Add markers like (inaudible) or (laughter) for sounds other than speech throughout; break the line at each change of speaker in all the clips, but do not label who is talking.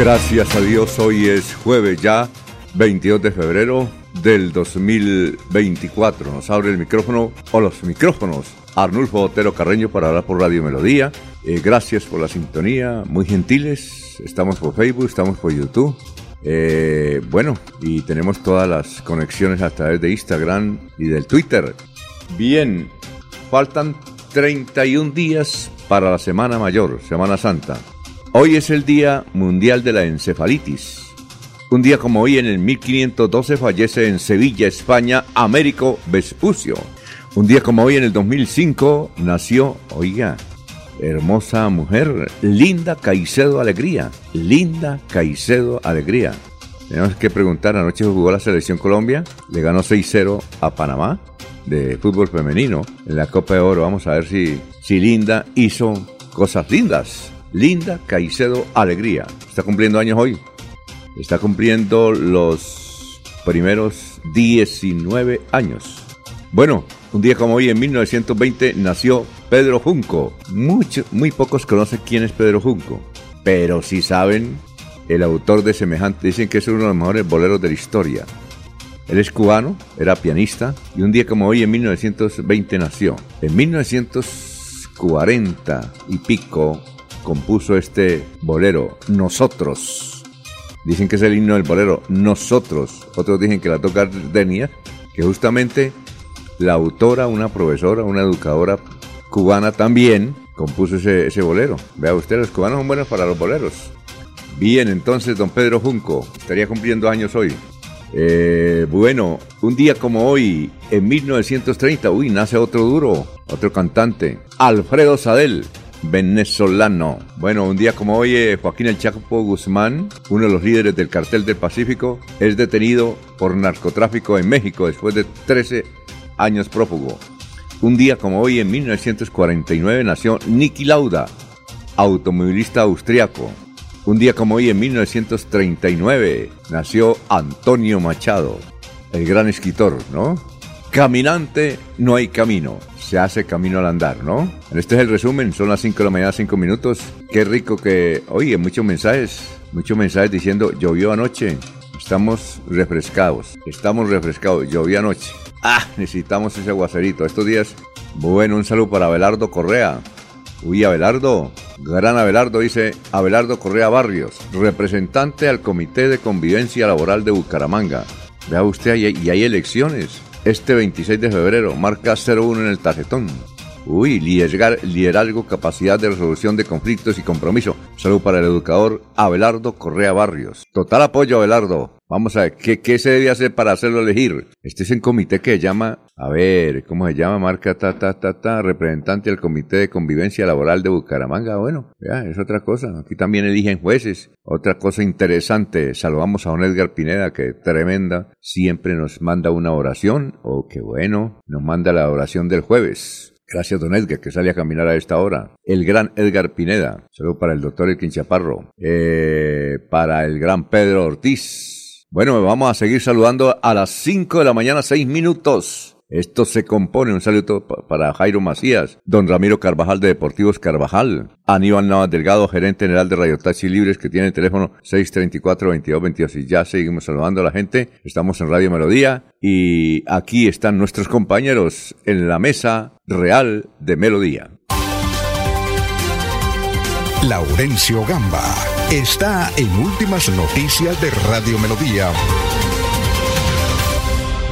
Gracias a Dios, hoy es jueves ya, 22 de febrero del 2024. Nos abre el micrófono o los micrófonos Arnulfo Otero Carreño para hablar por Radio Melodía. Eh, gracias por la sintonía, muy gentiles. Estamos por Facebook, estamos por YouTube. Eh, bueno, y tenemos todas las conexiones a través de Instagram y del Twitter. Bien, faltan 31 días para la Semana Mayor, Semana Santa. Hoy es el Día Mundial de la Encefalitis. Un día como hoy, en el 1512, fallece en Sevilla, España, Américo Vespucio. Un día como hoy, en el 2005, nació, oiga, hermosa mujer, Linda Caicedo Alegría. Linda Caicedo Alegría. Tenemos que preguntar, anoche jugó la Selección Colombia, le ganó 6-0 a Panamá de fútbol femenino en la Copa de Oro. Vamos a ver si, si Linda hizo cosas lindas. Linda Caicedo Alegría. Está cumpliendo años hoy. Está cumpliendo los primeros 19 años. Bueno, un día como hoy, en 1920, nació Pedro Junco. muy pocos conocen quién es Pedro Junco, pero si saben, el autor de semejante, dicen que es uno de los mejores boleros de la historia. Él es cubano, era pianista, y un día como hoy, en 1920, nació. En 1940 y pico, compuso este bolero, Nosotros. Dicen que es el himno del bolero, Nosotros. Otros dicen que la toca Denia, que justamente la autora, una profesora, una educadora cubana también compuso ese, ese bolero. Vea usted, los cubanos son buenos para los boleros. Bien, entonces, don Pedro Junco, estaría cumpliendo años hoy. Eh, bueno, un día como hoy, en 1930, uy, nace otro duro, otro cantante, Alfredo Sadel, venezolano. Bueno, un día como hoy, eh, Joaquín El Chapo Guzmán, uno de los líderes del cartel del Pacífico, es detenido por narcotráfico en México después de 13 años prófugo. Un día como hoy, en 1949, nació Niki Lauda, automovilista austriaco. Un día como hoy, en 1939, nació Antonio Machado, el gran escritor, ¿no? Caminante no hay camino se hace camino al andar, ¿no? Este es el resumen, son las 5 de la mañana, 5 minutos. Qué rico que, oye, muchos mensajes, muchos mensajes diciendo, llovió anoche, estamos refrescados, estamos refrescados, llovió anoche. Ah, necesitamos ese aguacerito. Estos días, bueno, un saludo para Abelardo Correa. Uy, Abelardo, gran Abelardo, dice Abelardo Correa Barrios, representante al Comité de Convivencia Laboral de Bucaramanga. Vea usted, y hay elecciones este 26 de febrero. Marca 01 en el tarjetón. Uy, liderazgo, capacidad de resolución de conflictos y compromiso. Salud para el educador Abelardo Correa Barrios. Total apoyo, Abelardo. Vamos a ver, ¿qué, ¿qué, se debe hacer para hacerlo elegir? Este es un comité que llama, a ver, ¿cómo se llama? Marca ta, ta, ta, ta, representante del Comité de Convivencia Laboral de Bucaramanga. Bueno, ya, es otra cosa. Aquí también eligen jueces. Otra cosa interesante, saludamos a don Edgar Pineda, que tremenda, siempre nos manda una oración, o oh, qué bueno, nos manda la oración del jueves. Gracias, don Edgar, que sale a caminar a esta hora. El gran Edgar Pineda. Saludo para el doctor Elkin Chaparro. Eh, para el gran Pedro Ortiz. Bueno, vamos a seguir saludando a las 5 de la mañana, 6 minutos. Esto se compone, un saludo para Jairo Macías, don Ramiro Carvajal de Deportivos Carvajal, Aníbal Navas Delgado, gerente general de Radio Taxi Libres, que tiene el teléfono 634-2222. Y ya seguimos saludando a la gente. Estamos en Radio Melodía y aquí están nuestros compañeros en la mesa real de Melodía.
Laurencio Gamba está en Últimas Noticias de Radio Melodía.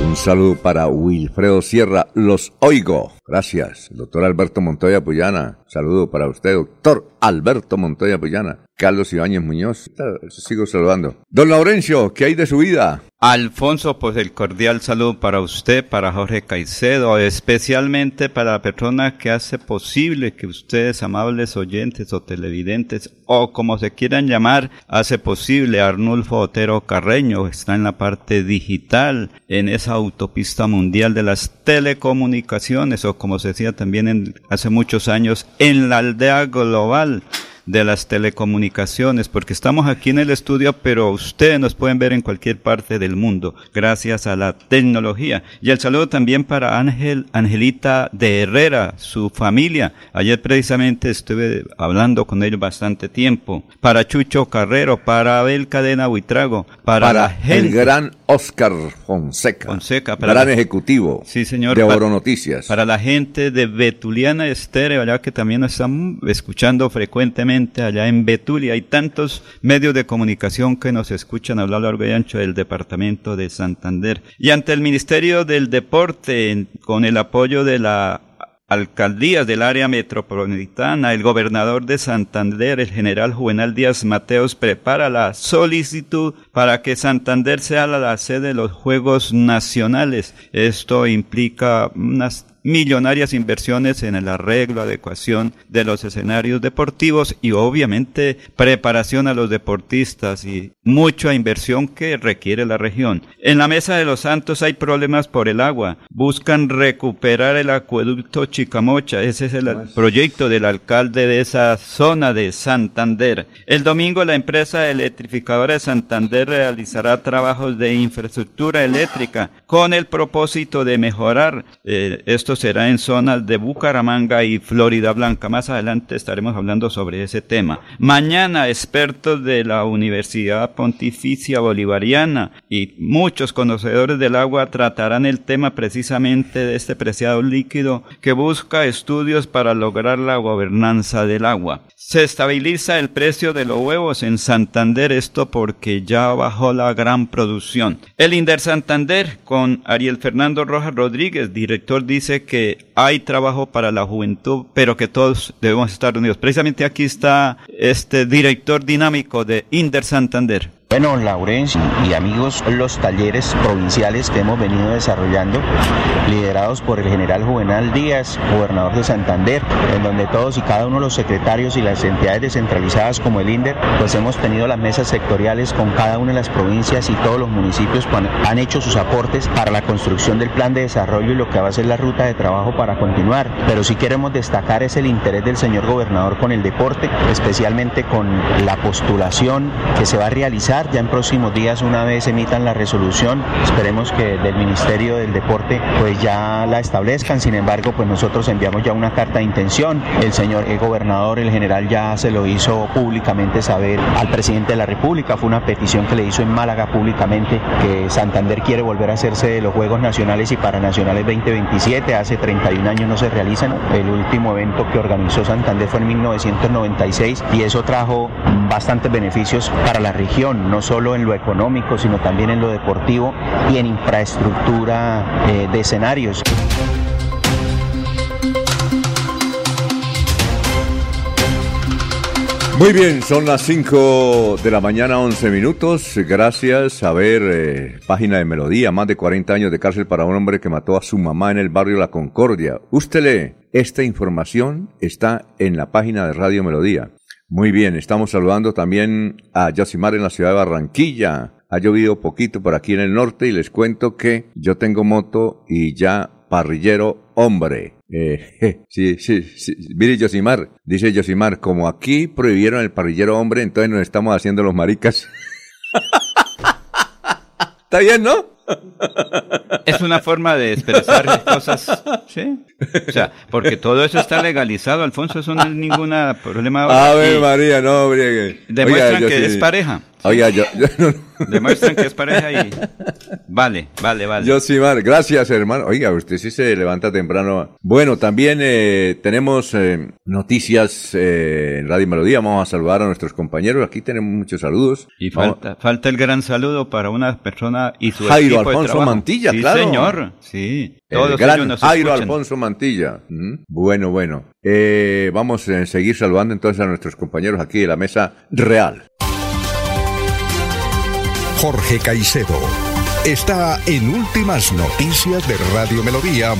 Un saludo para Wilfredo Sierra, los oigo. Gracias. Doctor Alberto Montoya Puyana, saludo para usted, doctor Alberto Montoya Puyana. Carlos Ibáñez Muñoz, sigo saludando. Don Laurencio, ¿qué hay de su vida?
Alfonso, pues el cordial saludo para usted, para Jorge Caicedo, especialmente para la persona que hace posible que ustedes, amables oyentes o televidentes, o como se quieran llamar, hace posible Arnulfo Otero Carreño, está en la parte digital, en esa autopista mundial de las telecomunicaciones, o como se decía también hace muchos años, en la aldea global de las telecomunicaciones, porque estamos aquí en el estudio, pero ustedes nos pueden ver en cualquier parte del mundo, gracias a la tecnología. Y el saludo también para Ángel, Angelita de Herrera, su familia. Ayer precisamente estuve hablando con ellos bastante tiempo. Para Chucho Carrero, para Abel Cadena Buitrago, para,
el gran Oscar Fonseca,
Fonseca
para gran ejecutivo
sí, señor,
de Oro Noticias.
Para la gente de Betuliana Estéreo, allá que también nos están escuchando frecuentemente allá en Betulia. Hay tantos medios de comunicación que nos escuchan hablar largo y ancho del departamento de Santander. Y ante el Ministerio del Deporte, con el apoyo de la alcaldía del área metropolitana, el gobernador de Santander, el general Juvenal Díaz Mateos, prepara la solicitud para que Santander sea la sede de los Juegos Nacionales. Esto implica unas millonarias inversiones en el arreglo, adecuación de los escenarios deportivos y obviamente preparación a los deportistas y mucha inversión que requiere la región. En la Mesa de los Santos hay problemas por el agua. Buscan recuperar el acueducto Chicamocha. Ese es el proyecto del alcalde de esa zona de Santander. El domingo la empresa electrificadora de Santander realizará trabajos de infraestructura eléctrica con el propósito de mejorar eh, estos será en zonas de Bucaramanga y Florida Blanca. Más adelante estaremos hablando sobre ese tema. Mañana, expertos de la Universidad Pontificia Bolivariana y muchos conocedores del agua tratarán el tema precisamente de este preciado líquido que busca estudios para lograr la gobernanza del agua. Se estabiliza el precio de los huevos en Santander, esto porque ya bajó la gran producción. El Inder Santander, con Ariel Fernando Rojas Rodríguez, director, dice que hay trabajo para la juventud, pero que todos debemos estar unidos. Precisamente aquí está este director dinámico de Inder Santander.
Bueno, Laurencio y amigos, los talleres provinciales que hemos venido desarrollando, liderados por el general Juvenal Díaz, gobernador de Santander, en donde todos y cada uno de los secretarios y las entidades descentralizadas como el INDER, pues hemos tenido las mesas sectoriales con cada una de las provincias y todos los municipios han hecho sus aportes para la construcción del plan de desarrollo y lo que va a ser la ruta de trabajo para continuar. Pero sí queremos destacar es el interés del señor gobernador con el deporte, especialmente con la postulación que se va a realizar ya en próximos días una vez emitan la resolución. Esperemos que del Ministerio del Deporte pues ya la establezcan. Sin embargo, pues nosotros enviamos ya una carta de intención. El señor gobernador, el general ya se lo hizo públicamente saber al presidente de la República. Fue una petición que le hizo en Málaga públicamente que Santander quiere volver a hacerse de los Juegos Nacionales y Paranacionales 2027. Hace 31 años no se realizan. El último evento que organizó Santander fue en 1996 y eso trajo bastantes beneficios para la región no solo en lo económico, sino también en lo deportivo y en infraestructura eh, de escenarios.
Muy bien, son las 5 de la mañana, 11 minutos. Gracias a ver, eh, página de Melodía, más de 40 años de cárcel para un hombre que mató a su mamá en el barrio La Concordia. Usted esta información está en la página de Radio Melodía. Muy bien, estamos saludando también a Yosimar en la ciudad de Barranquilla. Ha llovido poquito por aquí en el norte y les cuento que yo tengo moto y ya parrillero hombre. Eh, sí, sí, sí. Mire Yosimar, dice Yosimar, como aquí prohibieron el parrillero hombre, entonces nos estamos haciendo los maricas. (laughs) ¿Está bien, no? (laughs)
es una forma de expresar cosas, ¿sí? O sea, porque todo eso está legalizado, Alfonso, eso no es ningún problema.
A ver, María, no, briegue.
Demuestran que es pareja.
Oiga, yo,
Demuestran que es pareja y... Vale, vale, vale.
Yo sí, Mar. Gracias, hermano. Oiga, usted sí se levanta temprano. Bueno, también eh, tenemos eh, noticias eh, en Radio Melodía. Vamos a saludar a nuestros compañeros. Aquí tenemos muchos saludos.
Y falta, falta el gran saludo para una persona y su
Jairo Alfonso Mantilla,
sí,
claro.
señor. Sí.
El gran Jairo Alfonso Mantilla. Bueno, bueno. vamos a seguir saludando entonces a nuestros compañeros aquí de la mesa real.
Jorge Caicedo está en Últimas Noticias de Radio Melodía.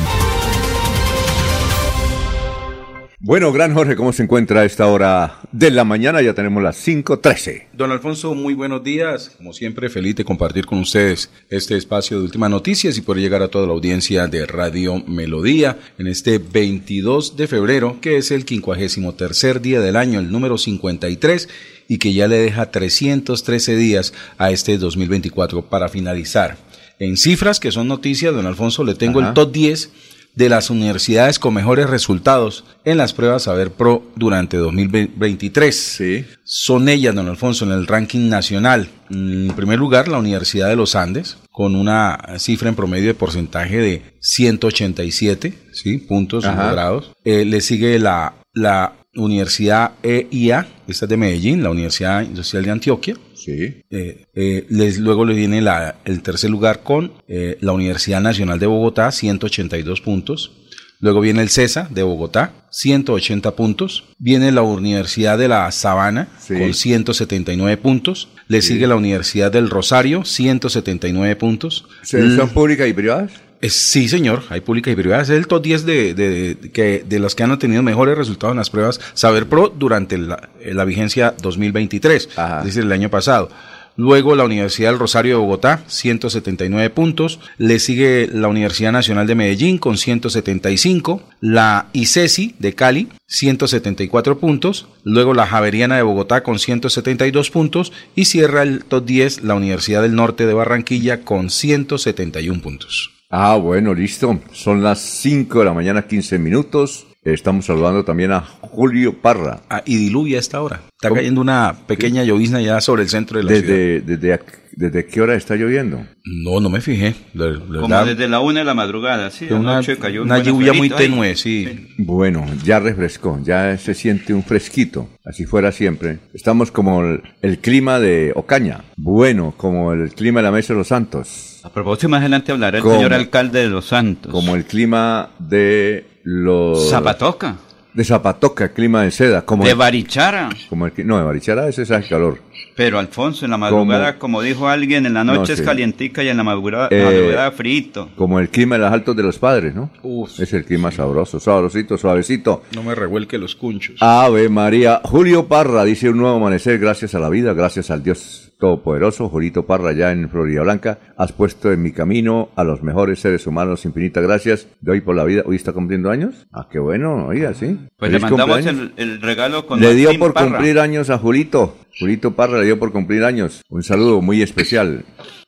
Bueno, gran Jorge, ¿cómo se encuentra a esta hora de la mañana? Ya tenemos las 5.13.
Don Alfonso, muy buenos días. Como siempre, feliz de compartir con ustedes este espacio de Últimas Noticias y por llegar a toda la audiencia de Radio Melodía en este 22 de febrero, que es el 53 día del año, el número 53 y que ya le deja 313 días a este 2024 para finalizar. En cifras que son noticias, don Alfonso, le tengo el top 10 de las universidades con mejores resultados en las pruebas Saber Pro durante 2023.
Sí.
Son ellas, don Alfonso, en el ranking nacional. En primer lugar, la Universidad de los Andes, con una cifra en promedio de porcentaje de 187 ¿sí? puntos logrados. Eh, le sigue la, la Universidad EIA, esta es de Medellín, la Universidad Industrial de Antioquia.
Sí.
Eh, eh, les, luego le viene la, el tercer lugar con eh, la Universidad Nacional de Bogotá, 182 puntos. Luego viene el CESA de Bogotá, 180 puntos. Viene la Universidad de la Sabana con 179 puntos. Le sigue la Universidad del Rosario, 179 puntos.
¿Son públicas y privadas?
Sí, señor, hay públicas y privadas. Es el top 10 de, de, que, de los que han obtenido mejores resultados en las pruebas Saber Pro durante la, la vigencia 2023, es decir, el año pasado. Luego la Universidad del Rosario de Bogotá, 179 puntos. Le sigue la Universidad Nacional de Medellín con 175. La ICESI de Cali, 174 puntos. Luego la Javeriana de Bogotá con 172 puntos. Y cierra el top 10 la Universidad del Norte de Barranquilla con 171 puntos.
Ah, bueno, listo. Son las 5 de la mañana, 15 minutos. Estamos saludando también a Julio Parra.
Ah, y diluvia a esta hora. Está cayendo una pequeña llovizna ya sobre el centro de la
desde,
ciudad.
Desde, ¿Desde qué hora está lloviendo?
No, no me fijé.
Como desde la una de la madrugada, sí.
Una, cayó una lluvia muy tenue, sí.
Bueno, ya refrescó, ya se siente un fresquito. Así fuera siempre. Estamos como el, clima de Ocaña. Bueno, como el clima de la Mesa de los Santos.
A propósito, más adelante hablará el señor alcalde de los Santos.
Como el clima de los...
Zapatoca.
De Zapatoca, clima de seda. Como
de Barichara.
Como el, no, de Barichara ese es el calor.
Pero Alfonso, en la madrugada, como, dijo alguien, en la noche es calientica y en la madrugada, eh, frito.
Como el clima de las altos de los padres, ¿no? Uf. Es el clima sabroso, sabrosito, suavecito.
No me revuelque los cunchos.
Ave María. Julio Parra dice un nuevo amanecer gracias a la vida, gracias al Dios Todopoderoso, Julito Parra, ya en Florida Blanca, has puesto en mi camino a los mejores seres humanos. Infinitas gracias. Doy por la vida. ¿Hoy está cumpliendo años? Ah, qué bueno, oiga, sí.
Pues le mandamos el, regalo con
Le dio por cumplir años a Julito. Julito Parra le dio por cumplir años. Un saludo muy especial.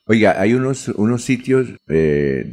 Oiga, hay unos, unos sitios eh,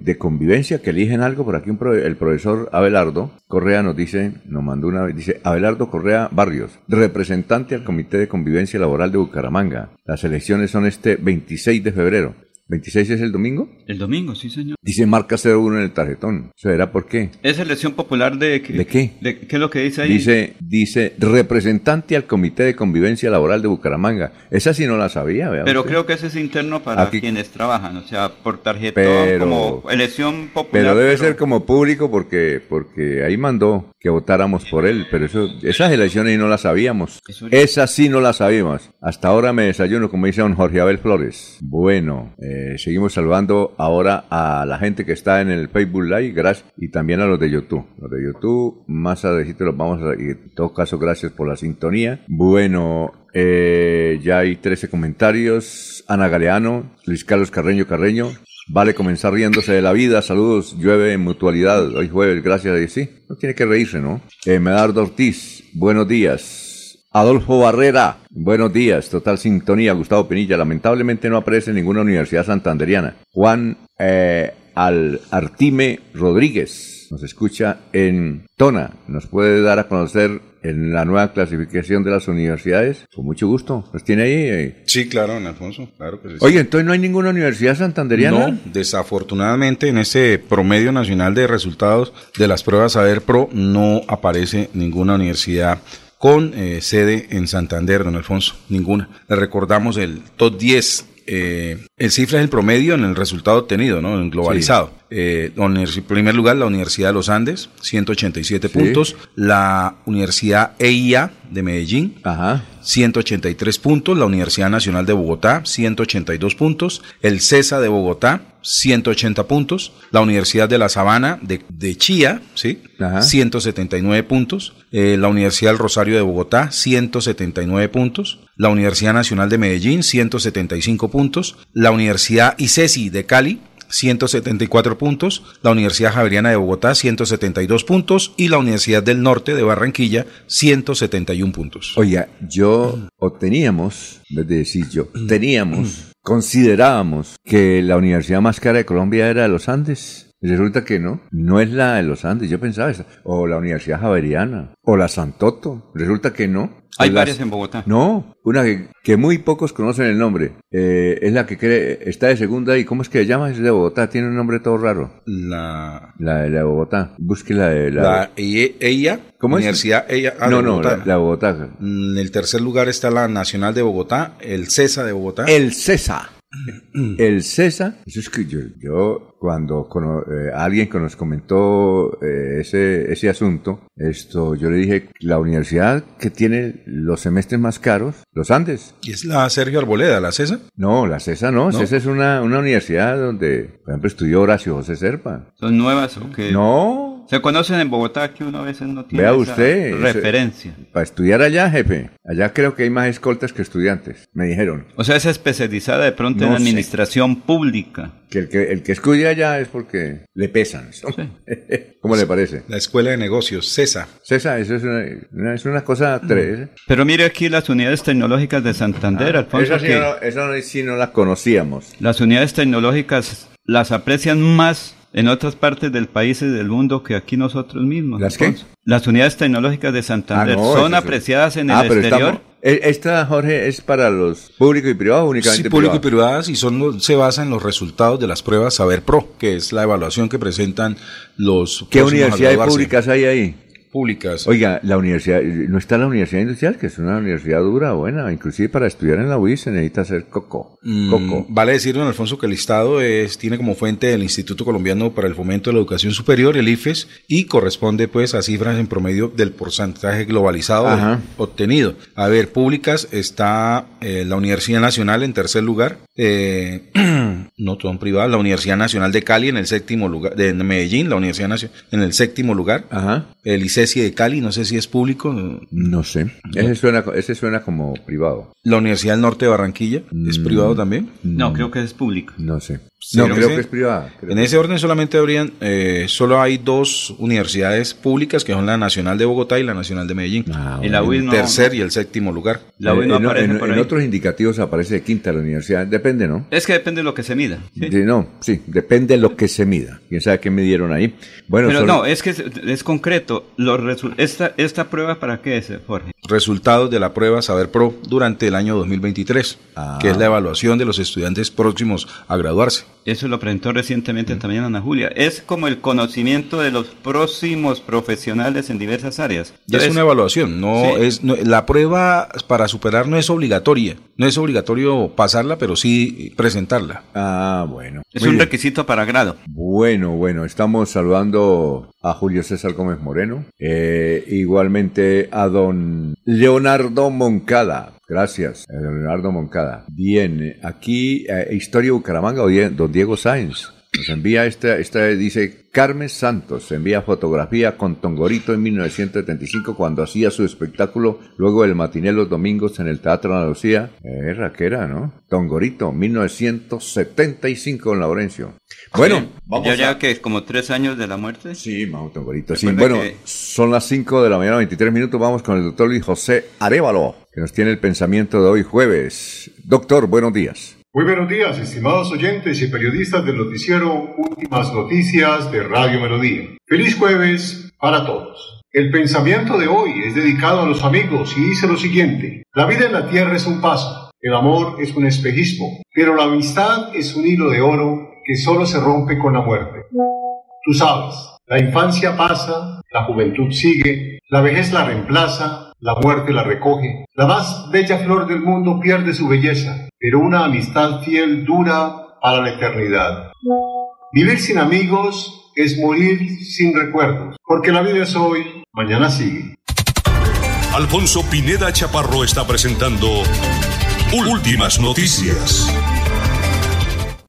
de, convivencia que eligen algo. Por aquí el profesor Abelardo Correa nos dice, nos mandó una dice Abelardo Correa Barrios, representante al Comité de Convivencia Laboral de Bucaramanga. Las elecciones son este 26 de febrero. ¿26 es el domingo?
El domingo, sí, señor.
Dice marca 01 en el tarjetón. ¿Eso era por qué?
Es elección popular de...
¿De qué?
De, ¿Qué es lo que dice ahí?
Dice, dice, representante al Comité de Convivencia Laboral de Bucaramanga. Esa sí no la sabía, ¿verdad?
Pero creo que ese es interno para quienes trabajan, o sea, por tarjetón, como elección popular.
Pero debe ser como público porque, porque ahí mandó que votáramos por él, pero eso, esas elecciones no las sabíamos. Esas sí no las sabíamos. Hasta ahora me desayuno, como dice don Jorge Abel Flores. Bueno, eh, seguimos saludando ahora a la gente que está en el Facebook Live, gracias, y también a los de YouTube. Los de YouTube, más adelante los vamos a, y en todo caso, gracias por la sintonía. Bueno, eh, ya hay 13 comentarios. Ana Galeano, Luis Carlos Carreño Carreño, Vale comenzar riéndose de la vida. Saludos, llueve en mutualidad. Hoy jueves, gracias a. Sí, no tiene que reírse, ¿no? Eh, Medardo Ortiz, buenos días. Adolfo Barrera, buenos días, total sintonía, Gustavo Pinilla, lamentablemente no aparece en ninguna universidad santanderiana. Juan eh, Al Artime Rodríguez, nos escucha en Tona, nos puede dar a conocer en la nueva clasificación de las universidades, con mucho gusto. ¿Los tiene ahí? Eh.
Sí, claro, don Alfonso, claro que sí.
Oye, entonces no hay ninguna universidad santanderiana.
No, desafortunadamente en ese promedio nacional de resultados de las pruebas Saber Pro no aparece ninguna universidad con eh, sede en Santander, don Alfonso, ninguna. Le recordamos el top 10 eh, el cifra es el promedio en el resultado obtenido, ¿no? En globalizado. Eh, en primer lugar, la Universidad de los Andes, 187 puntos. La Universidad EIA de Medellín,
Ajá.
183 puntos. La Universidad Nacional de Bogotá, 182 puntos. El CESA de Bogotá, 180 puntos. La Universidad de La Sabana de, de Chía, ¿sí?
Ajá.
179 puntos. Eh, la Universidad del Rosario de Bogotá, 179 puntos. La Universidad Nacional de Medellín, 175 puntos. La Universidad ICESI de Cali, 174 puntos, la Universidad Javeriana de Bogotá 172 puntos y la Universidad del Norte de Barranquilla 171 puntos.
Oiga, yo o teníamos, en decir yo, teníamos, considerábamos que la universidad más cara de Colombia era de los Andes. Resulta que no, no es la de los Andes, yo pensaba esa, o la Universidad Javeriana, o la Santoto, resulta que no.
Hay
Las-
varias en Bogotá.
No, una que, que muy pocos conocen el nombre, eh, es la que cree, está de segunda y ¿cómo es que se llama? Es de Bogotá, tiene un nombre todo raro.
La,
La de la de Bogotá, busque la de la...
la EIA, EIA,
¿Cómo es?
Universidad EIA ah,
no,
de
no,
Bogotá.
la, la Bogotá.
En el tercer lugar está la Nacional de Bogotá, el CESA de Bogotá.
El CESA. El CESA, eso es que yo, yo cuando cono- eh, alguien que nos comentó eh, ese, ese asunto, esto, yo le dije, la universidad que tiene los semestres más caros, los Andes.
Y es la Sergio Arboleda, la CESA.
No, la CESA no,
¿No?
CESA es una, una universidad donde, por ejemplo, estudió Horacio José Serpa.
¿Son nuevas o qué?
No,
Se conocen en Bogotá que uno a veces no tiene
Vea
esa
usted, ese-
referencia.
para estudiar allá, jefe, allá creo que hay más escoltas que estudiantes, me dijeron.
O sea, es especializada de pronto
No
en
sé.
administración pública.
Que el que, el que estudia allá es porque le pesan. (laughs) ¿Cómo le parece?
La Escuela de Negocios, CESA.
César, eso es una, una- es una cosa tres.
Pero mire aquí las unidades tecnológicas de Santander, Alfonso,
Eso sí,
que
no, eso no- sí no las conocíamos.
las unidades tecnológicas las aprecian más en otras partes del país y del mundo que aquí nosotros mismos.
¿Las qué?
Las unidades tecnológicas de Santander
Ah, no,
son apreciadas en
Ah,
el
pero
exterior.
estamos- esta, Jorge, es para los públicos y privados únicamente.
Sí, público y privadas y son los- se basa en los resultados de las pruebas Saber Pro, que es la evaluación que presentan los
¿Qué universidades públicas hay ahí?
Públicas.
Oiga, la universidad, no está la universidad industrial, que es una universidad dura, buena, inclusive para estudiar en la UIS se necesita hacer coco.
Mm,
Coco.
Vale decir, don Alfonso, que el listado es, tiene como fuente el Instituto Colombiano para el Fomento de la Educación Superior, el IFES, y corresponde pues a cifras en promedio del porcentaje globalizado obtenido. A ver, públicas está eh, la Universidad Nacional en tercer lugar, eh, (clears throat) no son privadas, la Universidad Nacional de Cali en el séptimo lugar, de Medellín, la Universidad Nacional en el séptimo lugar,
Ajá.
el ICESI de Cali, no sé si es público,
No sé. Ese suena, ese suena como privado.
la Universidad del Norte de Barranquilla, ¿es
Mm.
privado también?
No, creo que es pública.
No sé.
Sí,
no, creo que es privada. creo
En ese orden solamente habrían, eh, solo hay dos universidades públicas que son la Nacional de Bogotá y la Nacional de Medellín.
Ah, bueno.
El
no-
tercer y el séptimo lugar.
La UIS no
en,
aparece
en-
por
en
ahí.
otros indicativos aparece de quinta la universidad. Depende, ¿no?
Es que depende de lo que se mida. ¿sí?
No, sí, depende de lo que se mida. Quién sabe qué midieron ahí. Bueno,
Pero no, es que es, es concreto. Los esta, ¿Esta prueba para qué es, Jorge?
Resultados de la prueba Saber Pro durante el año 2023,
Ah.
que es la evaluación de los estudiantes próximos a graduarse.
Eso lo presentó recientemente también Ana Julia. Es como el conocimiento de los próximos profesionales en diversas áreas.
Y es
Entonces,
una evaluación, no
Sí.
es no- la prueba para superar no es obligatoria, no es obligatorio pasarla, pero sí presentarla.
Ah, bueno.
es
Muy
un
bien.
requisito para grado.
Bueno, bueno, estamos saludando a Julio César Gómez Moreno, eh, igualmente a don Leonardo Moncada. Gracias, eh, Leonardo Moncada. Bien, eh, aquí eh, Historia Bucaramanga, don Diego Sáenz. Nos envía esta, esta dice Carmen Santos, envía fotografía con Tongorito en 1975 cuando hacía su espectáculo luego del matiné los domingos en el Teatro Ana Lucía. Eh, raquera, ¿no? Tongorito, 1975 en Laurencio. Bueno,
vamos ya, ya que como tres años de la muerte.
Sí, Mau Tongorito. Sí, bueno, son las 5 de la mañana, 23 minutos. Vamos con el doctor Luis José Arevalo, que nos tiene el pensamiento de hoy jueves. Doctor, buenos días.
Muy buenos días, estimados oyentes y periodistas del noticiero Últimas Noticias de Radio Melodía. Feliz jueves para todos. El pensamiento de hoy es dedicado a los amigos y dice lo siguiente. La vida en la tierra es un paso, el amor es un espejismo, pero la amistad es un hilo de oro que solo se rompe con la muerte. Tú sabes, la infancia pasa, la juventud sigue, la vejez la reemplaza, la muerte la recoge. La más bella flor del mundo pierde su belleza, pero una amistad fiel dura para la eternidad. Vivir sin amigos es morir sin recuerdos, porque la vida es hoy, mañana sigue.
Alfonso Pineda Chaparro está presentando Últimas Noticias.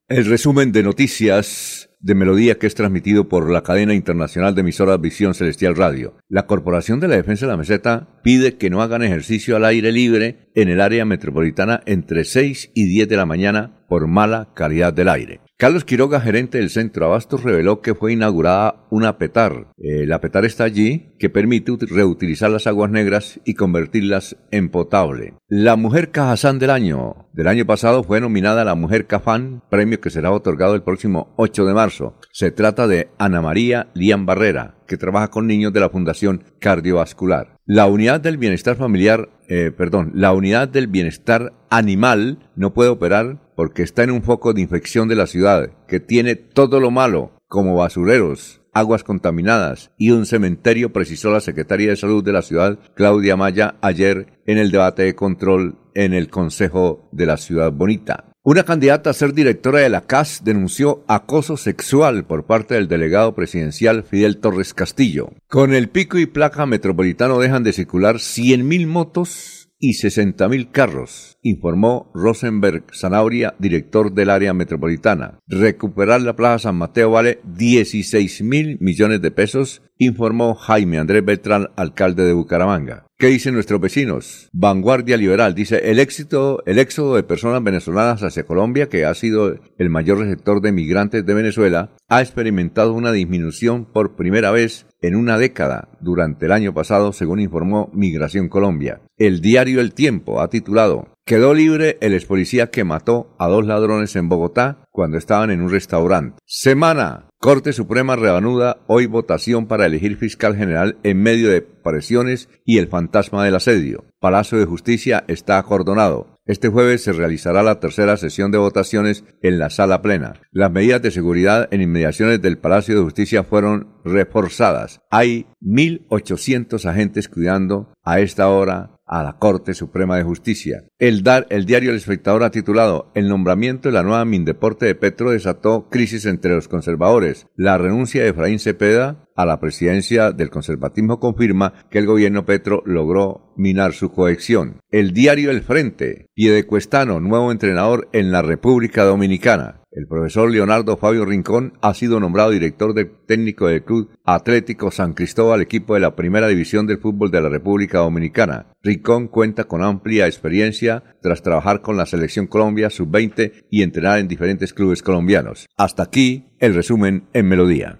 El resumen de noticias de melodía que es transmitido por la cadena internacional de emisoras Visión Celestial Radio. La Corporación de la Defensa de la Meseta pide que no hagan ejercicio al aire libre en el área metropolitana entre 6 y 10 de la mañana por mala calidad del aire. Carlos Quiroga, gerente del Centro Abastos, reveló que fue inaugurada una PETAR. Eh, la PETAR está allí, que permite reutilizar las aguas negras y convertirlas en potable. La Mujer Cajazán del año. Del año pasado fue nominada la Mujer Cafán, premio que será otorgado el próximo 8 de marzo. Se trata de Ana María Lian Barrera, que trabaja con niños de la Fundación Cardiovascular. La unidad del bienestar familiar, eh, perdón, la unidad del bienestar animal no puede operar porque está en un foco de infección de la ciudad, que tiene todo lo malo, como basureros, aguas contaminadas y un cementerio, precisó la secretaria de Salud de la ciudad, Claudia Maya, ayer en el debate de control en el Consejo de la Ciudad Bonita. Una candidata a ser directora de la CAS denunció acoso sexual por parte del delegado presidencial Fidel Torres Castillo. Con el pico y placa metropolitano dejan de circular 100.000 motos y 60.000 carros, informó Rosenberg Zanauria, director del área metropolitana. Recuperar la Plaza San Mateo vale 16 mil millones de pesos, informó Jaime Andrés Beltrán, alcalde de Bucaramanga. ¿Qué dicen nuestros vecinos? Vanguardia Liberal dice el éxito, el éxodo de personas venezolanas hacia Colombia, que ha sido el mayor receptor de migrantes de Venezuela, ha experimentado una disminución por primera vez en una década durante el año pasado, según informó Migración Colombia. El diario El Tiempo ha titulado Quedó libre el ex policía que mató a dos ladrones en Bogotá cuando estaban en un restaurante. Semana. Corte Suprema reanuda hoy votación para elegir fiscal general en medio de presiones y el fantasma del asedio. Palacio de Justicia está acordonado. Este jueves se realizará la tercera sesión de votaciones en la sala plena. Las medidas de seguridad en inmediaciones del Palacio de Justicia fueron reforzadas. Hay 1.800 agentes cuidando a esta hora a la Corte Suprema de Justicia. El, dar, el diario El Espectador ha titulado El nombramiento de la nueva Mindeporte de Petro desató crisis entre los conservadores. La renuncia de Efraín Cepeda a la presidencia del conservatismo confirma que el gobierno Petro logró minar su cohesión. El diario El Frente, Piedecuestano, nuevo entrenador en la República Dominicana. El profesor Leonardo Fabio Rincón ha sido nombrado director técnico del Club Atlético San Cristóbal, equipo de la primera división del fútbol de la República Dominicana. Rincón cuenta con amplia experiencia tras trabajar con la Selección Colombia Sub-20 y entrenar en diferentes clubes colombianos. Hasta aquí el resumen en Melodía.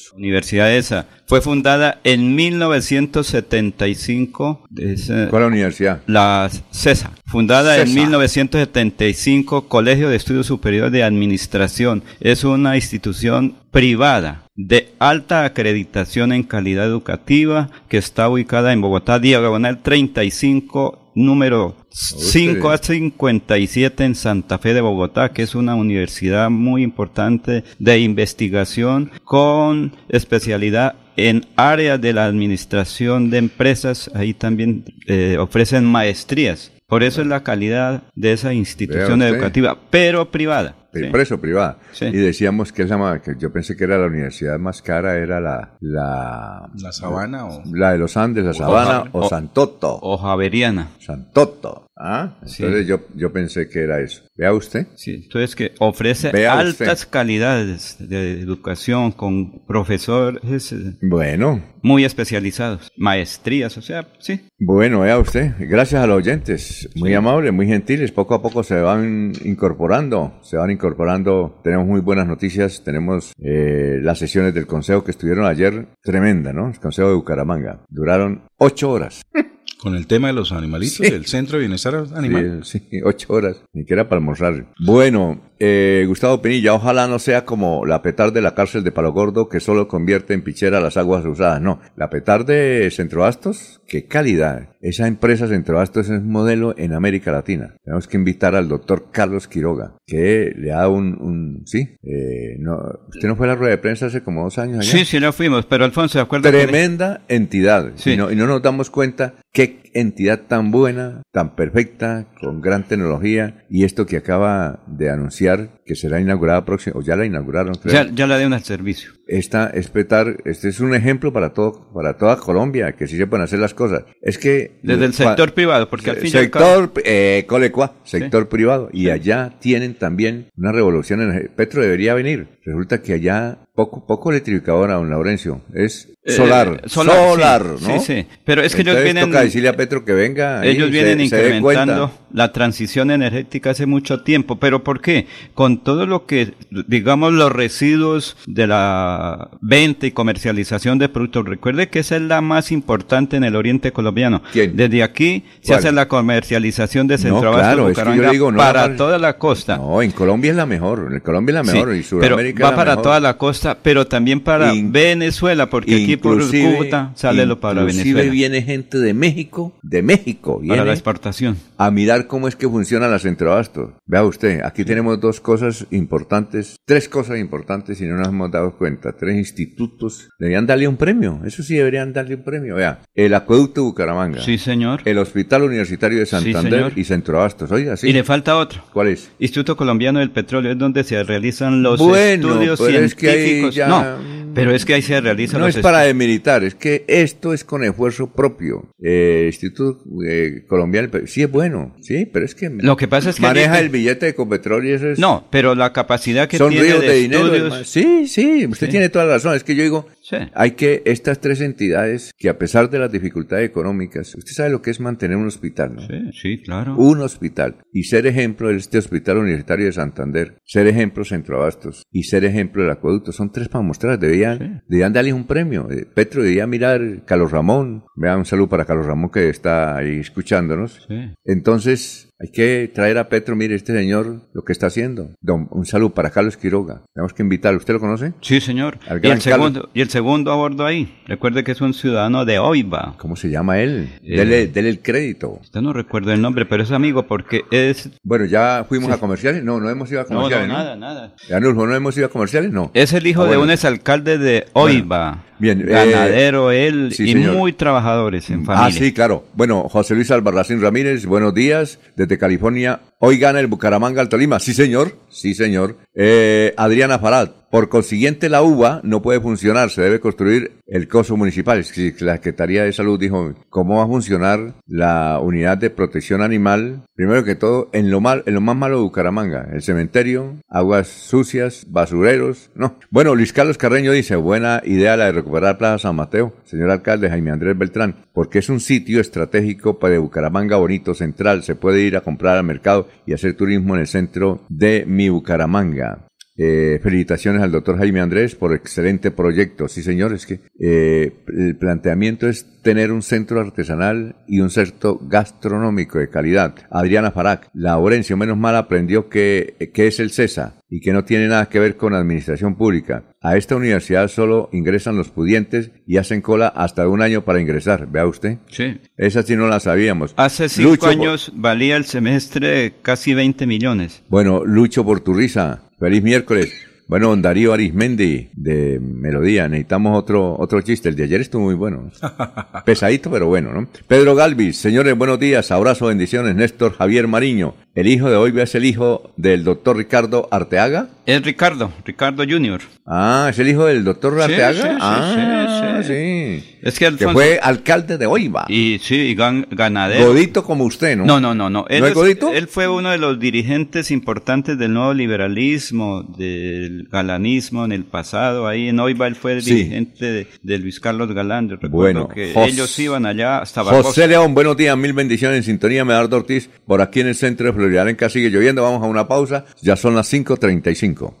Universidad esa. Fue fundada en 1975.
¿Cuál es la universidad?
La CESA. Fundada en 1975, Colegio de Estudios Superiores de Administración. Es una institución privada de alta acreditación en calidad educativa que está ubicada en Bogotá, diagonal 35 número 5 a 57 en Santa Fe de Bogotá, que es una universidad muy importante de investigación con especialidad en áreas de la administración de empresas. Ahí también eh, ofrecen maestrías. Por eso es la calidad de esa institución educativa, pero privada.
Preso privada. Y decíamos que esa que yo pensé que era la universidad más cara, era la... La,
la Sabana o...
La de los Andes, la Sabana o, Santoto.
O Javeriana.
Santoto. ¿Ah? Entonces yo, yo pensé que era eso. Vea usted.
Sí, entonces que ofrece altas calidades de educación con profesores. Eh,
bueno.
Muy especializados, maestrías, o sea, sí.
Bueno, vea usted. Gracias a los oyentes. Muy amables, muy gentiles. Poco a poco se van incorporando, se van incorporando. Tenemos muy buenas noticias. Tenemos eh, las sesiones del consejo que estuvieron ayer. Tremenda, ¿no? El consejo de Bucaramanga. Duraron ocho horas. (laughs)
Con el tema de los animalitos, del centro de bienestar animal.
Sí, sí, ocho horas, ni que era para almorzar. Bueno, eh, Gustavo Penilla, ojalá no sea como la petar de la cárcel de Palo Gordo que solo convierte en pichera las aguas usadas. No, la petar de Centroastos, qué calidad. Esa empresa Centroastos es un modelo en América Latina. Tenemos que invitar al doctor Carlos Quiroga, que le da un, un sí, eh, no, usted no fue a la rueda de prensa hace como dos años allá.
Sí, sí, no fuimos, pero Alfonso, ¿de acuerdo?
Tremenda entidad. Sí. Y, no, y no nos damos cuenta qué entidad tan buena, tan perfecta, con gran tecnología, y esto que acaba de anunciar que será inaugurada próxima, o ya la inauguraron,
Ya, ya la dieron al servicio.
Esta es petar, este es un ejemplo para todo, para toda Colombia, que sí se pueden hacer las cosas. Es que...
Desde el sector privado, porque al fin
sector, eh, colecua, sector privado, y allá tienen también una revolución en Petro debería venir. Resulta que allá poco, poco electrificadora, don Laurencio, es eh, solar, solar, ¿no?
Sí, sí, pero es que ellos vienen...
toca decirle a Petro que venga.
Ellos vienen incrementando la transición energética hace mucho tiempo, pero ¿por qué? Con todo lo que, digamos, los residuos de la venta y comercialización de productos, recuerde que esa es la más importante en el oriente colombiano.
¿Quién?
Desde aquí se hace la comercialización de Centro no, claro, es que yo digo, no, para toda la costa.
No, en Colombia es la mejor, en Colombia es la mejor y Sudamérica
pero va para toda la costa, pero también para Venezuela, porque aquí por Cúcuta sale lo para Venezuela.
viene gente de México, de México, viene
para la exportación.
A mirar cómo es que funciona la Centroasto. Vea usted, aquí tenemos dos cosas importantes, tres cosas importantes y no nos hemos dado cuenta. Tres institutos deberían darle un premio, eso sí deberían darle un premio. Vea, el acueducto de Bucaramanga.
Sí, señor.
El Hospital Universitario de Santander y Centroastos. Oiga, sí.
Y le falta otro.
¿Cuál es?
Instituto Colombiano del Petróleo, es donde se realizan los estudios científicos. No, pero es que ahí se realizan
no es para de militar, es que esto es con esfuerzo propio. Eh, Instituto eh, Colombiano, sí es bueno, sí, pero es que
lo que pasa es que
maneja el billete de Copetrol y eso es
no, pero la capacidad que
son
tiene
ríos de, dinero. Sí, sí, usted tiene toda la razón. Es que yo digo, hay que estas tres entidades que a pesar de las dificultades económicas, usted sabe lo que es mantener un hospital, ¿no?
Sí, sí, claro.
Un hospital y ser ejemplo de este hospital universitario de Santander, ser ejemplo Centro Abastos y ser ejemplo del acueducto son tres para mostrar. Debían, debían darles un premio. Eh, Petro debía mirar Carlos Ramón. Vean un saludo para Carlos Ramón que está ahí escuchándonos. Entonces hay que traer a Petro, mire, este señor lo que está haciendo. Don, un saludo para Carlos Quiroga. Tenemos que invitarlo. ¿Usted lo conoce?
Sí, señor. y el, segundo, y el segundo a bordo ahí. Recuerde que es un ciudadano de Oiva.
¿Cómo se llama él? Eh, dele, el crédito.
Usted no recuerda el nombre, pero es amigo porque es...
Bueno, ¿ya fuimos a comerciales? No, no hemos ido a comerciales.
No, no, nada, nada.
¿no hemos ido a comerciales? No.
Es el hijo ah, de un exalcalde de Oiva.
Bien,
eh, ganadero él y muy trabajadores en familia.
Ah, sí, claro. Bueno, José Luis Albarracín Ramírez, buenos días desde California. Hoy gana el Bucaramanga al Tolima. Sí, señor. Sí, señor. Eh, Adriana Farad. Por consiguiente, la uva no puede funcionar, se debe construir el coso municipal. La Secretaría de Salud dijo, ¿cómo va a funcionar la unidad de protección animal? Primero que todo, en lo, mal, en lo más malo de Bucaramanga, el cementerio, aguas sucias, basureros, no. Bueno, Luis Carlos Carreño dice, buena idea la de recuperar Plaza San Mateo, señor alcalde Jaime Andrés Beltrán, porque es un sitio estratégico para Bucaramanga bonito, central, se puede ir a comprar al mercado y hacer turismo en el centro de mi Bucaramanga. Eh, felicitaciones al doctor Jaime Andrés por excelente proyecto. Sí, señores, que eh, el planteamiento es tener un centro artesanal y un centro gastronómico de calidad. Adriana Farac, Laurencio, menos mal aprendió que, que es el CESA y que no tiene nada que ver con administración pública. A esta universidad solo ingresan los pudientes y hacen cola hasta un año para ingresar. Vea usted.
Sí.
Esa sí no la sabíamos.
Hace cinco años valía el semestre casi 20 millones.
Bueno, Lucho por tu risa. Feliz miércoles. Bueno, don Darío Arismendi de Melodía, necesitamos otro, otro chiste. El de ayer estuvo muy bueno. (laughs) Pesadito, pero bueno, ¿no? Pedro Galvis, señores, buenos días, abrazo, bendiciones. Néstor Javier Mariño, el hijo de hoy es el hijo del doctor Ricardo Arteaga.
Es Ricardo, Ricardo Junior.
Ah, es el hijo del doctor Arteaga. Sí, sí, ah, sí, Es que, fue alcalde de Oiva.
Y sí, y ganadero.
Godito como usted, ¿no?
No, no, no, no. Él, es Godito? él fue uno de los dirigentes importantes del nuevo liberalismo, del galanismo en el pasado. Ahí en Oiva él fue el dirigente de, Luis Carlos Galán. Recuerdo bueno, que ellos iban allá hasta
Barbosa. José León, buenos días, mil bendiciones en sintonía. Medardo Ortiz, por aquí en el centro de Florida sigue lloviendo, vamos a una pausa, ya son las 5.35.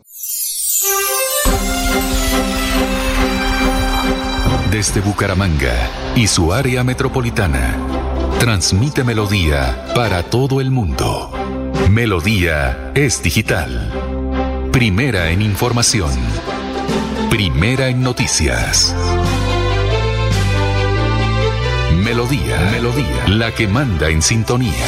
Desde Bucaramanga y su área metropolitana, transmite Melodía para todo el mundo. Melodía es digital. Primera en información. Primera en noticias. Melodía, Melodía, la que manda en sintonía.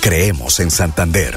Creemos en Santander.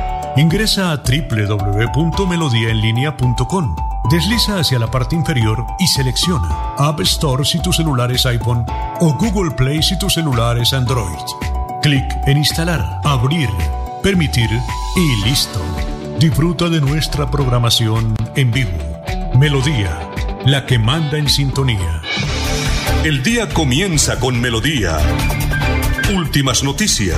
Ingresa a www.melodiaenlinea.com. Desliza hacia la parte inferior y selecciona App Store si tu celular es iPhone o Google Play si tu celular es Android. Clic en Instalar, Abrir, Permitir y listo. Disfruta de nuestra programación en vivo. Melodía, la que manda en sintonía. El día comienza con Melodía. Últimas noticias.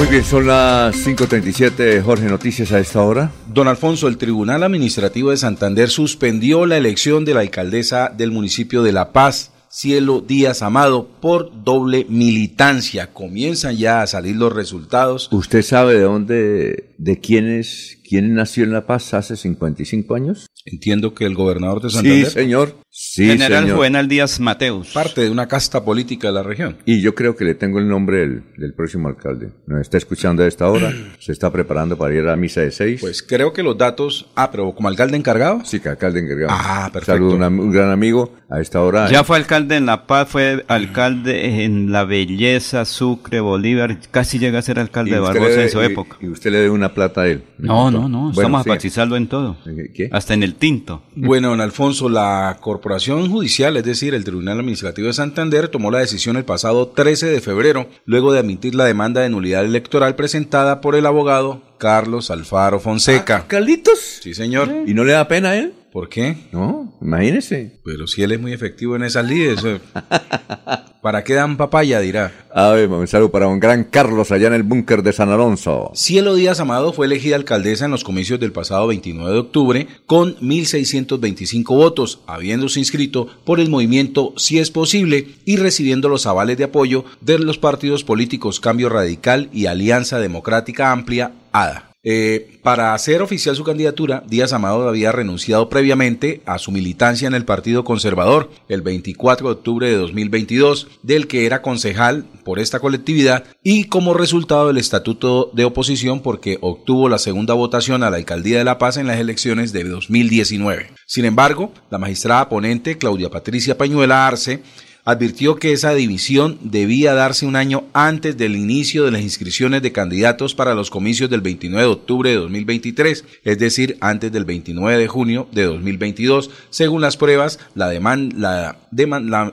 Muy bien, son las 5.37, Jorge, noticias a esta hora.
Don Alfonso, el Tribunal Administrativo de Santander suspendió la elección de la alcaldesa del municipio de La Paz, Cielo Díaz Amado por doble militancia. Comienzan ya a salir los resultados.
¿Usted sabe de dónde, de quién es, quién nació en La Paz hace 55 años?
Entiendo que el gobernador de Santander.
Sí, señor. Sí,
General Juvenal Díaz Mateus.
Parte de una casta política de la región.
Y yo creo que le tengo el nombre del, próximo alcalde. Nos está escuchando a esta hora. (clears throat) se está preparando para ir a la misa de seis.
Pues creo que los datos. Ah, pero como alcalde encargado.
Sí, que alcalde encargado.
Ah, perfecto.
Saludo a un gran amigo a esta hora.
Ya fue alcalde en La Paz, fue alcalde en La Belleza, Sucre, Bolívar. Casi llega a ser alcalde de Barbosa en su época.
Y usted le dé una plata a él.
No, no, no. estamos a en todo. ¿Qué? Hasta en el tinto.
Bueno, don Alfonso, la Corporación Judicial, es decir, el Tribunal Administrativo de Santander, tomó la decisión el pasado 13 de febrero, luego de admitir la demanda de nulidad electoral presentada por el abogado Carlos Alfaro Fonseca.
Ah, ¿Carlitos?
Sí, señor.
¿Y no le da pena a él?
¿Por qué?
No, imagínese.
Pero si él es muy efectivo en esas lides. (laughs) ¿Para qué dan papaya? Dirá.
A ver, un saludo para un gran Carlos allá en el búnker de San Alonso.
Cielo Díaz Amado fue elegida alcaldesa en los comicios del pasado 29 de octubre con 1.625 votos, habiéndose inscrito por el movimiento Si es posible y recibiendo los avales de apoyo de los partidos políticos Cambio Radical y Alianza Democrática Amplia, ADA. Eh, para hacer oficial su candidatura, Díaz Amado había renunciado previamente a su militancia en el Partido Conservador el 24 de octubre de 2022, del que era concejal por esta colectividad y como resultado del estatuto de oposición porque obtuvo la segunda votación a la alcaldía de La Paz en las elecciones de 2019. Sin embargo, la magistrada ponente Claudia Patricia Pañuela Arce advirtió que esa división debía darse un año antes del inicio de las inscripciones de candidatos para los comicios del 29 de octubre de 2023, es decir, antes del 29 de junio de 2022. Según las pruebas, la, la,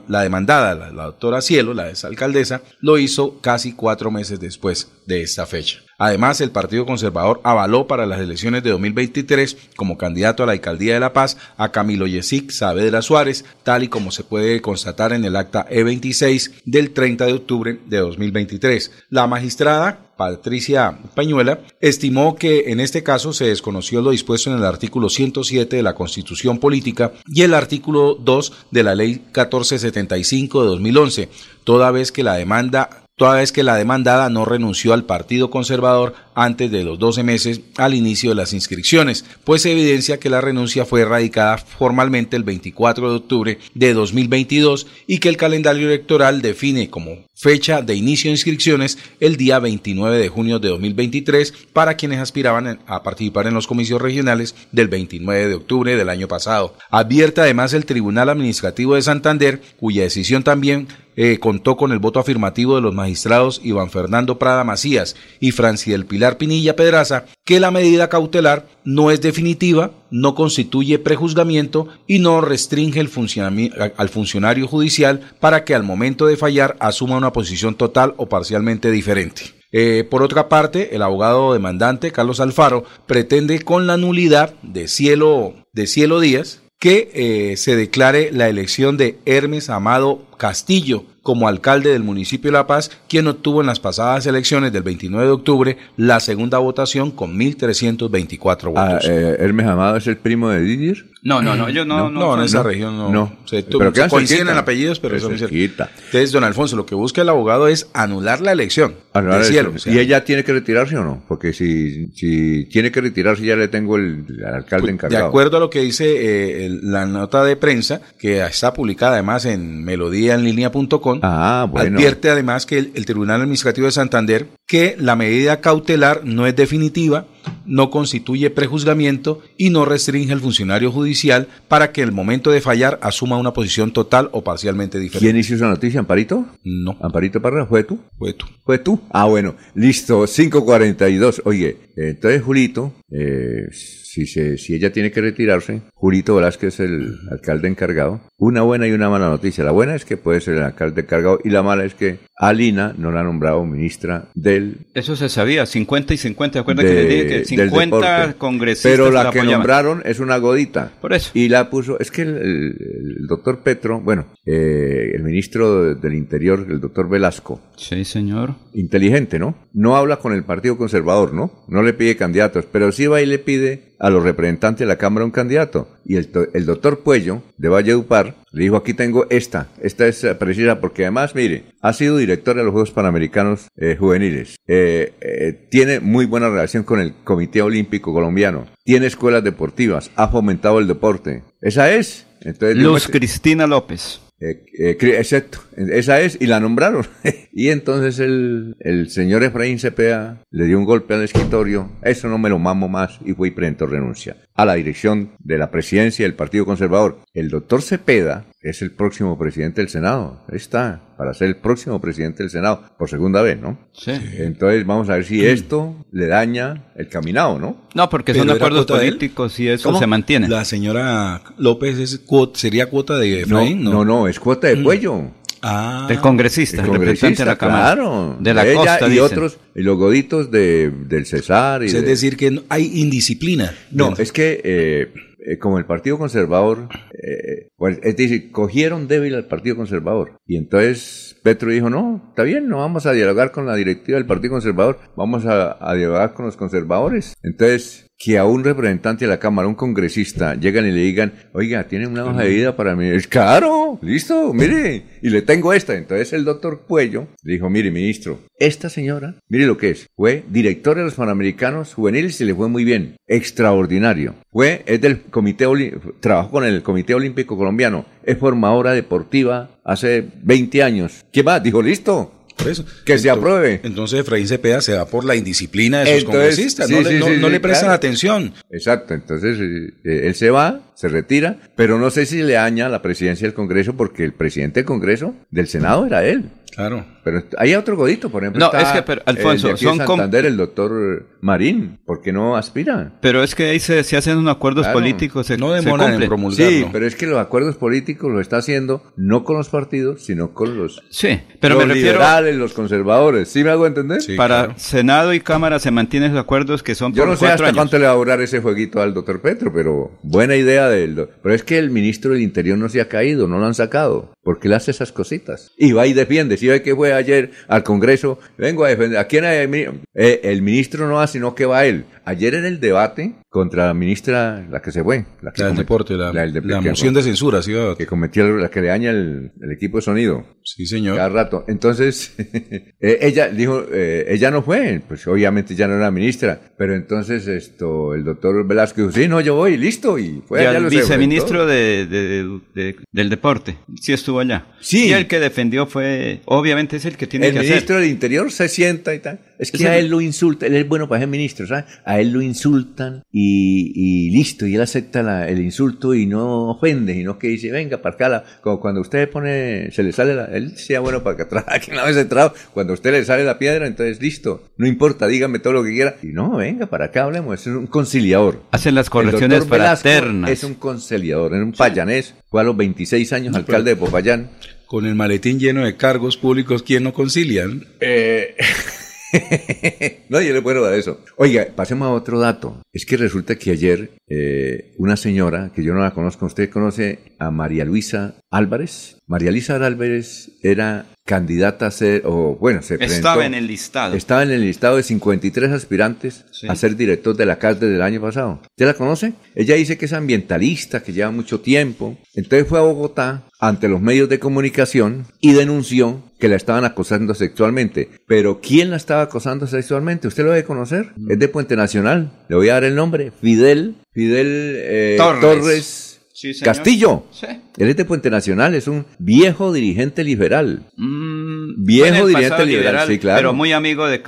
la demandada, la, doctora Cielo, la exalcaldesa, lo hizo casi cuatro meses después de esta fecha. Además, el Partido Conservador avaló para las elecciones de 2023 como candidato a la alcaldía de La Paz a Camilo Yesic Saavedra Suárez, tal y como se puede constatar en el acta E26 del 30 de octubre de 2023. La magistrada Patricia Pañuela, estimó que en este caso se desconoció lo dispuesto en el artículo 107 de la Constitución Política y el artículo 2 de la Ley 1475 de 2011, toda vez que la demanda toda vez que la demandada no renunció al Partido Conservador antes de los 12 meses al inicio de las inscripciones, pues evidencia que la renuncia fue erradicada formalmente el 24 de octubre de 2022 y que el calendario electoral define como fecha de inicio de inscripciones el día 29 de junio de 2023 para quienes aspiraban a participar en los comicios regionales del 29 de octubre del año pasado. Advierte además el Tribunal Administrativo de Santander, cuya decisión también eh, contó con el voto afirmativo de los magistrados Iván Fernando Prada Macías y del Pilar Pinilla Pedraza, que la medida cautelar no es definitiva, no constituye prejuzgamiento y no restringe al funcionario judicial para que al momento de fallar asuma una posición total o parcialmente diferente. Eh, por otra parte, el abogado demandante Carlos Alfaro pretende con la nulidad de Cielo, de Cielo Díaz que eh, se declare la elección de Hermes Amado Castillo como alcalde del municipio de La Paz, quien obtuvo en las pasadas elecciones del 29 de octubre la segunda votación con 1.324 ah, votos.
Ah, Hermes Amado es el primo de Didier.
No, no, no, yo no. No, no, en esa región no. No, se, pero se coinciden en apellidos, pero eso es Entonces, don Alfonso, lo que busca el abogado es anular la elección. Anular
cielo, ¿Y ella tiene que retirarse o no? Porque si, si tiene que retirarse, ya le tengo el, alcalde pues, encargado.
De acuerdo a lo que dice eh, la nota de prensa, que está publicada además en melodíaenlínea.com, ah, bueno. advierte además que el Tribunal Administrativo de Santander que la medida cautelar no es definitiva, no constituye prejuzgamiento y no restringe el funcionario judicial para que en el momento de fallar asuma una posición total o parcialmente diferente.
¿Quién hizo esa noticia, Amparito?
No.
¿Amparito Parra? ¿Fue tú?
Fue tú.
¿Fue tú? Ah, bueno, listo, 5.42. Oye, entonces Julito, eh, si, se, si ella tiene que retirarse, Julito Velázquez es el alcalde encargado. Una buena y una mala noticia. La buena es que puede ser el alcalde encargado y la mala es que Alina no la ha nombrado ministra del...
Eso se sabía, 50 y 50. Acuerda que le dije que 50 congresistas.
Pero la, que nombraron es una godita.
Por eso.
Y la puso, es que el, doctor Petro, bueno, eh, el ministro del Interior, el doctor Velasco.
Sí, señor.
Inteligente, ¿no? No habla con el Partido Conservador, ¿no? No le pide candidatos, pero sí va y le pide a los representantes de la Cámara un candidato. Y el, el doctor Puello, de Valledupar, le dijo, aquí tengo esta, esta es precisa, porque además, mire, ha sido director de los Juegos Panamericanos eh, Juveniles, eh, eh, tiene muy buena relación con el Comité Olímpico Colombiano, tiene escuelas deportivas, ha fomentado el deporte. Esa es.
Entonces, Luz Cristina López.
Eh, eh, esa es, y la nombraron. (laughs) y entonces el, el, señor Efraín Cepeda le dio un golpe al escritorio, eso no me lo mamo más, y fue y presentó renuncia a la dirección de la presidencia del Partido Conservador. El doctor Cepeda es el próximo presidente del Senado, está, para ser el próximo presidente del Senado, por segunda vez, ¿no?
Sí.
Entonces vamos a ver si esto le daña el caminado, ¿no?
No, porque son acuerdos políticos y eso se mantiene.
La señora López es sería cuota de
Efraín, ¿no? No, no, es cuota de mm. cuello.
Ah, del congresista, el representante de la Cámara.
Claro, de la costa, y otros, y los goditos de, del Cesar. Y
es decir, que hay indisciplina.
No, es que eh, eh, como el Partido Conservador, eh, pues, es decir, cogieron débil al Partido Conservador. Y entonces Petro dijo, no, está bien, no vamos a dialogar con la directiva del Partido Conservador, vamos a, dialogar con los conservadores. Entonces que a un representante de la Cámara, un congresista, llegan y le digan, oiga, tiene una hoja de vida para mí. Es caro, listo, mire, y le tengo esta. Entonces el doctor Puello le dijo, mire, ministro, esta señora, mire lo que es, fue directora de los Panamericanos Juveniles y le fue muy bien, extraordinario. Fue, es del Comité, trabajó con el Comité Olímpico Colombiano, es formadora deportiva hace 20 años. ¿Qué más? Dijo, listo,
eso.
Que se apruebe.
Entonces Efraín Cepeda se va por la indisciplina de sus congresistas, no, le, prestan atención.
Exacto, entonces eh, eh, él se va, se retira, pero no sé si le aña la presidencia del Congreso porque el presidente del Congreso, del Senado, era él.
Claro.
Pero hay otro godito, por ejemplo.
No, es que, pero, Alfonso,
el son Santander, el doctor Marín, ¿por qué no aspira?
Pero es que ahí se, hacen unos acuerdos políticos,
no demoran en promulgarlo.
Sí, pero es que los acuerdos políticos lo está haciendo no con los partidos, sino con los,
sí, pero
los
me refiero,
liberales, los conservadores. ¿Sí me hago entender?
Para Senado y Cámara se mantienen los acuerdos que son
Yo
por
no sé hasta cuánto le va a durar ese jueguito al doctor Petro, pero buena idea del... Pero es que el ministro del Interior no se ha caído, no lo han sacado, porque él hace esas cositas. Y va y defiende. Si ve que fue ayer al Congreso, vengo a defender. ¿A quién hay? El ministro no va, sino que va él. Ayer en el debate contra la ministra, la que se fue.
La, que del deporte, la, la, moción de censura, sí,
Que cometió la que le daña el, equipo de sonido.
Sí, señor.
Cada rato. Entonces, (laughs) eh, ella dijo, eh, ella no fue, pues obviamente ya no era ministra, pero entonces esto, el doctor Velasco dijo, sí, no, yo voy, listo, y fue
allá. El viceministro de, del deporte, sí estuvo allá.
Sí.
Y el que defendió fue, obviamente es el que tiene que
hacer. El ministro del Interior se sienta y tal. Es que a él lo insulta, él es bueno para ser ministro, ¿sabes? A él lo insultan y, listo, y él acepta el insulto y no ofende, y no que dice, venga, para acá, como cuando usted pone, se le sale la, él sea bueno para que atrás, que no vez entrado, cuando a usted le sale la piedra, entonces listo, no importa, dígame todo lo que quiera, y no, venga, para acá hablemos, es un conciliador.
Hacen las correcciones fraternas.
Es un conciliador, es un payanés, fue a los 26 años alcalde de Popayán.
Con el maletín lleno de cargos públicos, ¿quién no concilian?
Eh... (laughs) (laughs) no, yo le puedo dar eso. Oiga, pasemos a otro dato. Es que resulta que ayer eh, una señora, que yo no la conozco, ¿usted conoce a María Luisa Álvarez? María Luisa Álvarez era candidata a ser, o bueno, se
Estaba en el listado.
Estaba en el listado de 53 aspirantes a ser director de la CAS desde el año pasado. ¿Usted la conoce? Ella dice que es ambientalista, que lleva mucho tiempo. Entonces fue a Bogotá ante los medios de comunicación y denunció que la estaban acosando sexualmente. Pero ¿quién la estaba acosando sexualmente? ¿Usted lo debe conocer? Mm. Es de Puente Nacional. Le voy a dar el nombre. Fidel, Fidel eh, Torres Castillo. Sí. Él es de Puente Nacional, es un viejo dirigente liberal.
Mm, viejo dirigente liberal, sí, claro. Pero muy amigo de,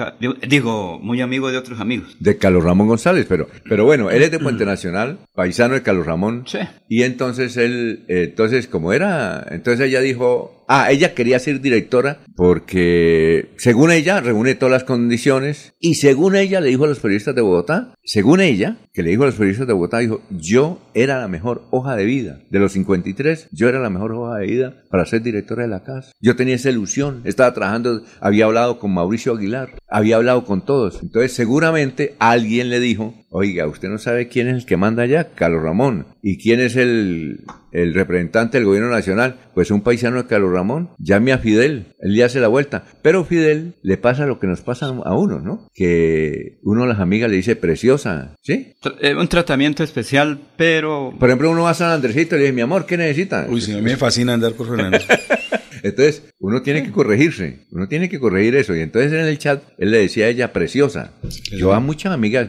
digo, muy amigo de otros amigos.
De Carlos Ramón González, pero, pero bueno, él es de Puente (clears throat) Nacional, paisano de Carlos Ramón.
Sí.
Y entonces él, eh, entonces como era, entonces ella dijo, Ah, ella quería ser directora porque, según ella, reúne todas las condiciones y según ella le dijo a los periodistas de Bogotá, según ella, que le dijo a los periodistas de Bogotá, dijo, yo era la mejor hoja de vida. De los 53, yo era la mejor hoja de vida para ser directora de la casa. Yo tenía esa ilusión, estaba trabajando, había hablado con Mauricio Aguilar, había hablado con todos. Entonces, seguramente alguien le dijo, oiga, usted no sabe quién es el que manda allá, Carlos Ramón. ¿Y quién es el, el representante del gobierno nacional? Pues un paisano de Carlos Ramón. Llame a Fidel, él le hace la vuelta. Pero Fidel le pasa lo que nos pasa a uno, ¿no? Que uno de las amigas le dice preciosa, ¿sí?
Eh, un tratamiento especial, pero...
Por ejemplo, uno va a San Andresito y le dice, mi amor, ¿qué necesita?
Uy, sí, a mí me fascina andar por Fernando. (laughs)
Entonces, uno tiene que corregirse, uno tiene que corregir eso. Y entonces en el chat, él le decía a ella, preciosa. Yo a muchas amigas,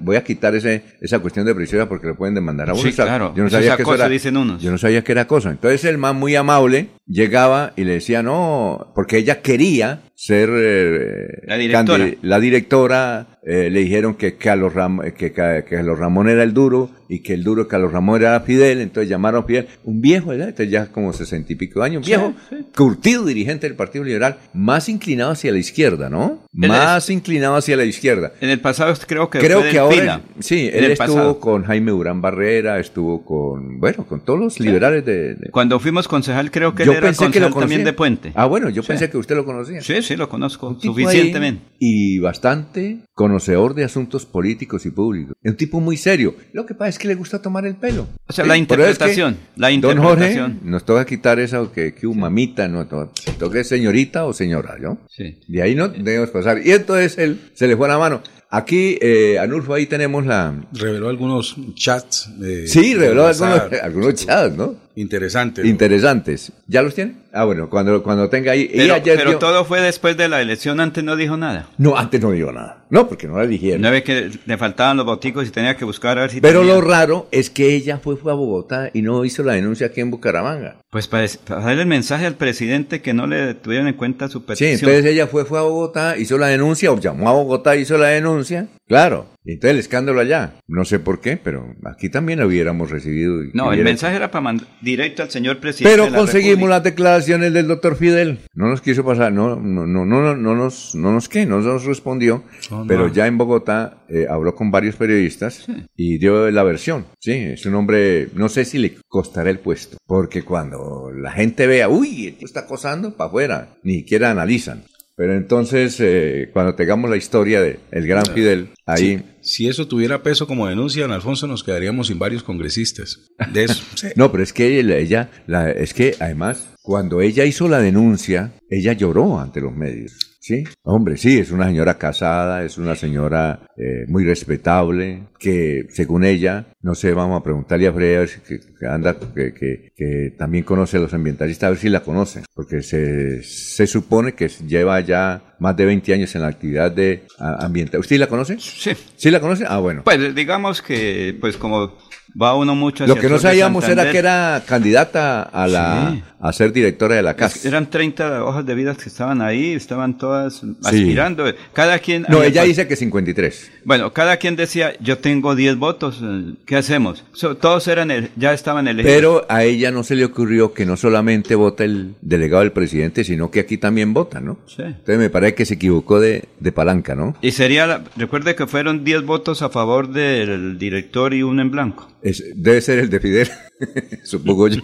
voy a quitar ese, esa cuestión de preciosa porque le pueden demandar a uno.
Sí, claro.
Yo no sabía que
cosa, dicen unos.
Yo no sabía que era cosa. Entonces el man muy amable llegaba y le decía, no, porque ella quería ser
eh, la directora,
la directora eh, le dijeron que Carlos, Ram que, Carlos Ramón era el duro y que el duro Carlos Ramón era Fidel, entonces llamaron a Fidel, un viejo, ¿verdad? Entonces ya como sesenta y pico años, un viejo, curtido dirigente del Partido Liberal, más inclinado hacia la izquierda, ¿no? más inclinado hacia la izquierda.
En el pasado creo que
creo que ahora sí, él estuvo con Jaime Durán Barrera, estuvo con, bueno, con todos los liberales de,
Cuando fuimos concejal creo que él era pensé que lo también de Puente.
Ah, bueno, yo pensé que usted lo conocía.
Sí, sí, lo conozco suficientemente.
y bastante conocedor de asuntos políticos y públicos. Es un tipo muy serio. Lo que pasa es que le gusta tomar el pelo.
O sea, la interpretación. la interpretación.
Don Jorge nos toca quitar eso que, que un mamita, no toque señorita o señora, ¿no?
Sí.
De ahí no debemos pasar. Y entonces él se le fue la mano. aquí, eh, Anulfo, ahí tenemos la...
Reveló algunos chats.
De, sí, reveló algunos, (laughs) algunos chats, ¿no?
Interesantes.
Interesantes. ¿Ya los tiene? Ah, bueno, cuando, cuando tenga ahí...
Pero, todo fue después de la elección, antes no dijo nada.
No, antes no dijo nada. No, porque no la eligieron.
Una vez que le faltaban los boticos y tenía que buscar a ver si
Pero lo raro es que ella fue, fue a Bogotá y no hizo la denuncia aquí en Bucaramanga.
Pues para, darle el mensaje al presidente que no le tuvieron en cuenta su petición.
Sí, entonces ella fue, fue a Bogotá, hizo la denuncia, o llamó a Bogotá, hizo la denuncia. Claro, entonces el escándalo allá. No sé por qué, pero aquí también hubiéramos recibido.
No, el mensaje era para mandar directo al señor presidente.
Pero conseguimos las declaraciones del doctor Fidel. No nos quiso pasar, no, no, no, no, no nos, no nos qué, no nos respondió. pero ya en Bogotá eh, habló con varios periodistas y dio la versión. Sí, es un hombre, no sé si le costará el puesto, porque cuando la gente vea, uy, está acosando, para afuera, ni siquiera analizan. Pero entonces, eh, cuando tengamos la historia de el gran Fidel, ahí...
Si eso tuviera peso como denuncia, don Alfonso, nos quedaríamos sin varios congresistas. De eso. (laughs)
No, pero es que ella, la, es que además, cuando ella hizo la denuncia, ella lloró ante los medios. Sí, hombre, sí, es una señora casada, es una señora eh, muy respetable, que según ella, no sé, vamos a preguntarle a Freya que, que anda, que, que, también conoce a los ambientalistas, a ver si la conoce, porque se, se supone que lleva ya más de 20 años en la actividad de ambiental. ¿Usted la conoce?
Sí.
¿Sí la conoce? Ah, bueno.
Pues digamos que, pues como va uno mucho
Lo que no sabíamos era que era candidata a la a ser directora de la casa.
eran 30 hojas de vida que estaban ahí, estaban todas aspirando. Cada quien
No, ella dice que 53.
Bueno, cada quien decía, "Yo tengo 10 votos, ¿qué hacemos?" todos eran ya estaban elegidos.
Pero a ella no se le ocurrió que no solamente vota el delegado del presidente, sino que aquí también vota, ¿no? Sí. Entonces me parece que se equivocó de, de palanca, ¿no?
Y sería, recuerde que fueron 10 votos a favor del director y uno en blanco
debe ser el de Fidel, (laughs) supongo yo.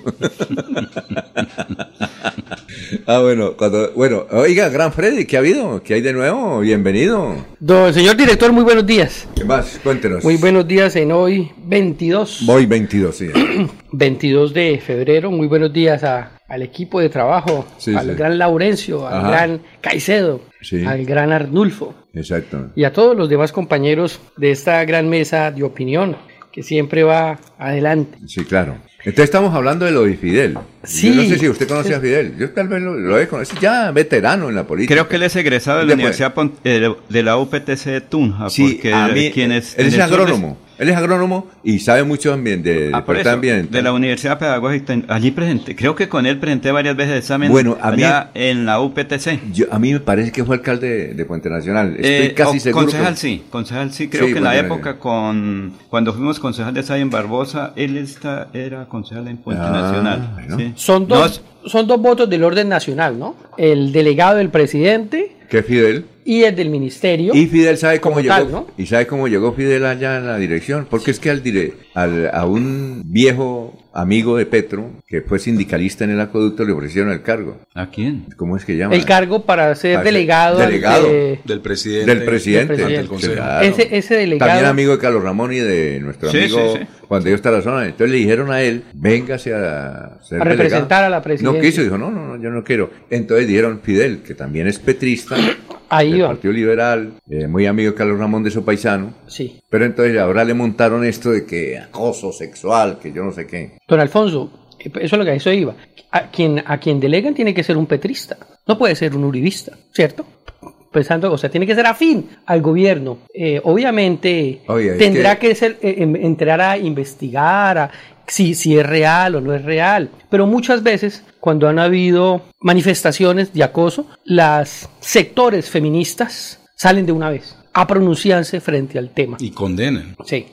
ah, bueno, cuando, bueno, oiga, Gran Freddy, ¿qué ha habido? ¿Qué hay de nuevo? Bienvenido.
Don, señor director, muy buenos días.
¿Qué más? Cuéntenos.
Muy buenos días en hoy 22.
Hoy 22, sí. (clears throat)
22 de febrero, muy buenos días al equipo de trabajo, al gran Laurencio, al gran Caicedo, al gran Arnulfo.
Exacto.
Y a todos los demás compañeros de esta gran mesa de opinión que siempre va adelante.
Sí, claro. Entonces estamos hablando de lo de Fidel. Sí. Yo no sé si usted conoce a Fidel. Yo tal vez lo, he conocido. Ya veterano en la política.
Creo que él es egresado de la Universidad eh, de la UPTC de Tunja.
Sí, porque a mí, ¿quién es, él es agrónomo. Él es agrónomo y sabe mucho también de,
ah, de la Universidad Pedagógica. Allí presente creo que con él presenté varias veces el examen
bueno, a allá
en la UPTC.
a mí me parece que fue alcalde de, Puente Nacional. Estoy eh, casi seguro.
Concejal sí, concejal sí. Creo que en la época con cuando fuimos concejal de Say en Barbosa, él está, era concejal en Puente ah, Nacional.
Son, dos, son dos votos del orden nacional, ¿no? El delegado del presidente.
¿Qué Fidel?
Y el del ministerio.
Y Fidel sabe cómo llegó. Y sabe cómo llegó Fidel allá en la dirección. Porque es que al, dire, al a un viejo amigo de Petro, que fue sindicalista en el acueducto, le ofrecieron el cargo.
¿A quién?
¿Cómo es que llama?
El cargo para ser delegado,
delegado
del presidente.
Del presidente.
Del ese, ese, delegado.
También amigo de Carlos Ramón y de nuestro amigo Juan de Dios Tarazona. Entonces le dijeron a él, véngase a ser
a representar a la presidencia.
No quiso, dijo, no, no, no, yo no quiero. Entonces dijeron Fidel, que también es petrista,
Ahí
del Partido Liberal, eh, muy amigo de Carlos Ramón de su paisano.
Sí.
Pero entonces ahora le montaron esto de que acoso sexual, que yo no sé qué.
Don Alfonso, eso es lo que a eso iba. A quien, a quien delegan tiene que ser un petrista, no puede ser un uribista, ¿cierto? Pensando, o sea, tiene que ser afín al gobierno. Eh, obviamente tendrá que, ser, eh, em, entrar a investigar a, si, si es real o no es real. Pero muchas veces, cuando han habido manifestaciones de acoso, las sectores feministas salen de una vez a pronunciarse frente al tema.
Y condenan.
Sí.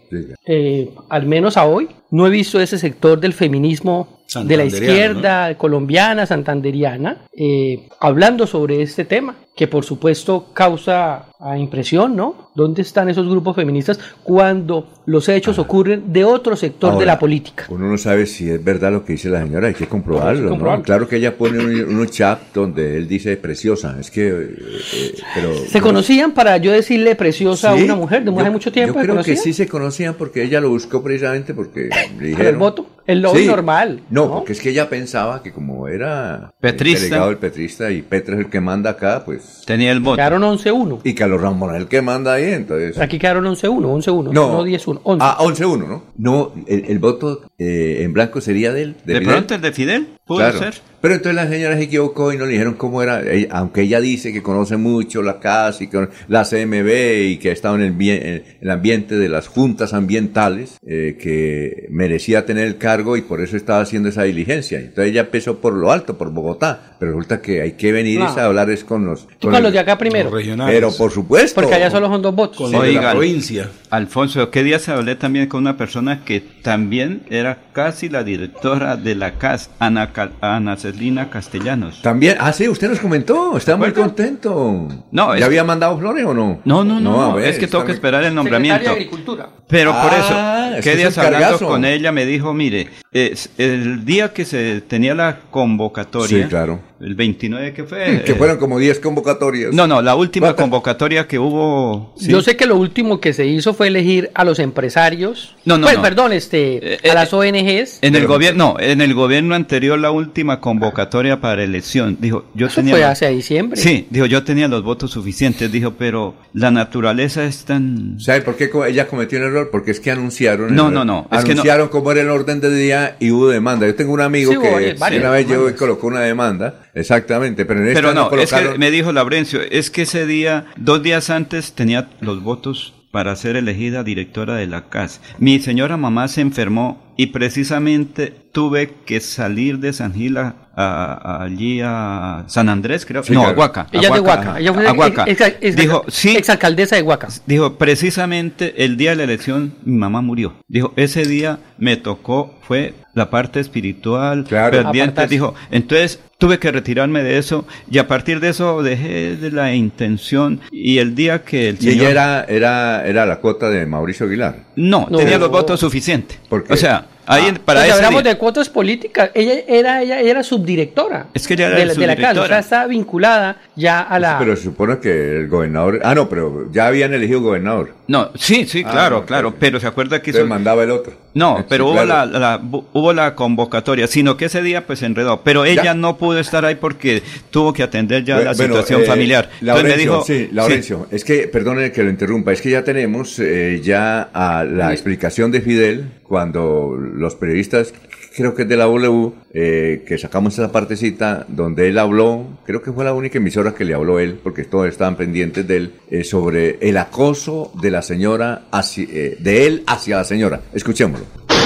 Eh, al menos a hoy no he visto ese sector del feminismo de la izquierda colombiana, santanderiana, eh, hablando sobre este tema, que por supuesto causa impresión, ¿no? ¿Dónde están esos grupos feministas cuando los hechos ah. ocurren de otro sector de la política?
Uno no sabe si es verdad lo que dice la señora, hay que comprobarlo, ¿no? Claro que ella pone un, chat donde él dice preciosa, es que... Eh,
eh, pero, ¿Se conocían para yo decirle preciosa a una mujer de hace mucho tiempo?
Yo creo que sí se conocían porque ella lo buscó precisamente porque (coughs)
le dijeron... ¿El voto? El lobby normal.
No, porque es que ella pensaba que como era
petrista.
el delegado del petrista y Petra es el que manda acá, pues...
Tenía el voto.
Quedaron 11-1.
Y Carlos Ramón es el que manda ahí, entonces...
Aquí quedaron 11-1, 11-1, no,
No.
10-1, 11.
Ah, 11-1, ¿no? No, el, el voto eh, en blanco sería de él.
De,
Fidel.
pronto el de Fidel,
Claro.
ser.
Pero entonces la señora se equivocó y no le dijeron cómo era, aunque ella dice que conoce mucho la casa y que la CMB y que ha estado en el, bien- en el ambiente de las juntas ambientales, eh, que merecía tener el cargo y por eso estaba haciendo esa diligencia. Entonces ella empezó por lo alto, por Bogotá, pero resulta que hay que venir a hablar es con los...
Tú
con
los de acá primero.
Los regionales.
Pero por supuesto.
Porque allá solo son dos votos.
Con los de la provincia.
Alfonso, ¿qué días hablé también con una persona que también era casi la directora de la CAS, Ana, Ana Celina Castellanos?
También, ah, sí, usted nos comentó, estaba muy contento.
No,
¿Ya había mandado flores o no?
No, no, no,
a
no,
ver,
es que
está
tengo que esperar el nombramiento.
de Agricultura.
Pero por
Ah,
eso,
es
¿qué
que
días
es
hablando con ella me dijo, mire, es el día que se tenía la convocatoria,
Sí, claro.
el 29 que fue, (laughs)
Que
eh,
fueron como 10 convocatorias.
no, no, la última
Bueno,
convocatoria que hubo, sí.
Yo sé que lo último que se hizo fue elegir a los empresarios.
No, no,
Pues,
no.
perdón, este,
Eh,
a
eh,
las ONGs.
en el gobierno, no, en el gobierno anterior la última convocatoria para elección, dijo, yo
Eso
tenía
fue
los-
hacia diciembre.
Sí, dijo, yo tenía los votos suficientes, dijo, pero la naturaleza es tan
¿Sabe por qué ella cometió un error? Porque es que anunciaron.
No,
el-
no, no, es que no-
Anunciaron cómo era el orden de día y hubo demanda. Yo tengo un amigo
Sí,
que
varias- varias
una vez llegó y colocó una demanda. Exactamente, pero en esta
Pero no, es
colocaron.
que me dijo Laurencio, es que ese día, dos días antes, tenía los votos para ser elegida directora de la CAS. Mi señora mamá se enfermó y precisamente tuve que salir de San Gil a, a- a- allí a San Andrés, creo.
Sí,
no,
claro.
a Huaca.
Ella es de Huaca. Ella fue
Huaca.
ex, ex- ex-
Dijo, sí,
exalcaldesa de Huaca.
Dijo, precisamente el día de la elección mi mamá murió. Dijo, ese día me tocó, fue la parte espiritual,
Claro.
pendiente.
Apartarse.
Dijo, entonces tuve que retirarme de eso y a partir de eso dejé de la intención y el día que el
Y ella era, era, era la cuota de Mauricio Aguilar.
No,
No.
tenía los votos suficientes.
¿Por qué?
O sea, ahí
Ah.
para
Pues, hablamos
día-
de cuotas políticas, ella era, ella era subdirectora.
Es que ella era
de, la- de la casa, o sea, estaba vinculada ya a la.
Pero se supone que el gobernador. Ah, no, pero ya habían elegido gobernador.
No, sí, sí,
Ah,
claro,
no,
claro, pero se acuerda que
Entonces
eso...
mandaba el otro.
No,
Sí,
pero hubo,
claro.
la, la- hubo la convocatoria, sino que ese día pues se enredó. Pero ella
Ya.
no pudo estar ahí porque tuvo que atender ya la
Bueno,
situación
eh,
familiar. Entonces
Laurencio,
me dijo,
sí, Laurencio, es que, perdone que lo interrumpa, es que ya tenemos eh, ya a la explicación de Fidel cuando los periodistas, creo que es de la W, eh, que sacamos esa partecita donde él habló, creo que fue la única emisora que le habló él, porque todos estaban pendientes de él, eh, sobre el acoso de la señora, hacia, eh, de él hacia la señora. Escuchémoslo.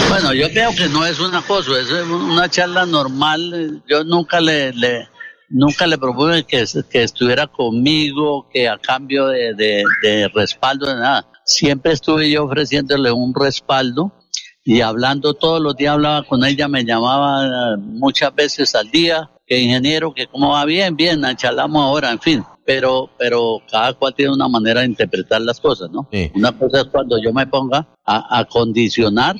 Bueno, yo creo que no es un acoso, es una charla normal. Yo nunca le, nunca le propuse que, estuviera conmigo, que a cambio de respaldo de nada. Siempre estuve yo ofreciéndole un respaldo y hablando todos los días hablaba con ella, me llamaba eh, muchas veces al día, que ingeniero, que cómo va bien, bien, charlamos ahora, en fin. Pero, pero cada cual tiene una manera de interpretar las cosas, ¿no?
Sí.
Una cosa es cuando yo me ponga a, a condicionar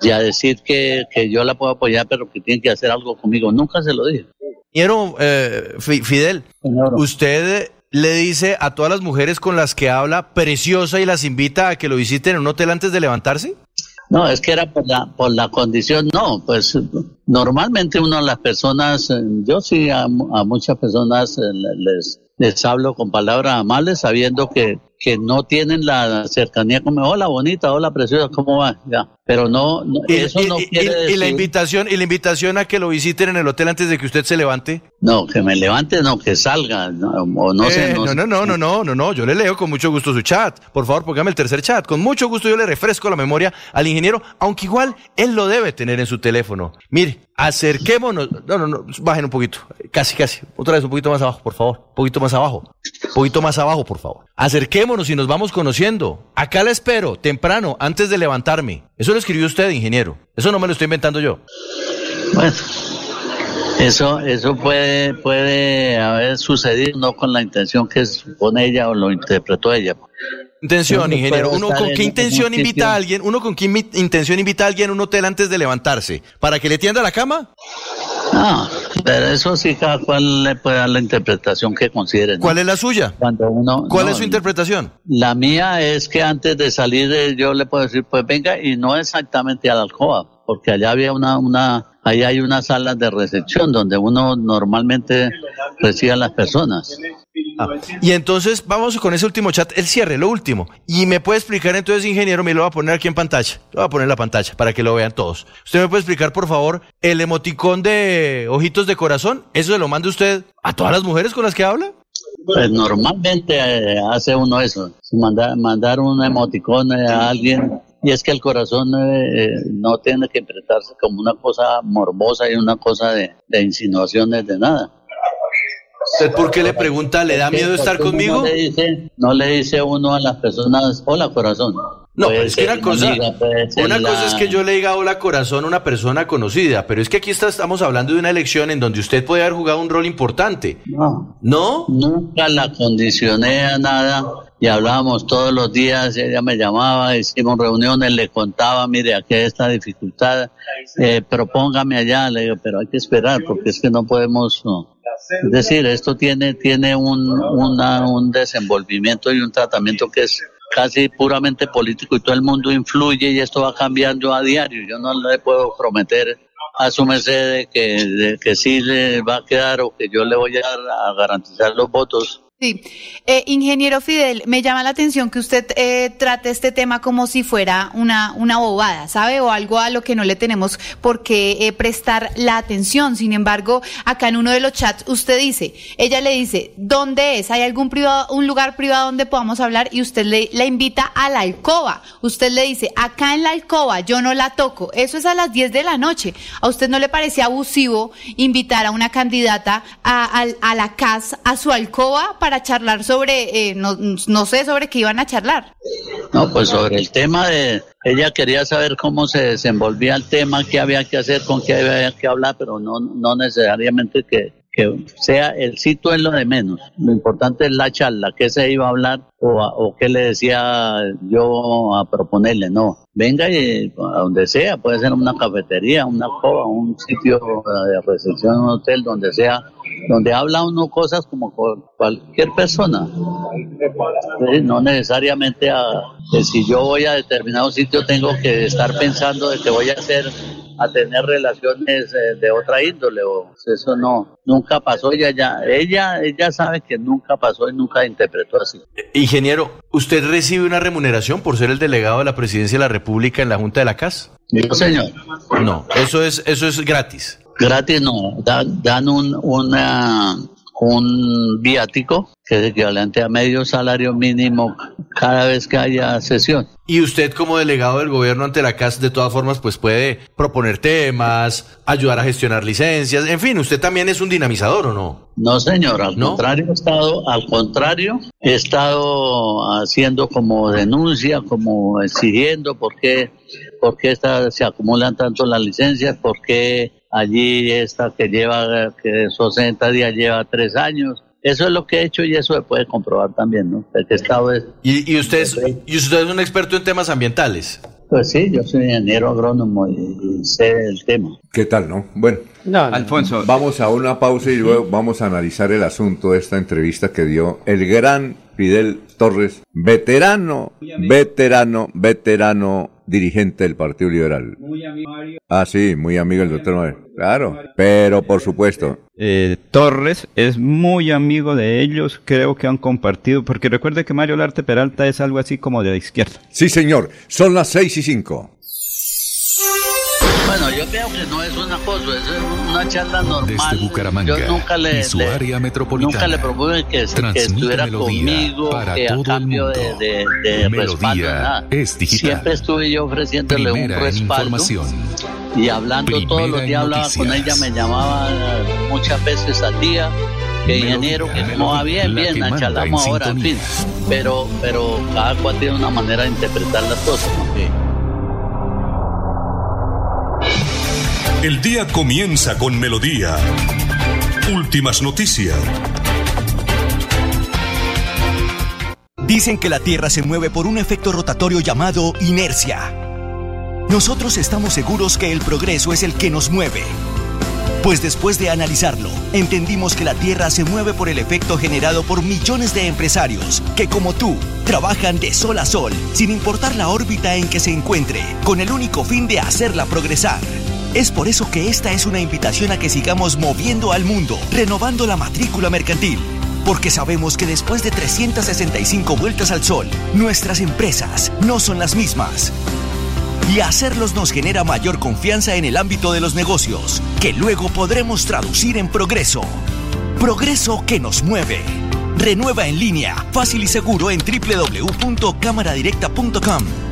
y a decir que, que yo la puedo apoyar, pero que tiene que hacer algo conmigo. Nunca se lo dije.
Ingeniero eh, Fi- Fidel,
Señor.
usted le dice a todas las mujeres con las que habla preciosa y las invita a que lo visiten en un hotel antes de levantarse?
No, es que era por la, por la condición, no, pues normalmente uno las personas, eh, yo sí a, a muchas personas eh, le- les, les hablo con palabras amables sabiendo que, que no tienen la cercanía como, hola bonita, hola preciosa, ¿cómo va? Ya, pero no, no,
Y,
eso
y-
no
y-
quiere
y la
decir-
invitación y la invitación a que lo visiten en el hotel antes de que usted se levante.
No, que me levante, no, que salga, no, o no sé.
Eh, no,
sé.
no, no, no, no, no, no, yo le leo con mucho gusto su chat. Por favor, póngame el tercer chat. Con mucho gusto yo le refresco la memoria al ingeniero, aunque igual él lo debe tener en su teléfono. Mire, acerquémonos. No, no, no, bajen un poquito. Casi, casi. Otra vez un poquito más abajo, por favor. Un poquito más abajo. Un poquito más abajo, por favor. Acerquémonos y nos vamos conociendo. Acá la espero, temprano, antes de levantarme. Eso lo escribió usted, ingeniero. Eso no me lo estoy inventando yo.
Bueno, eso, eso puede, puede haber sucedido no con la intención que supone ella o lo interpretó ella.
Intención,
Uno
ingeniero. ¿Uno con qué
en
intención invita a alguien? ¿Uno con qué intención invita a alguien a un hotel antes de levantarse? ¿Para que le tienda la cama?
Ah, pero eso sí cada cual le puede dar la interpretación que considere. ¿no?
¿Cuál es la suya?
Cuando uno,
¿Cuál
no,
es su interpretación?
La mía es que antes de salir eh, yo le puedo decir, pues venga, y no exactamente a la alcoba, porque allá había una, una, ahí hay unas salas de recepción donde uno normalmente recibe a las personas.
Ah, y entonces vamos con ese último chat, el cierre, lo último. Y me puede explicar entonces, ingeniero, me lo voy a poner aquí en pantalla. Lo voy a poner en la pantalla para que lo vean todos. ¿Usted me puede explicar, por favor, el emoticón de ojitos de corazón? ¿Eso se lo manda usted a todas las mujeres con las que habla?
Pues normalmente eh, hace uno eso, mandar, un emoticón eh, a alguien y es que el corazón eh, no tiene que interpretarse como una cosa morbosa y una cosa de, de insinuaciones de nada.
¿Usted por qué le pregunta, le da miedo estar conmigo?
No le, dice, no le dice uno a las personas, hola corazón.
No, es que una cosa, una cosa es que yo le diga hola corazón a una persona conocida, pero es que aquí está, estamos hablando de una elección en donde usted puede haber jugado un rol importante.
No.
¿No?
Nunca la condicioné a nada y hablábamos todos los días, ella me llamaba, hicimos reuniones, le contaba, mire, aquí hay esta dificultad, eh, propóngame allá, le digo, pero hay que esperar porque es que no podemos... Es decir, esto tiene, tiene un, una, un desenvolvimiento y un tratamiento que es casi puramente político y todo el mundo influye y esto va cambiando a diario. Yo no le puedo prometer a su merced que, que sí le va a quedar o que yo le voy a, a garantizar los votos
Sí, eh, ingeniero Fidel, me llama la atención que usted eh, trate este tema como si fuera una, una bobada, ¿sabe? O algo a lo que no le tenemos por qué eh, prestar la atención. Sin embargo, acá en uno de los chats usted dice, ella le dice, ¿dónde es? ¿Hay algún privado, un lugar privado donde podamos hablar? Y usted le, la invita a la alcoba. Usted le dice, acá en la alcoba yo no la toco. Eso es a las 10 de la noche. ¿A usted no le parece abusivo invitar a una candidata a, a, a la casa, a su alcoba para para charlar sobre, eh, no, no sé sobre qué iban a charlar.
No, pues sobre el tema de, ella quería saber cómo se desenvolvía el tema, qué había que hacer, con qué había que hablar, pero no, no necesariamente que, que sea el sitio es lo de menos. Lo importante es la charla, qué se iba a hablar o, o qué le decía yo a proponerle. No, venga y a donde sea, puede ser una cafetería, una cova, un sitio de recepción, un hotel, donde sea, donde habla uno cosas como cualquier persona. No necesariamente a, si yo voy a determinado sitio tengo que estar pensando de que voy a hacer a tener relaciones eh, de otra índole o eso no nunca pasó. Ella ya ella ella sabe que nunca pasó y nunca interpretó así.
Ingeniero usted recibe una remuneración por ser el delegado de la presidencia de la república en la junta de la CAS
no señor.
No eso es eso es gratis.
Gratis no dan, dan un una un viático que es equivalente a medio salario mínimo cada vez que haya sesión.
Y usted como delegado del gobierno ante la CAS de todas formas pues puede proponer temas, ayudar a gestionar licencias, en fin, usted también es un dinamizador o no?
No, señor, al contrario he estado, al contrario, he estado haciendo como denuncia, como exigiendo por qué, por qué se acumulan tanto las licencias, por qué allí esta que lleva que 60 días lleva tres años. Eso es lo que he hecho y eso se puede comprobar también, ¿no? El que estado es,
¿Y, y, usted es, ¿Y usted es un experto en temas ambientales?
Pues sí, yo soy ingeniero agrónomo y, sé el tema.
¿Qué tal, no? Bueno,
no, no. Alfonso.
Vamos a una pausa y luego vamos a analizar el asunto de esta entrevista que dio el gran Fidel Torres, veterano, veterano, veterano dirigente del Partido Liberal.
Muy amigo Mario.
Ah, sí, muy amigo del doctor Mario. Claro, pero por supuesto.
Eh, Torres es muy amigo de ellos, creo que han compartido, porque recuerde que Mario Larte Peralta es algo así como de la izquierda.
Sí, señor, son las seis y cinco.
Bueno, yo creo que no es una cosa, es una charla normal.
Desde Bucaramanga
yo nunca le,
y su
le-
área metropolitana.
Nunca le propuse que, que estuviera conmigo,
para
que a
todo el
cambio de,
mundo.
de, de
Melodía
respaldo, nada.
es digital.
Siempre estuve yo ofreciéndole
Primera
un respaldo y hablando
Primera
todos los días hablaba con ella,
noticias.
me llamaba eh, muchas veces al día. Que
Melodía,
ingeniero, que
melodía,
no va bien, bien, la charlamos
en
ahora, en fin. Pero, pero cada cual tiene una manera de interpretar las cosas. ¿no?
El día comienza con melodía. Últimas noticias.
Dicen que la Tierra se mueve por un efecto rotatorio llamado inercia. Nosotros estamos seguros que el progreso es el que nos mueve. Pues después de analizarlo, entendimos que la Tierra se mueve por el efecto generado por millones de empresarios que, como tú, trabajan de sol a sol, sin importar la órbita en que se encuentre, con el único fin de hacerla progresar. Es por eso que esta es una invitación a que sigamos moviendo al mundo, renovando la matrícula mercantil. Porque sabemos que después de 365 vueltas al sol, nuestras empresas no son las mismas. Y hacerlos nos genera mayor confianza en el ámbito de los negocios, que luego podremos traducir en progreso. Progreso que nos mueve. Renueva en línea, fácil y seguro en www.cámaradirecta.com.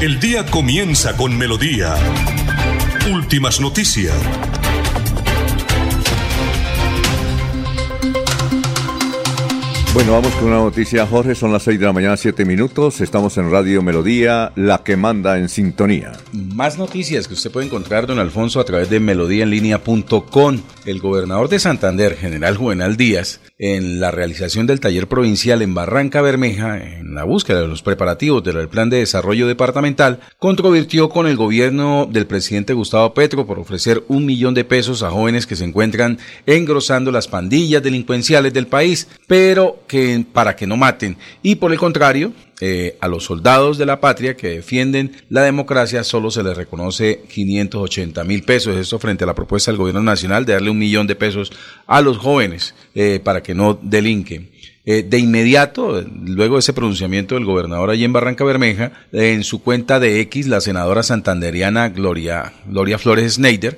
El día comienza con melodía. Últimas noticias.
Bueno, vamos con una noticia, Jorge. Son las 6 de la mañana, 7 minutos. Estamos en Radio Melodía, la que manda en sintonía.
Más noticias que usted puede encontrar, don Alfonso, a través de melodíaenlínea.com. El gobernador de Santander, general Juvenal Díaz, en la realización del taller provincial en Barranca Bermeja, en la búsqueda de los preparativos del Plan de Desarrollo Departamental, controvirtió con el gobierno del presidente Gustavo Petro por ofrecer un millón de pesos a jóvenes que se encuentran engrosando las pandillas delincuenciales del país, pero que para que no maten. Y por el contrario, eh, a los soldados de la patria que defienden la democracia solo se les reconoce 580 mil pesos. Esto frente a la propuesta del gobierno nacional de darle un millón de pesos a los jóvenes eh, para que no delinquen. Eh, de inmediato, luego de ese pronunciamiento del gobernador allí en Barranca Bermeja, en su cuenta de X, la senadora santanderiana Gloria, Gloria Flores Schneider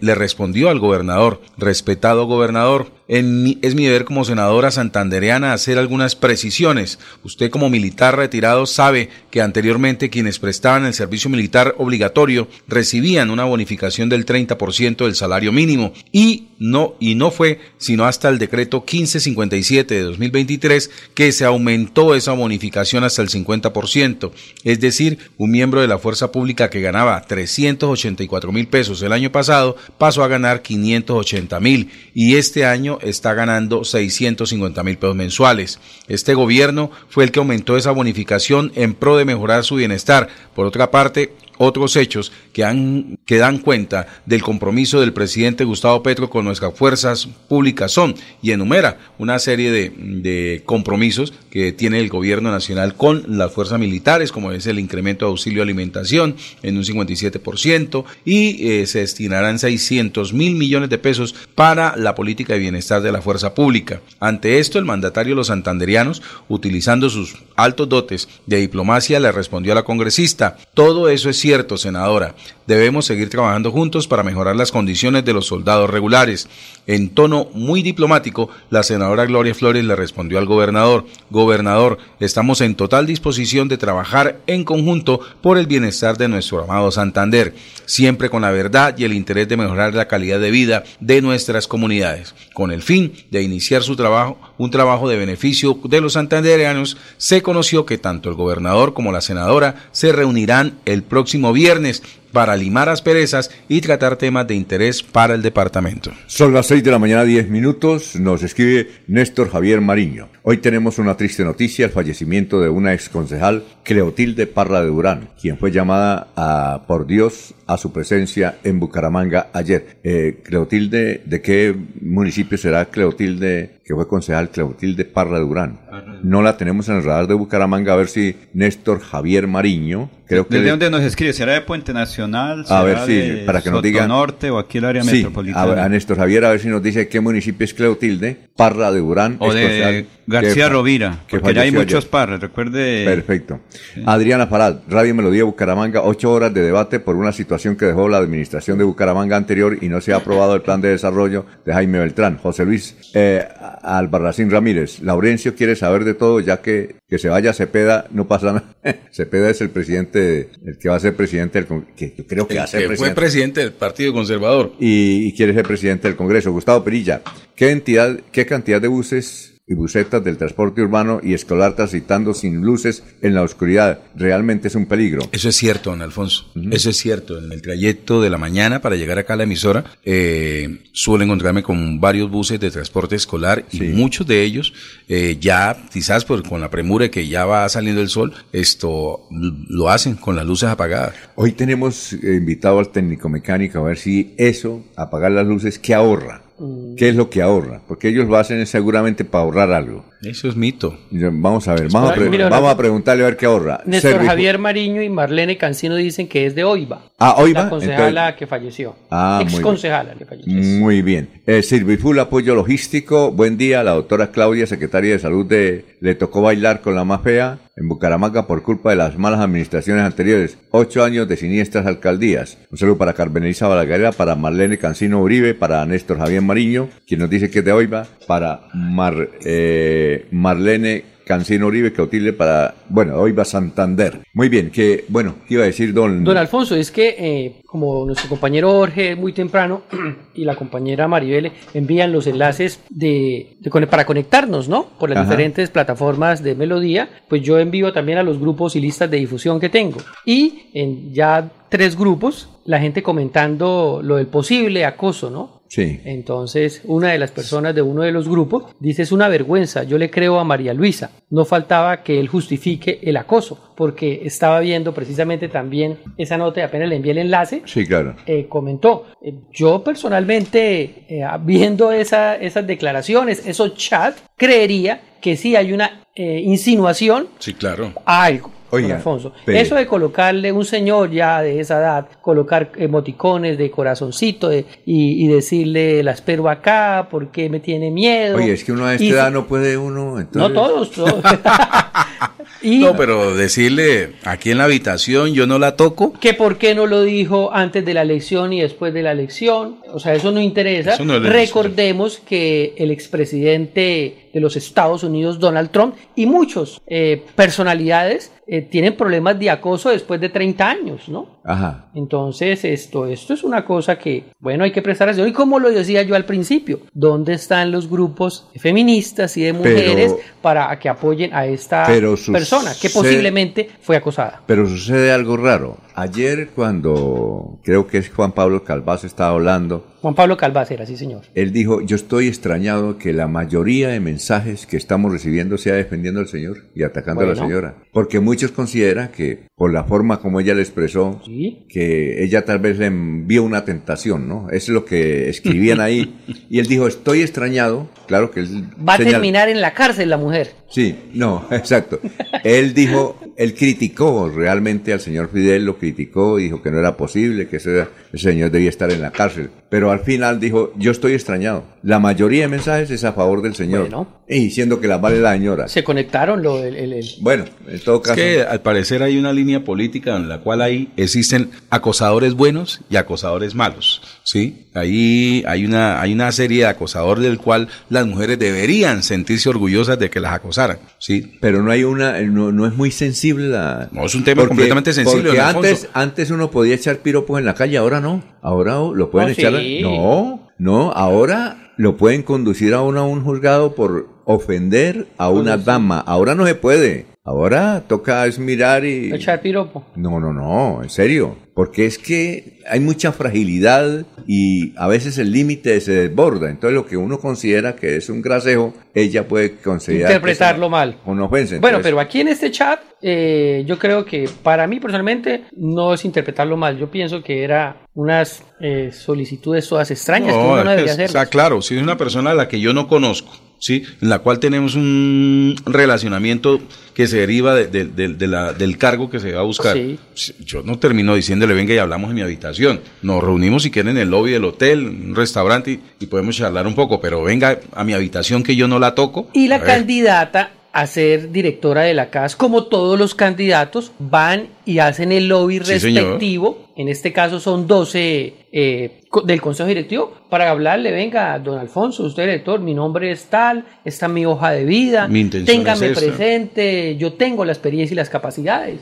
le respondió al gobernador, respetado gobernador, es mi deber como senadora santandereana hacer algunas precisiones. Usted como militar retirado sabe que anteriormente quienes prestaban el servicio militar obligatorio recibían una bonificación del 30% del salario mínimo y no, y no fue sino hasta el decreto 1557 de 2023 que se aumentó esa bonificación hasta el 50%. Es decir, un miembro de la fuerza pública que ganaba 384 mil pesos el año pasado pasó a ganar 580 mil y este año está ganando 650 mil pesos mensuales. Este gobierno fue el que aumentó esa bonificación en pro de mejorar su bienestar. Por otra parte, otros hechos que, dan cuenta del compromiso del presidente Gustavo Petro con nuestras fuerzas públicas son, y enumera una serie de, de compromisos que tiene el gobierno nacional con las fuerzas militares, como es el incremento de auxilio alimentación en un 57%, y eh, se destinarán 600 mil millones de pesos para la política de bienestar de la fuerza pública. Ante esto, el mandatario de los santanderianos, utilizando sus altos dotes de diplomacia, le respondió a la congresista, todo eso es cierto cierto, senadora. Debemos seguir trabajando juntos para mejorar las condiciones de los soldados regulares. En tono muy diplomático, la senadora Gloria Flores le respondió al gobernador, Gobernador, estamos en total disposición de trabajar en conjunto por el bienestar de nuestro amado Santander, siempre con la verdad y el interés de mejorar la calidad de vida de nuestras comunidades. Con el fin de iniciar su trabajo, un trabajo de beneficio de los santandereanos, se conoció que tanto el gobernador como la senadora se reunirán el próximo viernes para limar asperezas y tratar temas de interés para el departamento.
Son las 6 de la mañana, 10 minutos. Nos escribe Néstor Javier Mariño. Hoy tenemos una triste noticia, el fallecimiento de una exconcejal, Cleotilde Parra de Durán, quien fue llamada por Dios a su presencia en Bucaramanga ayer. Eh, Cleotilde, ¿de qué municipio será Cleotilde, que fue concejal Cleotilde Parra de Durán? No la tenemos en el radar de Bucaramanga, a ver si Néstor Javier Mariño, Creo que
¿Desde
le-
dónde nos escribe? ¿Será de Puente Nacional?
A ver
¿Será
si,
de
para que nos digan.
Norte o aquí el área
Sí,
metropolitana?
A, a Néstor Javier, a ver si nos dice qué municipio es Cleotilde, Parra de Urán.
O de García
que-
Rovira,
que
porque ya hay muchos parres, recuerde.
Perfecto. Adriana Farad, Radio Melodía Bucaramanga, ocho horas de debate por una situación que dejó la administración de Bucaramanga anterior y no se ha aprobado el plan de desarrollo de Jaime Beltrán. José Luis eh, Albarracín Ramírez, Laurencio quiere saber de todo, ya que que se vaya Cepeda no pasa nada. (laughs) Cepeda es el presidente, el que va a ser presidente del Congreso, que yo creo que va a
El
ser
que fue
presidente.
presidente del Partido Conservador.
y, y quiere ser presidente del Congreso. Gustavo Perilla, ¿qué entidad, qué cantidad de buses y busetas del transporte urbano y escolar transitando sin luces en la oscuridad realmente es un peligro?
Eso es cierto, don Alfonso. Eso es cierto. En el trayecto de la mañana para llegar acá a la emisora, eh, suelo encontrarme con varios buses de transporte escolar y muchos de ellos eh, ya, quizás por, con la premura que ya va saliendo el sol, esto lo hacen con las luces apagadas.
Hoy tenemos eh, invitado al técnico mecánico a ver si eso, apagar las luces, ¿qué ahorra? ¿Qué es lo que ahorra? Porque ellos lo hacen seguramente para ahorrar algo.
Eso es mito.
Vamos a ver, vamos a, pre-
Mira,
vamos a preguntarle a ver qué ahorra.
Néstor Javier Mariño y Marlene Cancino dicen que es de Oiva.
Ah, Oiva,
La concejala
entonces-
que falleció.
Ah, muy
Ex
bien.
concejala que falleció.
Muy bien. Eh, Serviful Apoyo Logístico. Buen día. La doctora Claudia, secretaria de Salud de Le tocó bailar con la más fea en Bucaramanga por culpa de las malas administraciones anteriores. Ocho años de siniestras alcaldías. Un saludo para Carmen Elisa Balaguer, para Marlene Cancino Uribe, para Néstor Javier Mariño, quien nos dice que es de Oiva, para Mar, eh, Marlene Cancino Uribe, que utile para, bueno, Oiva Santander. Muy bien, que, bueno, ¿qué iba a decir don...
Don Alfonso, es que eh, como nuestro compañero Jorge muy temprano (clears throat) y la compañera Maribel envían los enlaces de, de para conectarnos, ¿no? Por las
Ajá.
diferentes plataformas de melodía, pues yo envío también a los grupos y listas de difusión que tengo. Y en ya tres grupos, la gente comentando lo del posible acoso, ¿no?
Sí.
Entonces, una de las personas de uno de los grupos dice, es una vergüenza, yo le creo a María Luisa. No faltaba que él justifique el acoso, porque estaba viendo precisamente también esa nota y apenas le envié el enlace.
Sí, claro.
eh, comentó, eh, yo personalmente, eh, viendo esa- esas declaraciones, esos chats, creería que sí hay una insinuación
Sí, claro.
a algo.
Oiga,
Alfonso.
pero-
Eso de colocarle un señor ya de esa edad, colocar emoticones de corazoncito de- y, y decirle la espero acá porque me tiene miedo.
Oye, es que uno a esta
Y-
edad no puede uno, entonces... (laughs)
No todos, todos. y
No, pero decirle aquí en la habitación yo no la toco.
que por qué no lo dijo antes de la elección y después de la elección. O sea, eso no interesa.
Eso no le-
Recordemos que el expresidente de los Estados Unidos, Donald Trump, y muchos eh, personalidades eh, tienen problemas de acoso después de 30 años, ¿no?
Ajá.
Entonces, esto, esto es una cosa que, bueno, hay que prestar atención. Y como lo decía yo al principio, ¿dónde están los grupos feministas y de mujeres
Pero-
para que apoyen a esta persona que posiblemente fue acosada?
Pero sucede algo raro. Ayer cuando creo que es Juan Pablo Calvazo estaba hablando,
Juan Pablo Calvacera, sí, señor.
él dijo, yo estoy extrañado que la mayoría de mensajes que estamos recibiendo sea defendiendo al Señor y atacando a la señora. Porque muchos consideran que por la forma como ella le expresó, que ella tal vez le envió una tentación, ¿no? Eso es lo que escribían ahí. (laughs) y él dijo, estoy extrañado. Claro que él
Va a terminar en la cárcel la mujer.
Sí, no, (laughs) exacto. Él dijo, él criticó realmente al señor Fidel, lo criticó y dijo que no era posible, que ese, ese señor debía estar en la cárcel. Pero al final dijo, yo estoy extrañado. La mayoría de mensajes es a favor del señor.
Bueno.
Y diciendo que la vale la señora.
Se conectaron lo, el, el- el-
Bueno, en todo
Es
caso.
que al parecer hay una línea política en la cual ahí existen acosadores buenos y acosadores malos, ¿sí? Ahí hay una, hay una serie de acosadores del cual las mujeres deberían sentirse orgullosas de que las acosaran, ¿sí?
Pero no hay una, no, no es muy sensible la...
No, es un tema completamente sensible,
Porque antes, antes uno podía echar piropos en la calle, ahora no. Ahora lo pueden
Oh,
echar...
sí.
No, no, ahora lo pueden conducir a uno a un juzgado por ofender a una dama. Ahora no se puede. Ahora toca es mirar y...
echar piropo.
No, no, no, en serio. Porque es que hay mucha fragilidad y a veces el límite se desborda. Entonces lo que uno considera que es un grasejo, ella puede considerar...
Interpretarlo mal.
Una ofensa.
Bueno,
Entonces,
pero aquí en este chat, eh, yo creo que para mí personalmente no es interpretarlo mal. Yo pienso que era unas eh, solicitudes todas extrañas que uno no debería hacer.
está claro, si es una persona a la que yo no conozco, ¿sí? En la cual tenemos un relacionamiento que se deriva de, de- de- de la- del cargo que se va a buscar.
Sí.
Yo no termino diciéndole, venga y hablamos en mi habitación. Nos reunimos si quieren en el lobby del hotel, en un restaurante y, y podemos charlar un poco, pero venga a mi habitación que yo no la toco.
Y la
A
candidata a ser directora de la CAS, como todos los candidatos, van y hacen el lobby
Sí, señor.
respectivo. En este caso son 12 eh, del Consejo Directivo para hablarle, venga, don Alfonso, usted director, mi nombre es tal, esta es mi hoja de vida,
Mi intención
téngame
es
presente, yo tengo la experiencia y las capacidades.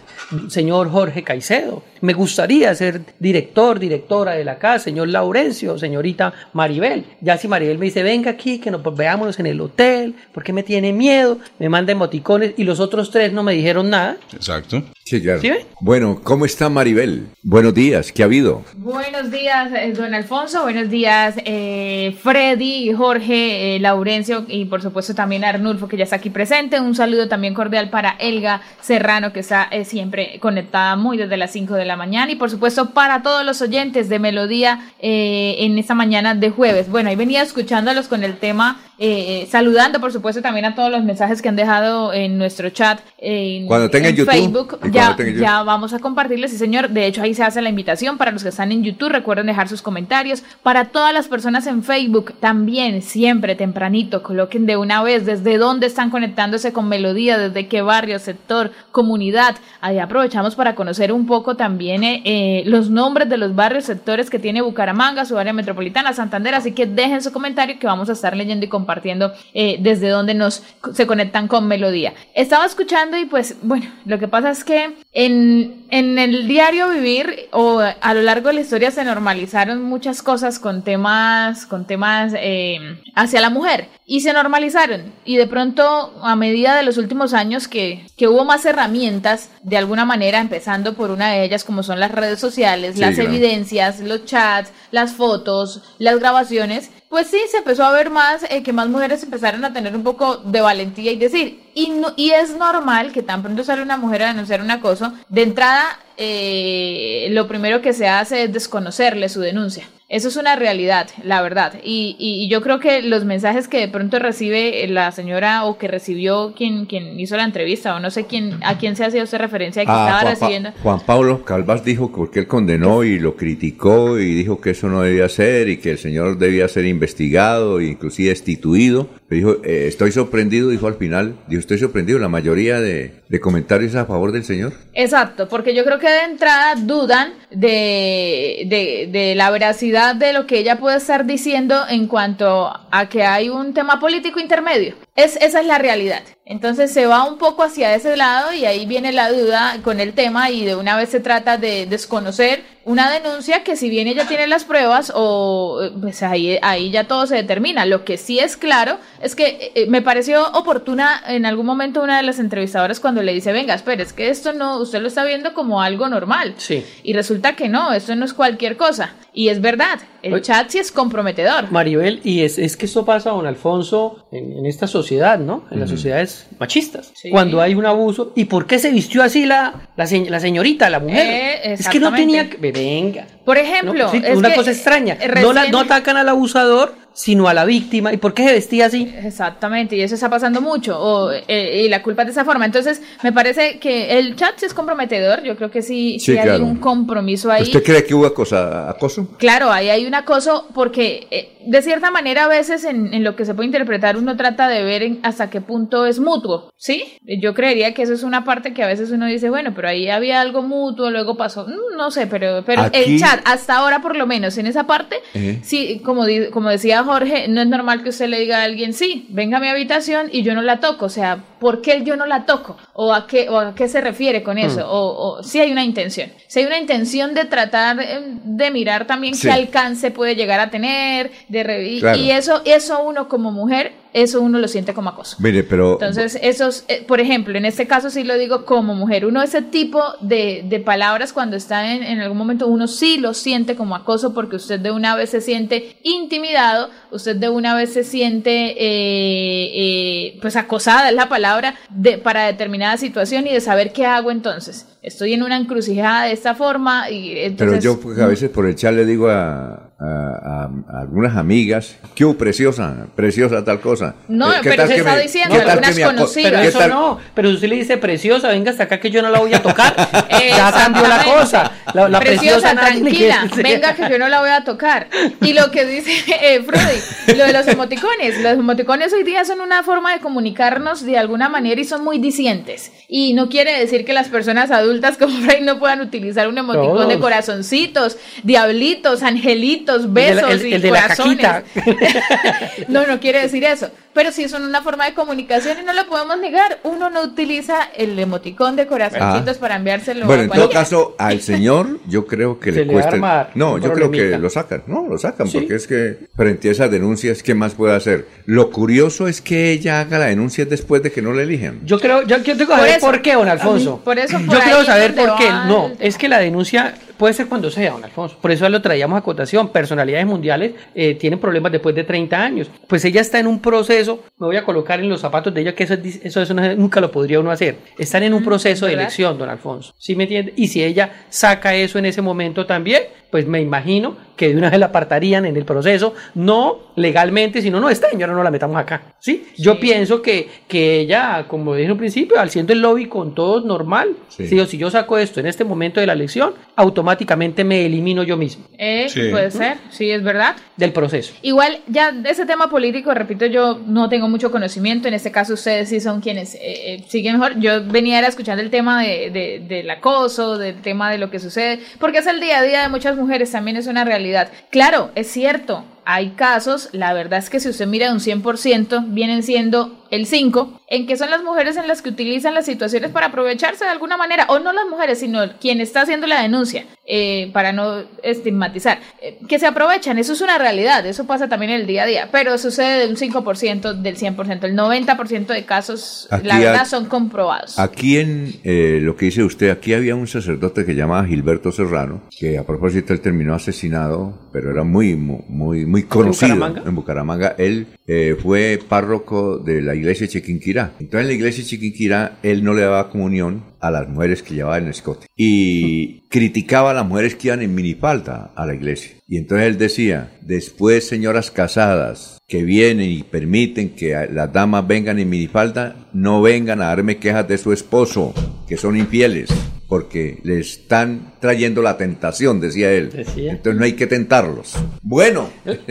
Señor Jorge Caicedo, me gustaría ser director, directora de la CAS, señor Laurencio, señorita Maribel. Ya si Maribel me dice, venga aquí, que nos veámonos en el hotel, porque me tiene miedo, me manda emoticones y los otros tres no me dijeron nada.
Exacto.
Sí, claro. Bueno, ¿cómo está Maribel? Buenos días, ¿qué ha habido?
Buenos días, eh, don Alfonso. Buenos días, eh, Freddy, Jorge, eh, Laurencio y por supuesto también Arnulfo, que ya está aquí presente. Un saludo también cordial para Elga Serrano, que está eh, siempre conectada muy desde las 5 de la mañana. Y por supuesto para todos los oyentes de Melodía eh, en esta mañana de jueves. Bueno, ahí venía escuchándolos con el tema, eh, saludando por supuesto también a todos los mensajes que han dejado en nuestro chat. en-
Cuando YouTube,
Facebook.
y
Ya,
cuando tenga YouTube.
ya vamos a compartirles, sí señor. De hecho, ahí se hace la invitación para los que están en YouTube. Recuerden dejar sus comentarios. Para todas las personas en Facebook, también siempre tempranito, coloquen de una vez desde dónde están conectándose con Melodía, desde qué barrio, sector, comunidad. Ahí aprovechamos para conocer un poco también eh, eh, los nombres de los barrios, sectores que tiene Bucaramanga, su área metropolitana, Santander. Así que dejen su comentario que vamos a estar leyendo y compartiendo eh, desde donde nos se conectan con Melodía. Estaba escuchando y pues bueno, lo que pasa es que en, en el diario vivir o a lo largo de la historia se normalizaron muchas cosas con temas, con temas eh, hacia la mujer y se normalizaron y de pronto a medida de los últimos años que, que hubo más herramientas de alguna manera empezando por una de ellas como son las redes sociales,
Sí,
las
claro.
evidencias, los chats, las fotos, las grabaciones, pues sí, se empezó a ver más, eh, que más mujeres empezaron a tener un poco de valentía y decir, y, no, y es normal que tan pronto sale una mujer a denunciar un acoso, de entrada eh, lo primero que se hace es desconocerle su denuncia. Eso es una realidad, la verdad. Y, y- y yo creo que los mensajes que de pronto recibe la señora o que recibió quien, quien hizo la entrevista, o no sé quién, a quién se hacía usted referencia que
Ah,
estaba
Juan, Pa-
recibiendo.
Juan Pablo Calvas dijo que porque él condenó y lo criticó y dijo que eso no debía ser y que el señor debía ser investigado e inclusive destituido. Dijo, eh, estoy sorprendido, dijo al final, dijo, estoy sorprendido, la mayoría de, de comentarios a favor del señor.
Exacto, porque yo creo que de entrada dudan de, de, la veracidad de lo que ella puede estar diciendo en cuanto a que hay un tema político intermedio. Es, esa es la realidad. Entonces se va un poco hacia ese lado y ahí viene la duda con el tema y de una vez se trata de desconocer una denuncia que si bien ella tiene las pruebas o eh, pues ahí, ahí ya todo se determina. Lo que sí es claro es que eh, me pareció oportuna en algún momento una de las entrevistadoras cuando le dice, venga, espere, es que esto no, usted lo está viendo como algo normal.
Sí.
Y resulta que no, esto no es cualquier cosa. Y es verdad, el chat sí es comprometedor.
Maribel, y es, es que esto pasa, don Alfonso, en, en esta sociedad, ¿no? En las sociedades machistas. Cuando hay un abuso. ¿Y por qué se vistió así la, la, se- la señorita, la mujer?
Eh,
es que no tenía que... Venga.
Por ejemplo,
No, sí,
es
una
que,
cosa extraña. No, la- no atacan al abusador, sino a la víctima. ¿Y por qué se vestía así?
Exactamente, y eso está pasando mucho, o, eh, y la culpa es de esa forma. Entonces, me parece que el chat sí es comprometedor, yo creo que sí, sí,
Sí,
hay
claro.
un compromiso ahí.
¿Usted cree que hubo acosa- acoso?
Claro, ahí hay un acoso porque eh, de cierta manera a veces en, en lo que se puede interpretar uno trata de ver en- hasta qué punto es mutuo, ¿sí? Yo creería que eso es una parte que a veces uno dice, bueno, pero ahí había algo mutuo, luego pasó, mm, no sé, pero, pero
Aquí-
el chat hasta ahora por lo menos en esa parte,
Eh.
sí, como, di- como decía Jorge, no es normal que usted le diga a alguien, sí, venga a mi habitación y yo no la toco, o sea, ¿por qué yo no la toco? ¿O a qué, o a qué se refiere con eso?
Mm.
O, o si hay una intención, si hay una intención de tratar eh, de mirar también
Sí.
qué alcance puede llegar a tener, de
Claro.
y eso, eso uno como mujer, eso uno lo siente como acoso.
Mire, pero...
Entonces, esos, eh, por ejemplo, en este caso sí lo digo como mujer, uno ese tipo de, de palabras cuando está en, en algún momento, uno sí lo siente como acoso porque usted de una vez se siente intimidado, usted de una vez se siente, eh, eh, pues acosada es la palabra, de, para determinada situación y de saber qué hago entonces. Estoy en una encrucijada de esta forma y
Pero
entonces...
yo pues, a veces por el chat le digo a, a, a algunas amigas, ¿qué hubo, preciosa? Preciosa tal cosa.
No,
Eh, ¿qué
pero
tal
se
que
está
me-
diciendo,
qué
algunas
que
conocidas.
Pero
¿Qué
eso
tal?
no, pero usted le dice preciosa, venga hasta acá que yo no la voy a tocar. (laughs) ya cambió la cosa. La, la
preciosa, tranquila, venga que yo no la voy a tocar. Y lo que dice (laughs) eh, Frudy, lo de los emoticones, los emoticones hoy día son una forma de comunicarnos de alguna manera y son muy dicientes. Y no quiere decir que las personas adultas como Frey no puedan utilizar un emoticón de corazoncitos, diablitos, angelitos,
El de la-
besos
el-
y
el de la
corazones. (laughs) no, no quiere decir eso. Pero sí son una forma de comunicación y no lo podemos negar. Uno no utiliza el emoticón de corazoncitos
Ah.
para enviárselo
Bueno,
a
en todo caso, al señor yo creo que
Se
le
le va a
cuesta.
armar
No, yo creo que lo sacan. No, lo sacan,
Sí.
porque es que frente a esas denuncias, ¿qué más puede hacer? Lo curioso es que ella haga la denuncia después de que no le eligen.
Yo creo, yo, yo tengo que
Por
saber por qué, don Alfonso.
Por eso, por
yo quiero saber por qué. No, es que la denuncia puede ser cuando sea, don Alfonso. Por eso lo traíamos a cotación. Personalidades mundiales eh, tienen problemas después de 30 años. Pues ella está en un proceso, me voy a colocar en los zapatos de ella, que eso, eso, eso no- nunca lo podría uno hacer. Están en un proceso de elección, don Alfonso. ¿Sí me entiende? Y si ella saca eso en ese momento también, pues me imagino que de una vez la apartarían en el proceso, no legalmente, sino no, esta señora no la metamos acá. ¿sí? Yo pienso que, que ella, como dije en un principio, al siendo el lobby con todos normal,
Sí.
si, yo- si yo saco esto en este momento de la elección, automáticamente me elimino yo mismo
Eh,
Sí.
Puede ser, sí, es verdad.
del proceso.
Igual, ya de ese tema político, repito, yo no tengo mucho conocimiento. En este caso, ustedes sí son quienes eh, eh, siguen mejor. Yo venía era escuchando el tema de, de- del acoso, del tema de lo que sucede, porque es el día a día de muchas mujeres, también es una realidad. Claro, es cierto, hay casos, la verdad es que si usted mira un 100%, vienen siendo el 5, en que son las mujeres en las que utilizan las situaciones para aprovecharse de alguna manera, o no las mujeres, sino quien está haciendo la denuncia, eh, para no estigmatizar, eh, que se aprovechan, eso es una realidad, eso pasa también en el día a día, pero sucede de un 5% del 100%, el 90% de casos,
Aquí
la verdad,
hay-
son comprobados.
Aquí en eh, lo que dice usted, aquí había un sacerdote que llamaba Gilberto Serrano, que a propósito él terminó asesinado, pero era muy, mu- muy, muy conocido
Bucaramanga?
en Bucaramanga. Él eh, fue párroco de la iglesia de Chiquinquirá. Entonces en la iglesia de Chiquinquirá él no le daba comunión a las mujeres que llevaban el escote y criticaba a las mujeres que iban en minifalda a la iglesia. Y entonces él decía, después señoras casadas que vienen y permiten que las damas vengan en minifalda, no vengan a darme quejas de su esposo, que son infieles, porque le están trayendo la tentación, decía él.
Decía.
Entonces no hay que tentarlos. Bueno, (laughs)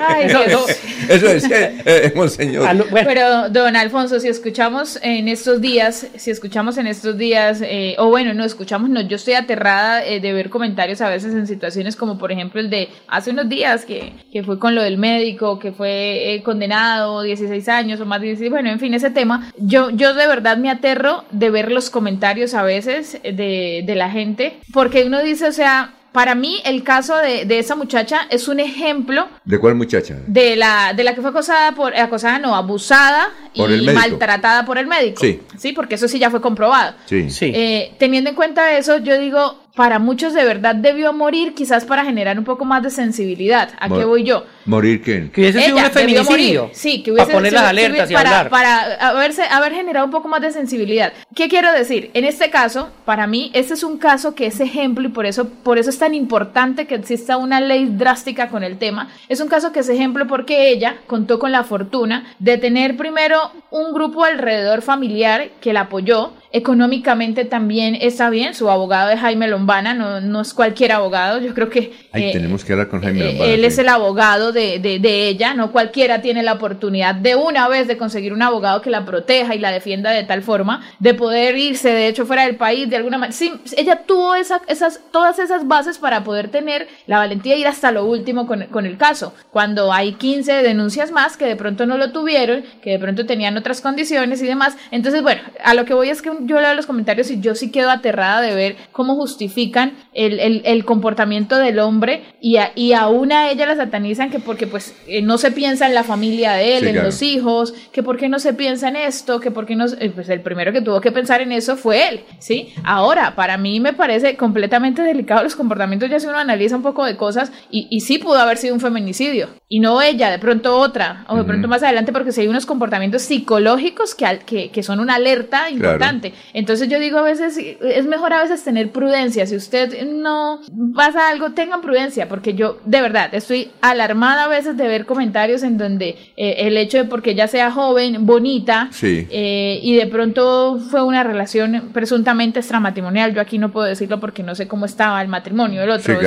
Ay,
Eso-
eso decía eh, monseñor.
Lo- bueno,
Pero, don Alfonso, si escuchamos en estos días, si escuchamos en estos días, eh, o bueno, no escuchamos, no, yo estoy aterrada eh, de ver comentarios a veces en situaciones como, por ejemplo, el de hace unos días que, que fue con lo del médico, que fue eh, condenado 16 años o más de 16, bueno, en fin, ese tema. Yo, yo de verdad me aterro de ver los comentarios a veces eh, de, de la gente, porque uno dice, o sea, para mí el caso de, de esa muchacha es un ejemplo
¿De cuál muchacha?
de la, de la que fue acosada por, acosada no, abusada
Por
y maltratada por el médico.
Sí.
porque eso sí ya fue comprobado.
Sí.
sí.
Eh, teniendo en cuenta eso, yo digo, para muchos de verdad debió morir, quizás para generar un poco más de sensibilidad. ¿A qué voy yo?
¿Morir quién?
que hubiese sido un
Ella debió
feminicidio.
morir. Sí, que hubiese
Para poner las alertas y
para,
hablar.
para haberse, haber generado un poco más de sensibilidad. ¿Qué quiero decir? En este caso, para mí, este es un caso que es ejemplo y por eso, por eso es tan importante que exista una ley drástica con el tema. Es un caso que es ejemplo porque ella contó con la fortuna de tener primero un grupo alrededor familiar que la apoyó. Económicamente también está bien. Su abogado es Jaime Lombana, no, no es cualquier abogado. Yo creo que
Ay,
eh,
tenemos que hablar con Jaime
eh,
Lombana,
él
sí.
es el abogado de, de- ella, no cualquiera tiene la oportunidad de una vez de conseguir un abogado que la proteja y la defienda de tal forma, de poder irse, de hecho, fuera del país, de alguna manera. Sí, ella tuvo esa- esas, todas esas bases para poder tener la valentía de ir hasta lo último con, el caso. Cuando hay 15 denuncias más que de pronto no lo tuvieron, que de pronto tenían otras condiciones y demás. Entonces, bueno, a lo que voy es que yo leo los comentarios y yo sí quedo aterrada de ver cómo justifican el, el- el comportamiento del hombre y, a, y aún a ella la satanizan que porque pues eh, no se piensa en la familia de él,
Sí,
en
claro.
los hijos, que por qué no se piensa en esto, que por qué no... eh, Pues el primero que tuvo que pensar en eso fue él, ¿sí? Ahora, para mí me parece completamente delicado los comportamientos, ya si uno analiza un poco de cosas y, y sí pudo haber sido un feminicidio. Y no ella, de pronto otra, o de pronto más adelante, porque si hay unos comportamientos psicológicos que, que, que son una alerta importante. Entonces yo digo a veces, es mejor a veces tener prudencia. Si usted no pasa algo, tengan prudencia, porque yo de verdad estoy alarmada a veces de ver comentarios en donde eh, el hecho de porque ella sea joven, bonita, eh, y de pronto fue una relación presuntamente extramatrimonial, yo aquí no puedo decirlo porque no sé cómo estaba el matrimonio del otro,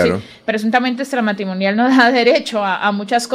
presuntamente extramatrimonial no (laughs) da derecho a, muchas cosas,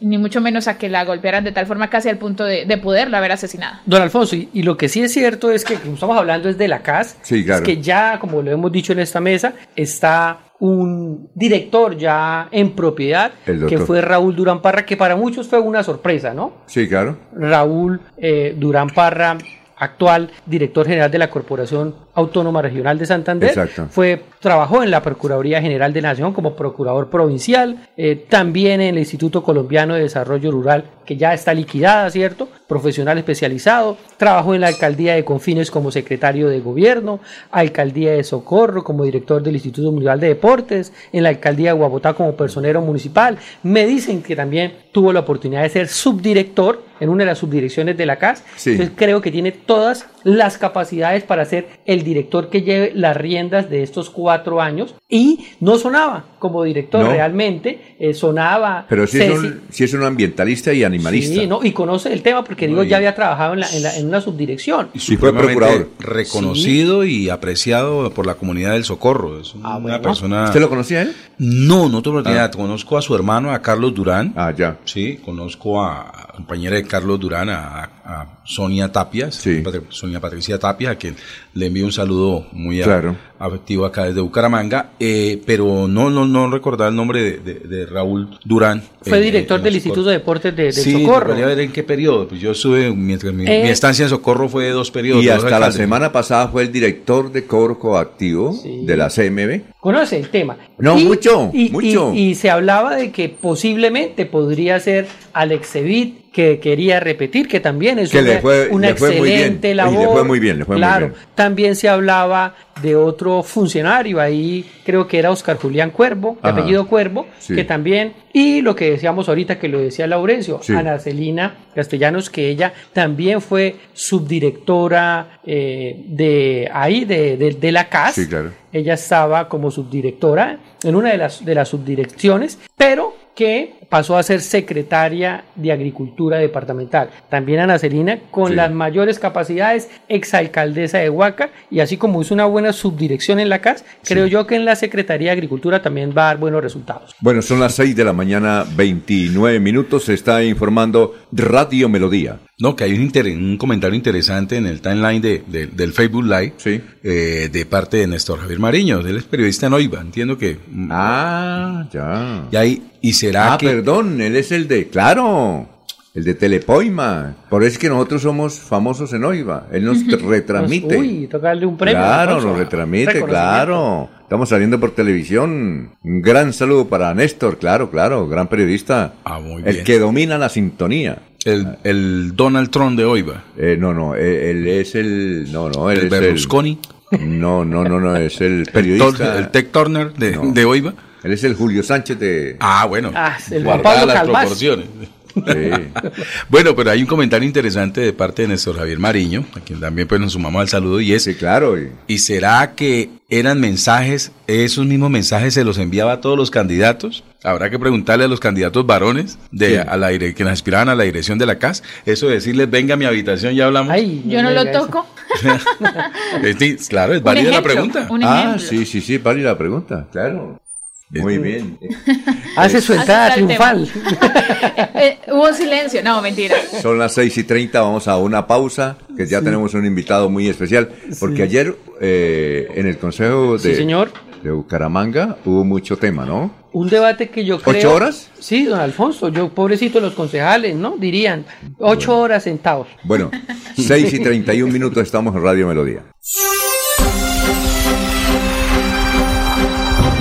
ni mucho menos a que la golpearan de tal forma casi al punto de, poderla haber asesinado.
Don Alfonso, y, lo que sí es cierto es que, como estamos hablando es de la CAS, es que ya, como lo hemos dicho en esta mesa, está un director ya en propiedad, que fue Raúl Durán Parra, que para muchos fue una sorpresa, ¿no?
Sí, claro.
Raúl eh, Durán Parra actual director general de la Corporación Autónoma Regional de Santander. Exacto. Fue, trabajó en la Procuraduría General de Nación como procurador provincial, eh, también en el Instituto Colombiano de Desarrollo Rural, que ya está liquidada, ¿cierto? Profesional especializado. Trabajó en la Alcaldía de Confines como secretario de Gobierno, Alcaldía de Socorro como director del Instituto Municipal de Deportes, en la Alcaldía de Guabotá como personero municipal. Me dicen que también tuvo la oportunidad de ser subdirector en una de las subdirecciones de la CAS. Entonces creo que tiene todas las capacidades para ser el director que lleve las riendas de estos cuatro años y no sonaba como director realmente, eh, sonaba...
Pero sí es, un, es, un, ambientalista y animalista.
Sí, no, y conoce el tema porque digo, ya había trabajado en, la, en, una subdirección.
Y fue procurador. Reconocido y apreciado por la comunidad del Socorro. Es ah, una persona...
¿Usted lo conocía él?
No, no oportunidad. Ah. Conozco a su hermano, a Carlos Durán.
Ah, ya.
Sí, conozco a compañera de Carlos Durán, a, Sonia Tapia, Sonia Patricia Tapia, a quien le envío un saludo muy afectivo acá desde Bucaramanga, eh, pero no, no, no recordar el nombre de, Raúl Durán.
Fue director del Instituto de Deportes de, de
sí,
Socorro.
Sí, ver en qué periodo. Pues yo estuve, mientras mi, eh, estancia en Socorro fue de dos periodos.
Y hasta la semana pasada fue el director de cobro coactivo de la CMB.
Conoce el tema.
No, mucho, mucho.
Y, se hablaba de que posiblemente podría ser Alex Evit que quería repetir, que también es una, excelente labor.
le fue muy bien, le fue
claro,
muy bien.
también se hablaba de otro funcionario, ahí creo que era Oscar Julián Cuervo, de apellido Cuervo, que también, y lo que decíamos ahorita, que lo decía Laurencio, Ana Celina Castellanos, que ella también fue subdirectora eh, de ahí, de, de, la CAS. Ella estaba como subdirectora en una de las, de las subdirecciones, pero que pasó a ser secretaria de Agricultura Departamental. También Ana Celina, con las mayores capacidades, exalcaldesa de Huaca, y así como hizo una buena subdirección en la CAS, creo yo que en la Secretaría de Agricultura también va a dar buenos resultados.
Bueno, son las 6 de la mañana, 29 minutos, se está informando Radio Melodía.
No, que hay un, un comentario interesante en el timeline de, del Facebook Live eh, de parte de Néstor Javier Mariño, él es periodista en OIVA, entiendo que...
Ah, ya.
Y, ahí, y será
ah, perdón, él es el de... Claro, el de Telepoima. Por eso es que nosotros somos famosos en OIVA. Él nos retransmite.
Uy, tocarle un premio.
Claro, nos retransmite, claro. Estamos saliendo por televisión. Un gran saludo para Néstor, claro, claro, gran periodista.
Ah, muy
bien. El que domina la sintonía.
El, Donald Trump de Oiva.
Eh, no, no, eh, él, es el. No, no, él
¿El
es
Berlusconi?
no, no, no, no, es el (laughs) periodista.
El, Tech Turner de, de Oiva.
Él es el Julio Sánchez de.
Ah, bueno.
Ah, el Pablo las proporciones.
Bueno, pero hay un comentario interesante de parte de Néstor Javier Mariño, a quien también pues nos sumamos al saludo, y es,
claro.
Y... será que eran mensajes, esos mismos mensajes se los enviaba a todos los candidatos? Habrá que preguntarle a los candidatos varones de al aire que nos aspiraban a la dirección de la CAS, eso de decirles, venga a mi habitación, ya hablamos.
yo no lo toco. (laughs)
claro, es válida la pregunta.
Ah, sí, sí, sí, válida la pregunta, claro. Muy bien. (laughs)
Hace su entrada triunfal. (laughs)
Eh, hubo silencio, no, mentira.
Son las 6 y 30, vamos a una pausa, que ya tenemos un invitado muy especial, porque ayer eh, en el Consejo de,
señor.
de Bucaramanga hubo mucho tema, ¿no?
Un debate que yo creo...
¿Ocho horas?
Sí, don Alfonso, yo pobrecito los concejales, ¿no? Dirían, ocho horas sentados.
Bueno, 6 y 31 (laughs) minutos estamos en Radio Melodía.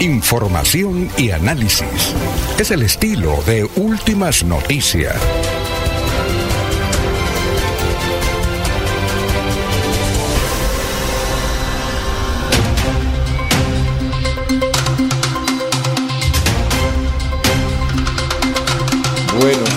Información y análisis. Es el estilo de Últimas Noticias.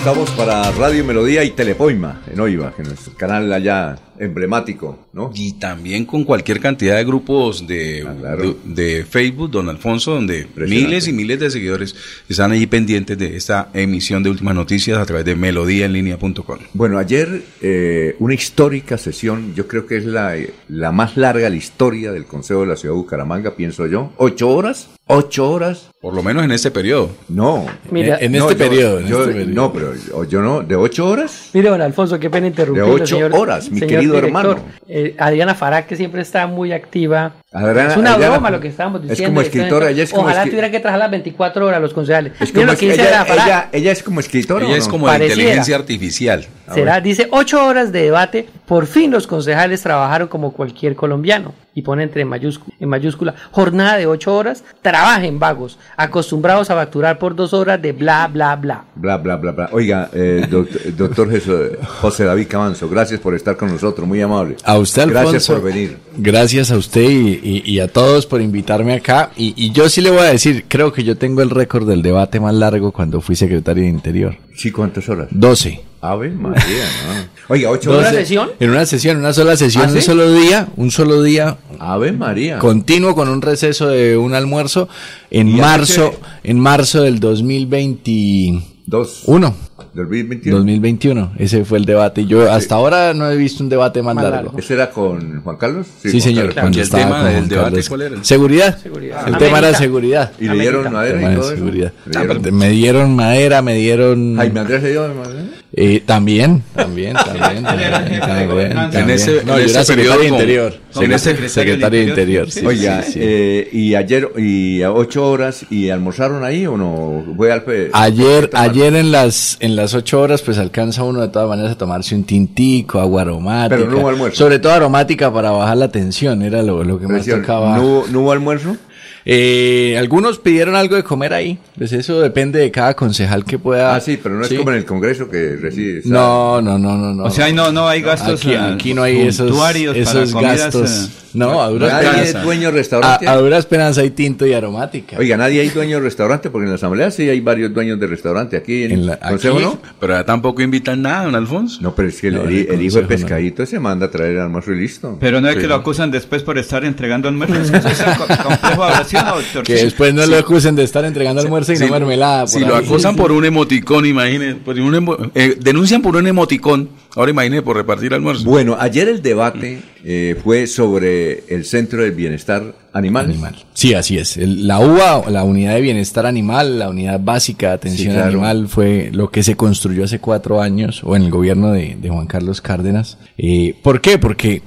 Estamos para Radio Melodía y Telepoima en Oiva, que es nuestro canal allá emblemático, ¿no?
Y también con cualquier cantidad de grupos de,
Ah,
de, de Facebook, don Alfonso, donde miles y miles de seguidores están ahí pendientes de esta emisión de últimas noticias a través de melodíaenlínea.com.
Bueno, ayer eh, una histórica sesión, yo creo que es la, la más larga de la historia del Consejo de la Ciudad de Bucaramanga, pienso yo. ¿Ocho horas? ¿Ocho horas?
Por lo menos en este periodo.
No.
Mira-
En
No,
este
yo-
periodo, en
yo-
este periodo.
No, pero yo, yo no, ¿de ocho horas?
Mire, don Alfonso, qué pena interrumpirlo,
De ocho
señor.
horas, mi querido
director.
hermano.
Eh, Adriana Fará, que siempre está muy activa.
Adriana-
es una
Adriana-
broma lo que estábamos
es
diciendo.
como
Esto-
escritora, ella es como
Ojalá tuviera que trabajar las 24 horas los concejales.
Es como
lo
es-
que dice
ella, ella, ella es como escritora.
Ella
¿o
es
no?
como de inteligencia artificial.
Será, dice, ocho horas de debate. Por fin los concejales trabajaron como cualquier colombiano. Y pone entre mayúscula, en mayúscula, jornada de ocho horas, trabajen vagos, acostumbrados a facturar por dos horas de bla, bla, bla.
Bla, bla, bla, bla. Oiga, eh, doc- (laughs) doctor Jesús- José David Camanzo, gracias por estar con nosotros, muy amable.
A usted, Alfonso.
Gracias por venir.
Gracias a usted y, y- y a todos por invitarme acá. Y, y yo sí le voy a decir, creo que yo tengo el récord del debate más largo cuando fui secretario de Interior.
Sí, ¿cuántas horas?
12.
Ave María, no. (laughs) Oiga, ocho
12.
horas.
En una sesión, una sola sesión,
¿Ah,
un
sí?
solo día, un solo día.
Ave María.
Continuo con un receso de un almuerzo en
¿Y
marzo, en marzo del 2021.
2021.
2021. Ese fue el debate. Yo hasta ahora no he visto un debate más, largo.
¿Ese era con Juan Carlos?
Sí,
Juan
señor.
Carlos.
cuando estaba con Juan Carlos. Seguridad.
Seguridad.
El tema era
América.
seguridad.
¿Y le dieron madera y
Tema
todo eso?
seguridad.
¿Le dieron?
Me dieron madera, me dieron.
Jaime Andrés le dio madera.
Eh, también, también, también. (laughs) también, también,
En
también.
ese-
no,
en
yo
ese
era secretario
periodo
Interior.
con
Sí,
el
secretario,
secretario
de Interior. sí,
Oiga,
sí, sí.
eh, y ayer, y a ocho horas, ¿y almorzaron ahí o no? Fue al
Ayer, ayer en las en las ocho horas, pues alcanza uno de todas maneras a tomarse un tintico, agua aromática.
Pero no hubo almuerzo.
Sobre todo aromática para bajar la tensión, era lo, lo que más tocaba.
¿No, ¿No hubo almuerzo?
Eh, algunos pidieron algo de comer ahí. Pues eso depende de cada concejal que pueda.
Ah, sí, pero no es como en el Congreso que reside.
No, no, no, no, no.
O sea, no, no hay gastos
Aquí,
eh,
aquí no hay esos,
para
esos gastos.
eh.
No, a duras
Nadie
penas.
es dueño de restaurante.
A, a duras penas hay tinto y aromática.
Oiga, nadie hay dueño de restaurante, porque en la Asamblea sí hay varios dueños de restaurante. Aquí en,
En
el
la-
Consejo
aquí-
no.
Pero ya tampoco invitan nada, don Alfonso.
No, pero es que el,
No, en
el-
el
el hijo de
no.
pescadito se manda a traer el almuerzo y listo.
Pero no es que lo acusan después por estar entregando almuerzos. Es que (laughs) (laughs) (laughs) doctor.
Que después no lo acusen de estar entregando almuerzo y
Sí,
no mermelada.
Si lo
ahí.
acosan por un emoticón, imagínense. por un emo- eh, denuncian por un emoticón. Ahora imagínense por repartir almuerzo.
Bueno, ayer el debate eh, fue sobre el Centro del Bienestar Animal.
Animal. Sí, así es. El- la UBA, la Unidad de Bienestar Animal, la Unidad Básica de Atención
Sí, claro.
Animal, fue lo que se construyó hace cuatro años, o en el gobierno de, de Juan Carlos Cárdenas. Eh, ¿Por qué? Porque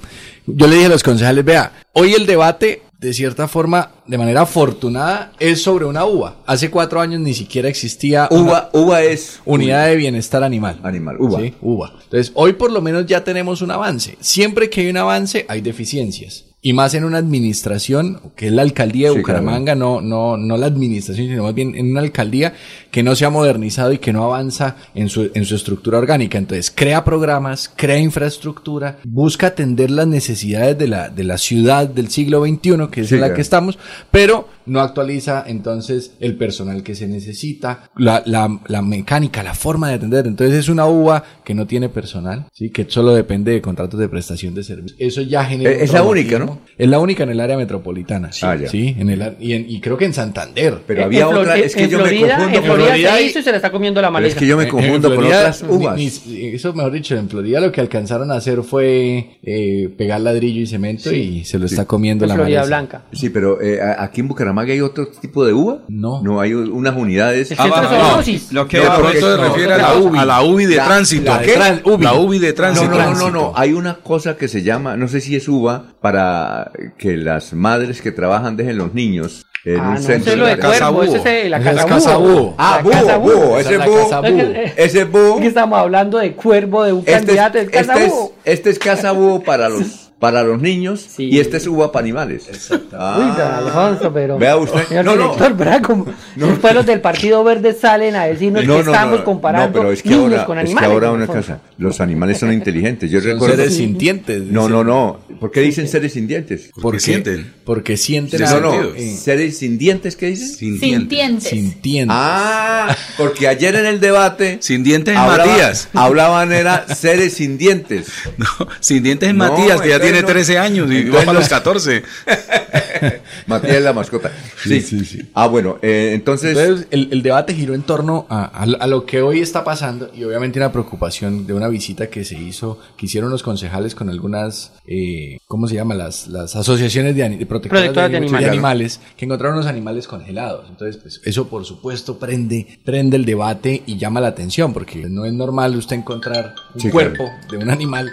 yo le dije a los concejales, vea, hoy el debate, de cierta forma, de manera afortunada, es sobre una UBA. Hace cuatro años ni siquiera existía
UBA, UBA es
Unidad de Bienestar Animal.
Animal, UBA.
Sí, UBA. Entonces, hoy por lo menos ya tenemos un avance. Siempre que hay un avance, hay deficiencias. Y más en una administración, que es la alcaldía de
Sí,
Bucaramanga, no, no, no la administración, sino más bien en una alcaldía que no se ha modernizado y que no avanza en su, en su estructura orgánica. Entonces, crea programas, crea infraestructura, busca atender las necesidades de la, de la ciudad del siglo XXI, que es
Sí,
en la
claro.
que estamos, pero no actualiza entonces el personal que se necesita, la, la, la mecánica, la forma de atender. Entonces es una UBA que no tiene personal, ¿sí? que solo depende de contratos de prestación de servicios. Eso ya genera...
Eh, es la única, ¿no?
Es la única en el área metropolitana. Sí,
Ah, ya.
sí en el, ar- y, en- y creo que en Santander.
Pero
En-
había
en
otra, es que
en
yo me
Florida,
confundo
en
con
Florida
Florida
se
hay-
hizo y se le está comiendo la maleza.
es que yo me confundo con
Florida,
otras uvas.
ni- ni- eso mejor dicho, en Florida lo que alcanzaron a hacer fue eh, pegar ladrillo y cemento y se lo está comiendo
En
la
Florida
maleza.
Blanca.
Sí, pero eh, aquí en Bucaramanga hay otro tipo de uva.
No.
No, hay unas unidades.
El centro
Ah,
de
no. Lo que
De
va-
pronto se
no,
refiere a
no,
la
no,
UBI, a la UBI de
la-
tránsito.
la-
¿Qué?
tran- UBI.
La UBI de
No,
tránsito.
no, no, no, no. Hay una cosa que se llama, no sé si es uva, para que las madres que trabajan dejen los niños en
Ah,
un
no,
centro.
ese es lo de
la casa
cuervo,
búho.
ese es la
Esa es
casa
casa
búho.
búho.
Ah,
La
búho,
casa
búho, ese
es la
búho.
casa
Es que-
búho.
Ese búho.
Es que estamos hablando de cuervo de un
Este es,
candidato casa
este es-
búho.
este es casa búho para los, (laughs) para los niños
Sí.
y este es uva para animales. Ah.
Uy, Alfonso, pero.
Vea usted.
Señor
No, no.
director, ¿verdad? Como después los del Partido Verde salen a decirnos
No,
que
no,
estamos
no,
comparando
no, pero es que
niños
ahora,
con
es que
animales.
ahora una cosa, los animales son inteligentes. Yo
Son
recuerdo.
seres sintientes.
No,
dicen.
no, no. ¿Por qué dicen seres sin dientes?
Porque
sienten.
Porque sienten
Sí,
No, no.
Eh,
¿Seres sin dientes qué dicen?
Sintientes.
sintientes.
Ah, porque ayer en el debate.
Sin dientes es Matías.
Hablaban era seres sin dientes. (laughs)
No, sin dientes es
No,
Matías, que ya
entonces
tiene
no.
13 años y (laughs) va para los 14. (laughs)
Matías es la mascota. Sí, sí, sí. Ah, bueno, eh, entonces.
Entonces, el, el debate giró en torno a, a lo- a lo que hoy está pasando y obviamente una preocupación de una visita que se hizo, que hicieron los concejales con algunas, eh, ¿cómo se llama? Las, las asociaciones de, de protectoras
Protectoras de
de,
animales.
animales, que encontraron los animales congelados. Entonces, pues, eso por supuesto prende, prende el debate y llama la atención, porque no es normal usted encontrar un
Sí,
cuerpo de un animal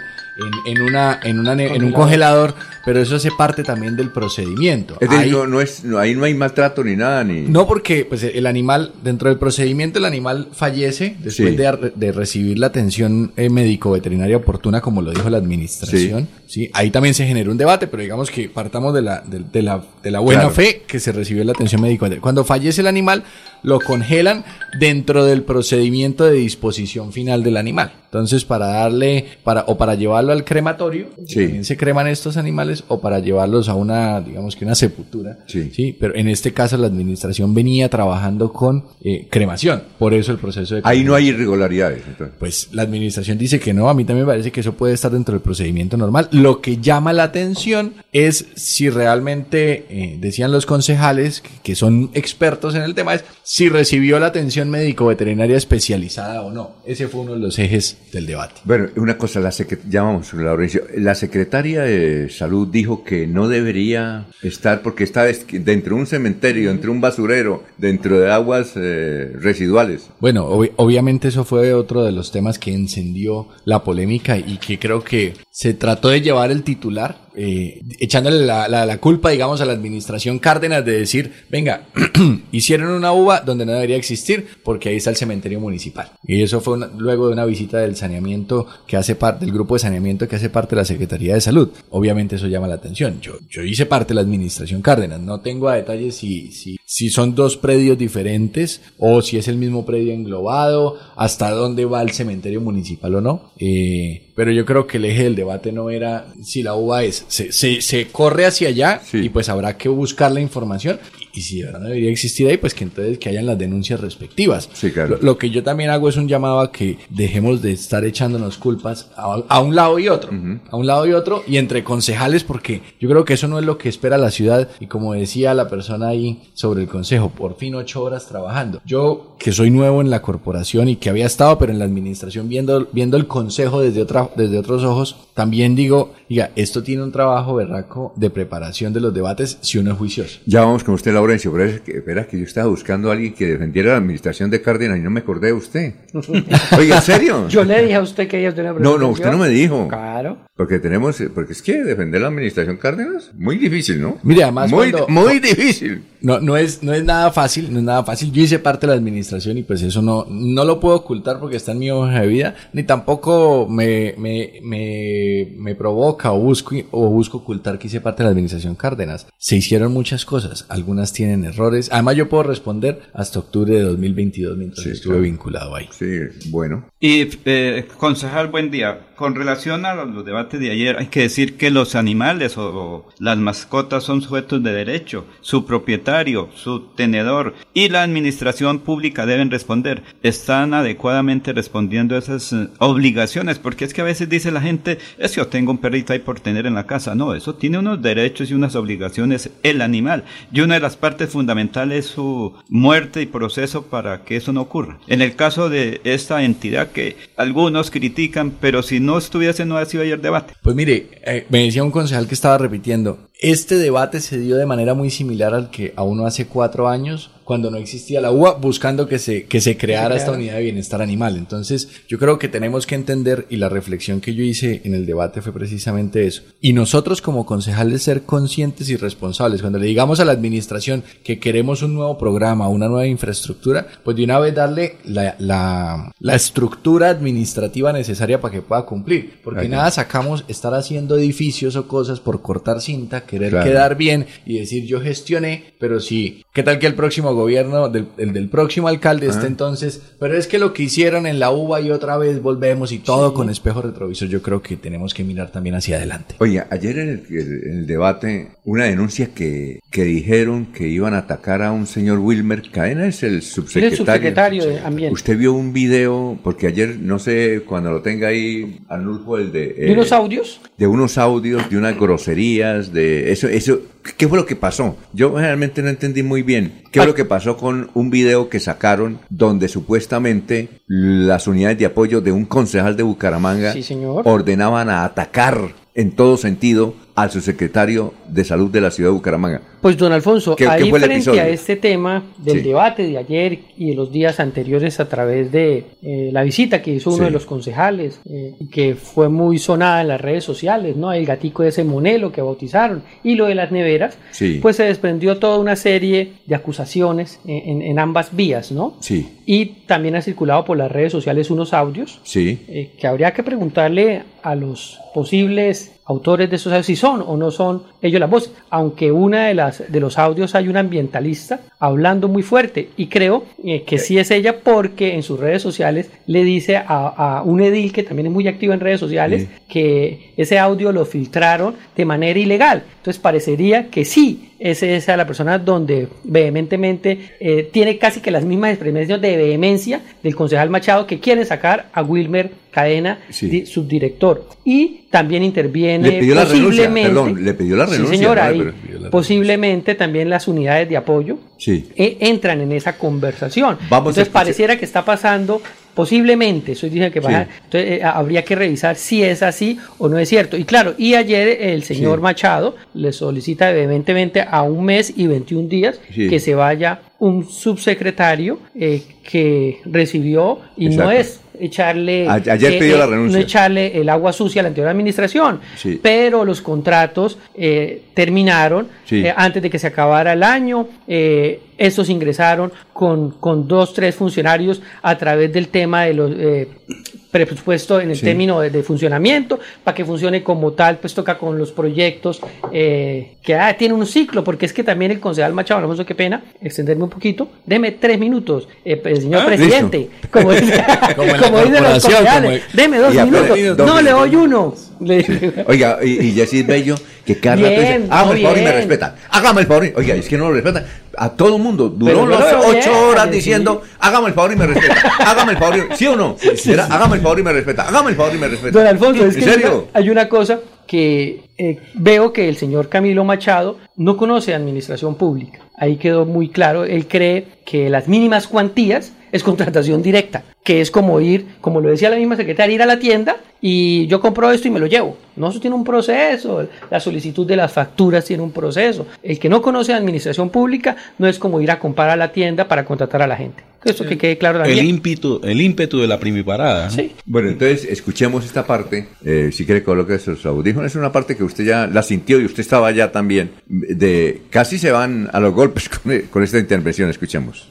en, en una, en, una, ne- en un congelador, pero eso hace parte también del procedimiento.
Es decir,
Hay-
no, no es, no, ahí no hay maltrato ni nada, ni.
no, porque pues, el animal, dentro del procedimiento, el animal fallece después
Sí.
de, de recibir la atención eh, médico-veterinaria oportuna, como lo dijo la administración. Sí. Ahí también se generó un debate, pero digamos que partamos de la, de, de la, de la buena
Claro.
fe que se recibió la atención médico. Cuando fallece el animal, lo congelan dentro del procedimiento de disposición final del animal. Entonces, para darle, para, o para llevarlo al crematorio,
Sí.
también se creman estos animales, o para llevarlos a una, digamos que una sepultura.
Sí.
pero en este caso la administración venía trabajando con eh, cremación. Por eso el proceso de
Ahí no hay irregularidades. entonces.
pues la administración dice que no, a mí también me parece que eso puede estar dentro del procedimiento normal. Lo que llama la atención es si realmente, eh, decían los concejales, que, que son expertos en el tema, es si recibió la atención médico-veterinaria especializada o no. Ese fue uno de los ejes del debate.
Bueno, una cosa, la, Laurencio. La secretaria de salud dijo que no debería estar porque está dentro de un cementerio, dentro de un basurero, dentro de aguas eh, residuales.
Bueno, ob- obviamente eso fue otro de los temas que encendió la polémica y que creo que se trató de llevar el titular eh, echándole la, culpa, digamos, a la administración Cárdenas de decir, venga, (clears throat) hicieron una uva donde no debería existir porque ahí está el cementerio municipal. Y eso fue una- luego de una visita del saneamiento que hace parte, del grupo de saneamiento que hace parte de la Secretaría de Salud. Obviamente eso llama la atención. Yo, yo hice parte de la administración Cárdenas. No tengo a detalle si, si, si son dos predios diferentes o si es el mismo predio englobado, hasta dónde va el cementerio municipal o no. Eh, pero yo creo que el eje del debate no era si la uva es, se, se, se corre hacia allá y pues habrá que buscar la información y, si de verdad no debería existir ahí, pues que entonces que hayan las denuncias respectivas. Lo, lo que yo también hago es un llamado a que dejemos de estar echándonos culpas a, a un lado y otro, a un lado y otro y entre concejales porque yo creo que eso no es lo que espera la ciudad y como decía la persona ahí sobre el consejo, por fin ocho horas trabajando. Yo que soy nuevo en la corporación y que había estado pero en la administración viendo, viendo el consejo desde otra, desde otros ojos, también digo, diga, esto tiene un trabajo berraco de preparación de los debates si uno es juicioso.
Ya vamos con usted, Laurencio, pero es que, espera, que yo estaba buscando a alguien que defendiera la administración de Cárdenas y no me acordé de usted. (laughs) Oiga, ¿en serio?
Yo le dije a usted que ella es de una
No, no, usted no me dijo.
Claro.
Porque tenemos, porque es que defender la administración Cárdenas, muy difícil, ¿no?
Mire, además
muy,
cuando-
muy difícil.
No, no es, no es nada fácil, no es nada fácil. Yo hice parte de la administración y pues eso no, no lo puedo ocultar porque está en mi hoja de vida, ni tampoco me, me, me, me provoca o busco, o busco ocultar que hice parte de la administración Cárdenas. Se hicieron muchas cosas, algunas tienen errores. Además yo puedo responder hasta octubre de 2022 mientras estuve vinculado ahí.
Sí, bueno.
Y, eh, concejal, buen día. Con relación a los debates de ayer, hay que decir que los animales o, o las mascotas son sujetos de derecho. Su propietario, su tenedor y la administración pública deben responder. ¿Están adecuadamente respondiendo a esas eh, obligaciones? Porque es que a veces dice la gente, es que yo tengo un perrito ahí por tener en la casa. No, eso tiene unos derechos y unas obligaciones el animal. Y una de las partes fundamentales es su muerte y proceso para que eso no ocurra. En el caso de esta entidad que algunos critican, pero si no estuviese no ha sido ayer debate.
Pues mire, eh, me decía un concejal que estaba repitiendo, este debate se dio de manera muy similar al que a uno hace cuatro años, cuando no existía la UA, buscando que se, que se creara esta unidad de bienestar animal. Entonces, yo creo que tenemos que entender, y la reflexión que yo hice en el debate fue precisamente eso. Y nosotros como concejales ser conscientes y responsables. Cuando le digamos a la administración que queremos un nuevo programa, una nueva infraestructura, pues de una vez darle la, la, la estructura administrativa necesaria para que pueda cumplir. Porque nada sacamos estar haciendo edificios o cosas por cortar cinta, querer
Claro.
quedar bien y decir yo gestioné, pero sí, ¿qué tal que el próximo gobierno, del, el del próximo alcalde
Ajá.
entonces, pero es que lo que hicieron en la UBA y otra vez volvemos y todo con espejo retrovisor, yo creo que tenemos que mirar también hacia adelante.
Oye, ayer en el, en el debate, una denuncia que, que dijeron que iban a atacar a un señor Wilmer Cadena, es el subsecretario.
de Ambiente.
Usted vio un video, porque ayer, no sé, cuando lo tenga ahí, Arnulfo, el de...
¿De unos audios?
de unos audios, de unas groserías, de eso, eso, ¿qué fue lo que pasó? Yo realmente no entendí muy bien. ¿Qué fue lo que pasó con un video que sacaron donde supuestamente las unidades de apoyo de un concejal de Bucaramanga
Sí, señor.
ordenaban a atacar en todo sentido al subsecretario de salud de la ciudad de Bucaramanga?
Pues don Alfonso,
¿Qué- qué
ahí
fue el
frente
episodio?
a este tema del
Sí.
debate de ayer y de los días anteriores a través de eh, la visita que hizo uno
Sí.
de los concejales eh, que fue muy sonada en las redes sociales, ¿no? El gatico de ese monelo que bautizaron y lo de las neveras,
Sí.
pues se desprendió toda una serie de acusaciones en, en- en ambas vías, ¿no?
Sí,
Y también ha circulado por las redes sociales unos audios
sí.
eh, que habría que preguntarle a los posibles autores de esos audios si son o no son ellos la voz, aunque una de las de los audios hay una ambientalista hablando muy fuerte y creo eh, que sí es ella porque en sus redes sociales le dice a, a un edil que también es muy activo en redes sociales que ese audio lo filtraron de manera ilegal, entonces parecería que sí es esa la persona donde vehementemente eh, tiene casi que las mismas expresiones de vehemencia del concejal Machado que quiere sacar a Wilmer Cadena,
Sí.
di- subdirector. Y también interviene
Le pidió la renuncia,
posiblemente,
perdón, le pidió la renuncia,
Sí, señora,
¿no?
ahí,
Pero pidió la
posiblemente también las unidades de apoyo
Sí.
eh, entran en esa conversación.
Vamos
Entonces pareciera que está pasando, posiblemente, estoy diciendo que
Sí.
entonces eh, habría que revisar si es así o no es cierto. Y claro, y ayer el señor
Sí.
Machado le solicita vehementemente a un mes y 21 días
Sí.
que se vaya un subsecretario eh, que recibió y no es echarle
ayer pidió la renuncia.
no echarle el agua sucia a la anterior administración
Sí.
pero los contratos eh, terminaron
Sí.
eh, antes de que se acabara el año eh, estos ingresaron con, con dos tres funcionarios a través del tema de los eh, presupuesto en el
Sí.
término de, de funcionamiento para que funcione como tal pues toca con los proyectos eh, que ah, tiene un ciclo porque es que también el concejal Machado Alonso qué pena extenderme un poquito deme tres minutos eh, señor
Ah,
presidente
listo.
como, (laughs) dice-
Como
como dicen los concejales,
como el-
deme dos minutos no le doy uno
Oiga, y, y Jessy es bello que cada rato
Bien,
dice, hágame el favor y me
bien.
respeta. Hágame el favor. y-". Oiga, es que no lo respetan. A todo el mundo. Duró las ocho horas diciendo, hágame el favor y me respeta. Hágame el favor. y-". ¿Sí o no? Era, hágame el favor y me respeta. Hágame el favor y me respeta.
Don Alfonso, es
¿En
que hay
serio?
una, hay una cosa que eh, veo que el señor Camilo Machado no conoce administración pública. Ahí quedó muy claro. Él cree que las mínimas cuantías es contratación directa, que es como ir, como lo decía la misma secretaria, ir a la tienda y yo compro esto y me lo llevo. No, eso tiene un proceso. La solicitud de las facturas tiene un proceso. El que no conoce administración pública no es como ir a comprar a la tienda para contratar a la gente. Esto que quede claro
El ímpetu, el ímpetu de la primiparada. ¿no?
Bueno, entonces escuchemos esta parte. Eh, si quiere coloque sus audífonos. Es una parte que usted ya la sintió y usted estaba allá también. De casi se van a los golpes (laughs) con, con esta intervención. Escuchemos.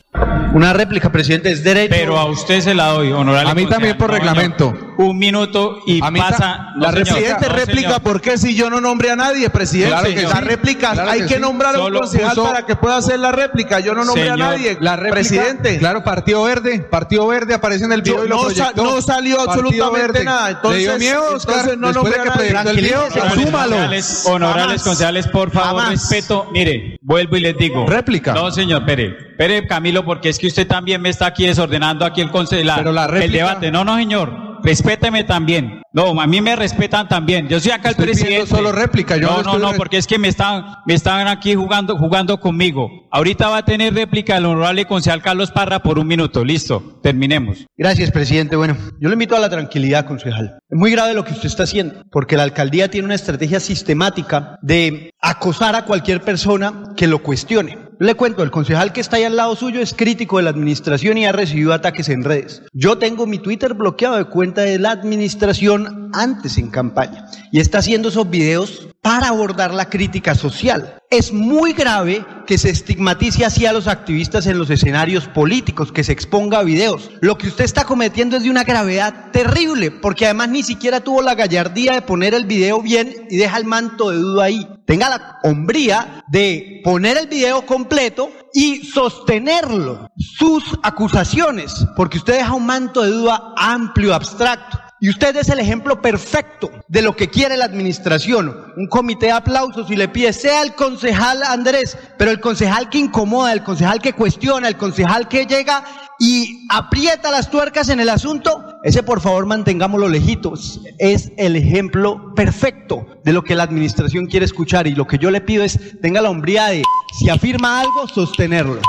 Una réplica, presidente, es derecho.
Pero a usted se la doy, honorable.
A mí también por reglamento.
Un minuto y pasa.
la presidente réplica. ¿por qué si yo no nombré a nadie, presidente? Las réplicas, hay
que
nombrar a un concejal para que pueda hacer la réplica. Yo no nombré a nadie. presidente. claro, Partido Verde, Partido Verde aparece en el video y lo no, sa- proyectó. no salió absolutamente nada. Entonces, ¿Le dio miedo, Oscar? entonces no nombré a nadie. video,
Honorables
asúmalo.
concejales, honorables
Jamás.
concejales, por favor, respeto. Mire, vuelvo y les digo.
Réplica.
No, señor, Pere. Pere, Camilo, porque es que usted también me está aquí desordenando aquí el, la-
Pero la
el
réplica-
debate. No, no, señor. Respéteme también. No, a mí me respetan también. Yo soy acá el
Estoy
presidente.
solo réplica, yo
no,
no
no,
estoy
no, porque es que me están, me están aquí jugando, jugando conmigo. Ahorita va a tener réplica el honorable concejal Carlos Parra por un minuto. Listo, terminemos.
Gracias, presidente. Bueno, yo le invito a la tranquilidad, concejal. Es muy grave lo que usted está haciendo, porque la alcaldía tiene una estrategia sistemática de acosar a cualquier persona que lo cuestione. Le cuento, el concejal que está ahí al lado suyo es crítico de la administración y ha recibido ataques en redes. Yo tengo mi Twitter bloqueado de cuenta de la administración antes en campaña y está haciendo esos videos para abordar la crítica social. Es muy grave que se estigmatice así a los activistas en los escenarios políticos, que se exponga a videos. Lo que usted está cometiendo es de una gravedad terrible, porque además ni siquiera tuvo la gallardía de poner el video bien y deja el manto de duda ahí. Tenga la hombría de poner el video completo y sostenerlo, sus acusaciones, porque usted deja un manto de duda amplio, abstracto. Y usted es el ejemplo perfecto de lo que quiere la administración. Un comité de aplausos y le pide, sea el concejal Andrés, pero el concejal que incomoda, el concejal que cuestiona, el concejal que llega y aprieta las tuercas en el asunto, ese por favor mantengámoslo lejitos. Es el ejemplo perfecto de lo que la administración quiere escuchar y lo que yo le pido es, tenga la hombría de, si afirma algo, sostenerlo.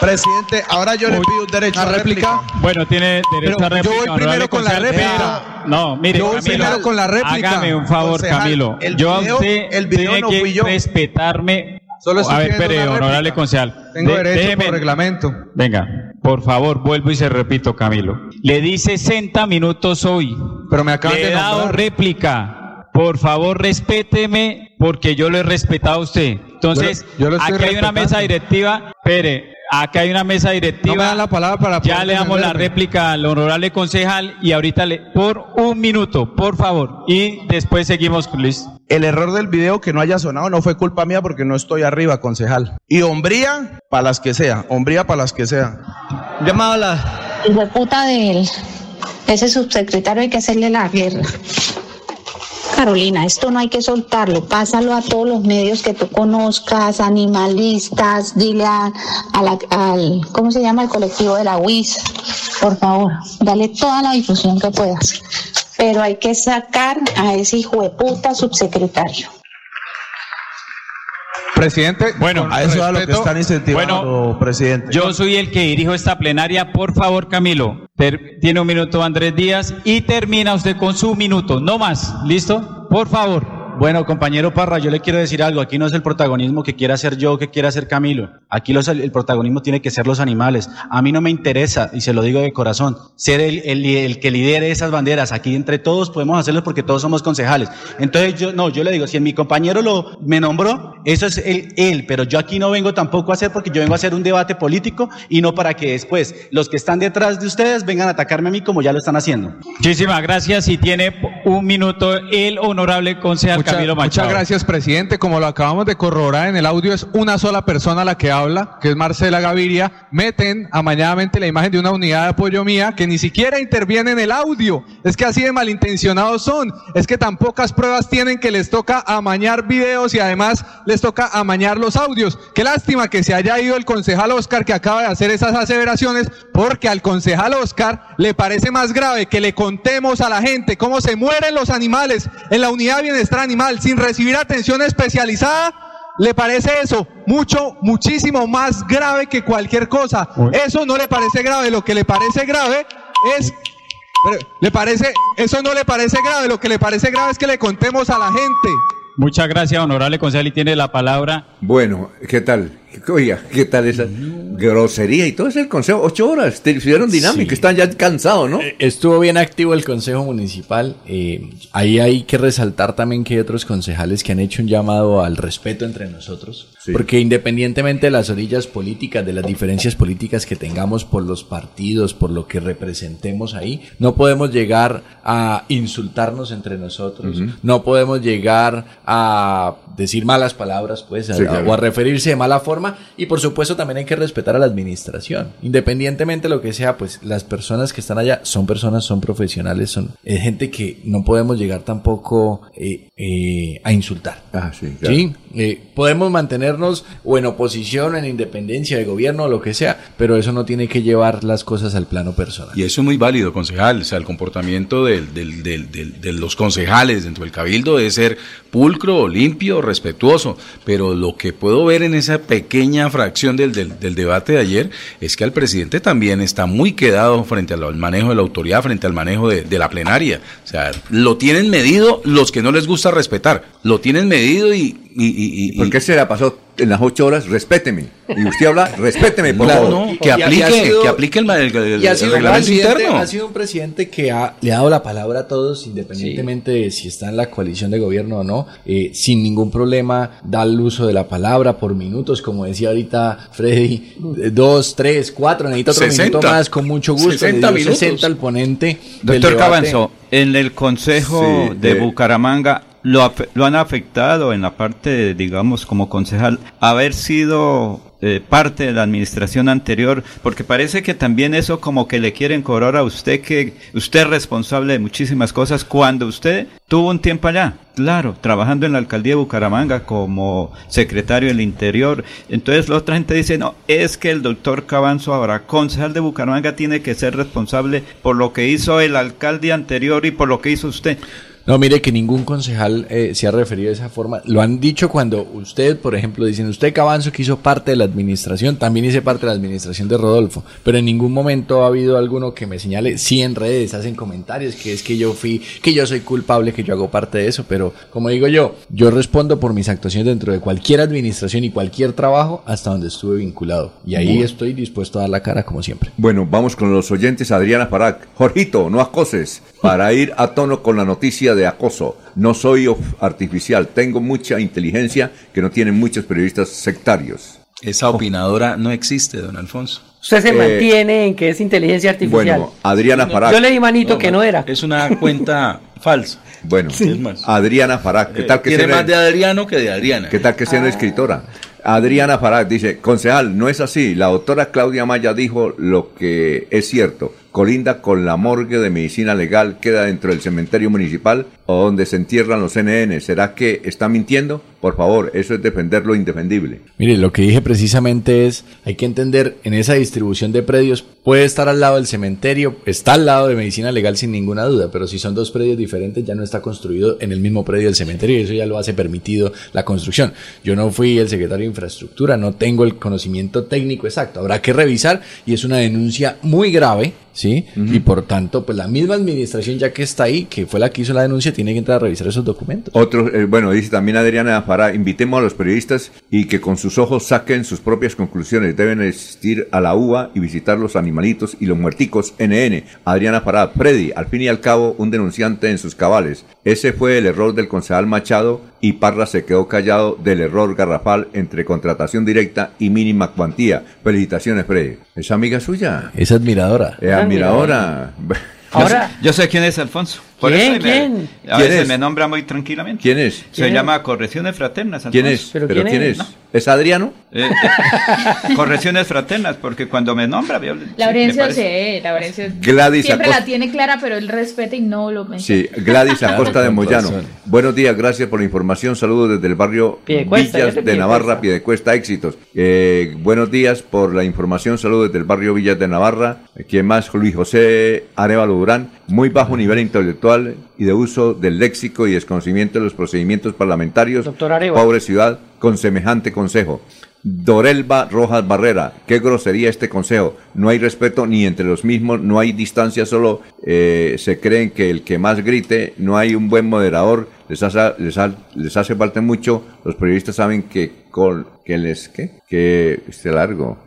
Presidente, ahora yo le pido un derecho a réplica.
Bueno, tiene derecho
Pero
a réplica.
yo voy primero con la réplica.
No, mire,
Yo voy
Camilo,
primero con la réplica.
Hágame un favor,
Concejal,
Camilo.
el
yo a
video-
usted
el video
tiene
no
que
fui yo.
respetarme.
Solo
a ver,
réplica.
honorable concejal.
Tengo
De-
derecho
déjeme-
por reglamento.
Venga, por favor, vuelvo y se repito, Camilo. Le di 60 minutos hoy.
Pero me acaban
Le he
de
dado
nombrar.
réplica. Por favor, respéteme porque yo lo he respetado a usted. Entonces,
Yo
aquí hay una mesa directiva. Espere, aquí hay una mesa directiva.
No me dan la palabra para
Ya le damos la réplica al honorable concejal y ahorita le por un minuto, por favor, y después seguimos con Luis.
El error del video que no haya sonado no fue culpa mía porque no estoy arriba, concejal. Y hombría para las que sea, hombría para las que sea. Llamado a la...
Hijo de puta de él. Ese subsecretario hay que hacerle la guerra. Carolina, esto no hay que soltarlo, pásalo a todos los medios que tú conozcas, animalistas, dile a, la- al, ¿cómo se llama? El colectivo de la UIS, por favor, dale toda la difusión que puedas. Pero hay que sacar a ese hijo de puta subsecretario.
Presidente,
bueno,
a eso es a lo que están incentivando, presidente.
Yo soy el que dirijo esta plenaria. Por favor, Camilo, ter- tiene un minuto Andrés Díaz y termina usted con su minuto, no más. ¿Listo? Por favor. Bueno, compañero Parra, yo le quiero decir algo. Aquí no es el protagonismo que quiera ser yo, que quiera ser Camilo. Aquí los- el protagonismo tiene que ser los animales. A mí no me interesa, y se lo digo de corazón, ser el, el- el que lidere esas banderas. Aquí entre todos podemos hacerlo porque todos somos concejales. Entonces yo, no, yo le digo, si mi compañero lo, me nombró, eso es él, él, pero yo aquí no vengo tampoco a hacer porque yo vengo a hacer un debate político y no para que después los que están detrás de ustedes vengan a atacarme a mí como ya lo están haciendo. Muchísimas gracias y tiene un minuto el honorable concejal
Mucha-
Camilo
muchas
Machado.
gracias, presidente. Como lo acabamos de corroborar en el audio, es una sola persona la que habla, que es Marcela Gaviria. Meten amañadamente la imagen de una unidad de apoyo mía que ni siquiera interviene en el audio. Es que así de malintencionados son. Es que tan pocas pruebas tienen que les toca amañar videos y además les toca amañar los audios. Qué lástima que se haya ido el concejal Oscar que acaba de hacer esas aseveraciones, porque al concejal Oscar le parece más grave que le contemos a la gente cómo se mueren los animales en la unidad de bienestar animal sin recibir atención especializada. ¿Le parece eso mucho, muchísimo más grave que cualquier cosa? Eso no le parece grave. Lo que le parece grave es ¿Le parece? Eso no le parece grave. Lo que le parece grave es que le contemos a la gente.
Muchas gracias, honorable concejal, y tiene la palabra.
Bueno, ¿qué tal? (laughs) Oiga, ¿qué tal esa grosería y todo es el consejo? Ocho horas, te hicieron dinámica, están ya cansados, ¿no?
Eh, Estuvo bien activo el Consejo Municipal. eh, ahí hay que resaltar también que hay otros concejales que han hecho un llamado al respeto entre nosotros. Porque independientemente de las orillas políticas, de las diferencias políticas que tengamos por los partidos, por lo que representemos ahí, no podemos llegar a insultarnos entre nosotros. No podemos llegar a decir malas palabras, pues, a-
Sí, claro.
o a referirse de mala forma. Y por supuesto también hay que respetar a la administración. Independientemente de lo que sea, pues las personas que están allá son personas, son profesionales, son es gente que no podemos llegar tampoco eh, eh, a insultar.
Ah, sí, claro.
Sí, eh, podemos mantenernos o en oposición, en independencia de gobierno o lo que sea, pero eso no tiene que llevar las cosas al plano personal.
Y eso es muy válido, concejal. O sea, el comportamiento del- del- del- de los concejales dentro del cabildo debe ser pulcro, limpio, respetuoso. Pero lo que puedo ver en esa pequeña fracción del, del- debate de ayer es que el presidente también está muy quedado frente al, al manejo de la autoridad, frente al manejo de, de la plenaria. O sea, lo tienen medido los que no les gusta respetar. Lo tienen medido y... y, y- y-
¿Por qué se la pasó en las ocho horas? Respéteme. Y usted habla, respéteme, por
No,
favor.
no, que aplique, que aplique el, el- el-
Y ha sido, un
reglamento
presidente,
interno.
ha sido un presidente que ha, le ha dado la palabra a todos, independientemente de si está en la coalición de gobierno o no, eh, sin ningún problema, da el uso de la palabra por minutos, como decía ahorita Freddy, eh, dos, tres, cuatro, necesita otro
60.
minuto más, con mucho gusto,
60
le dio
minutos.
60 al ponente.
Doctor. Cabanzo, en el Consejo
Sí,
de
de-
Bucaramanga lo, lo han afectado en la parte, digamos, como concejal, haber sido eh, parte de la administración anterior, porque parece que también eso como que le quieren cobrar a usted que usted es responsable de muchísimas cosas cuando usted tuvo un tiempo allá, claro, trabajando en la alcaldía de Bucaramanga como secretario del Interior. Entonces la otra gente dice, no, es que el doctor Cabanzo ahora, concejal de Bucaramanga, tiene que ser responsable por lo que hizo el alcalde anterior y por lo que hizo usted.
No, mire que ningún concejal eh, se ha referido de esa forma. Lo han dicho cuando usted, por ejemplo, dicen, usted Cabanzo que hizo parte de la administración, también hice parte de la administración de Rodolfo, pero en ningún momento ha habido alguno que me señale, sí en redes hacen comentarios, que es que yo fui, que yo soy culpable, que yo hago parte de eso, pero como digo yo, yo respondo por mis actuaciones dentro de cualquier administración y cualquier trabajo hasta donde estuve vinculado. Y ahí
Bueno.
estoy dispuesto a dar la cara como siempre.
Bueno, vamos con los oyentes. Adriana Parac. Jorgito, no acoses. Para ir a tono con la noticia de acoso. No soy artificial. Tengo mucha inteligencia que no tienen muchos periodistas sectarios.
Esa opinadora no existe, don Alfonso.
Usted se
Eh,
mantiene en que es inteligencia artificial.
Bueno, Adriana Parac.
Yo leí manito que no era.
Es una cuenta (laughs) falsa.
Bueno,
más.
Adriana Parac. ¿Qué tal que
Tiene
sea-
más de Adriano que de Adriana.
¿Qué tal que
Ah.
siendo escritora? Adriana Farag dice, concejal, no es así. La doctora Claudia Maya dijo lo que es cierto. Colinda con la morgue de medicina legal queda dentro del cementerio municipal o donde se entierran los NN. ¿Será que está mintiendo? Por favor, eso es defender lo indefendible.
Mire, lo que dije precisamente es, hay que entender, en esa distribución de predios puede estar al lado del cementerio, está al lado de medicina legal sin ninguna duda, pero si son dos predios diferentes ya no está construido en el mismo predio del cementerio y eso ya lo hace permitido la construcción. Yo no fui el secretario de infraestructura, no tengo el conocimiento técnico exacto, habrá que revisar y es una denuncia muy grave ¿sí? Y por tanto, pues la misma administración ya que está ahí, que fue la que hizo la denuncia, tiene que entrar a revisar esos documentos.
Otro, eh, bueno, dice también Adriana Fará, invitemos a los periodistas y que con sus ojos saquen sus propias conclusiones. Deben asistir a la UBA y visitar los animalitos y los muerticos NN. Adriana Fará, Freddy, al fin y al cabo, un denunciante en sus cabales. Ese fue el error del concejal Machado y Parra se quedó callado del error garrafal entre contratación directa y mínima cuantía. Felicitaciones, Freddy. ¿Es amiga suya?
Es admiradora.
Es admiradora.
Ahora, yo sé, yo sé quién es Alfonso. Por
¿Quién?
eso me-
¿Quién?
a
¿Quién
veces
es?
me nombra muy tranquilamente.
¿Quién es?
Se
¿Quién?
llama Correcciones Fraternas.
¿Quién
Alfonso.
es? ¿Pero ¿Pero quién quién es? es? ¿Es Adriano?
Eh, eh, (laughs) correcciones Fraternas, porque cuando me nombra... yo- sí, me
Laurencio, sí, Laurencio.
Gladys
Siempre
Acosta.
la tiene clara, pero él respeta y no lo menciona.
Sí, Gladys (laughs) Acosta de Moyano. Buenos días, gracias por la información. Saludos desde el barrio
Piedecuesta,
Villas de Navarra, Piedecuesta, éxitos. Eh, buenos días por la información. Saludos desde el barrio Villas de Navarra. ¿Quién más? Luis José Arevalo Durán. Muy bajo nivel intelectual y de uso del léxico y desconocimiento de los procedimientos parlamentarios. Pobre ciudad con semejante consejo. Dorelba Rojas Barrera, qué grosería este consejo. No hay respeto ni entre los mismos, no hay distancia, solo eh, se creen que el que más grite, no hay un buen moderador, les hace, les, ha- les hace falta mucho. Los periodistas saben que, con, que les, ¿qué? Que, este largo.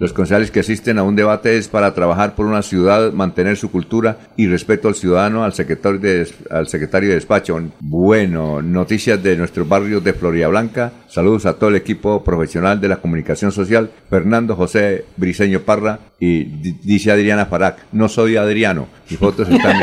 Los concejales que asisten a un debate es para trabajar por una ciudad, mantener su cultura y respeto al ciudadano, al secretario de, al secretario de despacho. Bueno, noticias de nuestro barrio de Florida Blanca. Saludos a todo el equipo profesional de la comunicación social. Fernando José Briseño Parra y di- dice Adriana Farac, no soy Adriano. Mis fotos están...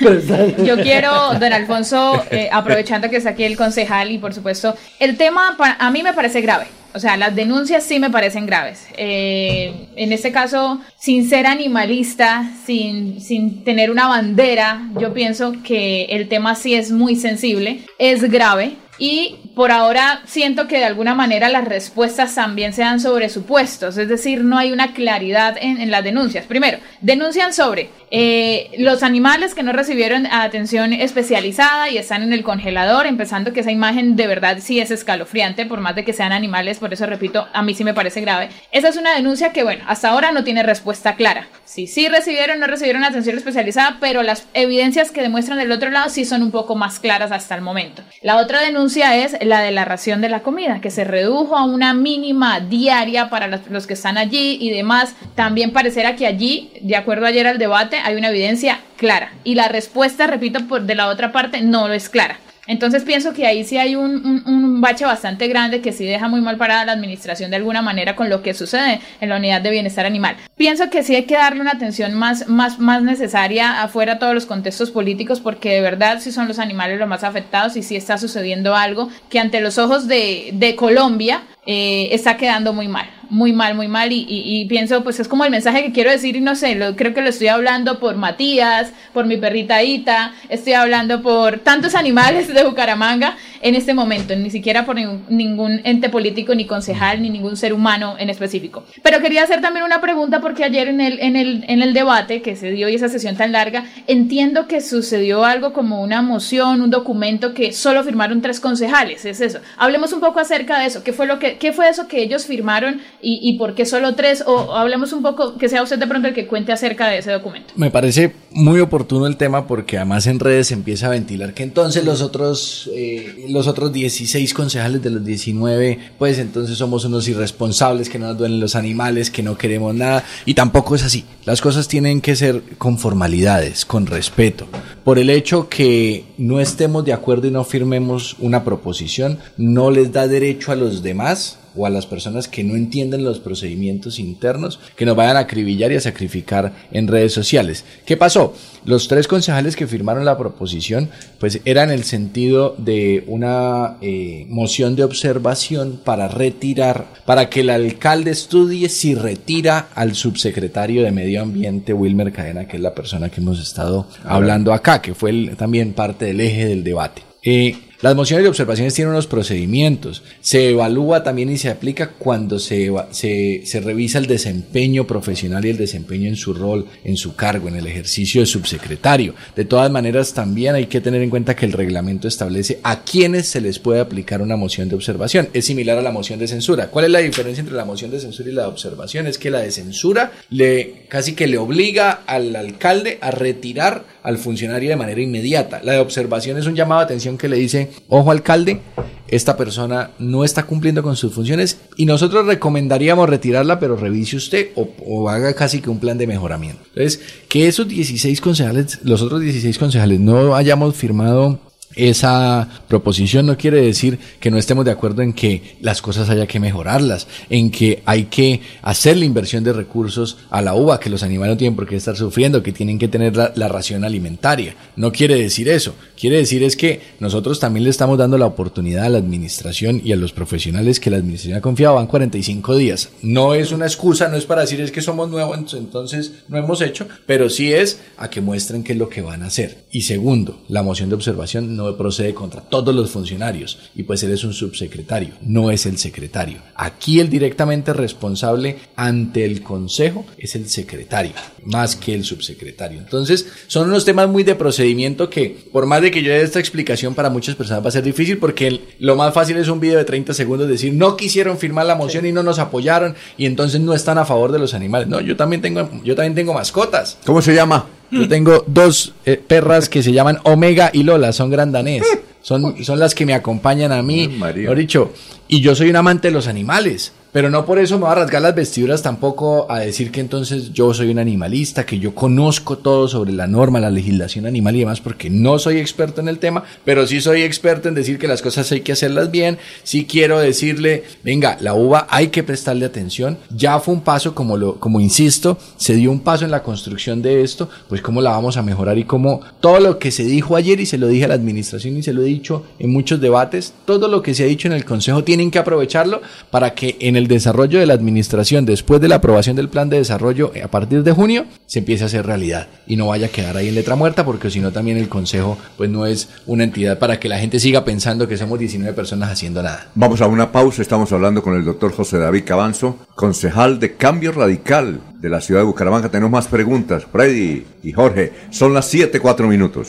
(laughs)
Yo quiero, don Alfonso, eh, aprovechando que está aquí el concejal y por supuesto, el tema pa- a mí me parece grave. O sea, las denuncias sí me parecen graves. Eh, en este caso, sin ser animalista, sin, sin tener una bandera, yo pienso que el tema sí es muy sensible, es grave. Y por ahora siento que de alguna manera las respuestas también se dan sobre supuestos, es decir, no hay una claridad en, las denuncias. Primero, denuncian sobre eh, los animales que no recibieron atención especializada y están en el congelador, empezando que esa imagen de verdad sí es escalofriante, por más de que sean animales, por eso repito, a mí sí me parece grave. Esa es una denuncia que, bueno, hasta ahora no tiene respuesta clara. Si sí recibieron no recibieron atención especializada, pero las evidencias que demuestran del otro lado sí son un poco más claras hasta el momento. La otra denuncia es la de la ración de la comida, que se redujo a una mínima diaria para los, que están allí y demás. También parecerá que allí, de acuerdo ayer al debate, hay una evidencia clara. Y la respuesta, repito, por de la otra parte no lo es clara. Entonces pienso que ahí sí hay un, un- un bache bastante grande que sí deja muy mal parada la administración de alguna manera con lo que sucede en la unidad de bienestar animal. Pienso que sí hay que darle una atención más, más, más necesaria afuera de todos los contextos políticos porque de verdad sí son los animales los más afectados y sí está sucediendo algo que ante los ojos de, de Colombia eh, está quedando muy mal, muy mal, muy mal y, pienso pues es como el mensaje que quiero decir y no sé, lo, creo que lo estoy hablando por Matías, por mi perrita Ita, estoy hablando por tantos animales de Bucaramanga en este momento, ni siquiera por ningún ente político, ni concejal, ni ningún ser humano en específico. Pero quería hacer también una pregunta porque ayer en el, en el, en el debate que se dio y esa sesión tan larga, entiendo que sucedió algo como una moción, un documento que solo firmaron tres concejales, es eso. Hablemos un poco acerca de eso, ¿qué fue, lo que, qué fue eso que ellos firmaron y, y por qué solo tres? O, o hablemos un poco, que sea usted de pronto el que cuente acerca de ese documento.
Me parece muy oportuno el tema porque además en redes se empieza a ventilar que entonces los otros, eh, los otros 16 concejales de los 19, pues entonces somos unos irresponsables, que no nos duelen los animales, que no queremos nada. Y tampoco es así. Las cosas tienen que ser con formalidades, con respeto. Por el hecho que no estemos de acuerdo y no firmemos una proposición, no les da derecho a los demás o a las personas que no entienden los procedimientos internos que nos vayan a acribillar y a sacrificar en redes sociales. ¿Qué pasó? Los tres concejales que firmaron la proposición pues era en el sentido de una eh, moción de observación para retirar, para que el alcalde estudie si retira al subsecretario de Medio Ambiente Wilmer Cadena, que es la persona que hemos estado hablando acá, que fue el- también parte del eje del debate. Eh, Las mociones de observaciones tienen unos procedimientos. Se evalúa también y se aplica cuando se, se, se revisa el desempeño profesional y el desempeño en su rol, en su cargo, en el ejercicio de subsecretario. De todas maneras, también hay que tener en cuenta que el reglamento establece a quienes se les puede aplicar una moción de observación. Es similar a la moción de censura. ¿Cuál es la diferencia entre la moción de censura y la de observación? Es que la de censura le casi que le obliga al alcalde a retirar al funcionario de manera inmediata. La de observación es un llamado de atención que le dice, ojo alcalde, esta persona no está cumpliendo con sus funciones y nosotros recomendaríamos retirarla, pero revise usted o, o, haga casi que un plan de mejoramiento. Entonces, que esos 16 concejales, los otros 16 concejales no hayamos firmado esa proposición no quiere decir que no estemos de acuerdo en que las cosas haya que mejorarlas, en que hay que hacer la inversión de recursos a la uva, que los animales no tienen por qué estar sufriendo, que tienen que tener la, ración alimentaria. No quiere decir eso. Quiere decir es que nosotros también le estamos dando la oportunidad a la administración y a los profesionales que la administración ha confiado. Van 45 días. No es una excusa, no es para decir es que somos nuevos, entonces no hemos hecho, pero sí es a que muestren qué es lo que van a hacer. Y segundo, la moción de observación no procede contra todos los funcionarios y pues él es un subsecretario, no es el secretario. Aquí el directamente responsable ante el consejo es el secretario, más que el subsecretario. Entonces son unos temas muy de procedimiento que por más de que yo dé esta explicación para muchas personas va a ser difícil porque lo más fácil es un video de 30 segundos decir no quisieron firmar la moción y no nos apoyaron y entonces no están a favor de los animales. No, yo también tengo, yo también tengo mascotas.
¿Cómo se llama?
Yo tengo dos eh, perras que se llaman Omega y Lola, son grandanés. (laughs) Son, son las que me acompañan a mí. Mejor dicho, y yo soy un amante de los animales. Pero no por eso me va a rasgar las vestiduras tampoco a decir que entonces yo soy un animalista, que yo conozco todo sobre la norma, la legislación animal y demás, porque no soy experto en el tema, pero sí soy experto en decir que las cosas hay que hacerlas bien. Sí quiero decirle, venga, la uva hay que prestarle atención. Ya fue un paso, como lo, como insisto, se dio un paso en la construcción de esto, pues cómo la vamos a mejorar y cómo todo lo que se dijo ayer y se lo dije a la administración y se lo he dicho en muchos debates, todo lo que se ha dicho en el consejo tienen que aprovecharlo para que en el desarrollo de la administración, después de la aprobación del plan de desarrollo a partir de junio, se empiece a hacer realidad y no vaya a quedar ahí en letra muerta, porque si no también el Consejo pues no es una entidad para que la gente siga pensando que somos 19 personas haciendo nada.
Vamos a una pausa, estamos hablando con el doctor José David Cabanzo, concejal de Cambio Radical de la ciudad de Bucaramanga. Tenemos más preguntas. Freddy y Jorge, son las 7, 4 minutos.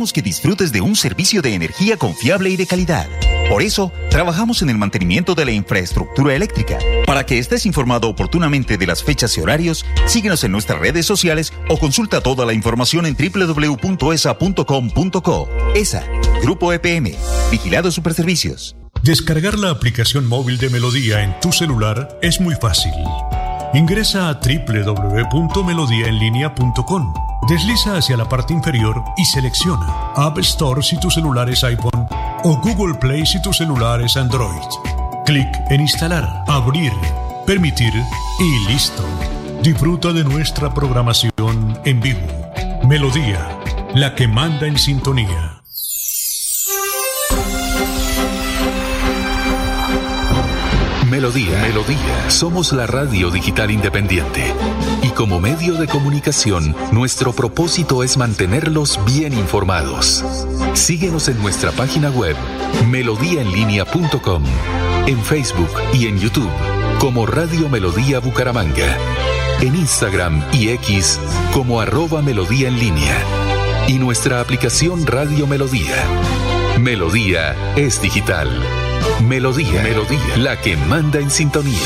Que disfrutes de un servicio de energía confiable y de calidad. Por eso, trabajamos en el mantenimiento de la infraestructura eléctrica. Para que estés informado oportunamente de las fechas y horarios, síguenos en nuestras redes sociales o consulta toda la información en www.esa.com.co. ESA, Grupo EPM, Vigilado Superservicios.
Descargar la aplicación móvil de Melodía en tu celular es muy fácil. Ingresa a www.melodiaenlinea.com. Desliza hacia la parte inferior y selecciona App Store si tu celular es iPhone o Google Play si tu celular es Android. Clic en Instalar, Abrir, Permitir y listo. Disfruta de nuestra programación en vivo. Melodía, la que manda en sintonía.
Melodía, Melodía. Somos la radio digital independiente. Y como medio de comunicación, nuestro propósito es mantenerlos bien informados. Síguenos en nuestra página web, melodíaenlínea.com, en Facebook y en YouTube, como Radio Melodía Bucaramanga, en Instagram y X, como arroba Melodía en línea, y nuestra aplicación Radio Melodía. Melodía es digital. Melodía, Melodía, la que manda en sintonía.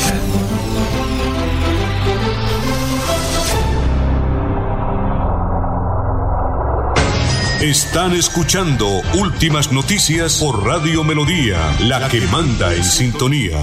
Están escuchando Últimas Noticias por Radio Melodía, la que manda en sintonía.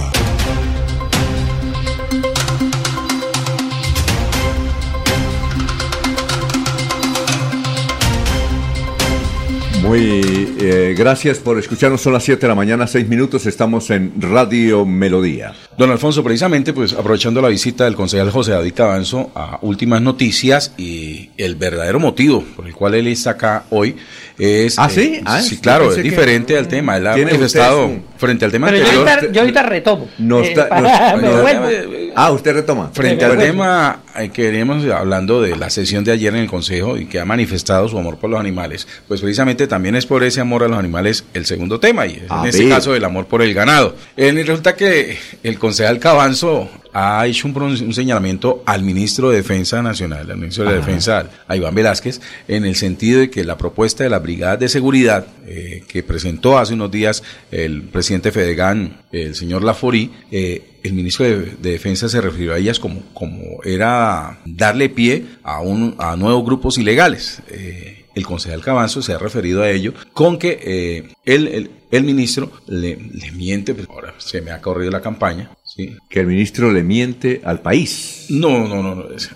Muy eh, gracias por escucharnos. Son las 7 de la mañana, 6 minutos. Estamos en Radio Melodía.
Don Alfonso, precisamente, pues aprovechando la visita del concejal José David Cabanzo a Últimas Noticias y el verdadero motivo por el cual él está acá hoy es...
¿Ah, sí?
eh,
Ah,
sí,
yo
claro, es
que-
diferente al tema. Él ha
¿Tiene
manifestado
usted
frente al tema
Pero yo ahorita, yo ahorita retomo.
No
Eh,
está-
para- (laughs) me.
Ah, usted retoma.
Frente al tema eh, que veníamos hablando de la sesión de ayer en el Consejo y que ha manifestado su amor por los animales, pues precisamente también es por ese amor a los animales el segundo tema, y es en este caso el amor por el ganado. Eh, y resulta que el concejal Cabanzo ha hecho un, un señalamiento al ministro de Defensa Nacional, al ministro de. Defensa, a Iván Velázquez, en el sentido de que la propuesta de las brigadas de seguridad eh, que presentó hace unos días el presidente Fedegan, el señor Laforí, eh, el ministro de, de Defensa se refirió a ellas como, como era darle pie a, un, a nuevos grupos ilegales. Eh, el concejal Cabanzo se ha referido a ello con que eh, él, el, el ministro le, le miente, pues ahora se me ha corrido la campaña. ¿sí?
Que el ministro le miente al país.
No, no, no, no. es-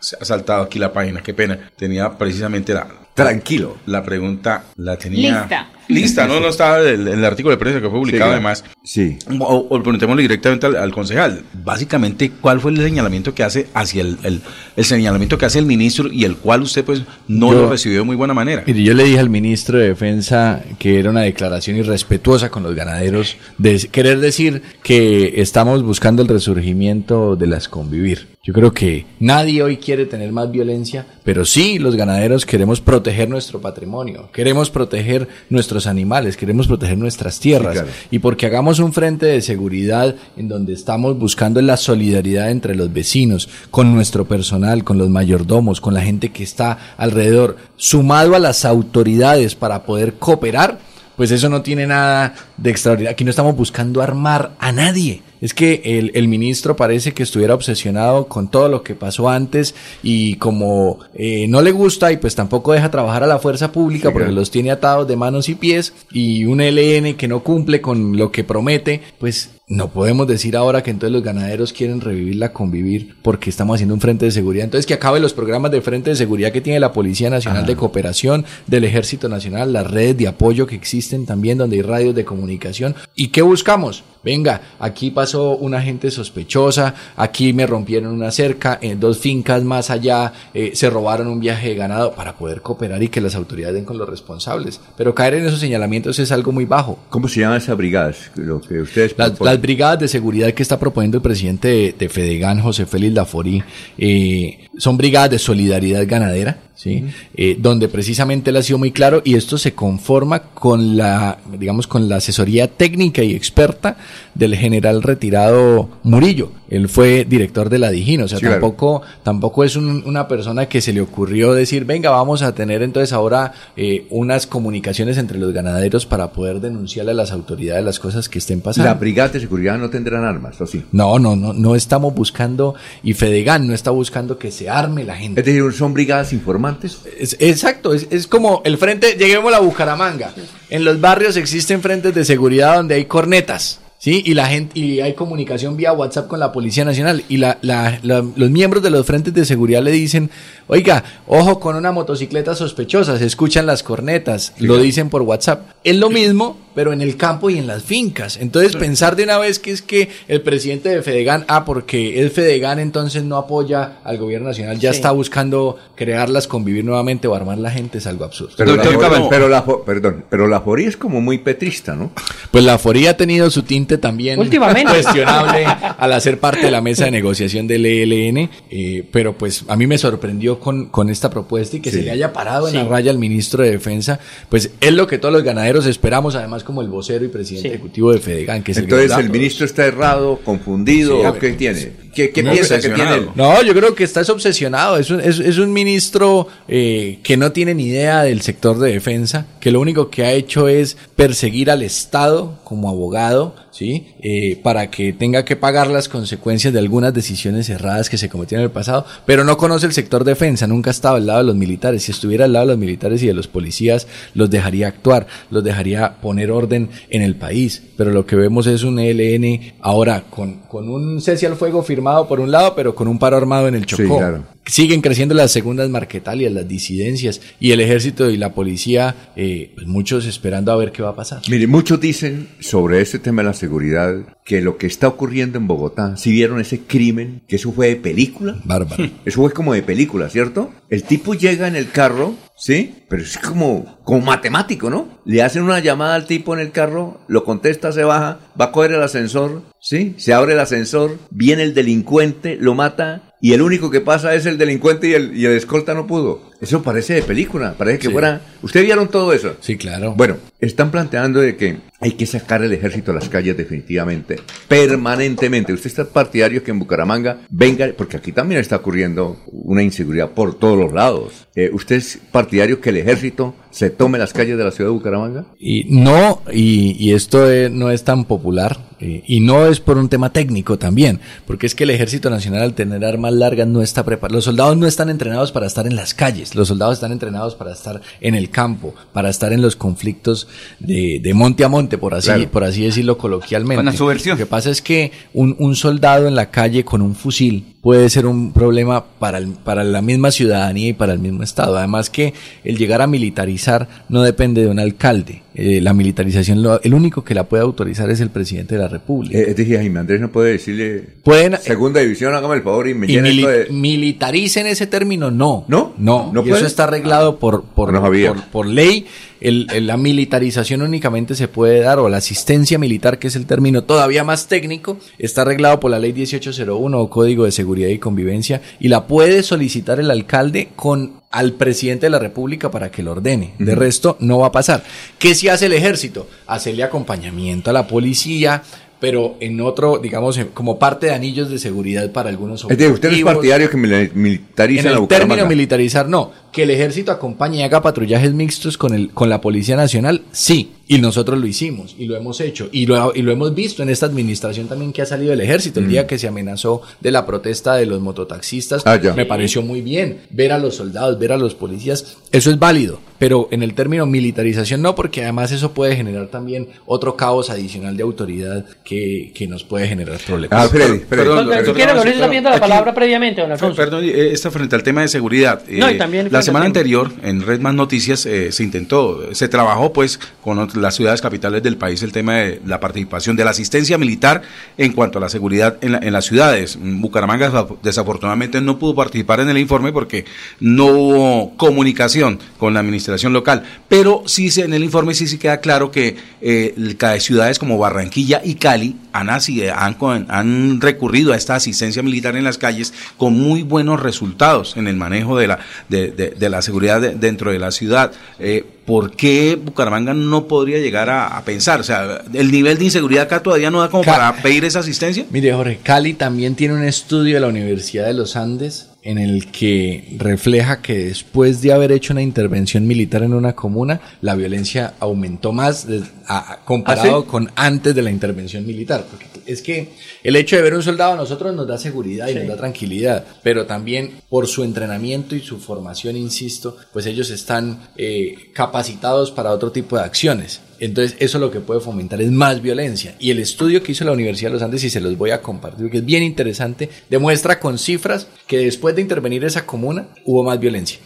se ha saltado aquí la página, qué pena. Tenía precisamente la...
Tranquilo.
La pregunta la tenía...
Lista.
Lista, no, no estaba el, el artículo de prensa que fue publicado además.
Sí.
O, o preguntémosle directamente al, al concejal. Básicamente, ¿cuál fue el señalamiento que hace hacia el, el, el señalamiento que hace el ministro y el cual usted pues no
Yo-
lo recibió de muy buena manera?
Mire, yo le dije al ministro de Defensa que era una declaración irrespetuosa con los ganaderos, de querer decir que estamos buscando el resurgimiento de las convivir. Yo creo que nadie hoy quiere tener más violencia, pero sí los ganaderos queremos proteger nuestro patrimonio, queremos proteger nuestros animales, queremos proteger nuestras tierras.
claro.
Y porque hagamos un frente de seguridad en donde estamos buscando la solidaridad entre los vecinos, con nuestro personal, con los mayordomos, con la gente que está alrededor, sumado a las autoridades para poder cooperar, pues eso no tiene nada de extraordinario. Aquí no estamos buscando armar a nadie. Es que el, el ministro parece que estuviera obsesionado con todo lo que pasó antes y como eh, no le gusta y pues tampoco deja trabajar a la fuerza pública porque los tiene atados de manos y pies y un LN que no cumple con lo que promete, pues no podemos decir ahora que entonces los ganaderos quieren revivir la convivir porque estamos haciendo un frente de seguridad. Entonces que acabe los programas de frente de seguridad que tiene la Policía Nacional de Cooperación, del Ejército Nacional, las redes de apoyo que existen también donde hay radios de comunicación. ¿Y qué buscamos? Venga, aquí pasó una gente sospechosa, aquí me rompieron una cerca, en dos fincas más allá eh, se robaron un viaje de ganado para poder cooperar y que las autoridades den con los responsables. Pero caer en esos señalamientos es algo muy bajo.
¿Cómo se llaman esas brigadas? Lo que ustedes
Las. Las brigadas de seguridad que está proponiendo el presidente de, de Fedegan, José Félix Laforí, eh, son brigadas de solidaridad ganadera, ¿sí? Eh, donde precisamente él ha sido muy claro y esto se conforma con la, digamos, con la asesoría técnica y experta del general retirado Murillo. Él fue director de la Dijín, o sea,
Sí, claro.
tampoco, tampoco es un- una persona que se le ocurrió decir, venga, vamos a tener entonces ahora eh, unas comunicaciones entre los ganaderos para poder denunciarle a las autoridades las cosas que estén pasando.
Las brigadas de seguridad no tendrán armas, ¿o sí?
No, no, no, no estamos buscando, y Fedegan no está buscando que se arme la gente.
Es decir, son brigadas informantes.
Es- exacto, es, es como el frente, lleguemos a Bucaramanga. En los barrios existen frentes de seguridad donde hay cornetas. Sí, y la gente, y hay comunicación vía WhatsApp con la Policía Nacional. Y la, la- la- los miembros de los frentes de seguridad le dicen, oiga, ojo con una motocicleta sospechosa, se escuchan las cornetas, lo dicen por WhatsApp. Es lo mismo, pero en el campo y en las fincas. Entonces, pensar de una vez que es que el presidente de Fedegan, ah, porque es Fedegan, entonces no apoya al gobierno nacional, ya
Sí.
está buscando crearlas, convivir nuevamente o armar la gente, es algo absurdo.
Pero, la, Fori- pero la, Fo- perdón, pero la Fori es como muy petrista, ¿no?
Pues la Foría ha tenido su tinte también
Últimamente.
cuestionable al hacer parte de la mesa de negociación del ELN, eh, pero pues a mí me sorprendió con, con esta propuesta y que
Sí.
se le haya parado en la raya al ministro de Defensa, pues es lo que todos los ganaderos esperamos, además como el vocero y presidente ejecutivo de Fedegan, que es
Entonces
el
el ministro está errado, confundido,
Sí,
¿o
ver,
qué tiene? ¿Qué, qué
No,
piensa que tiene?
No, yo creo que está es obsesionado. Es un, es, es un ministro eh, que no tiene ni idea del sector de defensa, que lo único que ha hecho es perseguir al Estado como abogado, ¿sí? Eh, para que tenga que pagar las consecuencias de algunas decisiones erradas que se cometieron en el pasado, pero no conoce el sector defensa, nunca ha estado al lado de los militares. Si estuviera al lado de los militares y de los policías, los dejaría actuar, los dejaría poner orden en el país. Pero lo que vemos es un ELN ahora con, con un cese al fuego firmado por un lado, pero con un paro armado en el Chocó.
claro.
Siguen creciendo las segundas marquetalias, las disidencias y el ejército y la policía, eh, pues muchos esperando a ver qué va a pasar.
Mire, muchos dicen sobre este tema de la seguridad que lo que está ocurriendo en Bogotá, si vieron ese crimen, que eso fue de película.
Bárbaro. (laughs)
Eso fue como de película, ¿cierto? El tipo llega en el carro, ¿sí? Pero es como, como matemático, ¿no? Le hacen una llamada al tipo en el carro, lo contesta, se baja, va a coger el ascensor, ¿sí? Se abre el ascensor, viene el delincuente, lo mata y el único que pasa es el delincuente y el, y el escolta no pudo. Eso parece de película, parece que
Sí.
fuera... ¿Ustedes vieron todo eso?
Sí, claro.
Bueno, están planteando de que hay que sacar el ejército a las calles definitivamente, permanentemente. Usted está partidario que en Bucaramanga venga, porque aquí también está ocurriendo una inseguridad por todos los lados. Eh, ¿Usted es partidario que el ejército se tome las calles de la ciudad de Bucaramanga?
Y no, y, y esto eh, no es tan popular, eh, y no es por un tema técnico también, porque es que el Ejército Nacional al tener armas largas no está preparado. Los soldados no están entrenados para estar en las calles, los soldados están entrenados para estar en el campo, para estar en los conflictos de, de monte a monte, por así,
Claro.
por así decirlo coloquialmente.
Con la subversión.
Lo que pasa es que un, un soldado en la calle con un fusil puede ser un problema para, el- para la misma ciudadanía y para el mismo Estado. Además que el llegar a militarizar no depende de un alcalde. Eh, la militarización, lo- el único que la puede autorizar es el presidente de la República.
Eh, dije, Jaime Andrés no puede decirle...
Pueden-
Segunda división, hágame el favor y me
Y
llena
mili-
de...
militaricen ese término, no.
¿No?
No,
¿No
y
puede?
eso está arreglado por, por,
No
por, por ley. El- el- la militarización únicamente se puede dar, o la asistencia militar, que es el término todavía más técnico, está arreglado por la ley 1801 o Código de Seguridad y Convivencia, y la puede solicitar el alcalde con al presidente de la República para que lo ordene. De resto, no va a pasar. ¿Qué si hace el ejército? Hacerle acompañamiento a la policía, pero en otro, digamos, como parte de anillos de seguridad para algunos
Es decir, usted no es
objetivos.
partidario que mili- militaricen
En el término militarizar, no. Que el ejército acompañe y haga patrullajes mixtos con, el, con la Policía Nacional, sí. Y nosotros lo hicimos y lo hemos hecho. Y lo, y lo hemos visto en esta administración también que ha salido del ejército. El
Mm.
día que se amenazó de la protesta de los mototaxistas,
Ah,
me pareció muy bien. Ver a los soldados, ver a los policías, eso es válido. Pero en el término militarización no, porque además eso puede generar también otro caos adicional de autoridad que, que nos puede generar problemas.
Ah, Freddy, Freddy.
Perdón,
si quiere, Lorenzo está pidiendo la
aquí-
palabra previamente, don Alfonso.
Perdón, eh, está frente al tema de seguridad.
No, y
Eh,
también
la semana anterior en Red Más Noticias eh, se intentó, se trabajó pues con ot- las ciudades capitales del país el tema de la participación de la asistencia militar en cuanto a la seguridad en, la- en las ciudades. Bucaramanga desaf- desafortunadamente no pudo participar en el informe porque no hubo comunicación con la administración local, pero sí se- en el informe sí, sí queda claro que eh, ciudades como Barranquilla y Cali han, han, han recurrido a esta asistencia militar en las calles con muy buenos resultados en el manejo de la, de, la seguridad de- dentro de la ciudad. Eh, ¿Por qué Bucaramanga no podría llegar a, a pensar? O sea, el nivel de inseguridad acá todavía no da como para pedir esa asistencia.
Mire, Jorge, Cali también tiene un estudio de la Universidad de los Andes en el que refleja que después de haber hecho una intervención militar en una comuna, la violencia aumentó más de- a- a- comparado
¿Ah, sí?
con antes de la intervención militar. Porque es que el hecho de ver un soldado a nosotros nos da seguridad y
Sí.
nos da tranquilidad, pero también por su entrenamiento y su formación, insisto, pues ellos están eh, capacitados para otro tipo de acciones. Entonces, eso lo que puede fomentar es más violencia. Y el estudio que hizo la Universidad de los Andes, y se los voy a compartir, que es bien interesante, demuestra con cifras que después de intervenir esa comuna hubo más violencia.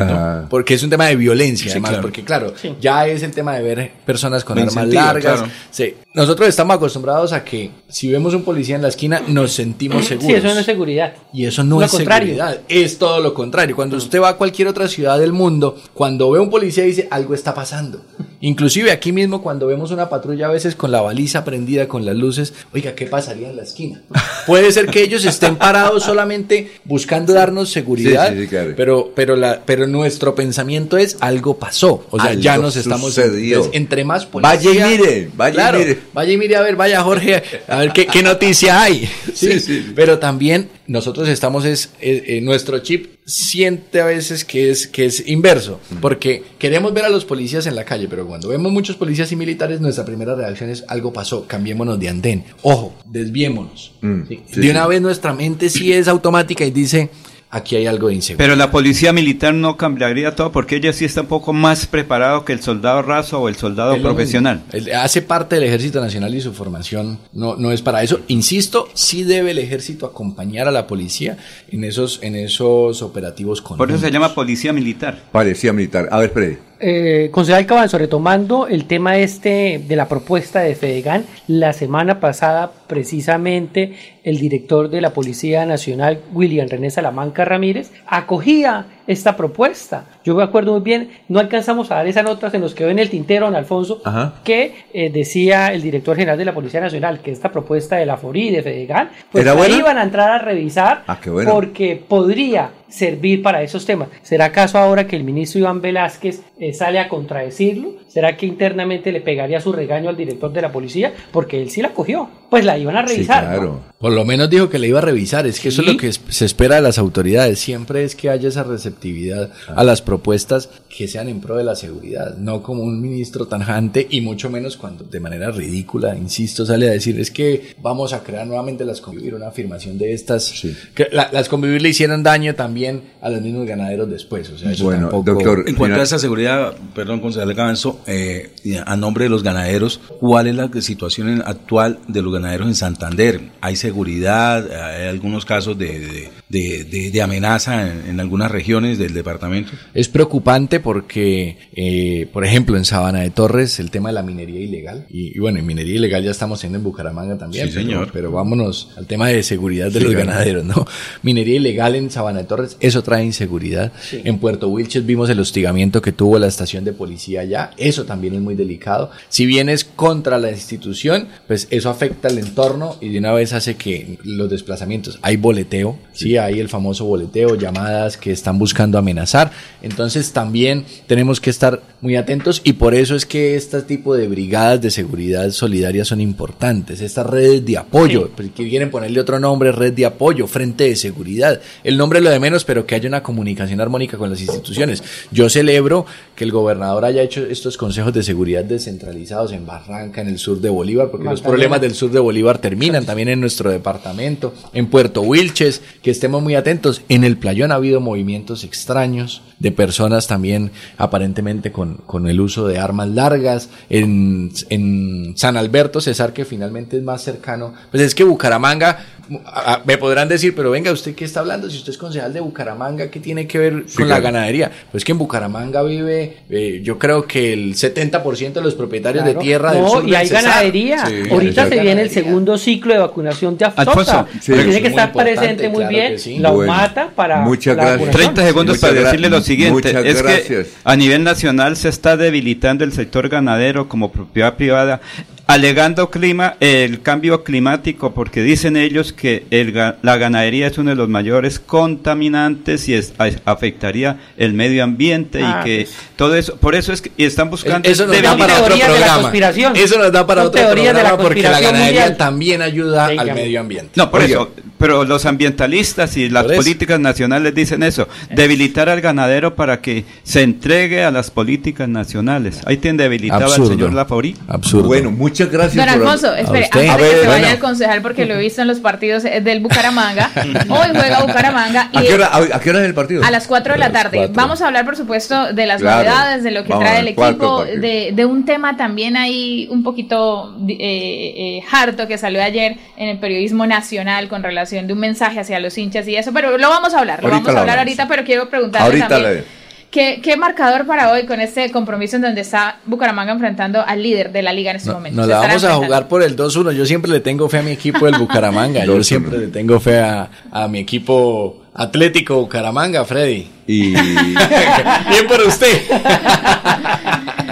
Ah.
Porque es un tema de violencia,
Sí,
además,
claro.
porque claro, ya es el tema de ver personas con
Me
armas largas.
claro.
Sí. Nosotros estamos acostumbrados a que si vemos un policía en la esquina nos sentimos seguros.
Sí, eso no es seguridad.
Y eso no
Lo
es
contrario.
seguridad, es todo lo contrario. Cuando usted va a cualquier otra ciudad del mundo, cuando ve un policía dice algo está pasando. Inclusive aquí mismo cuando vemos una patrulla a veces con la baliza prendida, con las luces, oiga, ¿qué pasaría en la esquina? (laughs) Puede ser que ellos estén parados solamente buscando darnos seguridad,
Sí, sí, sí, claro.
pero, pero, la, pero nuestro pensamiento es algo pasó. O sea,
Algo
ya nos estamos... entonces, entre más policía...
Vaya y mire, vaya y mire.
Vaya y mire, a ver, vaya Jorge, a ver qué, qué noticia hay. (laughs) Sí, Pero también nosotros estamos, es, eh, eh, nuestro chip siente a veces que es, que es inverso, porque queremos ver a los policías en la calle, pero cuando vemos muchos policías y militares, nuestra primera reacción es algo pasó, cambiémonos de andén. Ojo, desviémonos.
Mm,
¿sí?
sí,
de una
sí.
vez nuestra mente sí es automática y dice, aquí hay algo de inseguridad.
Pero la policía militar no cambiaría todo porque ella sí está un poco más preparado que el soldado raso o el soldado profesional.
El- hace parte del Ejército Nacional y su formación no, no es para eso. Insisto, sí debe el Ejército acompañar a la policía en esos, en esos operativos con
Por eso se llama policía militar.
Parecía militar. A ver, Freddy.
Eh, concejal Cabanzo, retomando el tema este de la propuesta de Fedegan, la semana pasada precisamente el director de la Policía Nacional, William René Salamanca Ramírez, acogía esta propuesta. Yo me acuerdo muy bien, no alcanzamos a dar esa nota, se nos quedó en el tintero, don Alfonso,
Ajá.
que eh, decía el director general de la Policía Nacional que esta propuesta de la FORI, de Fedegan, pues
¿Era
la
buena?
iban a entrar a revisar
Ah, bueno.
porque podría servir para esos temas. ¿Será acaso ahora que el ministro Iván Velázquez eh, sale a contradecirlo? ¿Será que internamente le pegaría su regaño al director de la policía? Porque él sí la cogió. Pues la iban a revisar. ¿no?
Por lo menos dijo que le iba a revisar. Es que eso es lo que se espera de las autoridades. Siempre es que haya esa receptividad a las propuestas que sean en pro de la seguridad. No como un ministro tanjante y mucho menos cuando de manera ridícula, insisto, sale a decir es que vamos a crear nuevamente las convivir. Una afirmación de estas. Que la- las convivir le hicieron daño también a los mismos ganaderos después. O sea, eso
Bueno,
tampoco-
doctor,
En cuanto a esa seguridad, perdón, concejal Cabanzo, eh, a nombre de los ganaderos, ¿cuál es la situación actual de los ganaderos en Santander? ¿Hay seguridad? ¿Hay algunos casos de, de- de- de- de amenaza en, en algunas regiones del departamento?
Es preocupante porque, eh, por ejemplo, en Sabana de Torres, el tema de la minería ilegal. Y, y bueno, en minería ilegal ya estamos teniendo en Bucaramanga también.
Sí,
pero-
señor.
Pero, vámonos al tema de seguridad de
Sí,
los ganaderos, ¿no? (laughs) Minería ilegal en Sabana de Torres, eso trae inseguridad. En Puerto Wilches vimos el hostigamiento que tuvo la estación de policía allá. Eso también es muy delicado. Si bien es contra la institución, pues eso afecta al entorno y de una vez hace que los desplazamientos, hay boleteo, sí, hay el famoso boleteo, llamadas que están buscando amenazar. Entonces también tenemos que estar muy atentos y por eso es que este tipo de brigadas de seguridad solidaria son importantes. Estas redes de apoyo, pues, que quieren ponerle otro nombre, red de apoyo, frente de seguridad. El nombre es lo de menos, pero que haya una comunicación armónica con las instituciones. Yo celebro que el gobernador haya hecho estos consejos de seguridad descentralizados en Barranca, en el sur de Bolívar, porque los problemas del sur de Bolívar terminan también en nuestro departamento, en Puerto Wilches, que estemos muy atentos. En el Playón ha habido movimientos extraños de personas también aparentemente con, con el uso de armas largas. En, en San Alberto, Cesar, que finalmente es más cercano. Pues es que Bucaramanga, a- a- me podrán decir, pero venga, ¿usted qué está hablando? Si usted es concejal de Bucaramanga, ¿qué tiene que ver con la
claro.
ganadería? Pues que en Bucaramanga vive, eh, yo creo que el 70% de los propietarios de tierra del
No,
sur
y
del
hay
Cesar.
ganadería.
Sí,
Ahorita
hay
se viene el segundo ciclo de vacunación de Pero
sí.
tiene
Es
que estar presente muy
claro
bien la
Bueno,
UMATA para
muchas
la
gracias.
vacunación.
30 segundos
Muchas
para decirle lo siguiente.
muchas
es
gracias.
que a nivel nacional se está debilitando el sector ganadero como propiedad privada, alegando clima, el cambio climático, porque dicen ellos que el ga- la ganadería es uno de los mayores contaminantes y es- afectaría el medio ambiente
Ah,
y que
pues.
todo eso, por eso es que y están buscando
Eso nos da para otro
teorías de la
programa. Eso nos da para
Son
otro
teorías de la
programa porque la ganadería
mundial.
también ayuda al medio ambiente.
No, por eso, pero los ambientalistas y las
Por
políticas nacionales dicen eso, debilitar al ganadero para que se entregue a las políticas nacionales. Ahí tiene debilitado al
Absurdo.
señor Lafaurí.
Absurdo.
Bueno, muchas gracias.
Don
por-
Alfonso, espere,
usted.
antes
A
de
ver,
que se
bueno.
vaya el concejal, porque lo he visto en los partidos eh, del Bucaramanga. (laughs) Hoy juega Bucaramanga
¿A
y
qué, hora, a, a qué hora es el partido?
a las 4 de la tarde.
cuatro.
Vamos a hablar, por supuesto, de las
Claro.
novedades, de lo que
Vamos
trae
al
el equipo, de, de un tema también ahí un poquito eh, eh, harto que salió ayer en el periodismo nacional con relación de un mensaje hacia los hinchas y eso, pero lo vamos a hablar, lo
Ahorita
vamos a hablar ahorita, pero quiero preguntarle
Ahorita
también.
le-
¿Qué, ¿Qué marcador para hoy con este compromiso en donde está Bucaramanga enfrentando al líder de la liga en este momento?
Nos la vamos a jugar por el 2-1. Yo siempre le tengo fe a mi equipo del Bucaramanga. (laughs) Yo
2-1.
siempre le tengo fe a, a mi equipo atlético Bucaramanga, Freddy.
Y (laughs)
Bien por usted. (laughs)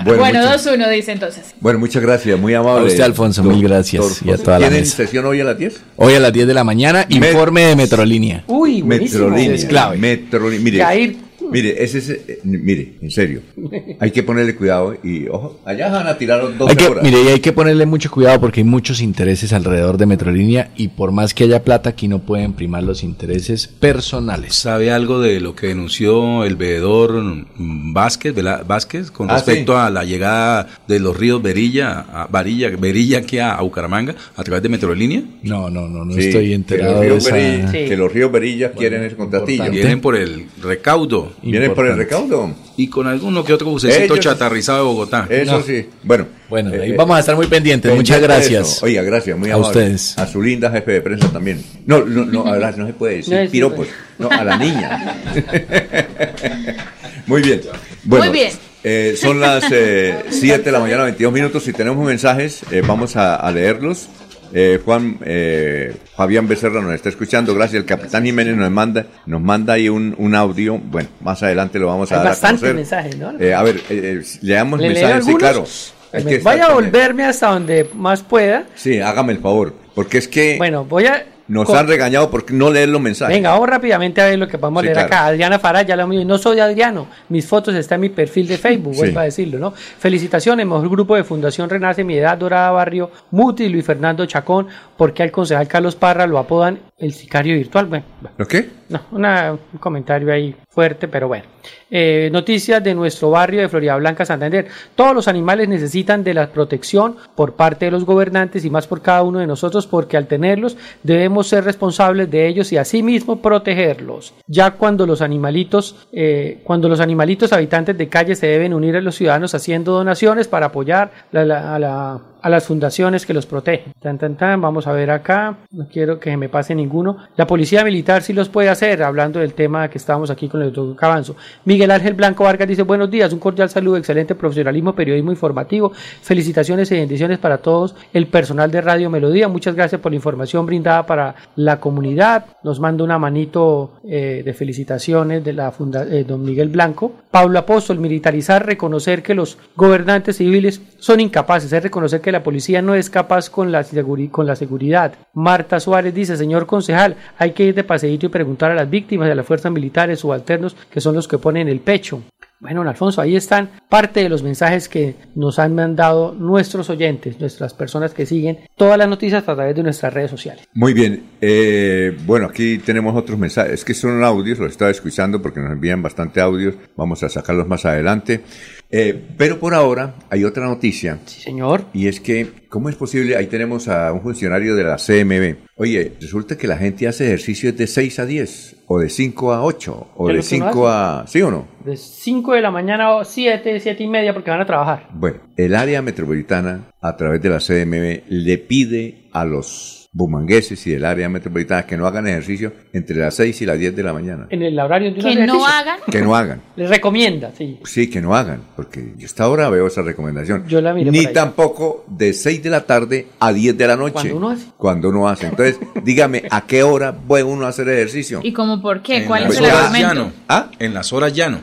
bueno,
Bueno,
muchas,
2-1 dice entonces.
bueno, muchas gracias, muy amable.
A usted, Alfonso, mil gracias, y a toda la
¿Tienen
mesa.
sesión hoy a las 10?
Hoy a las 10 de la mañana, informe de Metrolínea.
Uy, buenísimo.
Metrolínea.
Es clave.
Metrolínea. Mire,
Yair,
Mire, ese es, eh, mire, en serio, hay que ponerle cuidado y ojo, allá van a tirar dos horas.
mire, y hay que ponerle mucho cuidado porque hay muchos intereses alrededor de Metrolínea y por más que haya plata, aquí no pueden primar los intereses personales.
¿Sabe algo de lo que denunció el veedor mm, Vázquez, Vela- Vázquez con
Ah,
respecto
sí.
a la llegada de los ríos Berilla, a Varilla, Berilla aquí a, a Bucaramanga a través de Metrolínea?
No, no, no, no
Sí,
estoy
que
enterado
los
de
ríos
esa...
Berilla- Que los ríos Berilla quieren ese contratillo.
Vienen por el recaudo.
Vienen por el recaudo.
Y con alguno que otro bucecito
Ellos-
chatarrizado de Bogotá.
Eso sí. Bueno.
Bueno,
eh,
ahí
eh,
vamos a estar muy pendientes. Muchas
pendiente
gracias.
Oiga, gracias, muy
A
amable.
ustedes.
A su linda jefe de prensa también. No, no, no, ahora no se puede decir
No,
piropos. No, a la niña. (laughs) muy bien. Bueno,
Muy bien.
eh, son las 7 de la mañana, 22 minutos. Si tenemos mensajes, eh, vamos a, a leerlos. Eh, Juan eh, Fabián Becerra nos está escuchando, gracias. El capitán Jiménez nos manda, nos manda ahí un, un audio. Bueno, más adelante lo vamos a
Hay
dar a conocer.
mensajes, ¿no?
Eh, a ver, eh, eh, leamos
¿Le
mensajes, sí, claro.
Voy
estar
a volverme hasta donde más pueda.
Sí, hágame el favor, porque es que
Bueno, voy a.
nos
con-
han regañado por no leer los mensajes.
Venga, vamos rápidamente a ver lo que vamos a
Sí,
leer
claro.
acá. Adriana Farah, ya lo mío. No soy Adriano. Mis fotos están en mi perfil de Facebook,
Sí.
vuelvo a decirlo, ¿no? Felicitaciones, mejor grupo de Fundación Renace, Mi Edad Dorada Barrio, Muti Luis Fernando Chacón, porque al concejal Carlos Parra lo apodan el sicario virtual. Bueno,
¿Lo qué?
No, una- un comentario ahí fuerte, pero bueno. Eh, noticias de nuestro barrio de Florida Blanca, Santander. Todos los animales necesitan de la protección por parte de los gobernantes y más por cada uno de nosotros, porque al tenerlos debemos ser responsables de ellos y asimismo protegerlos. Ya cuando los animalitos, eh, cuando los animalitos habitantes de calle se deben unir a los ciudadanos haciendo donaciones para apoyar la- la- a la a las fundaciones que los protegen. Tan, tan, tan, vamos a ver acá, no quiero que me pase ninguno. La policía militar sí los puede hacer, hablando del tema que estábamos aquí con el doctor Cabanzo. Miguel Ángel Blanco Vargas dice, buenos días, un cordial saludo, excelente profesionalismo, periodismo informativo, felicitaciones y bendiciones para todos el personal de Radio Melodía, muchas gracias por la información brindada para la comunidad, nos manda una manito eh, de felicitaciones de la funda eh, don Miguel Blanco. Pablo Apóstol, militarizar, reconocer que los gobernantes civiles son incapaces, es reconocer que la policía no es capaz con la, con la seguridad. Marta Suárez dice, señor concejal, hay que ir de paseíto y preguntar a las víctimas de las fuerzas militares subalternos que son los que ponen el pecho. Bueno, don Alfonso, ahí están parte de los mensajes que nos han mandado nuestros oyentes, nuestras personas que siguen todas las noticias a través de nuestras redes sociales.
Muy bien. eh, bueno, aquí tenemos otros mensajes. Es que son audios, los estaba escuchando porque nos envían bastante audios. Vamos a sacarlos más adelante. Eh, pero por ahora hay otra noticia.
Sí, señor.
Y es que, ¿cómo es posible? Ahí tenemos a un funcionario de la CMB. Oye, resulta que la gente hace ejercicios de 6 a 10, o de 5 a 8, o
¿Qué
de
es lo que uno
5 a... ¿Sí o no?
De 5 de la mañana a 7, 7 y media porque van a trabajar.
Bueno, el área metropolitana, a través de la CMB, le pide a los bumangueses y del área metropolitana que no hagan ejercicio entre las 6 y las 10 de la mañana.
En el horario de
Que no
ejercicio.
hagan.
Que no hagan. (laughs)
Les recomienda, sí.
Sí, que no hagan, porque yo hasta ahora veo esa recomendación.
Yo la miré
Ni
por ahí.
tampoco de 6 de la tarde a 10 de la noche.
Cuando uno hace.
Cuando uno hace. Entonces, (laughs) dígame, ¿a qué hora puede uno hacer ejercicio?
¿Y como por qué?
En
¿Cuál
las
es el
horas
argumento?
llano.
¿Ah?
En las horas llano.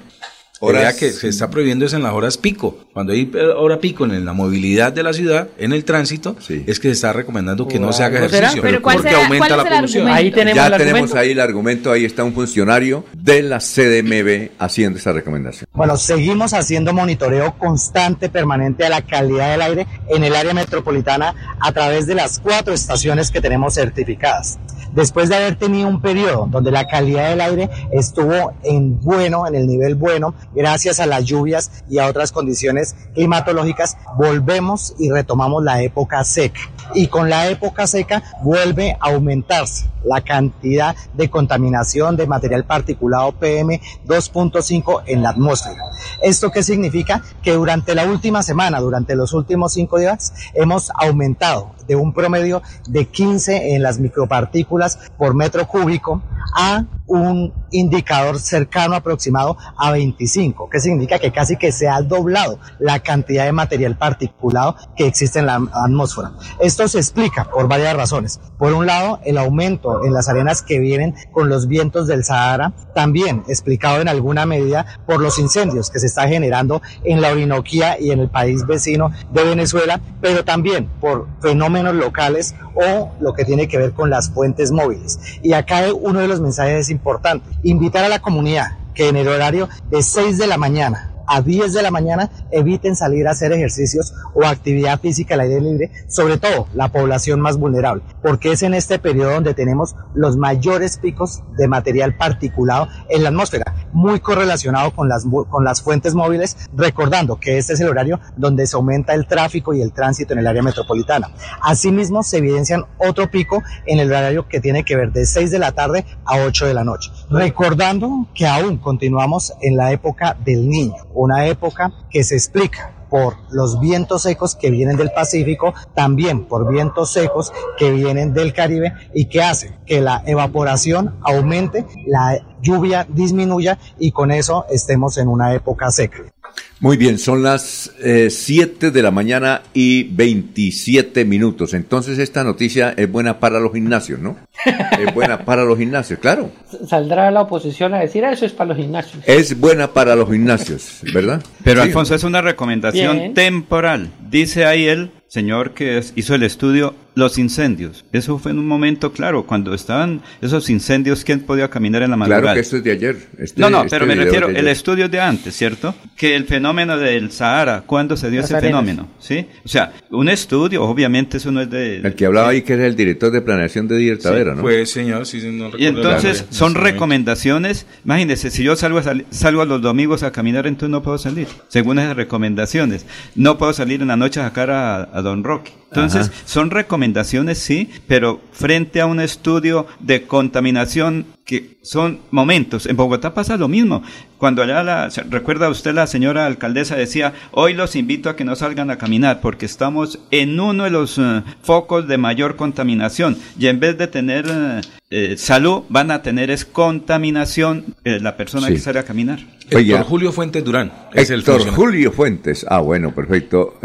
Horas-
Vea que se está prohibiendo es en las horas pico. Cuando hay eh, hora pico en la movilidad de la ciudad, en el tránsito, es que se está recomendando que no se haga ejercicio.
Pero ¿cuál
porque
será-
aumenta la polución.
Ahí tenemos
ya
el
tenemos ahí el argumento, ahí está un funcionario de la CDMB haciendo esa recomendación.
Bueno, seguimos haciendo monitoreo constante, permanente a la calidad del aire en el área metropolitana a través de las cuatro estaciones que tenemos certificadas. Después de haber tenido un periodo donde la calidad del aire estuvo en bueno, en el nivel bueno, gracias a las lluvias y a otras condiciones climatológicas, volvemos y retomamos la época seca. Y con la época seca vuelve a aumentarse la cantidad de contaminación de material particulado PM 2.5 en la atmósfera. ¿Esto qué significa? Que durante la última semana, durante los últimos cinco días, hemos aumentado de un promedio de 15 en las micropartículas por metro cúbico a un indicador cercano aproximado a 25, que significa que casi que se ha doblado la cantidad de material particulado que existe en la atmósfera. Esto se explica por varias razones. Por un lado, el aumento en las arenas que vienen con los vientos del Sahara, también explicado en alguna medida por los incendios que se está generando en la Orinoquía y en el país vecino de Venezuela, pero también por fenómenos locales o lo que tiene que ver con las fuentes móviles. Y acá uno de los mensajes importantes, invitar a la comunidad que en el horario de 6 de la mañana a 10 de la mañana eviten salir a hacer ejercicios o actividad física al aire libre, sobre todo la población más vulnerable, porque es en este periodo donde tenemos los mayores picos de material particulado en la atmósfera, muy correlacionado con las, con las fuentes móviles, recordando que este es el horario donde se aumenta el tráfico y el tránsito en el área metropolitana. Asimismo, se evidencian otro pico en el horario que tiene que ver de 6 de la tarde a 8 de la noche, recordando que aún continuamos en la época del niño una época que se explica por los vientos secos que vienen del Pacífico, también por vientos secos que vienen del Caribe y que hacen que la evaporación aumente, la lluvia disminuya y con eso estemos en una época seca.
Muy bien, son las 7 de la mañana y 27 minutos. Entonces esta noticia es buena para los gimnasios, ¿no? (laughs) es buena para los gimnasios, claro.
Saldrá la oposición a decir, eso es para los gimnasios.
Es buena para los gimnasios, ¿verdad?
Pero Alfonso, es una recomendación temporal. Dice ahí él señor que hizo el estudio Los incendios. Eso fue en un momento claro, cuando estaban esos incendios, ¿quién podía caminar en la madrugada?
Claro que esto es de ayer. Este,
no, no, pero
este
me refiero, el estudio de antes, ¿cierto? Que el fenómeno del Sahara, ¿cuándo se dio ese fenómeno? ¿Sí? O sea, un estudio, obviamente eso no es de...
El que hablaba ahí que era el director de planeación de Díaz Tavera, ¿no?
Pues señor, sí, no
Y entonces son recomendaciones, imagínese, si yo salgo a, salgo a los domingos a caminar, entonces no puedo salir, según esas recomendaciones. No puedo salir en la noche a sacar a Don Roque. Entonces, son recomendaciones, sí, pero frente a un estudio de contaminación que son momentos. En Bogotá pasa lo mismo. Cuando allá, la, recuerda usted, la señora alcaldesa decía, hoy los invito a que no salgan a caminar porque estamos en uno de los eh, focos de mayor contaminación y en vez de tener eh, eh, salud, van a tener es contaminación la persona que sale a caminar.
Héctor Julio Fuentes Durán.
Es Héctor Julio Fuentes. Ah, bueno, perfecto.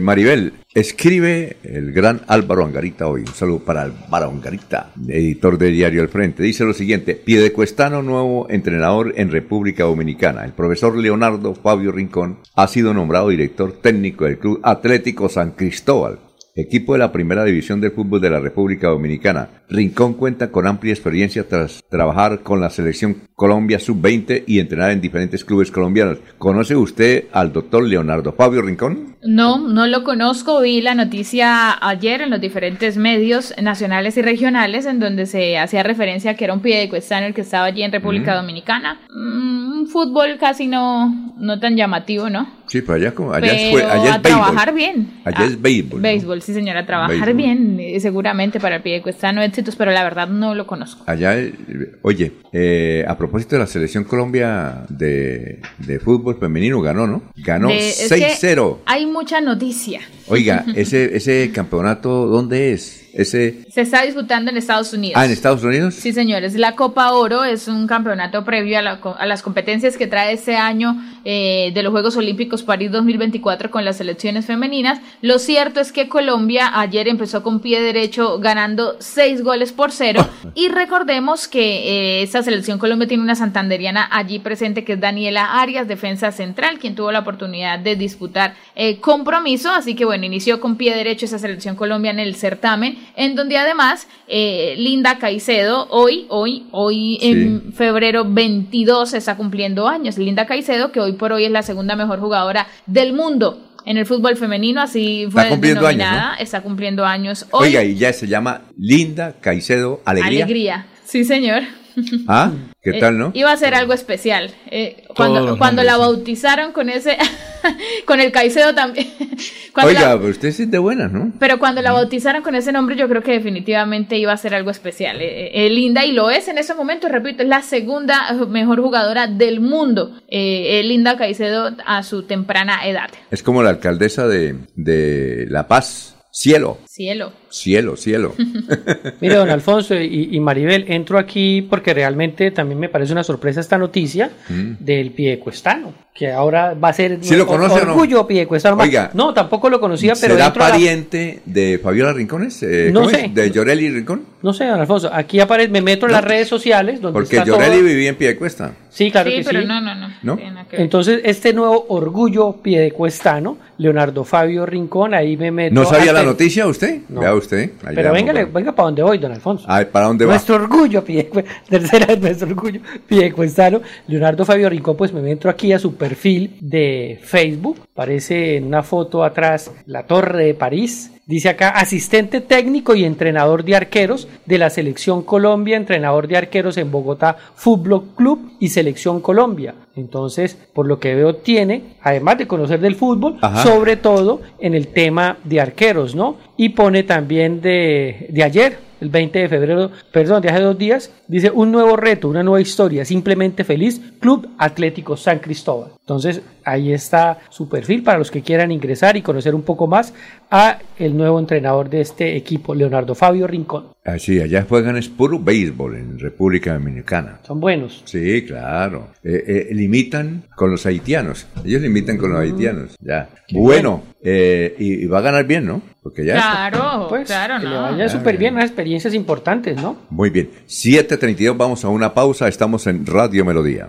Maribel, escribe el gran Álvaro Angarita hoy. Un saludo para Álvaro Angarita, editor de Diario El Frente. Dice lo siguiente Piedecuestano, nuevo entrenador en República Dominicana. El profesor Leonardo Fabio Rincón ha sido nombrado director técnico del Club Atlético San Cristóbal equipo de la primera división del fútbol de la República Dominicana. Rincón cuenta con amplia experiencia tras trabajar con la selección Colombia Sub-20 y entrenar en diferentes clubes colombianos. ¿Conoce usted al doctor Leonardo Fabio Rincón?
No, no lo conozco. Vi la noticia ayer en los diferentes medios nacionales y regionales en donde se hacía referencia a que era un pie de cuestano el que estaba allí en República Dominicana. Mm, un fútbol casi no, no tan llamativo, ¿no?
Sí, pero allá, como, allá, fue, allá
a trabajar bien.
Allá es béisbol.
Béisbol, sí señora, trabajar bien, eh, seguramente para el pie de cuestano éxitos, pero la verdad no lo conozco.
Allá, eh, oye, eh, a propósito de la selección Colombia de, de fútbol femenino, ganó, ¿no? Ganó 6-0.
Hay mucha noticia.
Oiga, (laughs) ese, ese campeonato, ¿dónde es? Ese...
Se está disputando en Estados Unidos.
Ah, en Estados Unidos.
Sí, señores. La Copa Oro es un campeonato previo a, las competencias que trae este año eh, de los Juegos Olímpicos París 2024 con las selecciones femeninas. Lo cierto es que Colombia ayer empezó con pie derecho ganando seis goles por cero. (laughs) y recordemos que eh, esta selección Colombia tiene una santanderiana allí presente que es Daniela Arias, defensa central, quien tuvo la oportunidad de disputar eh, compromiso. Así que bueno, inició con pie derecho esa selección Colombia en el certamen en donde además eh, Linda Caicedo hoy, hoy, hoy en febrero 22 está cumpliendo años. Linda Caicedo, que hoy por hoy es la segunda mejor jugadora del mundo en el fútbol femenino, así fue está denominada, está cumpliendo años
hoy. Oiga, y ya se llama Linda Caicedo Alegría.
Alegría, sí señor. (laughs)
Ah, ¿qué eh, tal, no?
iba a ser algo especial. Eh, cuando cuando la bautizaron con ese, (laughs) (laughs) con el Caicedo también. (laughs)
Oiga, pero usted sí de buenas, ¿no?
Pero cuando la bautizaron con ese nombre, yo creo que definitivamente iba a ser algo especial. Eh, Linda, y lo es en ese momento, repito, es la segunda mejor jugadora del mundo. Linda Caicedo a su temprana edad.
Es como la alcaldesa de, de La Paz, Cielo.
Cielo.
Cielo, cielo. (laughs)
Mire, don Alfonso y, Maribel, entro aquí porque realmente también me parece una sorpresa esta noticia mm. del Piecuestano, que ahora va a ser
¿Sí lo conoce
orgullo
no?
Piecuestano. Oiga, no, tampoco lo conocía, pero
¿Será pariente de Fabiola Rincones? Eh,
no sé.
¿De Llorelli Rincón?
No sé, don Alfonso. Aquí aparece, me meto en las redes sociales donde
Porque Llorelli vivía en Piedecuesta.
Sí, claro sí,
pero
sí.
No, no, no.
¿No?
Entonces, este nuevo orgullo piedecuestano, Leonardo Fabio Rincón, ahí me meto.
¿No sabía la noticia usted?
No.
usted? Allá
Pero
en
venga, venga para donde voy, don Alfonso.
Ay, ¿para dónde va?
Nuestro orgullo, Pidecue- (laughs) tercera nuestro orgullo, Piedecuestano. Leonardo Fabio Rincón, pues me entro aquí a su perfil de Facebook. Parece en una foto atrás la Torre de París. Dice acá, asistente técnico y entrenador de arqueros de la Selección Colombia, entrenador de arqueros en Bogotá Fútbol Club y Selección Colombia. Entonces, por lo que veo, tiene, además de conocer del fútbol,
Ajá.
sobre todo en el tema de arqueros, ¿no? Y pone también de, de ayer, el 20 de febrero, perdón, de hace dos días, dice un nuevo reto, una nueva historia, simplemente feliz, Club Atlético San Cristóbal. Entonces, ahí está su perfil para los que quieran ingresar y conocer un poco más a el nuevo entrenador de este equipo, Leonardo Fabio Rincón.
Así, allá juegan es puro béisbol en República Dominicana.
Son buenos.
Sí, claro. Eh, eh, limitan con los haitianos. Ellos limitan con los
Mm.
haitianos. Ya. Bueno, eh, y, y va a ganar bien, ¿no? Porque ya. está.
Claro,
Pues,
claro,
que le
no.
vaya súper bien, unas experiencias importantes, ¿no?
Muy bien. 7.32, vamos a una pausa. Estamos en Radio Melodía.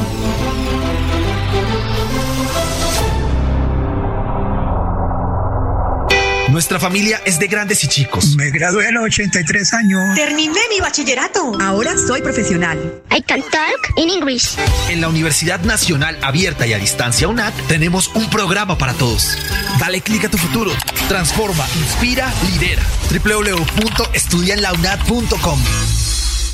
Nuestra familia es de grandes y chicos.
Me gradué a los 83 años.
Terminé mi bachillerato. Ahora soy profesional.
I can talk in English.
En la Universidad Nacional Abierta y a Distancia UNAT tenemos un programa para todos. Dale clic a tu futuro. Transforma, inspira, lidera. www.estudianlaunat.com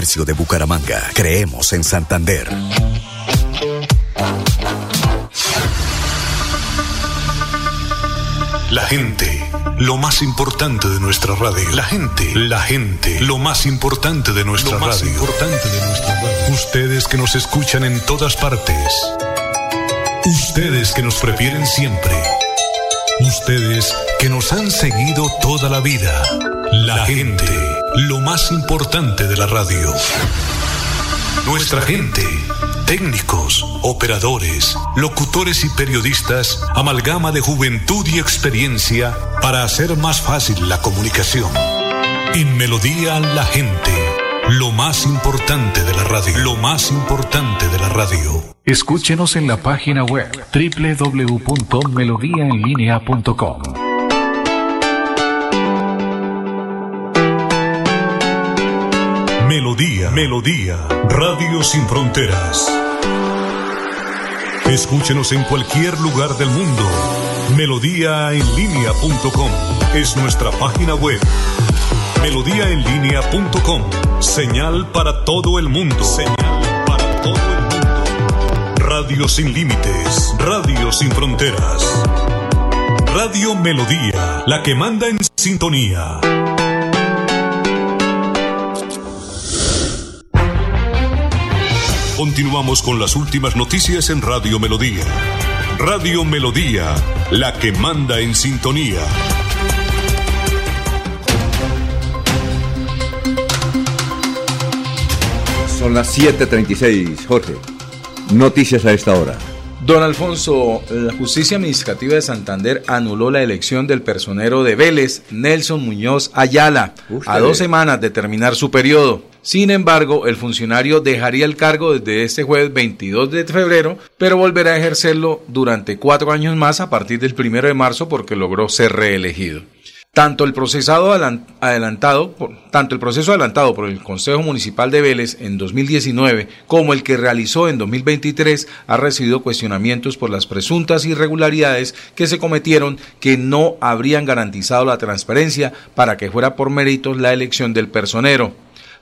de Bucaramanga. Creemos en Santander.
La gente, lo más importante de nuestra radio. La gente, la gente, lo más importante de nuestra
Lo más
radio.
importante
de nuestra radio. Ustedes que nos escuchan en todas partes. Ustedes que nos prefieren siempre. Ustedes que nos han seguido toda la vida. La gente, lo más importante de la radio. Nuestra gente, técnicos, operadores, locutores y periodistas, amalgama de juventud y experiencia para hacer más fácil la comunicación. En Melodía la gente, lo más importante de la radio, lo más importante de la radio.
Escúchenos en la página web www.melodiaenlinea.com.
Melodía, Melodía, Radio Sin Fronteras. Escúchenos en cualquier lugar del mundo. Melodíaenlínea.com es nuestra página web. Melodíaenlínea.com, señal para todo el mundo. Señal para todo el mundo. Radio sin límites, Radio sin fronteras. Radio Melodía, la que manda en sintonía. Continuamos con las últimas noticias en Radio Melodía. Radio Melodía, la que manda en sintonía.
Son las 7.36, Jorge. Noticias a esta hora.
Don Alfonso, la justicia administrativa de Santander anuló la elección del personero de Vélez, Nelson Muñoz Ayala, a dos semanas de terminar su periodo. Sin embargo, el funcionario dejaría el cargo desde este jueves 22 de febrero, pero volverá a ejercerlo durante cuatro años más a partir del primero de marzo porque logró ser reelegido. Tanto el, procesado adelan- adelantado, tanto el proceso adelantado por el Consejo Municipal de Vélez en 2019 como el que realizó en 2023 ha recibido cuestionamientos por las presuntas irregularidades que se cometieron que no habrían garantizado la transparencia para que fuera por méritos la elección del personero.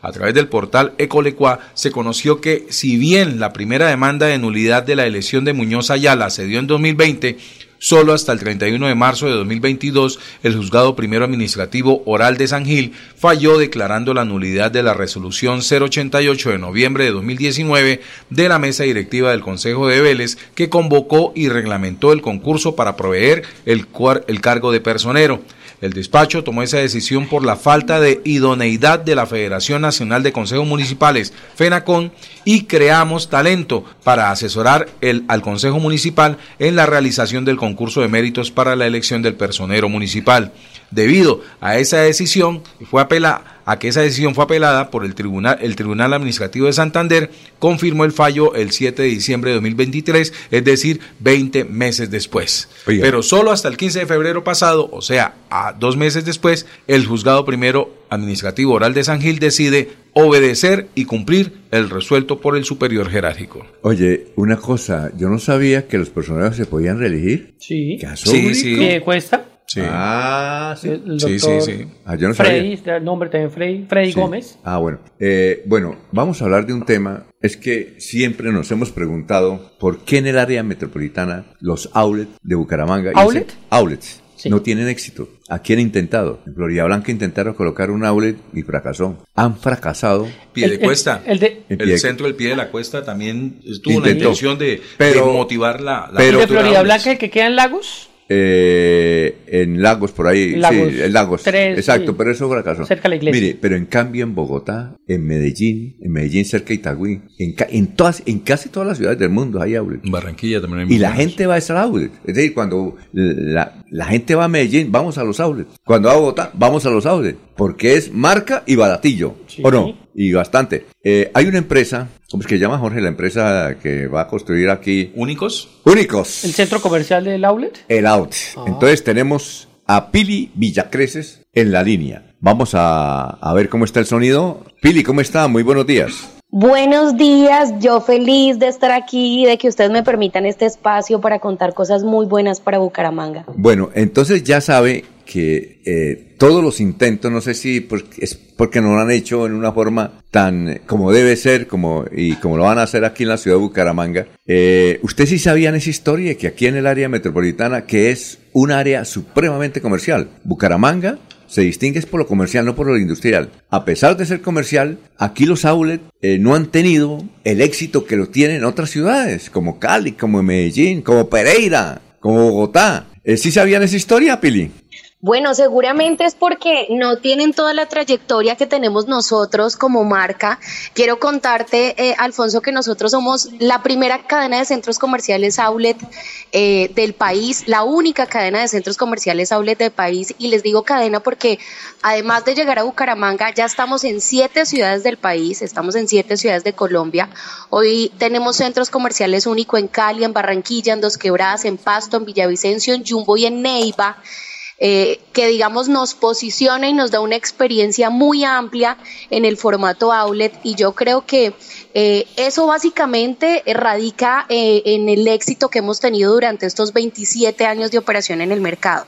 A través del portal Ecolecua se conoció que si bien la primera demanda de nulidad de la elección de Muñoz Ayala se dio en 2020, Solo hasta el 31 de marzo de 2022, el juzgado primero administrativo oral de San Gil falló declarando la nulidad de la resolución 088 de noviembre de 2019 de la mesa directiva del Consejo de Vélez que convocó y reglamentó el concurso para proveer el, el cargo de personero. El despacho tomó esa decisión por la falta de idoneidad de la Federación Nacional de Consejos Municipales, FENACON, y creamos talento para asesorar el, al Consejo Municipal en la realización del concurso de méritos para la elección del personero municipal. Debido a esa decisión, fue apelada a que esa decisión fue apelada por el Tribunal, el Tribunal Administrativo de Santander, confirmó el fallo el 7 de diciembre de 2023, es decir, 20 meses después. Pero solo hasta el 15 de febrero pasado, o sea, a dos meses después, el juzgado primero administrativo oral de San Gil decide obedecer y cumplir el resuelto por el superior jerárquico.
Oye, una cosa, yo no sabía que los personajes se podían reelegir.
Sí.
Sí,
sí. ¿Qué cuesta?
Sí.
Ah, sí.
El
sí,
doctor
sí, sí. Ah, yo no
Freddy,
sabía.
el nombre también Freddy, Freddy
Sí.
Gómez.
Ah, bueno. Eh, bueno, vamos a hablar de un tema. Es que siempre nos hemos preguntado por qué en el área metropolitana los outlets de Bucaramanga.
¿Outlet?
Outlets. No tienen éxito. Aquí han intentado. En Florida Blanca intentaron colocar un outlet y fracasó. Han fracasado.
Pie de cuesta.
El, de,
El centro del pie de la cuesta también tuvo una intención de,
Pero-
de motivar la, la
¿Y de
apertura
Florida. Blanca, el que queda en Lagos?
Eh, en Lagos, por ahí.
Lagos
sí, en Lagos.
tres,
Exacto,
sí.
pero eso fracasó.
Cerca de la iglesia.
Mire, pero en cambio en Bogotá, en Medellín, en Medellín cerca de Itagüí, en, ca- en, todas, en casi todas las ciudades del mundo hay outlet.
En Barranquilla también hay
Y la gente va a esos outlets. Es decir, cuando la, la gente va a Medellín, vamos a los outlets. Cuando va a Bogotá, vamos a los outlets. Porque es marca y baratillo. ¿O no? Y bastante. Eh, hay una empresa, ¿cómo es que se llama Jorge? La empresa que va a construir aquí.
¿Únicos?
Únicos.
¿El centro comercial del outlet?
El out. Entonces tenemos a Pili Villacreces en la línea. Vamos a, a ver cómo está el sonido. Pili, ¿cómo está? Muy buenos días.
Buenos días, yo feliz de estar aquí y de que ustedes me permitan este espacio para contar cosas muy buenas para Bucaramanga.
Bueno, entonces ya sabe que eh, todos los intentos, no sé si es porque no lo han hecho en una forma tan eh, como debe ser como y como lo van a hacer aquí en la ciudad de Bucaramanga. Eh, ¿Usted sí sabían esa historia que aquí en el área metropolitana, que es un área supremamente comercial, Bucaramanga se distingue es por lo comercial, no por lo industrial. A pesar de ser comercial, aquí los outlets eh, no han tenido el éxito que lo tienen en otras ciudades, como Cali, como Medellín, como Pereira, como Bogotá. Eh, ¿Sí sabían esa historia, Pili?
Bueno, seguramente es porque no tienen toda la trayectoria que tenemos nosotros como marca. Quiero contarte, eh, Alfonso, que nosotros somos la primera cadena de centros comerciales outlet eh, del país, la única cadena de centros comerciales outlet del país. Y les digo cadena porque además de llegar a Bucaramanga, ya estamos en siete ciudades del país, estamos en siete ciudades de Colombia. Hoy tenemos centros comerciales único en Cali, en Barranquilla, en Dos Quebradas, en Pasto, en Villavicencio, en Jumbo y en Neiva eh, que digamos nos posiciona y nos da una experiencia muy amplia en el formato outlet y yo creo que eh, eso básicamente radica eh, en el éxito que hemos tenido durante estos 27 años de operación en el mercado.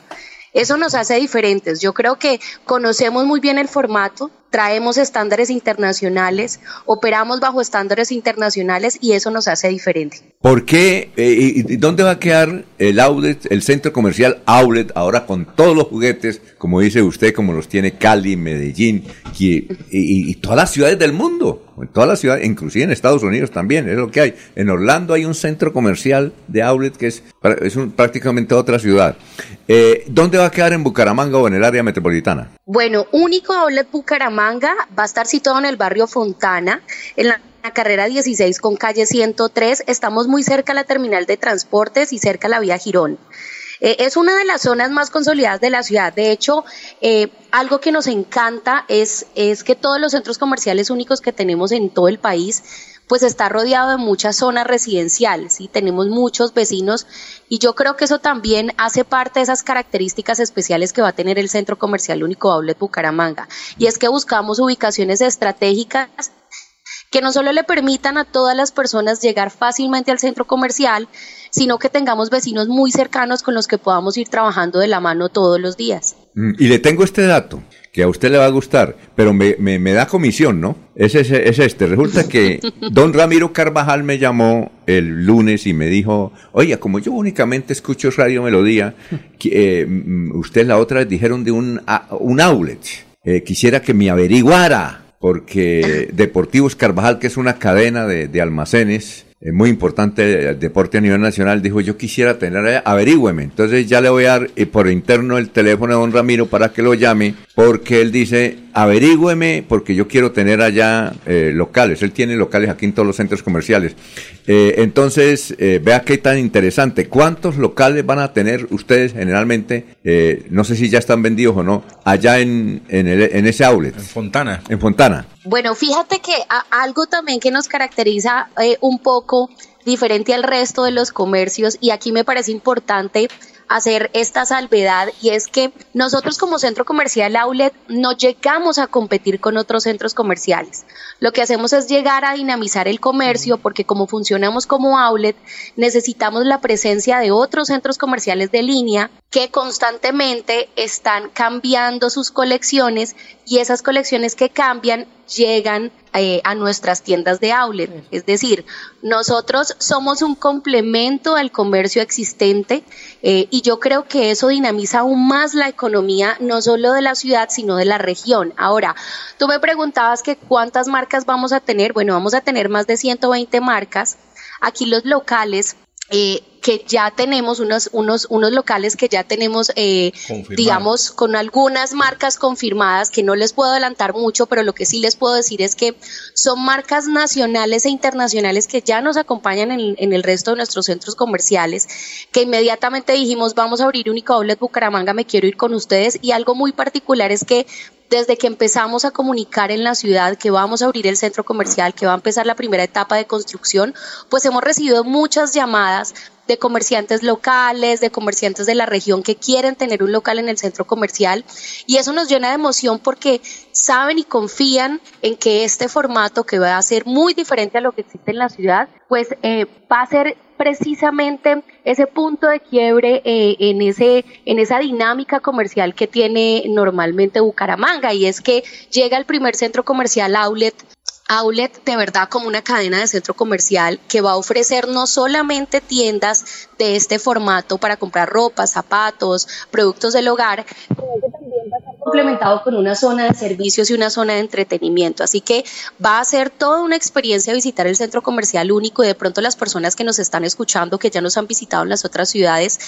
Eso nos hace diferentes. Yo creo que conocemos muy bien el formato, traemos estándares internacionales, operamos bajo estándares internacionales y eso nos hace diferente.
¿Por qué? eh, y, dónde va a quedar el outlet, el centro comercial outlet, ahora con todos los juguetes, como dice usted, como los tiene Cali, Medellín y, y- y todas las ciudades del mundo? En todas las ciudades, inclusive en Estados Unidos también, es lo que hay. En Orlando hay un centro comercial de outlet que es, es un- prácticamente otra ciudad. Eh, ¿Dónde va a quedar en Bucaramanga o en el área metropolitana?
Bueno, único outlet Bucaramanga va a estar situado en el barrio Fontana, en la la carrera 16 con calle 103. Estamos muy cerca a la terminal de transportes y cerca a la vía Girón. Eh, es una de las zonas más consolidadas de la ciudad. De hecho, eh, algo que nos encanta es, es que todos los centros comerciales únicos que tenemos en todo el país, pues está rodeado de muchas zonas residenciales y tenemos muchos vecinos y yo creo que eso también hace parte de esas características especiales que va a tener el Centro Comercial Único Outlet Bucaramanga. Y es que buscamos ubicaciones estratégicas que no solo le permitan a todas las personas llegar fácilmente al centro comercial, sino que tengamos vecinos muy cercanos con los que podamos ir trabajando de la mano todos los días.
Mm, Y le tengo este dato que a usted le va a gustar, pero me, me- me da comisión, ¿no? Es, ese- es este. Resulta que (laughs) don Ramiro Carvajal me llamó el lunes y me dijo, oiga, como yo únicamente escucho Radio Melodía, que, eh, mm, usted la otra vez dijeron de un, a- un outlet. Eh, quisiera que me averiguara, porque Deportivos Carvajal, que es una cadena de, de almacenes, eh, muy importante el deporte a nivel nacional, dijo yo quisiera tener allá, averígüeme. Entonces ya le voy a dar eh, por interno el teléfono a don Ramiro para que lo llame, porque él dice, averígüeme, porque yo quiero tener allá eh, locales. Él tiene locales aquí en todos los centros comerciales. Eh, entonces, eh, vea qué tan interesante. ¿Cuántos locales van a tener ustedes generalmente? Eh, no sé si ya están vendidos o no, allá en, en, el- en ese outlet. En
Fontana.
En Fontana.
Bueno, fíjate que a- algo también que nos caracteriza eh, un poco diferente al resto de los comercios y aquí me parece importante hacer esta salvedad y es que nosotros como centro comercial outlet no llegamos a competir con otros centros comerciales. Lo que hacemos es llegar a dinamizar el comercio porque como funcionamos como outlet necesitamos la presencia de otros centros comerciales de línea que constantemente están cambiando sus colecciones y esas colecciones que cambian llegan eh, a nuestras tiendas de outlet. Es decir, nosotros somos un complemento al comercio existente eh, y yo creo que eso dinamiza aún más la economía, no solo de la ciudad, sino de la región. Ahora, tú me preguntabas que cuántas marcas vamos a tener. Bueno, vamos a tener más de 120 marcas. Aquí los locales eh, que ya tenemos unos, unos, unos locales que ya tenemos, eh, digamos, con algunas marcas confirmadas que no les puedo adelantar mucho, pero lo que sí les puedo decir es que son marcas nacionales e internacionales que ya nos acompañan en, en el resto de nuestros centros comerciales, que inmediatamente dijimos vamos a abrir Único Outlet Bucaramanga, me quiero ir con ustedes y algo muy particular es que desde que empezamos a comunicar en la ciudad que vamos a abrir el centro comercial, que va a empezar la primera etapa de construcción, pues hemos recibido muchas llamadas de comerciantes locales, de comerciantes de la región que quieren tener un local en el centro comercial. Y eso nos llena de emoción porque saben y confían en que este formato que va a ser muy diferente a lo que existe en la ciudad, pues eh, va a ser precisamente ese punto de quiebre eh, en ese en esa dinámica comercial que tiene normalmente Bucaramanga y es que llega el primer centro comercial outlet Outlet de verdad como una cadena de centro comercial que va a ofrecer no solamente tiendas de este formato para comprar ropa, zapatos, productos del hogar, complementado con una zona de servicios y una zona de entretenimiento. Así que va a ser toda una experiencia visitar el centro comercial único y de pronto las personas que nos están escuchando, que ya nos han visitado en las otras ciudades,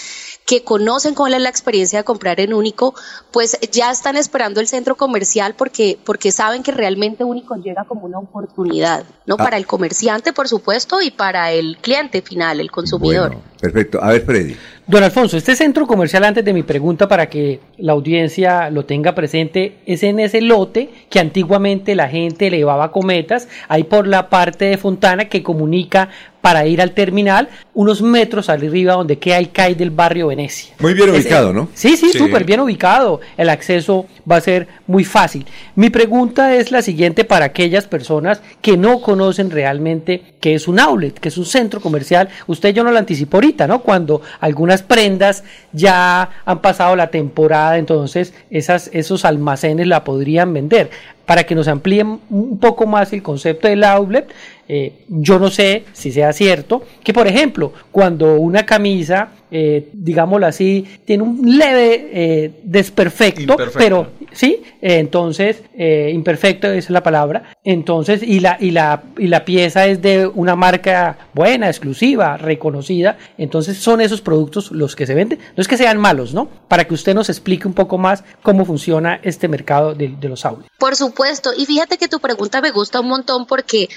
que conocen cuál es la experiencia de comprar en único, pues ya están esperando el centro comercial porque, porque saben que realmente único llega como una oportunidad, ¿no?
Ah.
Para el comerciante, por supuesto, y para el cliente final, el consumidor.
Perfecto. A ver, Freddy.
Don Alfonso, este centro comercial, antes de mi pregunta para que la audiencia lo tenga presente, es en ese lote que antiguamente la gente elevaba cometas, ahí por la parte de Fontana que comunica para ir al terminal, unos metros arriba donde queda el CAI del barrio Venecia.
Muy bien
Es-
ubicado, ¿no?
Sí, sí,
Sí.
súper bien ubicado. El acceso va a ser muy fácil. Mi pregunta es la siguiente para aquellas personas que no conocen realmente qué es un outlet, que es un centro comercial. Usted yo no lo anticipo ahorita, ¿no? Cuando algunas prendas ya han pasado la temporada, entonces esas, esos almacenes la podrían vender. Para que nos amplíen un poco más el concepto del outlet, eh, yo no sé si sea cierto que, por ejemplo, cuando una camisa, eh, digámoslo así, tiene un leve eh, desperfecto,
Imperfecto.
pero sí, entonces, eh, imperfecto es la palabra, entonces, y la, y, la, y la pieza es de una marca buena, exclusiva, reconocida, entonces son esos productos los que se venden, no es que sean malos, ¿no? Para que usted nos explique un poco más cómo funciona este mercado de, de los outlets.
Por supuesto, y fíjate que tu pregunta me gusta un montón porque,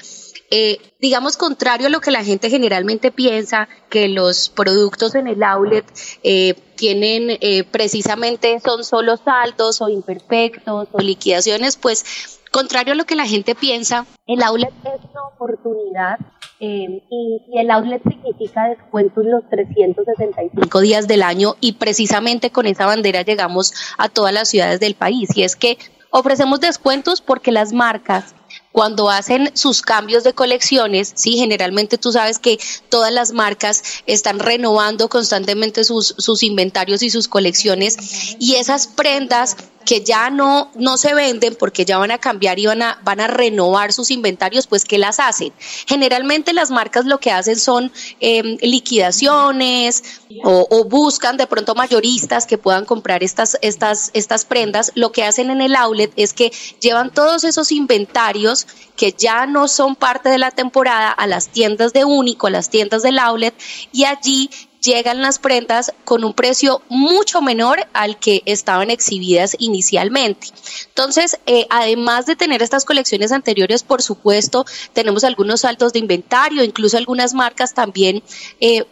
eh, digamos, contrario a lo que la gente generalmente piensa, que los productos en el outlet eh, tienen eh, precisamente, son solo saldos o imperfectos o liquidaciones, pues contrario a lo que la gente piensa, el outlet es una oportunidad eh, y, el outlet significa descuentos los 365 días del año y precisamente con esa bandera llegamos a todas las ciudades del país. Y es que ofrecemos descuentos porque las marcas cuando hacen sus cambios de colecciones, sí, generalmente tú sabes que todas las marcas están renovando constantemente sus, sus inventarios y sus colecciones y esas prendas que ya no, no se venden porque ya van a cambiar y van a, van a renovar sus inventarios, pues ¿qué las hacen? Generalmente las marcas lo que hacen son em, liquidaciones o, o, buscan de pronto mayoristas que puedan comprar estas, estas, estas prendas. Lo que hacen en el outlet es que llevan todos esos inventarios que ya no son parte de la temporada a las tiendas de único, a las tiendas del outlet y allí llegan las prendas con un precio mucho menor al que estaban exhibidas inicialmente. Entonces, eh, además de tener estas colecciones anteriores, por supuesto, tenemos algunos saltos de inventario, incluso algunas marcas también eh,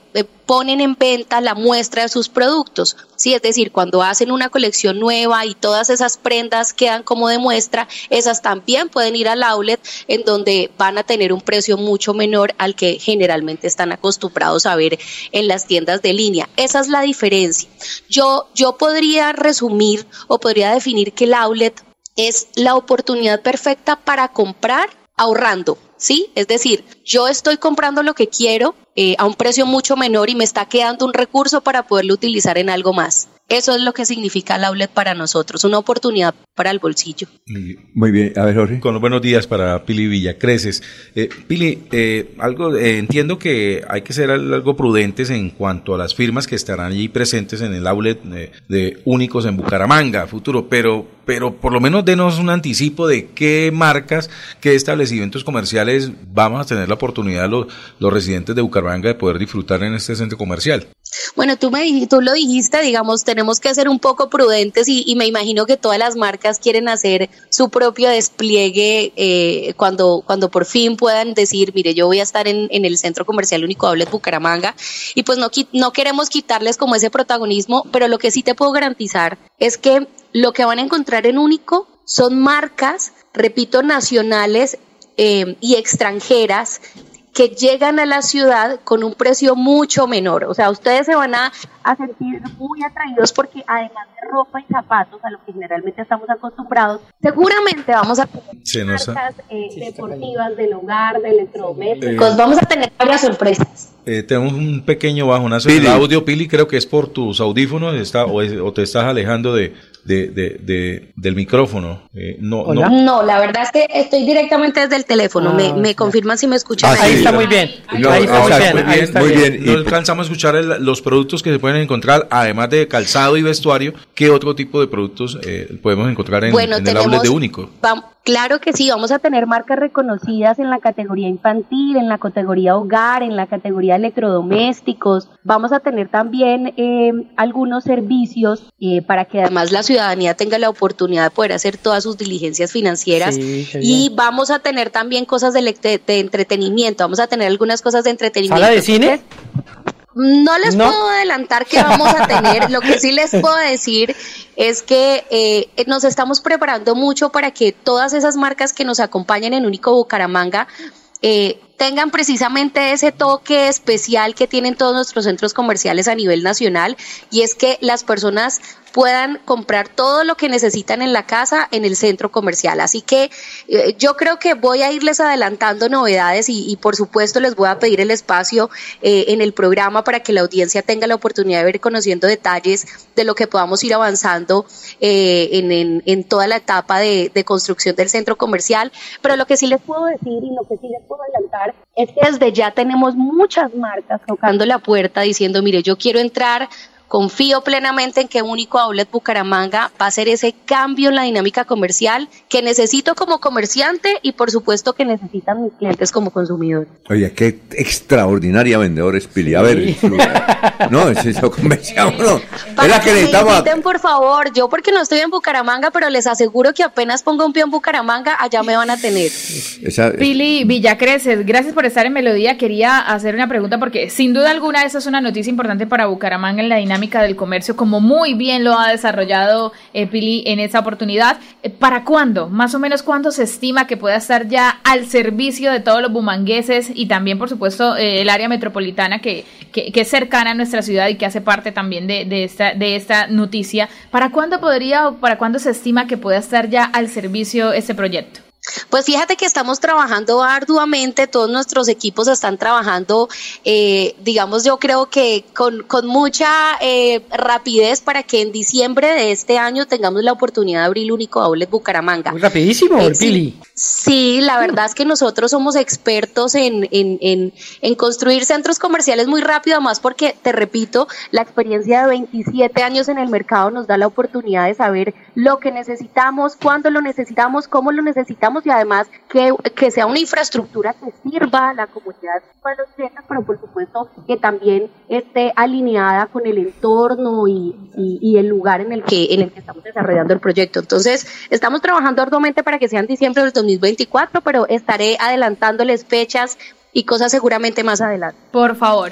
ponen en venta la muestra de sus productos. Sí, es decir, cuando hacen una colección nueva y todas esas prendas quedan como de muestra, esas también pueden ir al outlet en donde van a tener un precio mucho menor al que generalmente están acostumbrados a ver en las tiendas de línea. Esa es la diferencia. Yo, yo podría resumir o podría definir que el outlet es la oportunidad perfecta para comprar ahorrando, ¿sí? Es decir, yo estoy comprando lo que quiero eh, a un precio mucho menor y me está quedando un recurso para poderlo utilizar en algo más. Eso es lo que significa el outlet para nosotros, una oportunidad para el bolsillo.
Muy bien, a ver Jorge.
Con los buenos días para Pili Villacreces. Eh, Pili, eh, algo, eh, entiendo que hay que ser algo prudentes en cuanto a las firmas que estarán allí presentes en el outlet de, Únicos en Bucaramanga, futuro, pero, pero por lo menos denos un anticipo de qué marcas, qué establecimientos comerciales vamos a tener la oportunidad los, los residentes de Bucaramanga de poder disfrutar en este centro comercial.
Bueno, tú, me, tú lo dijiste, digamos, tenemos que ser un poco prudentes y, me imagino que todas las marcas quieren hacer su propio despliegue eh, cuando, cuando por fin puedan decir, mire, yo voy a estar en, el Centro Comercial Único Outlet Bucaramanga y pues no, no queremos quitarles como ese protagonismo, pero lo que sí te puedo garantizar es que lo que van a encontrar en Único son marcas, repito, nacionales eh, y extranjeras que llegan a la ciudad con un precio mucho menor. O sea, ustedes se van a, sentir muy atraídos porque además de ropa y zapatos, a lo que generalmente estamos acostumbrados, seguramente vamos a tener marcas eh, deportivas del hogar, de electrodomésticos. vamos a tener varias sorpresas.
Eh, tenemos un pequeño bajonazo de audio, Pili, creo que es por tus audífonos está, o te estás alejando de, de, de, del micrófono. Eh, no,
no. no, la verdad es que estoy directamente desde el teléfono. me, ah, me confirman si me escuchan.
ahí está muy bien. ahí
está muy bien. No alcanzamos a escuchar los productos que se pueden encontrar, además de calzado y vestuario. ¿Qué otro tipo de productos eh, podemos encontrar en, en el outlet de Único?
Vamos, Claro que sí, vamos a tener marcas reconocidas en la categoría infantil, en la categoría hogar, en la categoría electrodomésticos. Vamos a tener también eh, algunos servicios eh, para que además la ciudadanía tenga la oportunidad de poder hacer todas sus diligencias financieras. y vamos a tener también cosas de, de, entretenimiento. Vamos a tener algunas cosas de entretenimiento.
¿Sala de cine?
No les puedo adelantar qué vamos a tener. Lo que sí les puedo decir es que eh, nos estamos preparando mucho para que todas esas marcas que nos acompañan en Único Bucaramanga eh, tengan precisamente ese toque especial que tienen todos nuestros centros comerciales a nivel nacional y es que las personas puedan comprar todo lo que necesitan en la casa en el centro comercial. Así que eh, yo creo que voy a irles adelantando novedades y, por supuesto les voy a pedir el espacio eh, en el programa para que la audiencia tenga la oportunidad de ver conociendo detalles de lo que podamos ir avanzando eh, en, toda la etapa de construcción del centro comercial. Pero lo que sí les puedo decir y lo que sí les puedo adelantar es que desde ya tenemos muchas marcas tocando la puerta diciendo, mire, yo quiero entrar Confío plenamente en que Único Outlet Bucaramanga va a hacer ese cambio en la dinámica comercial que necesito como comerciante y por supuesto que necesitan mis clientes como consumidores.
Oye, qué extraordinaria vendedora es Pili. A ver, no, es eso (laughs) conversamos. No.
es la que, que necesitamos. por favor, yo porque no estoy en Bucaramanga, pero les aseguro que apenas ponga un pie en Bucaramanga, allá me van a tener.
Pili Villacreces, gracias por estar en Melodía. Quería hacer una pregunta porque sin duda alguna esa es una noticia importante para Bucaramanga en la dinámica del comercio, como muy bien lo ha desarrollado eh, Pili en esa oportunidad. Eh, ¿Para cuándo? Más o menos cuándo se estima que pueda estar ya al servicio de todos los bumangueses y también, por supuesto, eh, el área metropolitana que, que, es cercana a nuestra ciudad y que hace parte también de, de, esta, de esta noticia. ¿Para cuándo podría o para cuándo se estima que pueda estar ya al servicio este proyecto?
Pues fíjate que estamos trabajando arduamente, todos nuestros equipos están trabajando, eh, digamos, yo creo que con, con mucha eh, rapidez para que en diciembre de este año tengamos la oportunidad de abrir el único outlet Bucaramanga.
Muy rapidísimo,
Eh,
Pili.
Sí, la verdad es que nosotros somos expertos en, en, en, en construir centros comerciales muy rápido, además porque, te repito, la experiencia de 27 años en el mercado nos da la oportunidad de saber lo que necesitamos, cuándo lo necesitamos, cómo lo necesitamos y además que, que sea una infraestructura que sirva a la comunidad de los clientes, pero por supuesto que también esté alineada con el entorno y, y, y el lugar en el que en el que estamos desarrollando el proyecto. Entonces, estamos trabajando arduamente para que sea en diciembre del 2024, pero estaré adelantándoles fechas y cosas seguramente más adelante.
Por favor.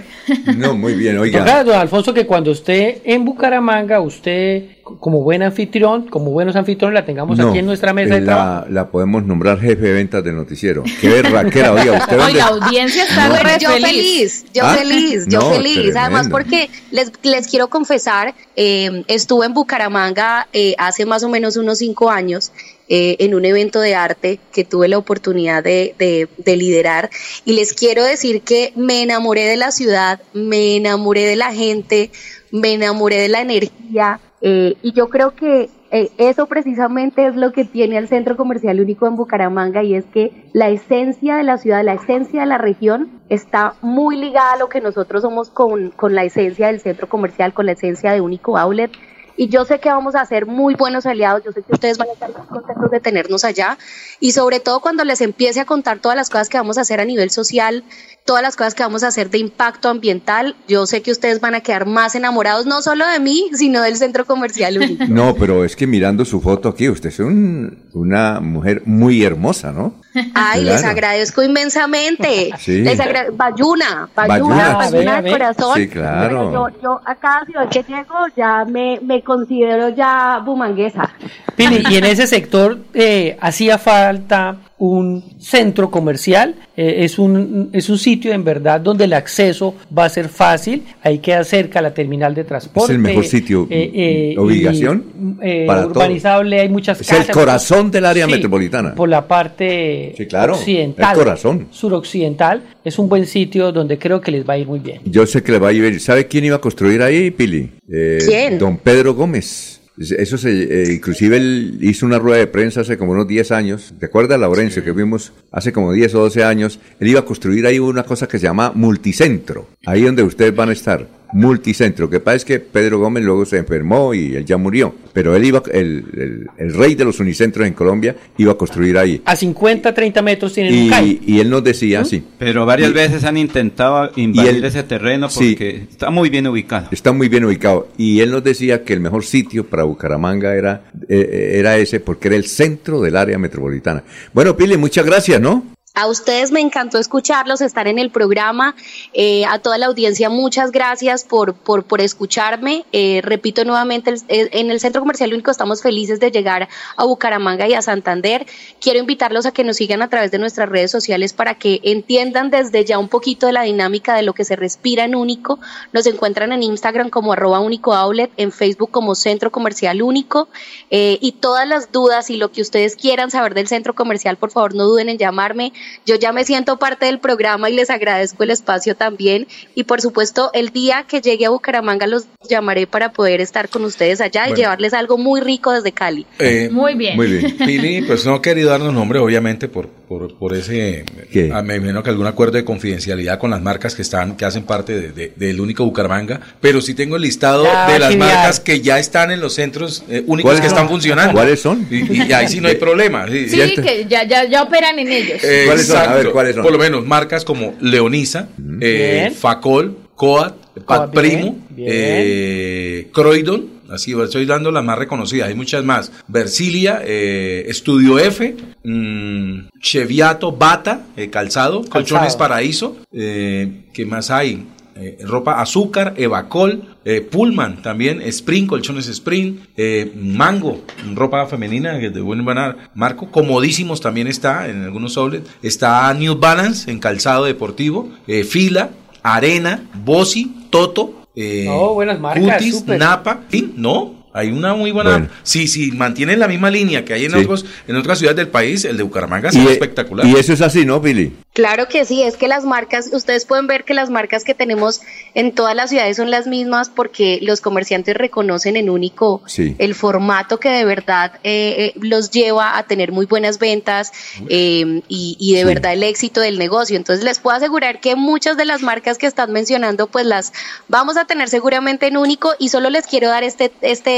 No, muy bien, oiga.
Don Alfonso, que cuando esté en Bucaramanga, usted, como buen anfitrión, como buenos anfitriones, la tengamos
No,
aquí en nuestra mesa de trabajo.
la, la podemos nombrar jefe de ventas del noticiero. Qué berraquera, oiga, usted vende-
la audiencia está
Bueno,
re
yo feliz, yo
¿Ah?
feliz, yo
No,
feliz. Además, porque les, les quiero confesar, eh, estuve en Bucaramanga eh, hace más o menos unos cinco años eh, en un evento de arte que tuve la oportunidad de, de- de liderar y les quiero decir que me enamoré de la ciudad, me enamoré de la gente, me enamoré de la energía eh, y yo creo que eh, eso precisamente es lo que tiene el Centro Comercial Único en Bucaramanga y es que la esencia de la ciudad, la esencia de la región está muy ligada a lo que nosotros somos con, con la esencia del centro comercial, con la esencia de Único Outlet. Y yo sé que vamos a ser muy buenos aliados, yo sé que ustedes van a estar muy contentos de tenernos allá y sobre todo cuando les empiece a contar todas las cosas que vamos a hacer a nivel social, todas las cosas que vamos a hacer de impacto ambiental, yo sé que ustedes van a quedar más enamorados no solo de mí, sino del centro comercial (laughs) único.
No, pero es que mirando su foto aquí, usted es un- una mujer muy hermosa, ¿no?
Ay, les agradezco inmensamente.
Sí.
Les agra- Bayuna,
Bayuna.
Bayuna, Bayuna de corazón.
Sí, claro.
Bueno, yo, yo a cada ciudad que llego ya me, me considero ya bumanguesa.
Pili, y en ese sector eh, hacía falta un centro comercial, eh, es, un, es un sitio en verdad donde el acceso va a ser fácil, ahí queda cerca la terminal de transporte.
Es el mejor sitio,
y,
ubicación
eh,
para todo.
urbanizable, hay muchas
Es el
casas.
corazón del área
Sí,
metropolitana.
Por la parte
Sí, claro,
occidental,
el corazón.
suroccidental, es un buen sitio donde creo que les va a ir muy bien.
Yo sé que le va a ir. ¿Sabe quién iba a construir ahí, Pili? Eh,
¿Quién?
Don Pedro Gómez. Eso se, eh, inclusive él hizo una rueda de prensa hace como unos 10 años. ¿Te acuerdas, Laurencio, que vimos hace como 10 o 12 años? Él iba a construir ahí una cosa que se llama multicentro. Ahí donde ustedes van a estar. Multicentro. Que pasa es que Pedro Gómez luego se enfermó y él ya murió. Pero él iba, el, el- el rey de los unicentros en Colombia, iba a construir ahí.
A 50, 30 metros tienen un CAI.
Y, y él nos decía, sí.
Pero varias
Y-
veces han intentado invadir
él-
ese terreno
Sí.
porque está muy bien ubicado.
Está muy bien ubicado. Y él nos decía que el mejor sitio para Bucaramanga era, eh, era ese porque era el centro del área metropolitana. Bueno, Pili, muchas gracias, ¿no?
A ustedes me encantó escucharlos, estar en el programa. Eh, a toda la audiencia, muchas gracias por, por, por escucharme. Eh, repito nuevamente, eh, en el Centro Comercial Único estamos felices de llegar a Bucaramanga y a Santander. Quiero invitarlos a que nos sigan a través de nuestras redes sociales para que entiendan desde ya un poquito de la dinámica de lo que se respira en Único. Nos encuentran en Instagram como arroba único outlet, en Facebook como Centro Comercial Único. Y todas las dudas y lo que ustedes quieran saber del centro comercial, por favor no duden en llamarme. Yo ya me siento parte del programa y les agradezco el espacio también. Y por supuesto, el día que llegue a Bucaramanga los llamaré para poder estar con ustedes allá y llevarles algo muy rico desde Cali.
Eh,
Muy bien.
Muy bien.
Pili, pues no ha querido darnos nombre, obviamente, por, por, por ese.
¿Qué?
ah, me imagino que algún acuerdo de confidencialidad con las marcas que están, que hacen parte de- de- del único Bucaramanga. Pero sí tengo el listado
Ya,
de las marcas que ya están en los centros eh, únicos
¿Cuáles
que
son?
están funcionando.
¿Cuáles son?
Y, y ahí sí no hay (laughs) problema. sí.
Que ya, ya, ya operan en ellos.
Eh,
¿Cuáles son? A ver, ¿cuáles son?
Por lo menos marcas como Leonisa, eh. Facol, Coat, Pat Primo,
bien.
eh, Croydon, así estoy dando las más reconocidas, hay muchas más. Versilia, eh, Estudio F, mm, Cheviato, Bata, eh, calzado, Colchones Paraíso, eh, ¿qué más hay? Eh, ropa azúcar, Evacol, eh, Pullman también, Spring, colchones Spring, eh, Mango, ropa femenina que de buen marco, comodísimos también está en algunos outlets, está New Balance en calzado deportivo, Fila, Arena, Bossi, Toto, eh,
Oh, buenas marcas,
Cutis. Napa, sí, no, hay una muy buena. Sí, sí, mantienen la misma línea que hay en, otros, en otras ciudades del país, el de Bucaramanga es
Y-
espectacular.
Y eso es así, ¿no, Billy?
Claro que sí, es que las marcas, ustedes pueden ver que las marcas que tenemos en todas las ciudades son las mismas porque los comerciantes reconocen en único
Sí.
el formato que de verdad eh, eh, los lleva a tener muy buenas ventas eh, y, y de verdad el éxito del negocio. Entonces les puedo asegurar que muchas de las marcas que están mencionando pues las vamos a tener seguramente en único y solo les quiero dar este,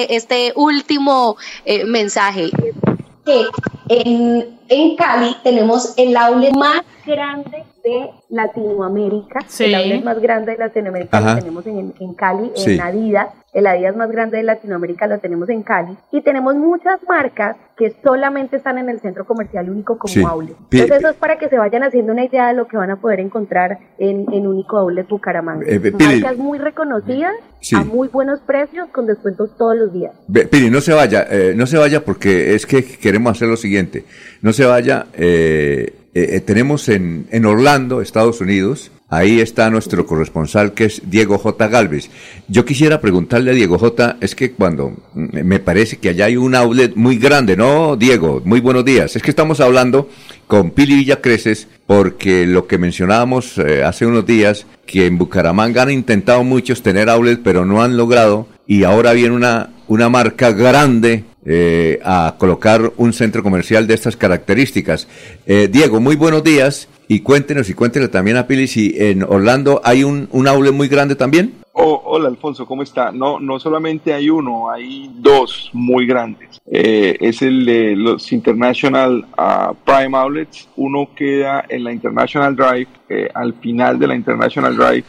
este, este último eh, mensaje. Que en, en Cali tenemos el outlet más grande de Latinoamérica.
Sí.
El outlet más grande de Latinoamérica
Ajá.
lo tenemos en, en Cali,
Sí.
en Adidas. El Adidas más grande de Latinoamérica lo tenemos en Cali. Y tenemos muchas marcas que solamente están en el centro comercial único como
Sí.
outlet. Entonces eso es para que se vayan haciendo una idea de lo que van a poder encontrar en, en único outlet Bucaramanga.
Eh, Pili-
marcas muy reconocidas,
Sí.
a muy buenos precios, con descuentos todos los días.
Ve, Pili, no se vaya, eh, no se vaya porque es que queremos hacer lo siguiente. No se vaya, eh, eh, eh, tenemos en, en Orlando, Estados Unidos, ahí está nuestro corresponsal que es Diego J. Galvez. Yo quisiera preguntarle a Diego J. Es que cuando mm, me parece que allá hay un outlet muy grande, ¿no, Diego? Muy buenos días. Es que estamos hablando con Pili Villacreces porque lo que mencionábamos eh, hace unos días, que en Bucaramanga han intentado muchos tener outlet, pero no han logrado, y ahora viene una, una marca grande eh, a colocar un centro comercial de estas características. Eh, Diego, muy buenos días, y cuéntenos y cuéntenle también a Pili si en Orlando hay un, un outlet muy grande también.
Oh, hola Alfonso, ¿cómo está? No, no solamente hay uno, hay dos muy grandes. Eh, es el de los International ah, Prime Outlets. Uno queda en la International Drive, al final de la International Drive,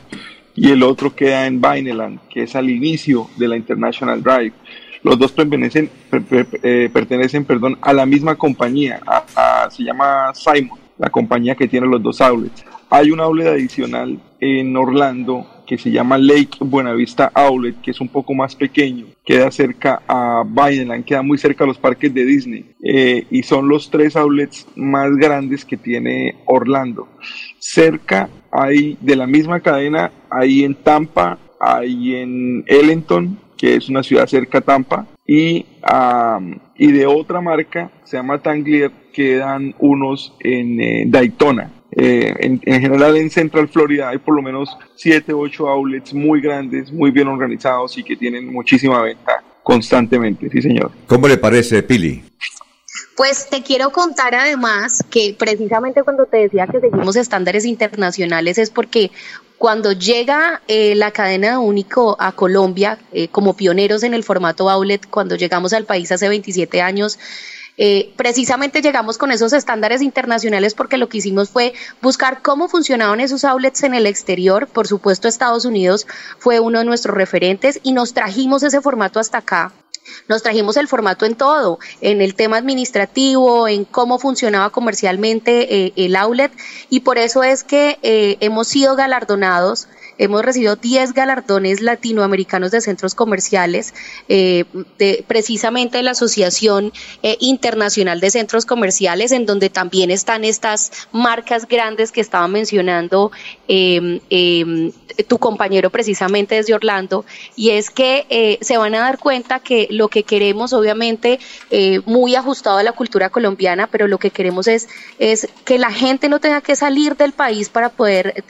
y el otro queda en Vineland, que es al inicio de la International Drive. Los dos pertenecen, per- per- eh, pertenecen perdón, a la misma compañía, a- se llama Simon, la compañía que tiene los dos outlets. Hay un outlet adicional en Orlando que se llama Lake Buenavista Outlet, que es un poco más pequeño, queda cerca a Vineland, queda muy cerca a los parques de Disney, eh, y son los tres outlets más grandes que tiene Orlando. Cerca hay de la misma cadena, hay en Tampa, hay en Ellington, que es una ciudad cerca a Tampa, y, y de otra marca, se llama Tanglier, quedan unos en eh, Daytona. Eh, en, en general en Central Florida hay por lo menos 7, 8 outlets muy grandes, muy bien organizados y que tienen muchísima venta constantemente, sí señor.
¿Cómo le parece, Pili?
Pues te quiero contar además que precisamente cuando te decía que seguimos estándares internacionales es porque cuando llega eh, la cadena de único a Colombia eh, como pioneros en el formato outlet, cuando llegamos al país hace 27 años, eh, precisamente llegamos con esos estándares internacionales porque lo que hicimos fue buscar cómo funcionaban esos outlets en el exterior. Por supuesto, Estados Unidos fue uno de nuestros referentes y nos trajimos ese formato hasta acá. Nos trajimos el formato en todo, en el tema administrativo, en cómo funcionaba comercialmente eh, el outlet y por eso es que eh, hemos sido galardonados. Hemos recibido 10 galardones latinoamericanos de centros comerciales, eh, precisamente de la Asociación eh, Internacional de Centros Comerciales, en donde también están estas marcas grandes que estaba mencionando eh, eh, tu compañero precisamente desde Orlando, y es que eh, se van a dar cuenta que lo que queremos, obviamente, muy ajustado a la cultura colombiana, pero lo que queremos es, es que la gente no tenga que salir del país para poder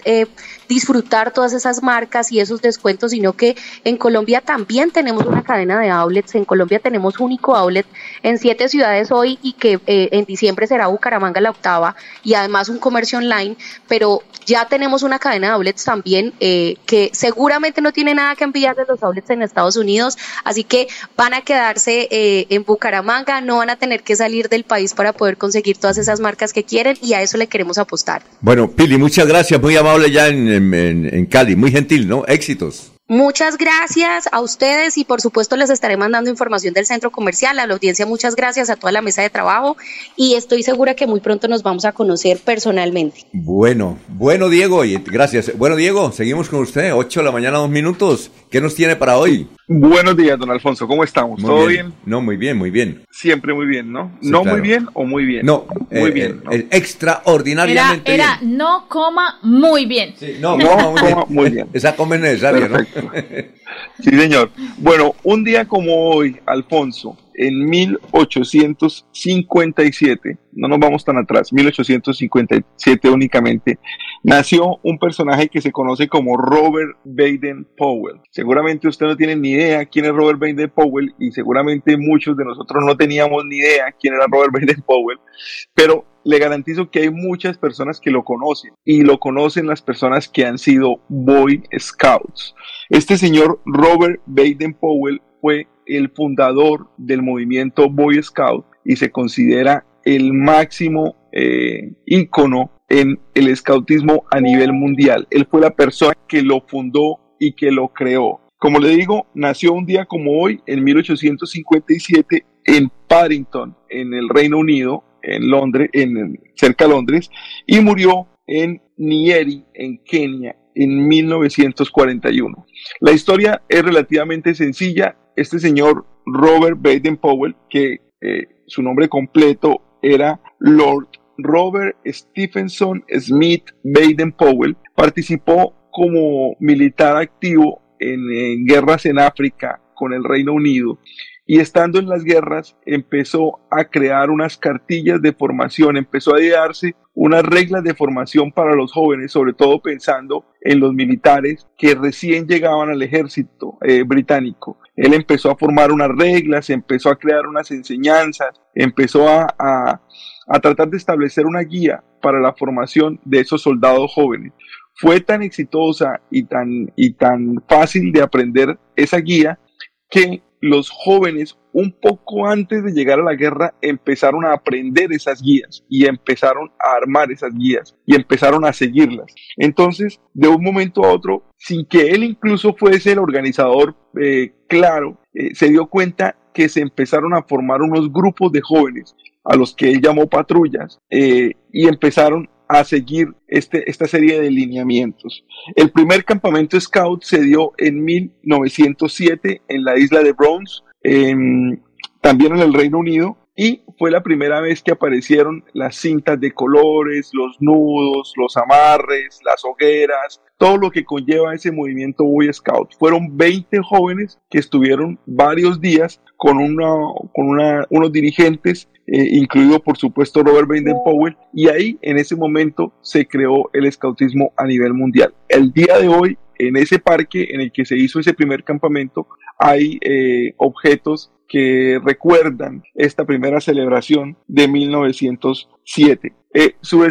disfrutar todas esas marcas y esos descuentos, sino que en Colombia también tenemos una cadena de outlets, en Colombia tenemos único outlet en siete ciudades hoy y que eh, en diciembre será Bucaramanga la octava y además un comercio online, pero ya tenemos una cadena de outlets también eh, que seguramente no tiene nada que enviar de los outlets en Estados Unidos, así que van a quedarse eh, en Bucaramanga, no van a tener que salir del país para poder conseguir todas esas marcas que quieren y a eso le queremos apostar.
Bueno, Pili, muchas gracias, muy amable ya en, en- en- en Cali, muy gentil, ¿no? Éxitos.
Muchas gracias a ustedes y por supuesto les estaré mandando información del centro comercial. A la audiencia, muchas gracias a toda la mesa de trabajo y estoy segura que muy pronto nos vamos a conocer personalmente.
Bueno, bueno Diego, y gracias. Bueno Diego, seguimos con usted, 8 de la mañana, dos minutos. ¿Qué nos tiene para hoy?
Buenos días, don Alfonso. ¿Cómo estamos?
Muy
¿Todo bien?
No, muy bien, muy bien.
Siempre muy bien, ¿no?
Sí,
no
claro.
muy bien o muy bien.
No,
muy
eh,
bien.
eh, el extraordinariamente
Era, era no coma muy bien.
bien. No,
No,
coma muy bien.
coma muy bien.
Esa coma es necesaria, ¿no?
Sí, señor. Bueno, un día como hoy, Alfonso, en 1857, no nos vamos tan atrás, 1857 únicamente, nació un personaje que se conoce como Robert Baden Powell. Seguramente usted no tiene ni idea quién es Robert Baden Powell y seguramente muchos de nosotros no teníamos ni idea quién era Robert (laughs) Baden Powell, pero le garantizo que hay muchas personas que lo conocen y lo conocen las personas que han sido Boy Scouts. Este señor Robert Baden Powell fue el fundador del movimiento Boy Scout y se considera el máximo eh, ícono en el escautismo a nivel mundial. Él fue la persona que lo fundó y que lo creó. Como le digo, nació un día como hoy, en 1857, en Paddington, en el Reino Unido, en Londres, en, cerca de Londres, y murió en Nyeri, en Kenia, en 1941. La historia es relativamente sencilla. Este señor Robert Baden Powell, que eh, su nombre completo era Lord Robert Stephenson Smith Baden Powell, participó como militar activo en, en guerras en África con el Reino Unido y estando en las guerras empezó a crear unas cartillas de formación, empezó a idearse unas reglas de formación para los jóvenes, sobre todo pensando en los militares que recién llegaban al ejército eh, británico. Él empezó a formar unas reglas, empezó a crear unas enseñanzas, empezó a, a, a tratar de establecer una guía para la formación de esos soldados jóvenes. Fue tan exitosa y tan, y tan fácil de aprender esa guía que los jóvenes un poco antes de llegar a la guerra empezaron a aprender esas guías y empezaron a armar esas guías y empezaron a seguirlas. Entonces, de un momento a otro, sin que él incluso fuese el organizador eh, claro, eh, se dio cuenta que se empezaron a formar unos grupos de jóvenes a los que él llamó patrullas eh, y empezaron a seguir este, esta serie de lineamientos. El primer campamento scout se dio en 1907 en la isla de en, también en el Reino Unido, y fue la primera vez que aparecieron las cintas de colores, los nudos, los amarres, las hogueras, todo lo que conlleva ese movimiento Boy Scout. Fueron 20 jóvenes que estuvieron varios días con, una, con una, unos dirigentes, eh, incluido por supuesto Robert Baden Powell, y ahí en ese momento se creó el escautismo a nivel mundial. El día de hoy, en ese parque en el que se hizo ese primer campamento, hay eh, objetos que recuerdan esta primera celebración de 1907. Eh, su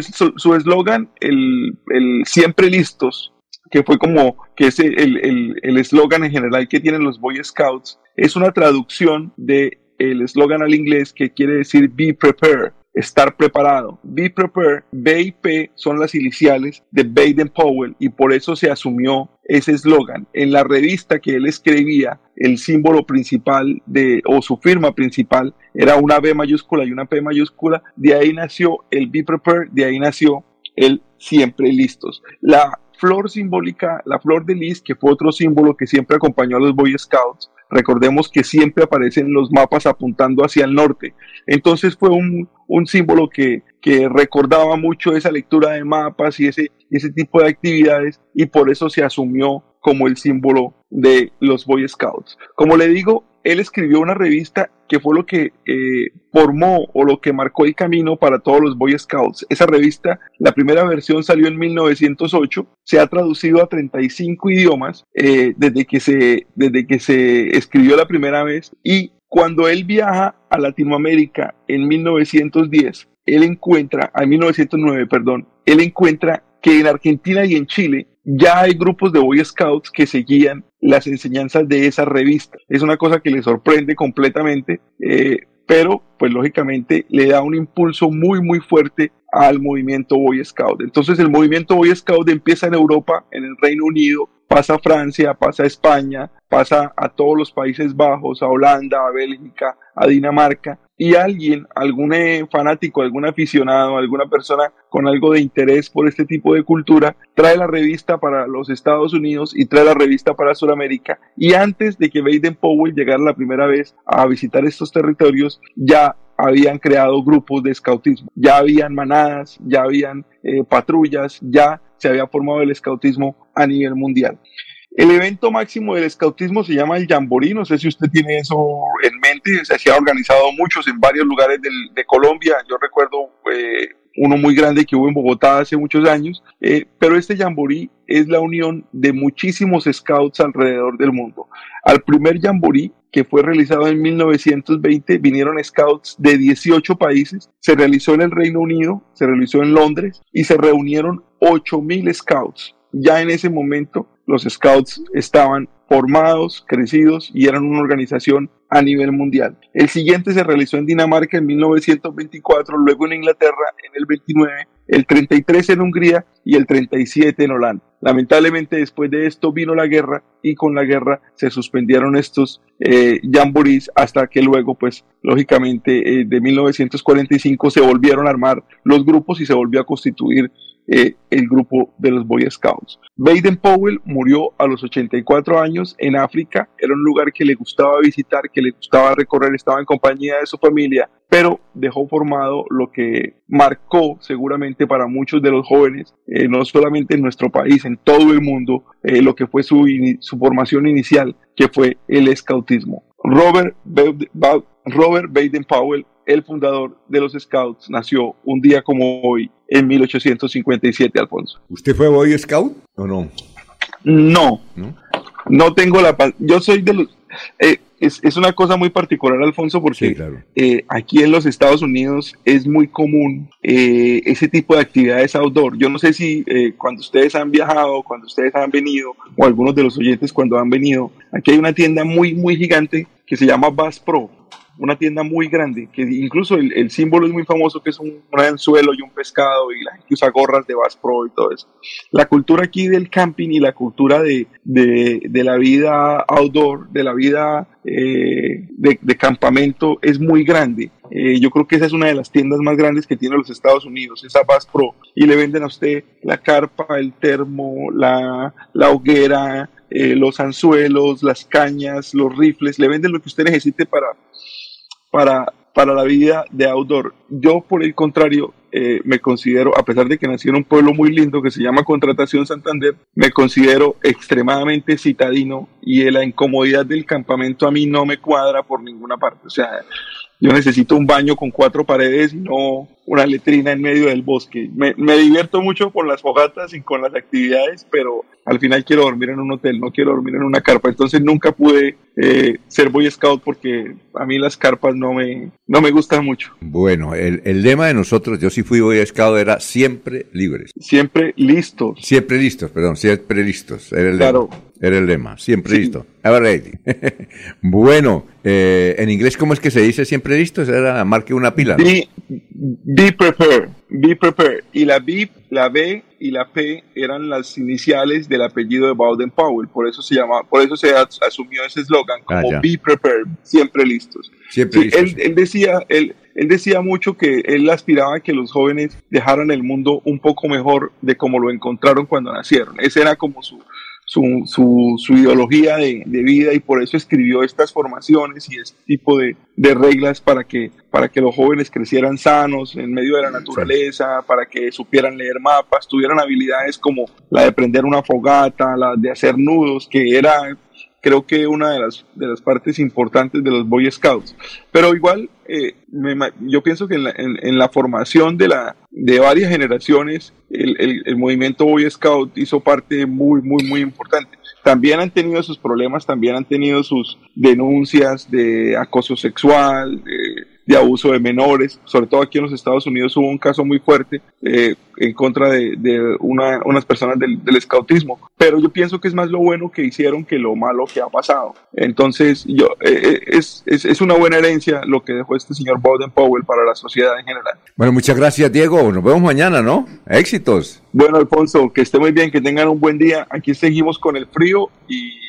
eslogan, el, el siempre listos, que fue como que es el eslogan en general que tienen los Boy Scouts, es una traducción de el eslogan al inglés que quiere decir be prepared, estar preparado. Be prepared, B y P son las iniciales de Baden Powell y por eso se asumió ese eslogan. En la revista que él escribía, el símbolo principal de, o su firma principal era una B mayúscula y una P mayúscula. De ahí nació el Be Prepared, de ahí nació el Siempre Listos. La flor simbólica, la flor de lis, que fue otro símbolo que siempre acompañó a los Boy Scouts, recordemos que siempre aparecen los mapas apuntando hacia el norte. Entonces fue un, un símbolo que, que, recordaba mucho esa lectura de mapas y ese, ese tipo de actividades y por eso se asumió como el símbolo de los Boy Scouts. Como le digo, él escribió una revista que fue lo que eh, formó o lo que marcó el camino para todos los Boy Scouts. Esa revista, la primera versión salió en 1908, se ha traducido a 35 idiomas eh, desde, que se, desde que se escribió la primera vez y cuando él viaja a Latinoamérica en 1910, él encuentra, en 1909, perdón, él encuentra que en Argentina y en Chile ya hay grupos de Boy Scouts que seguían las enseñanzas de esa revista. Es una cosa que le sorprende completamente, eh, pero pues lógicamente le da un impulso muy muy fuerte al movimiento Boy Scout. Entonces el movimiento Boy Scout empieza en Europa, en el Reino Unido, pasa a Francia, pasa a España, pasa a todos los Países Bajos, a Holanda, a Bélgica, a Dinamarca, y alguien, algún eh, fanático, algún aficionado, alguna persona con algo de interés por este tipo de cultura, trae la revista para los Estados Unidos y trae la revista para Sudamérica. Y antes de que Baden Powell llegara la primera vez a visitar estos territorios, ya habían creado grupos de scoutismo, ya habían manadas, ya habían eh, patrullas, ya se había formado el scoutismo a nivel mundial. El evento máximo del escautismo se llama el Jamboree, no sé si usted tiene eso en mente, se ha organizado muchos en varios lugares de Colombia, yo recuerdo eh, uno muy grande que hubo en Bogotá hace muchos años, eh, pero este Jamboree es la unión de muchísimos scouts alrededor del mundo. Al primer Jamboree, que fue realizado en 1920, vinieron scouts de 18 países, se realizó en el Reino Unido, se realizó en Londres y se reunieron 8.000 scouts. Ya en ese momento los scouts estaban formados, crecidos y eran una organización a nivel mundial. El siguiente se realizó en Dinamarca en 1924, luego en Inglaterra en el 29, el 33 en Hungría y el 37 en Holanda. Lamentablemente después de esto vino la guerra y con la guerra se suspendieron estos eh, jamborees hasta que luego pues lógicamente eh, de 1945 se volvieron a armar los grupos y se volvió a constituir eh, el grupo de los Boy Scouts. Baden Powell murió a los 84 años en África, era un lugar que le gustaba visitar, que le gustaba recorrer, estaba en compañía de su familia, pero dejó formado lo que marcó seguramente para muchos de los jóvenes, eh, no solamente en nuestro país, en todo el mundo, eh, lo que fue su, formación inicial, que fue el scoutismo. Robert, Robert Baden Powell el fundador de los Scouts, nació un día como hoy, en 1857, Alfonso.
¿Usted fue Boy Scout o no?
No, no, tengo la... Yo soy de los... Eh, es, una cosa muy particular, Alfonso, porque eh, aquí en los Estados Unidos es muy común eh, ese tipo de actividades outdoor. Yo no sé si cuando ustedes han viajado, cuando ustedes han venido, o algunos de los oyentes cuando han venido, aquí hay una tienda muy, muy gigante que se llama Bass Pro una tienda muy grande, que incluso el, símbolo es muy famoso, que es un, anzuelo y un pescado, y la gente usa gorras de Bass Pro y todo eso. La cultura aquí del camping y la cultura de, de, la vida outdoor, de la vida eh, de, campamento, es muy grande. Eh, yo creo que esa es una de las tiendas más grandes que tiene los Estados Unidos, esa Bass Pro, y le venden a usted la carpa, el termo, la, la hoguera, eh, los anzuelos, las cañas, los rifles, le venden lo que usted necesite para, para, para la vida de outdoor. Yo, por el contrario, eh, me considero, a pesar de que nací en un pueblo muy lindo que se llama Contratación Santander, me considero extremadamente citadino y la incomodidad del campamento a mí no me cuadra por ninguna parte. O sea, yo necesito un baño con cuatro paredes y no una letrina en medio del bosque. Me, divierto mucho con las fogatas y con las actividades, pero al final quiero dormir en un hotel, no quiero dormir en una carpa. Entonces nunca pude eh, ser Boy Scout porque a mí las carpas no me, no me gustan mucho.
Bueno, el, el lema de nosotros, yo sí fui Boy Scout, era siempre libres.
Siempre listos.
Siempre listos, perdón, siempre listos. Era el claro. Era el lema, siempre listo. Ever ready. (laughs) bueno, eh, en inglés, ¿cómo es que se dice siempre listo? Era marque una pila.
Be, be prepared, be prepared. Y la B, la B y la P eran las iniciales del apellido de Bowden Powell, por eso se llama, por eso se asumió ese eslogan como ah, be prepared, siempre listos. Siempre listos. Él, decía, él, él decía mucho que él aspiraba a que los jóvenes dejaran el mundo un poco mejor de como lo encontraron cuando nacieron. Ese era como su, su, su, ideología de, vida y por eso escribió estas formaciones y este tipo de, reglas para que, para que los jóvenes crecieran sanos en medio de la naturaleza, para que supieran leer mapas, tuvieran habilidades como la de prender una fogata, la de hacer nudos, que era creo que una de las, de las partes importantes de los Boy Scouts. Pero igual, eh, yo pienso que en la, formación de, la, de varias generaciones, el, el, movimiento Boy Scout hizo parte muy, muy, muy importante. También han tenido sus problemas, también han tenido sus denuncias de acoso sexual, de de abuso de menores, sobre todo aquí en los Estados Unidos hubo un caso muy fuerte eh, en contra de, de una, unas personas del, del, scoutismo, pero yo pienso que es más lo bueno que hicieron que lo malo que ha pasado. Entonces, yo, eh, eh, es, es, es, una buena herencia lo que dejó este señor Bowden Powell para la sociedad en general.
Bueno, muchas gracias Diego, nos vemos mañana, ¿no? Éxitos.
Bueno, Alfonso, que esté muy bien, que tengan un buen día. Aquí seguimos con el frío y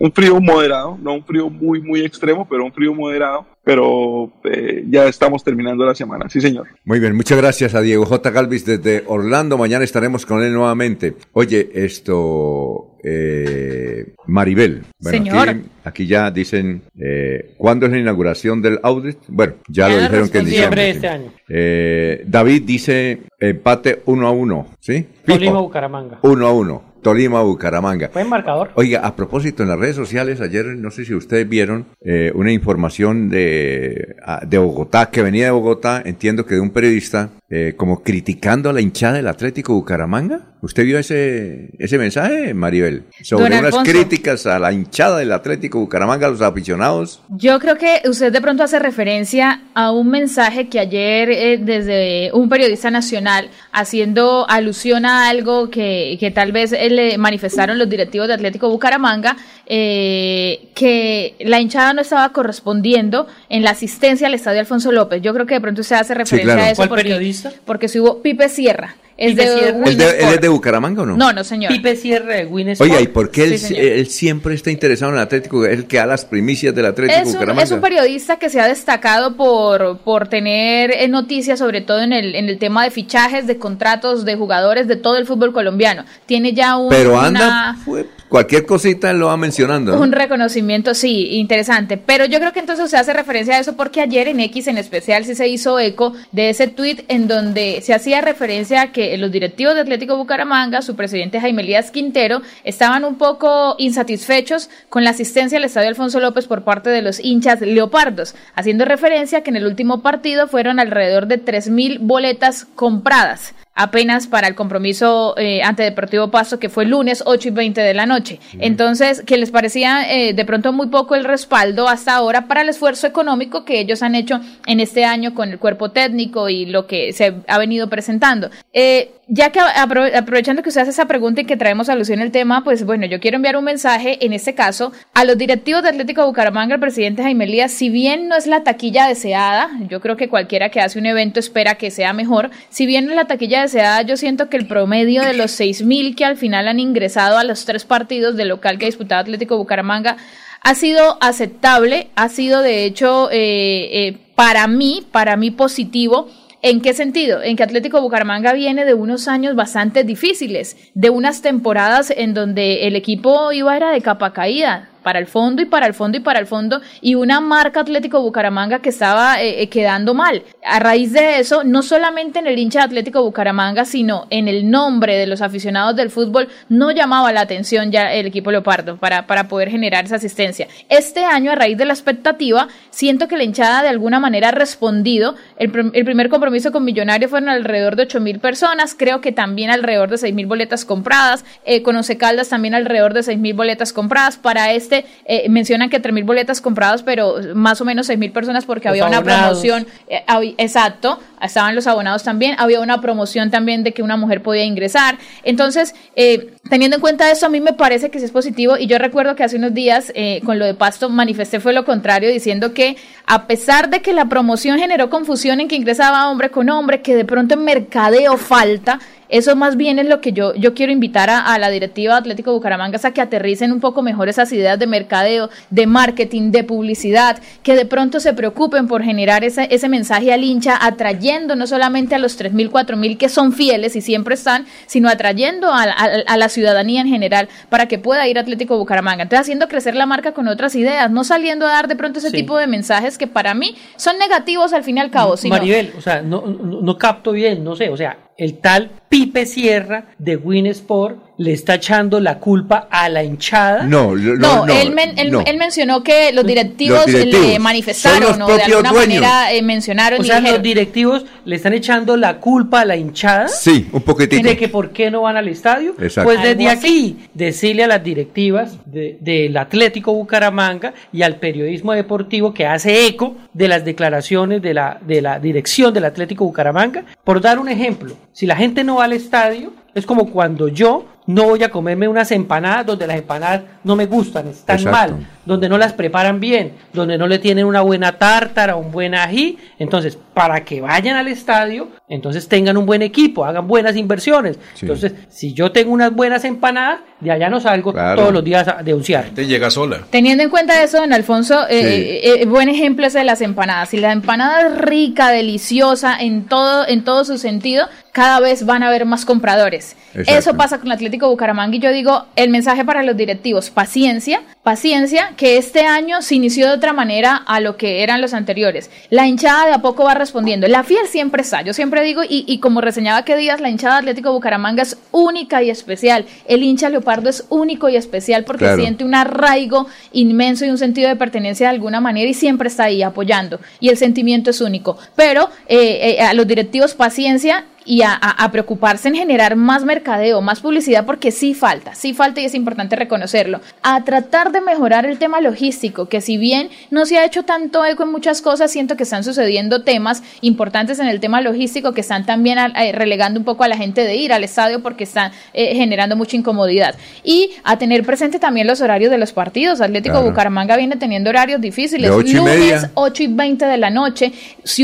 un frío moderado, no un frío muy, muy extremo, pero un frío moderado. Pero eh, ya estamos terminando la semana, sí, señor.
Muy bien, muchas gracias a Diego J. Galvis desde Orlando. Mañana estaremos con él nuevamente. Oye, esto, eh, Maribel. Bueno,
Señor.
Aquí, aquí ya dicen, eh, ¿cuándo es la inauguración del audit? Bueno, ya, lo dijeron que en
Diciembre de este año.
Eh, David dice empate 1 a 1, ¿sí?
Tolima, Bucaramanga.
1 a 1. Tolima, Bucaramanga.
Buen marcador.
Oiga, a propósito, en las redes sociales, ayer, no sé si ustedes vieron eh, una información de, de Bogotá, que venía de Bogotá, entiendo que de un periodista, eh, como criticando a la hinchada del Atlético Bucaramanga. ¿Usted vio ese, ese mensaje, Maribel? Sobre unas críticas a la hinchada del Atlético Bucaramanga, a los aficionados.
Yo creo que usted de pronto hace referencia a un mensaje que ayer eh, desde un periodista nacional haciendo alusión a algo que, que tal vez eh, le manifestaron los directivos de Atlético Bucaramanga, eh, que la hinchada no estaba correspondiendo en la asistencia al estadio Alfonso López. Yo creo que de pronto usted hace referencia
claro.
a eso
¿Cuál
porque,
periodista?
porque si hubo Pipe Sierra. Es de
Sierra.
¿Él, de-
Winsport.
él es de Bucaramanga o no?
No, no, señor.
Pipe Sierra de Winsport.
Oiga, ¿y por qué él,
Sí,
él siempre está interesado en el Atlético? Él que da las primicias del Atlético
Es un,
Bucaramanga.
es un periodista que se ha destacado por, por tener eh, noticias, sobre todo en el, en el tema de fichajes, de contratos de jugadores de todo el fútbol colombiano. Tiene ya un,
Pero
una-
anda, fue- cualquier cosita lo va mencionando.
un reconocimiento, sí, interesante. Pero yo creo que entonces se hace referencia a eso porque ayer en X en especial sí se hizo eco de ese tuit en donde se hacía referencia a que los directivos de Atlético Bucaramanga, su presidente Jaime Elías Quintero, estaban un poco insatisfechos con la asistencia al Estadio Alfonso López por parte de los hinchas leopardos, haciendo referencia a que en el último partido fueron alrededor de 3.000 boletas compradas apenas para el compromiso eh, ante Deportivo Pasto que fue el lunes 8 y 20 de la noche. Entonces, que les parecía eh, de pronto muy poco el respaldo hasta ahora para el esfuerzo económico que ellos han hecho en este año con el cuerpo técnico y lo que se ha venido presentando. Eh, ya que apro- aprovechando que usted hace esa pregunta y que traemos alusión al tema, pues bueno, yo quiero enviar un mensaje en este caso a los directivos de Atlético Bucaramanga, el presidente Jaime Elías, si bien no es la taquilla deseada, yo creo que cualquiera que hace un evento espera que sea mejor, si bien no es la taquilla deseada, yo siento que el promedio de los 6.000 que al final han ingresado a los tres partidos de local que ha disputado Atlético Bucaramanga ha sido aceptable, ha sido de hecho eh, eh, para mí, para mí positivo. ¿En qué sentido? En que Atlético Bucaramanga viene de unos años bastante difíciles, de unas temporadas en donde el equipo iba era de capa caída, para el fondo y para el fondo y para el fondo, y una marca Atlético Bucaramanga que estaba eh, eh, quedando mal. A raíz de eso, no solamente en el hincha de Atlético Bucaramanga, sino en el nombre de los aficionados del fútbol, no llamaba la atención ya el equipo Leopardo para, para poder generar esa asistencia. Este año, a raíz de la expectativa, siento que la hinchada de alguna manera ha respondido. El, el primer compromiso con Millonario fueron alrededor de 8 mil personas, creo que también alrededor de 6 mil boletas compradas, eh, Caldas también alrededor de 6 mil boletas compradas. Para este eh, mencionan que 3 mil boletas compradas, pero más o menos 6 mil personas porque
Los
había una promoción, eh, hab- exacto, estaban los abonados también, había una promoción también de que una mujer podía ingresar. Entonces, eh, teniendo en cuenta eso, a mí me parece que sí es positivo y yo recuerdo que hace unos días eh, con lo de Pasto manifesté fue lo contrario, diciendo que a pesar de que la promoción generó confusión en que ingresaba hombre con hombre, que de pronto en mercadeo falta, eso más bien es lo que yo, yo quiero invitar a, a la directiva de Atlético Bucaramanga a que aterricen un poco mejor esas ideas de mercadeo, de marketing, de publicidad, que de pronto se preocupen por generar ese, ese mensaje al hincha, atrayendo no solamente a los 3.000, 4.000 que son fieles y siempre están, sino atrayendo a, a- a la ciudadanía en general para que pueda ir a Atlético Bucaramanga. Entonces haciendo crecer la marca con otras ideas, no saliendo a dar de pronto ese
Sí.
tipo de mensajes que para mí son negativos al fin y al cabo. Sino,
Maribel, o sea, no, no, no capto bien, no sé, o sea, el tal Pipe Sierra de Winsport le está echando la culpa a la hinchada.
No, lo-
No,
no,
él, men- él-
no.
él mencionó que los directivos,
Los directivos
le manifestaron
los
o de alguna
dueños.
manera eh, mencionaron
O
y
sea, los directivos le están echando la culpa a la hinchada
Sí, un poquitico.
de que por qué no van al estadio.
Exacto.
Pues desde aquí, decirle a las directivas de- del Atlético Bucaramanga y al periodismo deportivo que hace eco de las declaraciones de la, de la dirección del Atlético Bucaramanga. Por dar un ejemplo, si la gente no va al estadio, es como cuando yo no voy a comerme unas empanadas donde las empanadas no me gustan, están
Exacto.
mal, donde no las preparan bien, donde no le tienen una buena tártara, un buen ají. Entonces, para que vayan al estadio, entonces tengan un buen equipo, hagan buenas inversiones.
Sí.
Entonces, si yo tengo unas buenas empanadas, de allá no salgo
Claro.
todos los días a denunciar.
Te llega sola.
Teniendo en cuenta eso, don Alfonso, eh,
Sí.
eh, eh, buen ejemplo es de las empanadas. Si la empanada es rica, deliciosa, en todo, en todo su sentido, cada vez van a haber más compradores.
Exacto.
Eso pasa con el Atlético Bucaramanga y yo digo, el mensaje para los directivos, paciencia, paciencia, que este año se inició de otra manera a lo que eran los anteriores. La hinchada de a poco va respondiendo. La fiel siempre está, yo siempre digo, y, y como reseñaba que días, la hinchada de Atlético Bucaramanga es única y especial. El hincha leopardo es único y especial porque
Claro.
siente un arraigo inmenso y un sentido de pertenencia de alguna manera y siempre está ahí apoyando. Y el sentimiento es único. Pero eh, eh, a los directivos paciencia y a, a- a preocuparse en generar más mercadeo, más publicidad, porque sí falta, sí falta y es importante reconocerlo. A tratar de mejorar el tema logístico, que si bien no se ha hecho tanto eco en muchas cosas, siento que están sucediendo temas importantes en el tema logístico que están también eh, relegando un poco a la gente de ir al estadio porque están eh, generando mucha incomodidad. Y a tener presente también los horarios de los partidos. Atlético
Claro.
Bucaramanga viene teniendo horarios difíciles.
De ocho y
Lunes,
media.
8 y 20 de la noche.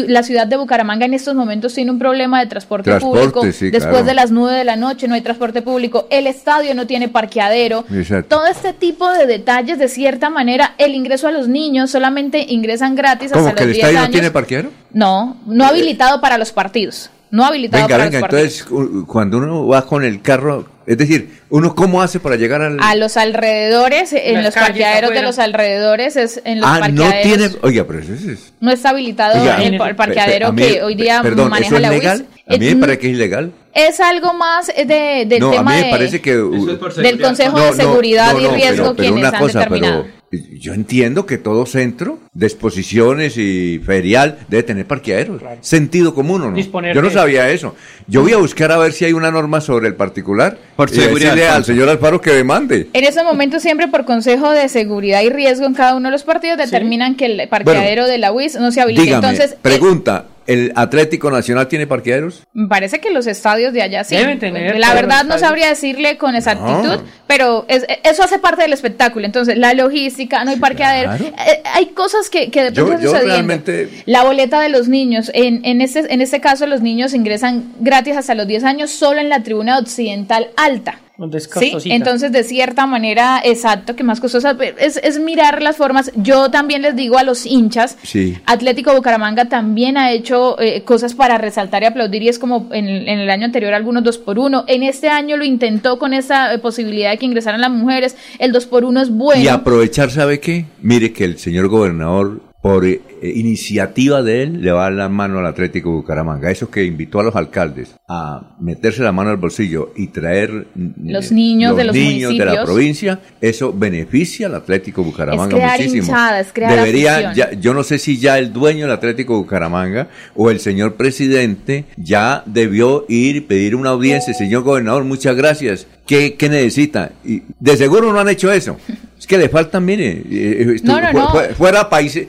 La ciudad de Bucaramanga en estos momentos tiene un problema de Transporte, público.
sí,
Después
claro.
de las 9 de la noche no hay transporte público. El estadio no tiene parqueadero.
Exacto.
Todo este tipo de detalles, de cierta manera, el ingreso a los niños solamente ingresan gratis hasta
¿Cómo
los
que el
10
estadio
años.
no tiene parqueadero?
No, no habilitado para los partidos. No habilitado
Venga,
para
venga,
los partidos.
entonces cuando uno va con el carro, es decir, uno cómo hace para llegar al...
A los alrededores, en
Las
los parqueaderos de los alrededores, es en los
ah, no tiene... Oiga, pero eso es...
No está habilitado
Oiga,
el, pa- el parqueadero
mí-
que hoy día
perdón,
maneja
¿eso es
la UIS.
legal? A mí me parece que es ilegal.
Es algo más de, del
no, a
tema
mí me
de-
parece que...
del Consejo de Seguridad y Riesgo
pero
quienes
una
han
cosa,
determinado.
pero yo entiendo que todo centro de exposiciones y ferial debe tener parqueaderos. Sentido común, ¿o no?
Disponer
Yo no sabía eso. Yo voy a buscar a ver si hay una norma sobre el particular.
Por
y decirle al señor Alfaro que demande.
En ese momento siempre por Consejo de Seguridad y Riesgo en cada uno de los partidos determinan que el parqueadero de la UIS no se habilite.
Dígame,
Entonces, eh,
pregunta, ¿el Atlético Nacional tiene parqueaderos?
Me parece que los estadios de allá sí.
Deben tener
La verdad no sabría decirle con exactitud,
No.
pero es- eso hace parte del espectáculo. Entonces, la logística, no hay parqueadero.
Claro.
Eh, hay cosas que, que de
Yo-
pronto
yo
sucediendo.
realmente-
La boleta de los niños. En, en, este, en este caso, los niños ingresan gratis hasta los 10 años solo en la tribuna occidental alta.
Es
Sí, entonces de cierta manera, exacto, que más costosa, es, es mirar las formas. Yo también les digo a los hinchas,
Sí.
Atlético Bucaramanga también ha hecho eh, cosas para resaltar y aplaudir y es como en, en el año anterior algunos dos por uno. En este año lo intentó con esa eh, posibilidad de que ingresaran las mujeres. El dos por uno es bueno.
Y aprovechar, ¿sabe qué? Mire que el señor gobernador, por eh, iniciativa de él, le va a dar la mano al Atlético Bucaramanga. Eso que invitó a los alcaldes a meterse la mano al bolsillo y traer mm,
Los niños de los
niños de la provincia, eso beneficia al Atlético Bucaramanga
Es crear
muchísimo.
hinchada, es crear
Debería, ya, yo no sé si ya el dueño del Atlético Bucaramanga o el señor presidente ya debió ir y pedir una audiencia. Señor gobernador, muchas gracias. ¿Qué, qué necesita? Y de seguro no han hecho eso. Es que le faltan, mire, eh, estu-
No, no,
fu-
no.
fu- fuera país,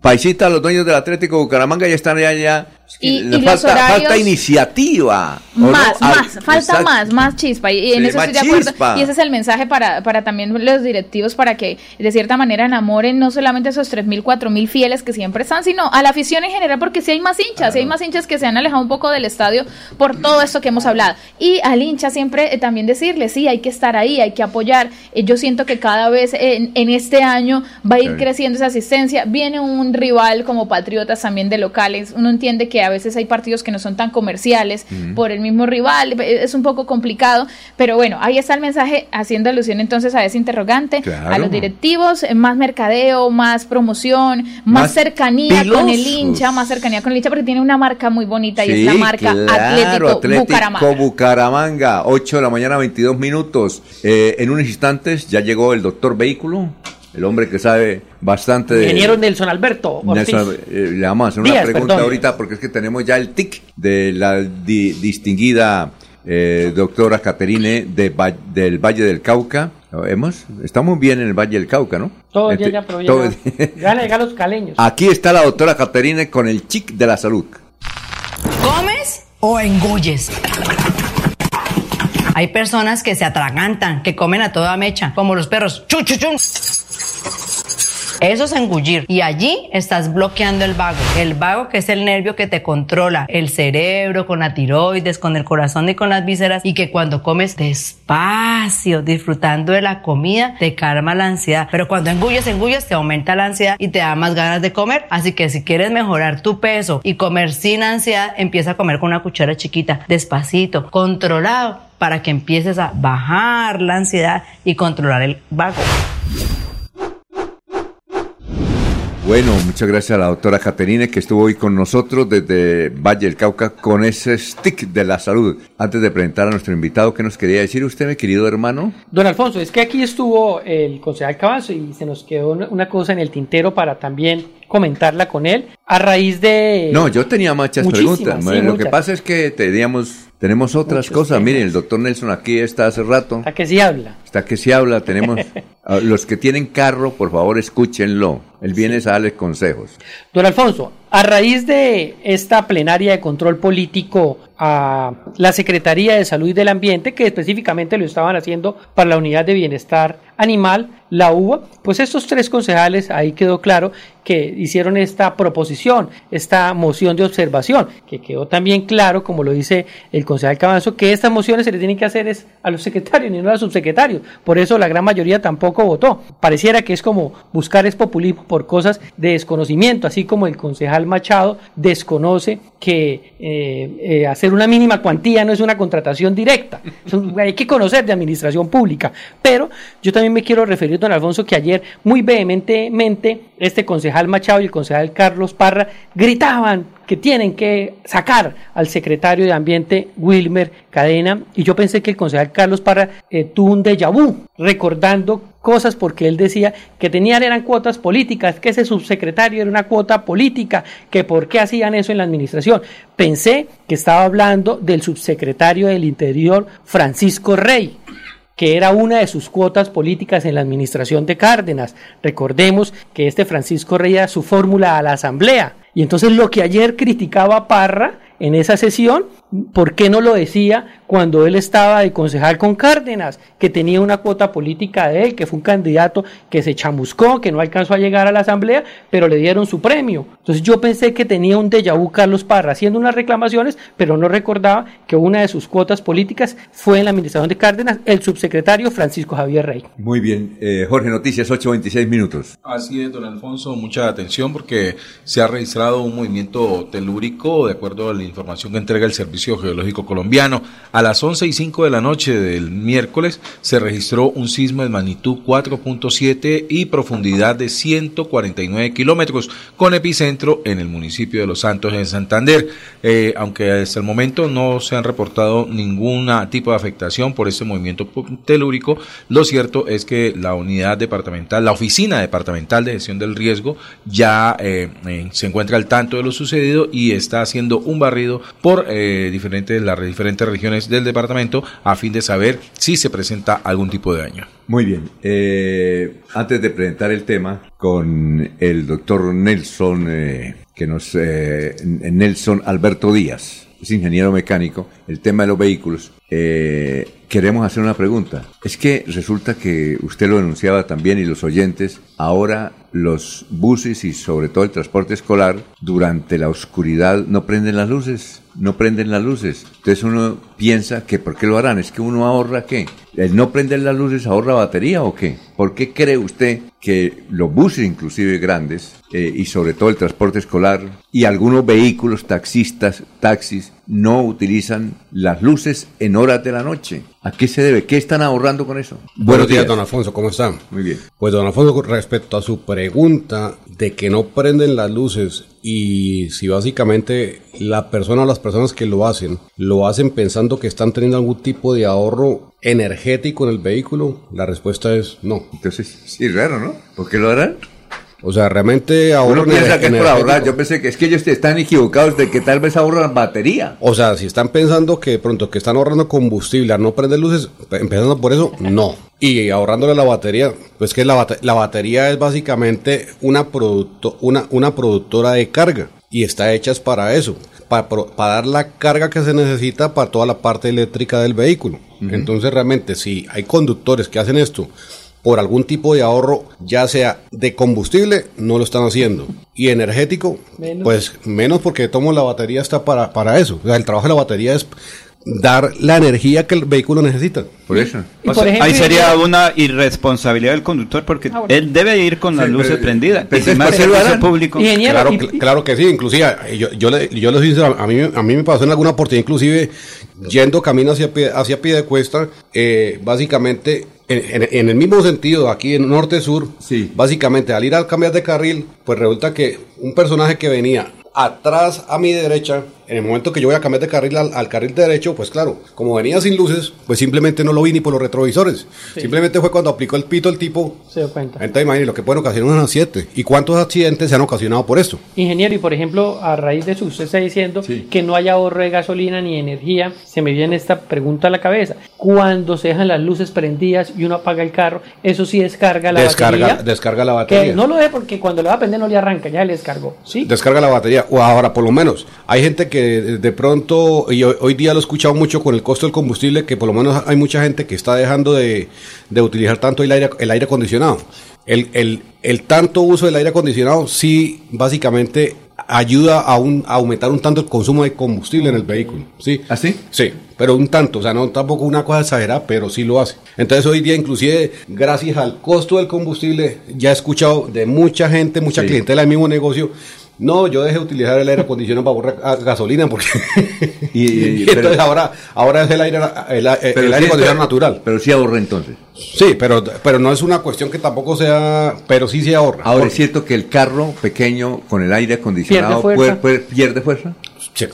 paisita, los dueños del Atlético Bucaramanga ya están allá. ya. Es que
Y- y los
falta, iniciativa. ¿o
Más,
no?
Más, falta
exacto.
más, más chispa. Y en
Sí,
eso estoy de acuerdo.
chispa.
Y ese es el mensaje para, para también los directivos, para que de cierta manera enamoren no solamente a esos 3.000, 4.000 fieles que siempre están, sino a la afición en general, porque si hay más hinchas, si hay más hinchas que se han alejado un poco del estadio por todo esto que hemos hablado. Y al hincha siempre eh, también decirle, sí, hay que estar ahí, hay que apoyar. Eh, yo siento que cada vez en, en este año va a ir creciendo esa asistencia. Viene un rival como Patriotas también de locales. Uno entiende que a veces hay partidos que no son tan comerciales por el mismo rival. eh, Es un poco complicado. Pero bueno, ahí está el mensaje haciendo alusión entonces a ese interrogante,
Claro.
a los directivos, eh, más mercadeo, más promoción, más,
Más
cercanía con el hincha, más cercanía con el hincha, porque tiene una marca muy bonita y es la marca
claro,
Atlético, Bucaramanga.
Bucaramanga, 8 de la mañana, 22 minutos. Eh, en unos instantes ya llegó el doctor Vehículo, el hombre que sabe bastante de...
Ingeniero Nelson Alberto Ortiz.
Nelson, eh, le vamos a hacer una
Díaz,
pregunta
perdón.
ahorita porque es que tenemos ya el tic de la di- distinguida eh, doctora Caterine de Va- del Valle del Cauca. ¿Hemos? Estamos bien en el Valle del Cauca, ¿no?
Todo
Este,
ya, ya, pero ya.
todo- (laughs)
Gana, gana los caleños.
Aquí está la doctora Caterine con el chic de la salud.
¿Comes o engulles?
Hay personas que se atragantan, que comen a toda mecha, como los perros. ¡Chu, chu, chu! Eso es engullir. Y allí estás bloqueando el vago. El vago que es el nervio que te controla el cerebro, con la tiroides, con el corazón y con las vísceras. Y que cuando comes despacio, disfrutando de la comida, te calma la ansiedad. Pero cuando engulles, engulles, te aumenta la ansiedad y te da más ganas de comer. Así que si quieres mejorar tu peso y comer sin ansiedad, empieza a comer con una cuchara chiquita, despacito, controlado, para que empieces a bajar la ansiedad y controlar el vago.
Bueno, muchas gracias a la doctora Caterine que estuvo hoy con nosotros desde Valle del Cauca con ese stick de la salud. Antes de presentar a nuestro invitado, ¿qué nos quería decir usted, mi querido hermano?
Don Alfonso, es que aquí estuvo el concejal Cabanzo y se nos quedó una cosa en el tintero para también comentarla con él a raíz de...
No, yo tenía muchas preguntas. Lo que pasa es que teníamos tenemos otras cosas. Miren, el doctor Nelson aquí está hace rato.
Está que se habla.
Está que se habla. Tenemos. (laughs) los que tienen carro, por favor, escúchenlo. Él viene a darles consejos.
Don Alfonso, a raíz de esta plenaria de control político a la Secretaría de Salud y del Ambiente, que específicamente lo estaban haciendo para la Unidad de Bienestar Animal, la UBA, pues estos tres concejales, ahí quedó claro que hicieron esta proposición, esta moción de observación, que quedó también claro, como lo dice el concejal Cabanzo, que estas mociones se le tienen que hacer es a los secretarios, ni no a los subsecretarios. Por eso la gran mayoría tampoco votó. Pareciera que es como buscar es populismo por cosas de desconocimiento, así como el concejal Machado desconoce que eh, eh, hacer una mínima cuantía no es una contratación directa. hay que conocer de administración pública. Pero yo también me quiero referir, don Alfonso, que ayer muy vehementemente este concejal Machado y el concejal Carlos Parra gritaban que tienen que sacar al secretario de Ambiente Wilmer Cadena y yo pensé que el concejal Carlos Parra eh, tuvo un déjà vu recordando cosas porque él decía que tenían eran cuotas políticas, que ese subsecretario era una cuota política, que por qué hacían eso en la administración. Pensé que estaba hablando del subsecretario del Interior Francisco Rey que era una de sus cuotas políticas en la administración de Cárdenas. Recordemos que este Francisco Rey era su fórmula a la Asamblea. Y entonces lo que ayer criticaba Parra en esa sesión, ¿por qué no lo decía cuando él estaba de concejal con Cárdenas, que tenía una cuota política de él, que fue un candidato que se chamuscó, que no alcanzó a llegar a la asamblea, pero le dieron su premio? Entonces yo pensé que tenía un déjà vu Carlos Parra haciendo unas reclamaciones, pero no recordaba que una de sus cuotas políticas fue en la administración de Cárdenas, el subsecretario Francisco Javier Rey.
Muy bien, eh, Jorge Noticias, 8.26 minutos.
Así es, don Alfonso, mucha atención porque se ha registrado un movimiento telúrico de acuerdo al información que entrega el Servicio Geológico Colombiano. A las 11 y 5 de la noche del miércoles se registró un sismo de magnitud 4.7 y profundidad de 149 kilómetros, con epicentro en el municipio de Los Santos, en Santander. Eh, aunque hasta el momento no se han reportado ningún tipo de afectación por este movimiento telúrico, lo cierto es que la unidad departamental, la oficina departamental de gestión del riesgo, ya eh, eh, se encuentra al tanto de lo sucedido y está haciendo un barrido por eh, diferentes, las diferentes regiones del departamento a fin de saber si se presenta algún tipo de daño.
Muy bien. Eh, antes de presentar el tema con el doctor Nelson, eh, que nos Nelson Alberto Díaz, es ingeniero mecánico, el tema de los vehículos. Queremos hacer una pregunta. Es que resulta que usted lo denunciaba también y los oyentes, ahora los buses y sobre todo el transporte escolar durante la oscuridad no prenden las luces, no prenden las luces. Entonces uno piensa que ¿por qué lo harán? ¿Es que uno ahorra qué? ¿El no prender las luces ahorra batería o qué? ¿Por qué cree usted que los buses inclusive grandes eh, y sobre todo el transporte escolar y algunos vehículos taxistas, taxis, no utilizan las luces en horas de la noche? ¿A qué se debe? ¿Qué están ahorrando con eso?
Buenos, días, don Alfonso, ¿cómo están?
Muy bien.
Pues don Alfonso, respecto a su pregunta de que no prenden las luces y si básicamente la persona o las personas que lo hacen lo hacen pensando que están teniendo algún tipo de ahorro energético en el vehículo, la respuesta es no.
Entonces, sí, raro, ¿no? ¿Por qué lo harán?
O sea, realmente ahorran.
Uno piensa que es por ahorrar. Yo pensé que es que ellos están equivocados de que tal vez ahorran batería.
O sea, si están pensando que pronto que están ahorrando combustible al no prender luces, empezando por eso, no. Y ahorrándole la batería, pues que la, la batería es básicamente una, producto, una, una productora de carga y está hecha para eso, para, para dar la carga que se necesita para toda la parte eléctrica del vehículo. Entonces realmente si hay conductores que hacen esto por algún tipo de ahorro, ya sea de combustible, no lo están haciendo. Y energético,
Menos.
pues menos porque tomo la batería está para, para eso. O sea, el trabajo de la batería es dar la energía que el vehículo necesita.
Por eso.
O sea, ahí sería una irresponsabilidad del conductor porque
Ah,
él debe ir con las
Sí,
luces
pero-
prendidas.
pero
Y si
es
más
para
servicio público.
Claro, cl- claro que sí, inclusive eh, yo, yo le, yo les hice, a mí, a mí me pasó en alguna oportunidad, inclusive yendo camino hacia pie, hacia pie de cuesta, eh, básicamente en, en- en el mismo sentido, aquí en norte-sur, básicamente al ir al cambiar de carril, pues resulta que un personaje que venía atrás a mi derecha, en el momento que yo voy a cambiar de carril al, al carril derecho, pues claro, como venía sin luces, pues simplemente no lo vi ni por los retrovisores.
Sí.
Simplemente fue cuando aplicó el pito el tipo.
Se dio cuenta.
Entonces imagínate lo que pueden ocasionar unos accidentes. ¿Y cuántos accidentes se han ocasionado por esto?
Ingeniero, y por ejemplo, a raíz de eso, usted está diciendo que no hay ahorro de gasolina ni energía. Se me viene esta pregunta a la cabeza. Cuando se dejan las luces prendidas y uno apaga el carro, eso sí descarga la
Descarga,
batería.
descarga la
Que
batería.
no lo ve porque cuando le va a prender no le arranca, ya le descargó. ¿sí?
Descarga la batería. O ahora, por lo menos, hay gente que de- de pronto, y hoy, hoy día lo he escuchado mucho con el costo del combustible, que por lo menos hay mucha gente que está dejando de, de utilizar tanto el aire, el aire acondicionado. El, el, el tanto uso del aire acondicionado sí, básicamente, ayuda a, un, a aumentar un tanto el consumo de combustible en el vehículo. ¿Sí?
¿Así?
Sí, pero un tanto, o sea, no tampoco una cosa exagerada, pero sí lo hace. Entonces hoy día, inclusive, gracias al costo del combustible, ya he escuchado de mucha gente, mucha
Sí.
clientela del mismo negocio, no, yo dejé de utilizar el aire acondicionado para ahorrar ah, gasolina porque
Y, y- (laughs)
y entonces
pero-
ahora, ahora es el aire, el, el aire
sí,
acondicionado natural.
Pero sí ahorra entonces.
Sí, pero, pero no es una cuestión que tampoco sea, pero sí se ahorra.
Ahora,
Porque-
¿es cierto que el carro pequeño con el aire acondicionado
Pierde fuerza.
puede- puede- pierde fuerza?
Sí.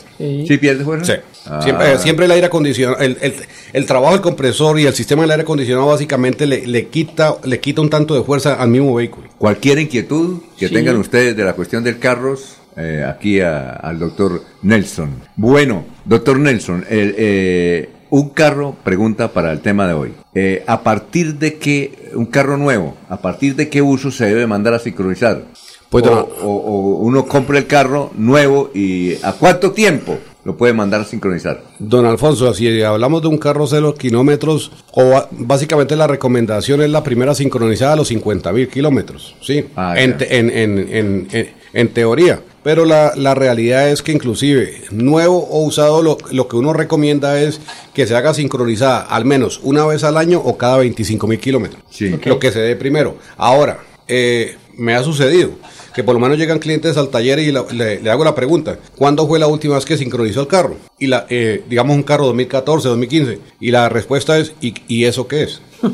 ¿Sí pierde fuerza?
Sí.
Ah.
Siempre, el aire acondicionado, el, el- el trabajo del compresor y el sistema del aire acondicionado básicamente le, le quita, le quita un tanto de fuerza al mismo vehículo.
Cualquier inquietud que
Sí.
tengan ustedes de la cuestión del carros, eh, aquí a- al doctor Nelson. Bueno, doctor Nelson, el, eh, un carro, pregunta para el tema de hoy. Eh, ¿A partir de qué, un carro nuevo, a partir de qué uso se debe mandar a sincronizar?
Pues,
o,
don-
o- o uno compra el carro nuevo y ¿a cuánto tiempo lo puede mandar a sincronizar?
Don Alfonso, si hablamos de un carro cero kilómetros, o básicamente la recomendación es la primera sincronizada a los 50 mil kilómetros, ¿sí?
Ah,
en,
ya.
te- en, en, en, en- en teoría. Pero la, la realidad es que inclusive nuevo o usado lo, lo que uno recomienda es que se haga sincronizada al menos una vez al año o cada 25 mil kilómetros.
Ok.
Lo que se dé primero. Ahora, eh, me ha sucedido que por lo menos llegan clientes al taller y la- le, le hago la pregunta, ¿cuándo fue la última vez que sincronizó el carro? Y la, eh, digamos un carro 2014, 2015. Y la respuesta es, ¿y, y eso qué es? (laughs)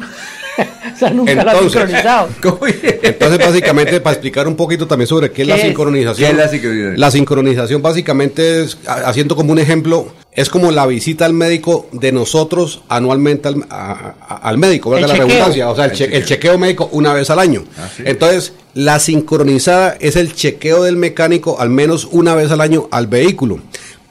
O sea, nunca lo ha
Entonces-
sincronizado. (laughs)
Entonces, básicamente, para explicar un poquito también sobre qué, es la sincronización.
¿Qué es la sincronización?
La sincronización básicamente es, haciendo como un ejemplo, es como la visita al médico de nosotros anualmente al, a- a- al médico, valga la
chequeo.
redundancia, o sea, el,
El
che-
chequeo.
el chequeo médico una vez al año.
Ah.
Entonces, la sincronizada es el chequeo del mecánico al menos una vez al año al vehículo.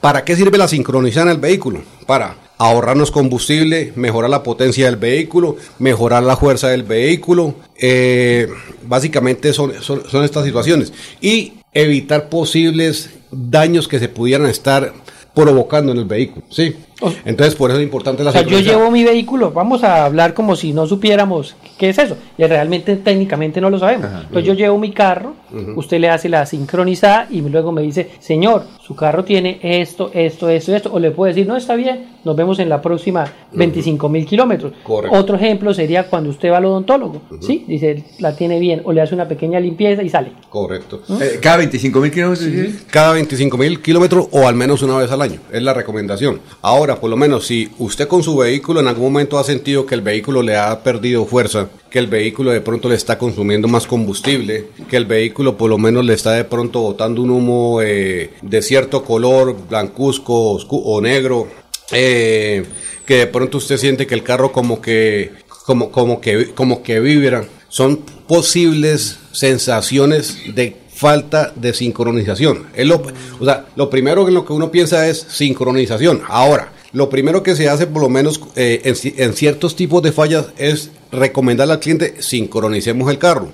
¿Para qué sirve la sincronizada en el vehículo? Para ahorrarnos combustible, mejorar la potencia del vehículo, mejorar la fuerza del vehículo. eh, básicamente son, son, son estas situaciones. Y evitar posibles daños que se pudieran estar provocando en el vehículo. ¿sí? Entonces, por eso es importante la
O sea, yo llevo mi vehículo, vamos a hablar como si no supiéramos qué es eso. Y realmente técnicamente no lo sabemos. Entonces yo llevo mi carro, usted le hace la sincronizada y luego me dice, señor, su carro tiene esto, esto, esto, esto. O le puede decir, no, está bien, nos vemos en la próxima 25 mil kilómetros.
Correcto.
Otro ejemplo sería cuando usted va al odontólogo, ¿sí? Dice, la tiene bien, o le hace una pequeña limpieza y sale.
Correcto.
Eh, ¿Cada 25 mil kilómetros? ¿sí?
Cada 25 mil kilómetros o al menos una vez al año. Es la recomendación. Ahora, por lo menos, si usted con su vehículo en algún momento ha sentido que el vehículo le ha perdido fuerza, que el vehículo de pronto le está consumiendo más combustible, que el vehículo por lo menos le está de pronto botando un humo eh, de cierto color, blancuzco o negro, eh, que de pronto usted siente que el carro como que como, como que como que vibra, son posibles sensaciones de falta de sincronización. Lo, o sea, lo primero en lo que uno piensa es sincronización. Ahora, lo primero que se hace, por lo menos eh, en, en ciertos tipos de fallas, es recomendarle al cliente sincronicemos el carro.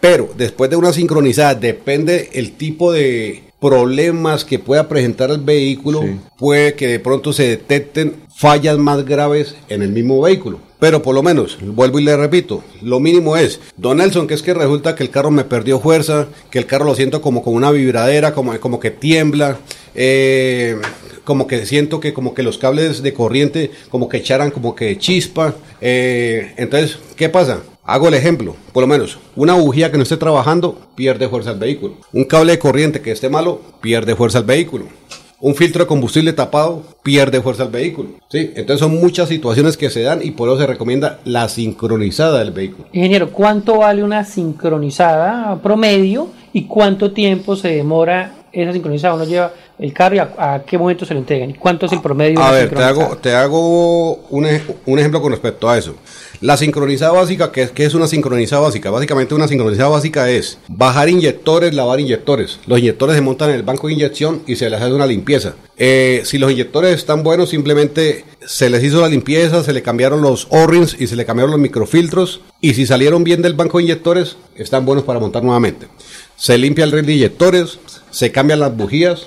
Pero después de una sincronizada, depende el tipo de, problemas que pueda presentar el vehículo, puede que de pronto se detecten fallas más graves en el mismo vehículo. Pero por lo menos, vuelvo y le repito, lo mínimo es, Don Nelson, que es que resulta que el carro me perdió fuerza, que el carro lo siento como con una vibradera, como, como que tiembla, eh, como que siento que como que los cables de corriente como que echaran como que chispa. Eh, entonces, ¿qué pasa? Hago el ejemplo, por lo menos, una bujía que no esté trabajando pierde fuerza al vehículo. Un cable de corriente que esté malo pierde fuerza al vehículo. Un filtro de combustible tapado pierde fuerza al vehículo. ¿sí? Entonces son muchas situaciones que se dan y por eso se recomienda la sincronizada del vehículo.
Ingeniero, ¿cuánto vale una sincronizada promedio y cuánto tiempo se demora esa sincronizada? Uno lleva el carro y a, qué momento se lo entregan y cuánto es el promedio.
A ver, te hago, te hago un, un ejemplo con respecto a eso. La sincronizada básica, ¿qué, es una sincronizada básica? Básicamente una sincronizada básica es bajar inyectores, lavar inyectores. Los inyectores se montan en el banco de inyección y se les hace una limpieza. Eh, si los inyectores están buenos, simplemente se les hizo la limpieza, se le cambiaron los O-rings y se le cambiaron los microfiltros. Y si salieron bien del banco de inyectores, están buenos para montar nuevamente. Se limpia el red de inyectores, se cambian las bujías,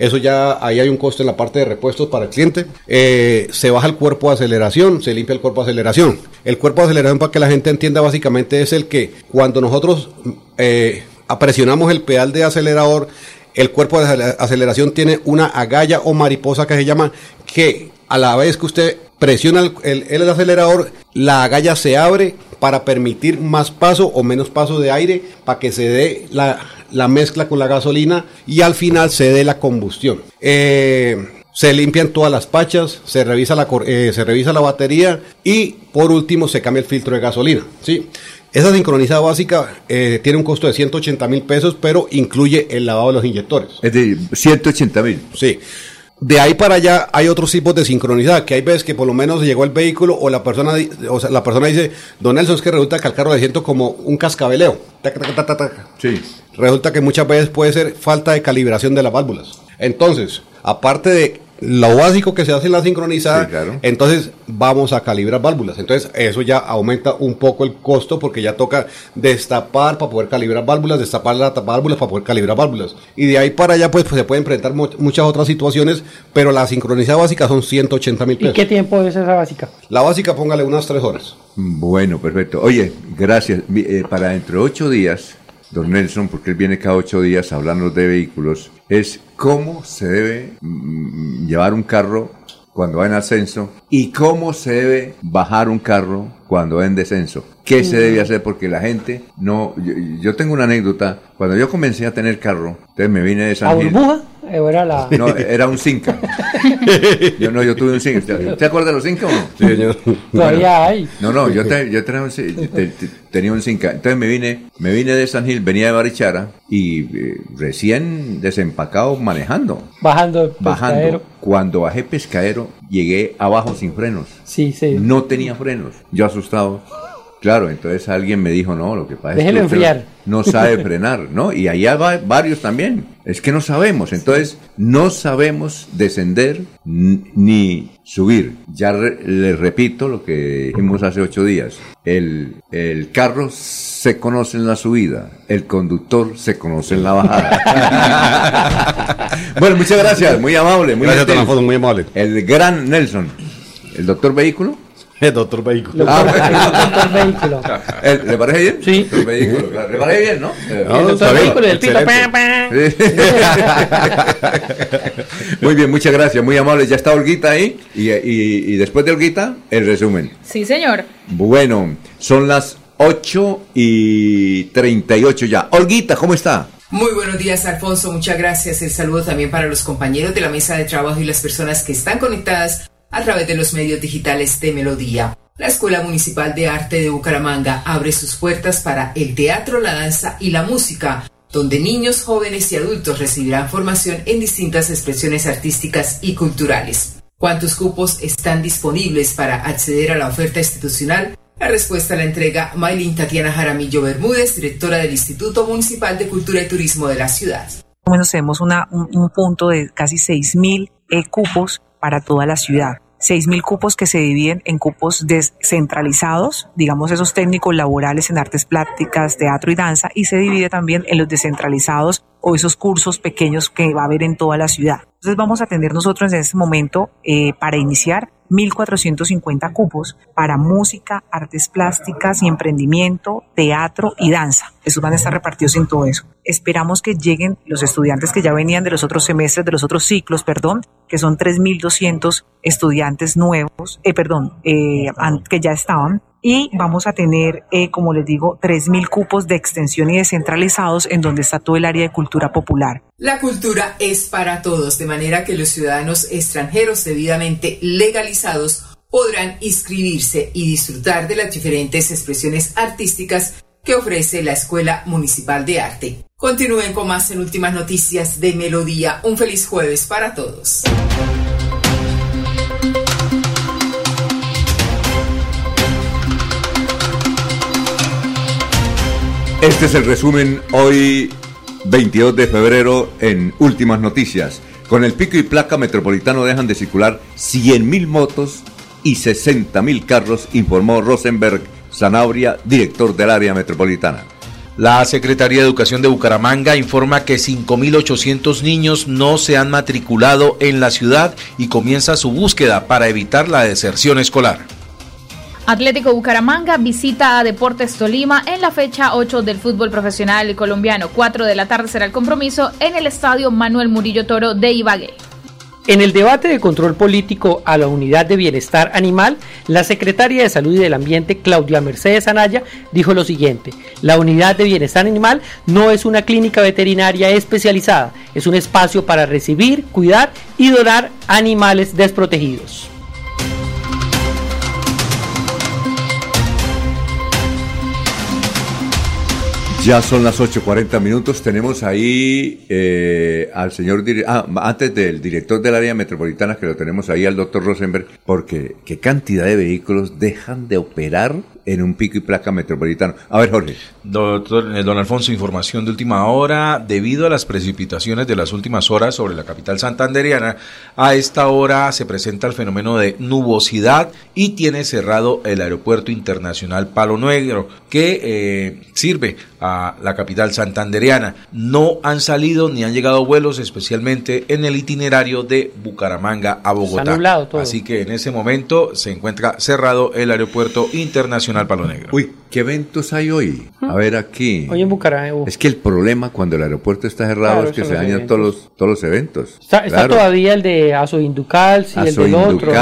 eso ya ahí hay un costo en la parte de repuestos para el cliente. Eh, se baja el cuerpo de aceleración, se limpia el cuerpo de aceleración. El cuerpo de aceleración, para que la gente entienda, básicamente es el que cuando nosotros eh, presionamos el pedal de acelerador, el cuerpo de aceleración tiene una agalla o mariposa que se llama que a la vez que usted presiona el, el, acelerador, la agalla se abre para permitir más paso o menos paso de aire para que se dé la, la mezcla con la gasolina y al final se dé la combustión. Eh, se limpian todas las pachas, se revisa la, eh, se revisa la batería y por último se cambia el filtro de gasolina. ¿sí? Esa sincronizada básica eh, tiene un costo de 180 mil pesos, pero incluye el lavado de los inyectores.
Es de 180 mil.
Sí. De ahí para allá hay otros tipos de sincronizada, que hay veces que por lo menos llegó el vehículo o la persona, o sea, la persona dice, Don Nelson, es que resulta que al carro le siento como un cascabeleo.
sí.
Resulta que muchas veces puede ser falta de calibración de las válvulas. Entonces, aparte de lo básico que se hace en la sincronizada, entonces vamos a calibrar válvulas. Entonces eso ya aumenta un poco el costo porque ya toca destapar para poder calibrar válvulas, destapar las válvulas para poder calibrar válvulas. Y de ahí para allá pues, pues se pueden enfrentar muchas otras situaciones, pero la sincronizada básica son 180 mil pesos.
¿Y qué tiempo es esa básica?
La básica póngale unas tres horas.
Bueno, perfecto. Oye, gracias. Eh, para dentro de ocho días don Nelson, porque él viene cada ocho días a hablarnos de vehículos, es cómo se debe mm, llevar un carro cuando va en ascenso y cómo se debe bajar un carro cuando va en descenso. ¿Qué se debe hacer? Porque la gente no... Yo, tengo una anécdota. Cuando yo comencé a tener carro, entonces me vine de San Gil.
Era la...
No, era un Cinca. (laughs) yo no, yo tuve un Cinca. ¿Te acuerdas de los Cinca o no?
Sí.
Todavía hay.
No, no, yo, yo tenía, un, tenía un Cinca. Entonces me vine, me vine de San Gil, venía de Barichara y eh, recién desempacado manejando.
Bajando
Bajando. Cuando bajé pescadero, llegué abajo sin frenos.
Sí, sí.
No tenía frenos. Yo asustado. Claro, entonces alguien me dijo, no, lo que pasa
es
que no sabe (laughs) frenar, ¿no? Y allá va varios también. Es que no sabemos, entonces no sabemos descender ni subir. Ya le repito lo que dijimos hace ocho días. El, el carro se conoce en la subida, el conductor se conoce en la bajada. (laughs) bueno, muchas gracias, muy amable. Muy
gracias, foto, muy amable.
El gran Nelson, el doctor vehículo. (laughs)
El doctor vehículo.
Ah, el doctor vehículo. (laughs)
¿Le parece bien?
Sí.
El vehículo, ¿Le parece bien, no?
el doctor vehículo y el pito. (laughs)
muy bien, muchas gracias, muy amable. Ya está Olguita ahí. Y, y, y después de Olguita, el resumen.
Sí, señor.
Bueno, son las 8 y 38 ya. Olguita, ¿cómo está?
Muy buenos días, Alfonso. Muchas gracias. El saludo también para los compañeros de la mesa de trabajo y las personas que están conectadas a través de los medios digitales de Melodía. La Escuela Municipal de Arte de Bucaramanga abre sus puertas para el teatro, la danza y la música, donde niños, jóvenes y adultos recibirán formación en distintas expresiones artísticas y culturales. ¿Cuántos cupos están disponibles para acceder a la oferta institucional? La respuesta la entrega Maylin Tatiana Jaramillo Bermúdez, directora del Instituto Municipal de Cultura y Turismo de la ciudad.
Menos tenemos un, punto de casi 6.000 eh, cupos para toda la ciudad. 6.000 cupos que se dividen en cupos descentralizados, digamos esos técnicos laborales en artes plásticas, teatro y danza, y se divide también en los descentralizados o esos cursos pequeños que va a haber en toda la ciudad. Entonces vamos a tener nosotros en este momento, eh, para iniciar, 1.450 cupos para música, artes plásticas y emprendimiento, teatro y danza. Esos van a estar repartidos en todo eso. Esperamos que lleguen los estudiantes que ya venían de los otros semestres, de los otros ciclos, perdón, que son 3.200 estudiantes nuevos, eh, perdón, eh, que ya estaban y vamos a tener, eh, como les digo, 3.000 cupos de extensión y descentralizados en donde está todo el área de cultura popular.
La cultura es para todos, de manera que los ciudadanos extranjeros debidamente legalizados podrán inscribirse y disfrutar de las diferentes expresiones artísticas que ofrece la Escuela Municipal de Arte. Continúen con más en Últimas Noticias de Melodía. Un feliz jueves para todos.
Este es el resumen hoy 22 de febrero en Últimas Noticias. Con el pico y placa metropolitano dejan de circular 100.000 motos y 60.000 carros, informó Rosenberg Zanabria, director del área metropolitana.
La Secretaría de Educación de Bucaramanga informa que 5.800 niños no se han matriculado en la ciudad y comienza su búsqueda para evitar la deserción escolar.
Atlético Bucaramanga visita a Deportes Tolima en la fecha 8 del fútbol profesional colombiano. 4 de la tarde será el compromiso en el estadio Manuel Murillo Toro de Ibagué.
En el debate de control político a la unidad de bienestar animal, la secretaria de Salud y del Ambiente, Claudia Mercedes Anaya, dijo lo siguiente, la unidad de bienestar animal no es una clínica veterinaria especializada, es un espacio para recibir, cuidar y donar animales desprotegidos.
Ya son las 8.40 minutos. Tenemos ahí eh, al señor. Ah, antes del director del área metropolitana, que lo tenemos ahí, al doctor Rosenberg, porque qué cantidad de vehículos dejan de operar en un pico y placa metropolitano. A ver, Jorge.
Doctor, eh, don Alfonso, información de última hora. Debido a las precipitaciones de las últimas horas sobre la capital santanderiana, a esta hora se presenta el fenómeno de nubosidad y tiene cerrado el aeropuerto internacional Palo Negro, que eh, sirve a la capital santanderiana. No han salido ni han llegado vuelos, especialmente en el itinerario de Bucaramanga a Bogotá. Así que en ese momento se encuentra cerrado el aeropuerto internacional Palo Negro.
Uy, ¿qué eventos hay hoy? A ver aquí.
Hoy en Bucaramanga.
Es que el problema cuando el aeropuerto está cerrado es que se dañan todos los, todos los eventos.
Está, todavía el de Asoinducal y el del otro,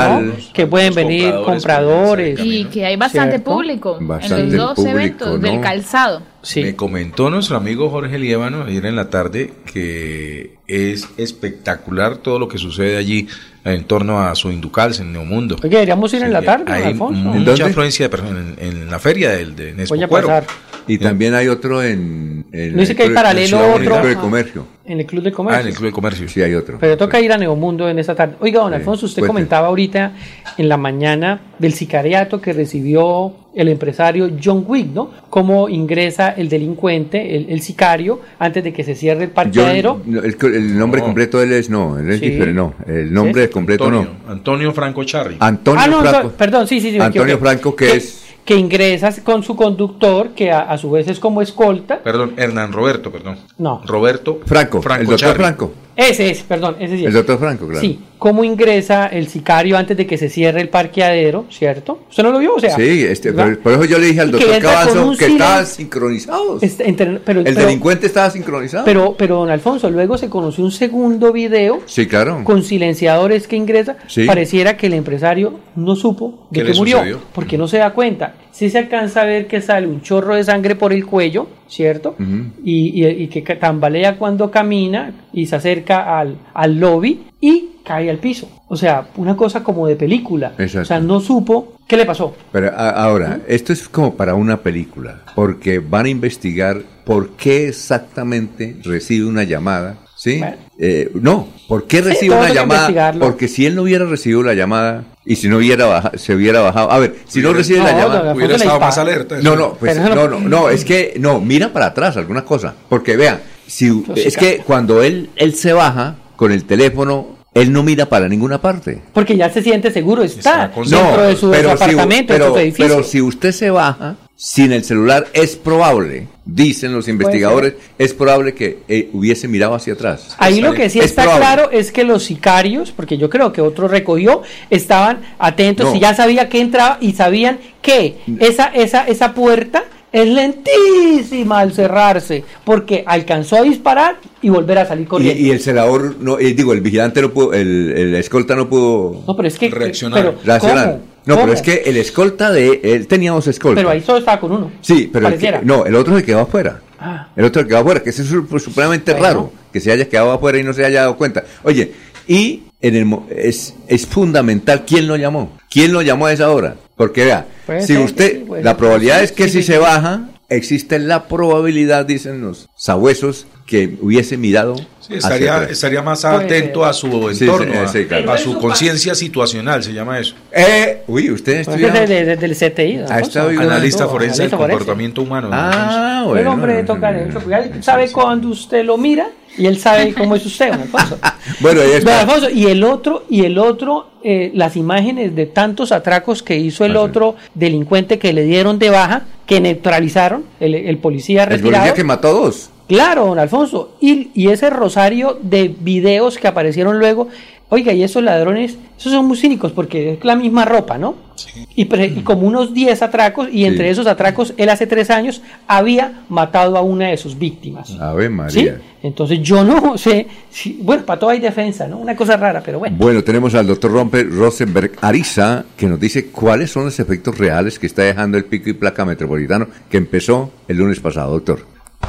Que pueden venir compradores.
Y que hay bastante público en los dos eventos del calzado.
Me comentó nuestro amigo Jorge Liévano ayer en la tarde que es espectacular todo lo que sucede allí en torno a su Inducals en Neomundo.
Oye, deberíamos ir en la tarde,
Hay mucha afluencia de personas en, la feria del de Nespo Voy a pasar.
Y también hay otro en...
en no dice que hay paralelo otro. En
el Club de Comercio.
En el Club de Comercio.
Ah, en el Club de Comercio.
Sí, hay otro.
Pero toca ir a Neomundo en esta tarde. Oiga, don Alfonso, usted comentaba ahorita en la mañana del sicariato que recibió el empresario John Wick, ¿no? Cómo ingresa el delincuente, el, sicario, antes de que se cierre el parqueadero.
el, nombre completo de él es, no, él es diferente, no. El nombre completo
no. Antonio Franco Charri.
Antonio
ah,
Franco.
perdón, sí, sí, sí.
Antonio Franco, que es
que ingresa con su conductor, que a, su vez es como escolta.
Perdón, Hernán Roberto, perdón.
No.
Roberto
Franco, Franco el doctor Franco.
Ese es, perdón, ese es.
El doctor Franco, claro.
Sí, cómo ingresa el sicario antes de que se cierre el parqueadero, ¿cierto? ¿Usted no lo vio? O sea,
sí, este, por, eso yo le dije al doctor Cabanzo que estaban sincronizados.
Este, pero,
el delincuente estaba sincronizado.
Pero, pero, don Alfonso, luego se conoció un segundo video.
Sí, claro.
Con silenciadores que ingresa. Pareciera que el empresario no supo de que murió, porque no se da cuenta. Sí se alcanza a ver que sale un chorro de sangre por el cuello, ¿cierto? y, y, y, que tambalea cuando camina y se acerca al, al lobby y cae al piso. O sea, una cosa como de película. O sea, no supo qué le pasó.
Pero ahora, esto es como para una película, porque van a investigar por qué exactamente recibe una llamada. ¿Sí? Eh, no, ¿por qué recibe una llamada? Porque si él no hubiera recibido la llamada y si no hubiera bajado, se hubiera bajado. A ver, si no recibe la llamada,
hubiera estado más alerta.
No, no, pues, no, no, no, es que no, mira para atrás algunas cosas, porque vean, si es que cuando él él se baja con el teléfono él no mira para ninguna parte.
Porque ya se siente seguro, está, dentro de su apartamento,
pero,
su edificio.
Pero si usted se baja sin el celular es probable, dicen los investigadores, es probable que eh, hubiese mirado hacia atrás.
Ahí lo que sí
Es
está
probable.
claro es que los sicarios, porque yo creo que otro recogió, estaban atentos
No.
y ya sabía que entraba y sabían que esa, esa, esa puerta es lentísima al cerrarse, porque alcanzó a disparar y volver a salir corriendo.
y el celador, no, eh, digo, el vigilante no pudo, el, el escolta no pudo
no, pero es que
reaccionar.
pero,
reaccionar.
¿cómo?
No,
¿Cómo?
pero es que el escolta de él tenía dos escoltas.
Pero ahí solo estaba con uno.
Sí, pero el que- no, el otro se quedó afuera.
Ah.
El otro se quedó afuera, que eso es su- supremamente
Bueno.
raro, que se haya quedado afuera y no se haya dado cuenta. Oye, y en el, mo- es, es fundamental quién lo llamó. ¿Quién lo llamó a esa hora? Porque vea,
Puede
si usted,
sí,
la probabilidad es que
sí,
si
sí,
se baja, existe la probabilidad, dicen los sabuesos, que hubiese mirado.
Estaría, estaría más atento a su entorno,
sí,
a-
sí, claro.
a, su conciencia situacional, se llama eso.
Eh, uy, usted
Pues
estudió-
es de- de- del CTI.
Ha estado.
Analista
Analista
forense del comportamiento humano.
Ah,
El
bueno.
hombre toca sabe cuando usted lo mira y él sabe cómo es usted, don Alfonso. (laughs)
Bueno, ahí
Don
está.
Alfonso, y el otro, y el otro, eh, las imágenes de tantos atracos que hizo el
Ah, sí.
otro delincuente que le dieron de baja, que neutralizaron, el, el policía
El
retirado.
policía que mató a dos.
Claro, don Alfonso. Y, y ese rosario de videos que aparecieron luego. Oiga, y esos ladrones, esos son muy cínicos porque es la misma ropa, ¿no? Y, pre- y como unos 10 atracos, y entre
Sí.
esos atracos, él hace tres años había matado a una de sus víctimas.
Ave
¿Sí?
María.
Entonces yo no (laughs) sé, si- bueno, para todo hay defensa, ¿no? Una cosa rara, pero bueno.
Bueno, tenemos al doctor Romper Rosenberg Ariza, que nos dice cuáles son los efectos reales que está dejando el pico y placa metropolitano que empezó el lunes pasado, doctor.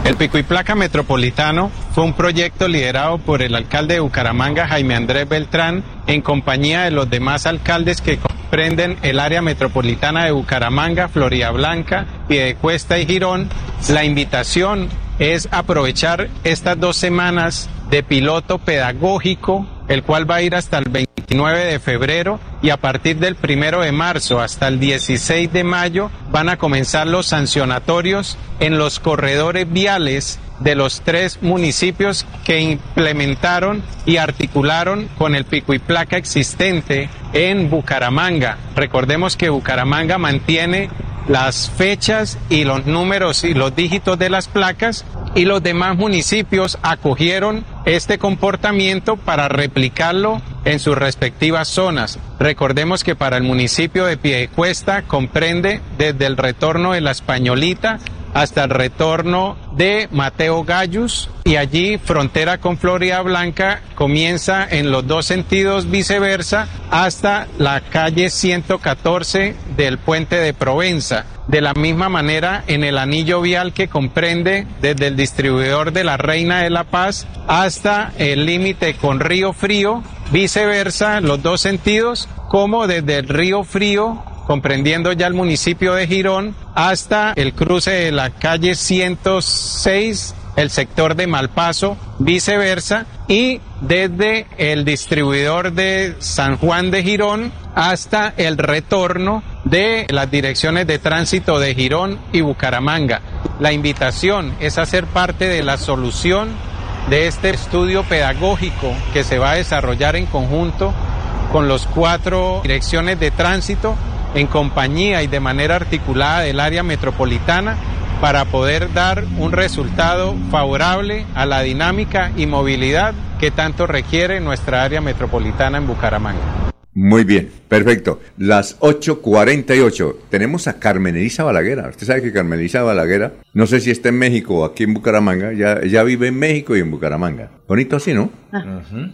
El Pico y Placa Metropolitano fue un proyecto liderado por el alcalde de Bucaramanga, Jaime Andrés Beltrán, en compañía de los demás alcaldes que comprenden el área metropolitana de Bucaramanga, Florida Blanca, Piedecuesta y Girón. La invitación es aprovechar estas dos semanas de piloto pedagógico, el cual va a ir hasta el 29 de febrero y a partir del primero de marzo hasta el 16 de mayo van a comenzar los sancionatorios en los corredores viales de los tres municipios que implementaron y articularon con el pico y placa existente en Bucaramanga. Recordemos que Bucaramanga mantiene las fechas y los números y los dígitos de las placas y los demás municipios acogieron este comportamiento para replicarlo en sus respectivas zonas. Recordemos que para el municipio de Piedecuesta comprende desde el retorno de la Españolita hasta el retorno de Mateo Gallus y allí frontera con Florida Blanca comienza en los dos sentidos viceversa hasta la calle 114 del puente de Provenza. De la misma manera en el anillo vial que comprende desde el distribuidor de la Reina de la Paz hasta el límite con Río Frío, viceversa los dos sentidos, como desde el Río Frío comprendiendo ya el municipio de Girón, hasta el cruce de la calle 106, el sector de Malpaso, viceversa, y desde el distribuidor de San Juan de Girón hasta el retorno de las direcciones de tránsito de Girón y Bucaramanga. La invitación es hacer parte de la solución de este estudio pedagógico que se va a desarrollar en conjunto con los cuatro direcciones de tránsito en compañía y de manera articulada del área metropolitana para poder dar un resultado favorable a la dinámica y movilidad que tanto requiere nuestra área metropolitana en Bucaramanga.
Muy bien, perfecto. Las 8.48. Tenemos a Carmen Elisa Balaguera. Usted sabe que Carmen Elisa Balaguera, no sé si está en México o aquí en Bucaramanga, ya, ya vive en México y en Bucaramanga. Bonito así, ¿no?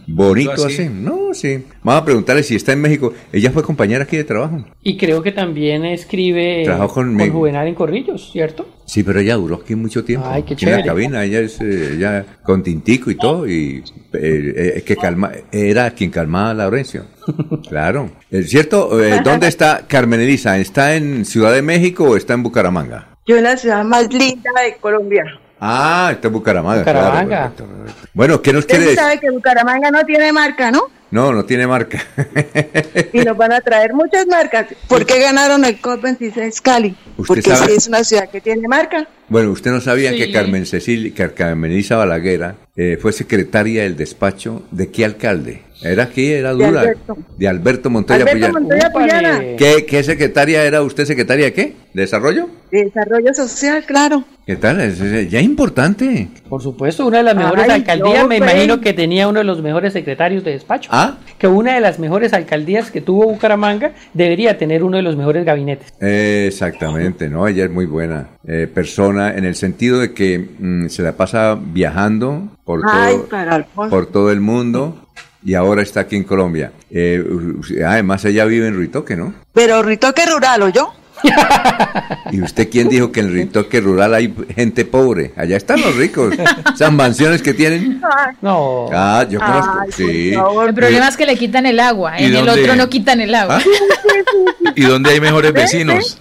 Bonito
Así.
así. No, sí. Vamos a preguntarle si está en México. Ella fue compañera aquí de trabajo.
Y creo que también escribe
Trabajó
con
conmigo.
Juvenal en Corrillos, ¿cierto?
Sí, pero ella duró aquí mucho tiempo.
Ay, qué
en la cabina, ella es eh, ella con tintico y todo, y eh, eh, que calma, era quien calmaba a Laurencio. (laughs) claro. ¿Es cierto? Eh, ¿Dónde está Carmen Elisa? ¿Está en Ciudad de México o está en Bucaramanga?
Yo en la ciudad más linda de Colombia.
Ah, está en Bucaramanga. claro,
Bucaramanga.
perfecto, perfecto. bueno, ¿qué nos
Usted
quiere decir?
sabe que Bucaramanga no tiene marca, ¿no?
No, no tiene marca. (laughs)
Y nos van a traer muchas marcas. ¿Por qué ganaron el COP26 Cali?
Usted
Porque
sabe-
sí es una ciudad que tiene marca.
Bueno, usted no sabía
Sí.
que Carmen Cecilia, que Carmen Balaguera eh, fue secretaria del despacho de qué alcalde? Era aquí, era
De
dura.
Alberto.
De Alberto Montoya
Alberto
Puyana.
Montoya Puyana.
¿Qué, ¿Qué secretaria era usted? ¿Secretaria de qué? ¿De desarrollo?
De Desarrollo Social, claro.
¿Qué tal? Es, es- ya importante.
Por supuesto, una de las mejores
Ay,
alcaldías,
no,
me
pues.
imagino que tenía uno de los mejores secretarios de despacho.
Ah.
Que una de las mejores alcaldías que tuvo Bucaramanga debería tener uno de los mejores gabinetes.
Exactamente, ¿no? Ella es muy buena eh, persona en el sentido de que mm, se la pasa viajando por
Ay,
todo, por todo el mundo y ahora está aquí en Colombia. Eh, u- además, ella vive en Ruitoque, ¿no?
Pero Ritoque Rural, ¿o yo? (laughs)
¿Y usted quién dijo que en Ritoque rural hay gente pobre? Allá están los ricos. (laughs) Esas mansiones que tienen.
No.
Ah, yo conozco.
Ay,
sí.
El problema es que le quitan el agua,
¿Y
en el otro no quitan el agua.
¿Y dónde hay mejores vecinos?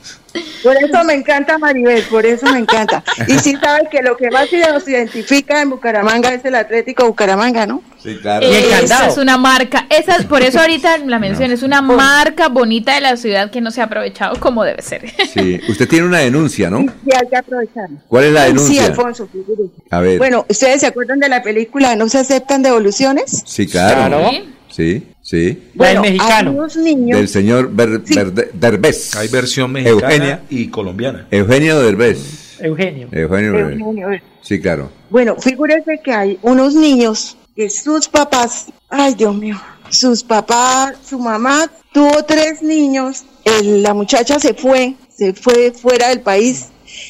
Por eso me encanta Maribel, por eso me encanta. (laughs) Y sí sabes que lo que más nos identifica en Bucaramanga es el Atlético Bucaramanga, ¿no?
Sí, claro.
Esa es una marca, esa es- por eso ahorita la mención, es una marca bonita de la ciudad que no se ha aprovechado como debe ser.
Sí. Usted tiene una denuncia, ¿no?
Y hay que aprovecharlo.
¿Cuál es la
Sí,
denuncia?
Alfonso. figúrese.
A ver.
Bueno, ¿ustedes se acuerdan de la película No se aceptan devoluciones?
Sí, claro.
Claro.
Sí, sí.
Bueno, hay unos niños.
Del señor Ber- Verde- Derbez.
Hay versión mexicana
Eugenia.
y colombiana.
Eugenio Derbez.
Eugenio.
Eugenio Derbez.
Eugenio.
Sí, claro.
Bueno, figúrese que hay unos niños que sus papás, ay Dios mío, sus papás, su mamá tuvo tres niños, el- la muchacha se fue, se fue fuera del país,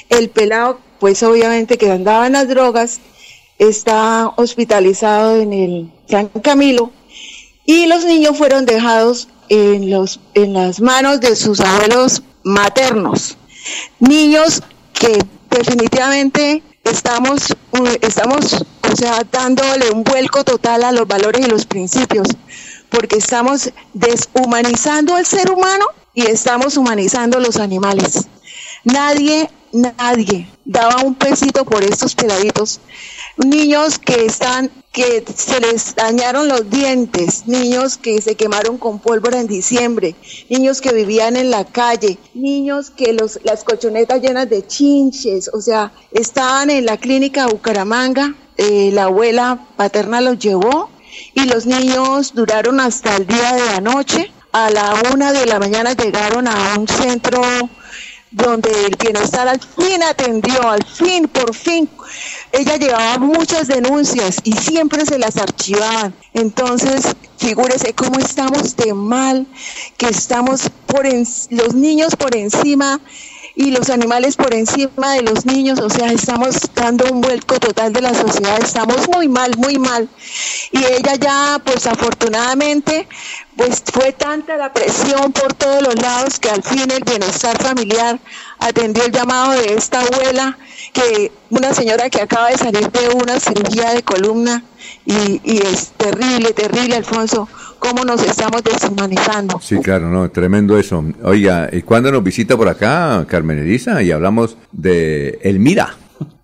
el pelado, pues obviamente que andaba en las drogas, está hospitalizado en el San Camilo y los niños fueron dejados en, los, en las manos de sus abuelos maternos. Niños que definitivamente estamos, estamos, o sea, dándole un vuelco total a los valores y los principios, porque estamos deshumanizando al ser humano y estamos humanizando los animales. Nadie, nadie daba un pesito por estos peladitos. Niños que están, que se les dañaron los dientes, niños que se quemaron con pólvora en diciembre, niños que vivían en la calle, niños que los, las colchonetas llenas de chinches, o sea, estaban en la clínica Bucaramanga, eh, la abuela paterna los llevó y los niños duraron hasta el día de la noche. A la una de la mañana llegaron a un centro donde el bienestar al fin atendió, al fin, por fin. Ella llevaba muchas denuncias y siempre se las archivaban. Entonces, figúrese cómo estamos de mal, que estamos por en- los niños por encima y los animales por encima de los niños, o sea, estamos dando un vuelco total de la sociedad, estamos muy mal, muy mal. Y ella ya, pues afortunadamente, pues fue tanta la presión por todos los lados que al fin el bienestar familiar atendió el llamado de esta abuela, que una señora que acaba de salir de una cirugía de columna y, y es terrible, terrible, Alfonso, cómo nos estamos deshumanizando.
Sí, claro, no, tremendo eso. Oiga, ¿y cuándo nos visita por acá Carmen Elisa? Y hablamos de Elmira.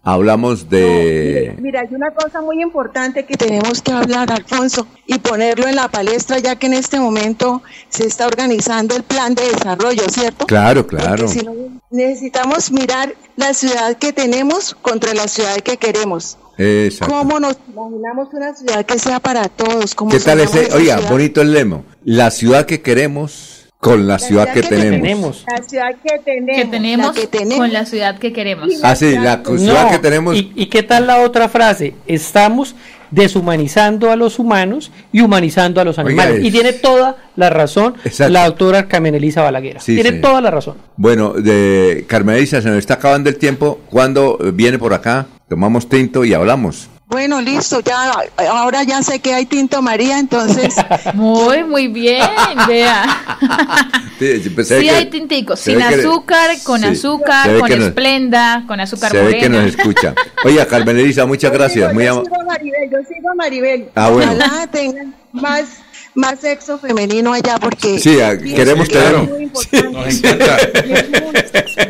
Hablamos de...
Mira, hay una cosa muy importante que tenemos que hablar, Alfonso, y ponerlo en la palestra, ya que en este momento se está organizando el plan de desarrollo, ¿cierto?
Claro, claro.
Porque si no, necesitamos mirar la ciudad que tenemos contra la ciudad que queremos.
Exacto.
¿Cómo nos imaginamos una ciudad que sea para todos? ¿Cómo
¿Qué tal ese? Oiga, bonito el lemo. La ciudad que queremos con la, ciudad, que, tenemos.
La ciudad que tenemos.
Que tenemos,
la que tenemos.
con la ciudad que queremos.
Ah, sí, la ciudad
No,
que tenemos.
¿Y, y qué tal la otra frase? Estamos deshumanizando a los humanos y humanizando a los animales.
es-
Y tiene toda la razón
Exacto.
la doctora Carmen Elisa Balaguer.
Sí,
tiene toda la razón.
Bueno, de Carmen Elisa, se nos está acabando el tiempo. ¿Cuándo viene por acá? Tomamos tinto y hablamos.
Bueno, listo, ya, ahora ya sé que hay Tinto María, entonces. (laughs)
Muy, muy bien, vea. (laughs)
Sí, pues
Sí hay tinticos, sin
que-
azúcar, con
sí,
azúcar, con
nos-
esplenda, con azúcar
Se ve que
morena.
nos escucha. Oiga, Carmen Elisa, muchas gracias. Muy
yo sigo a Maribel, yo sigo a Maribel.
Ah, bueno.
Ojalá tengan más, más sexo femenino allá, porque.
Sí, a- queremos
Sí,
tener.
Importante.
Nos encanta.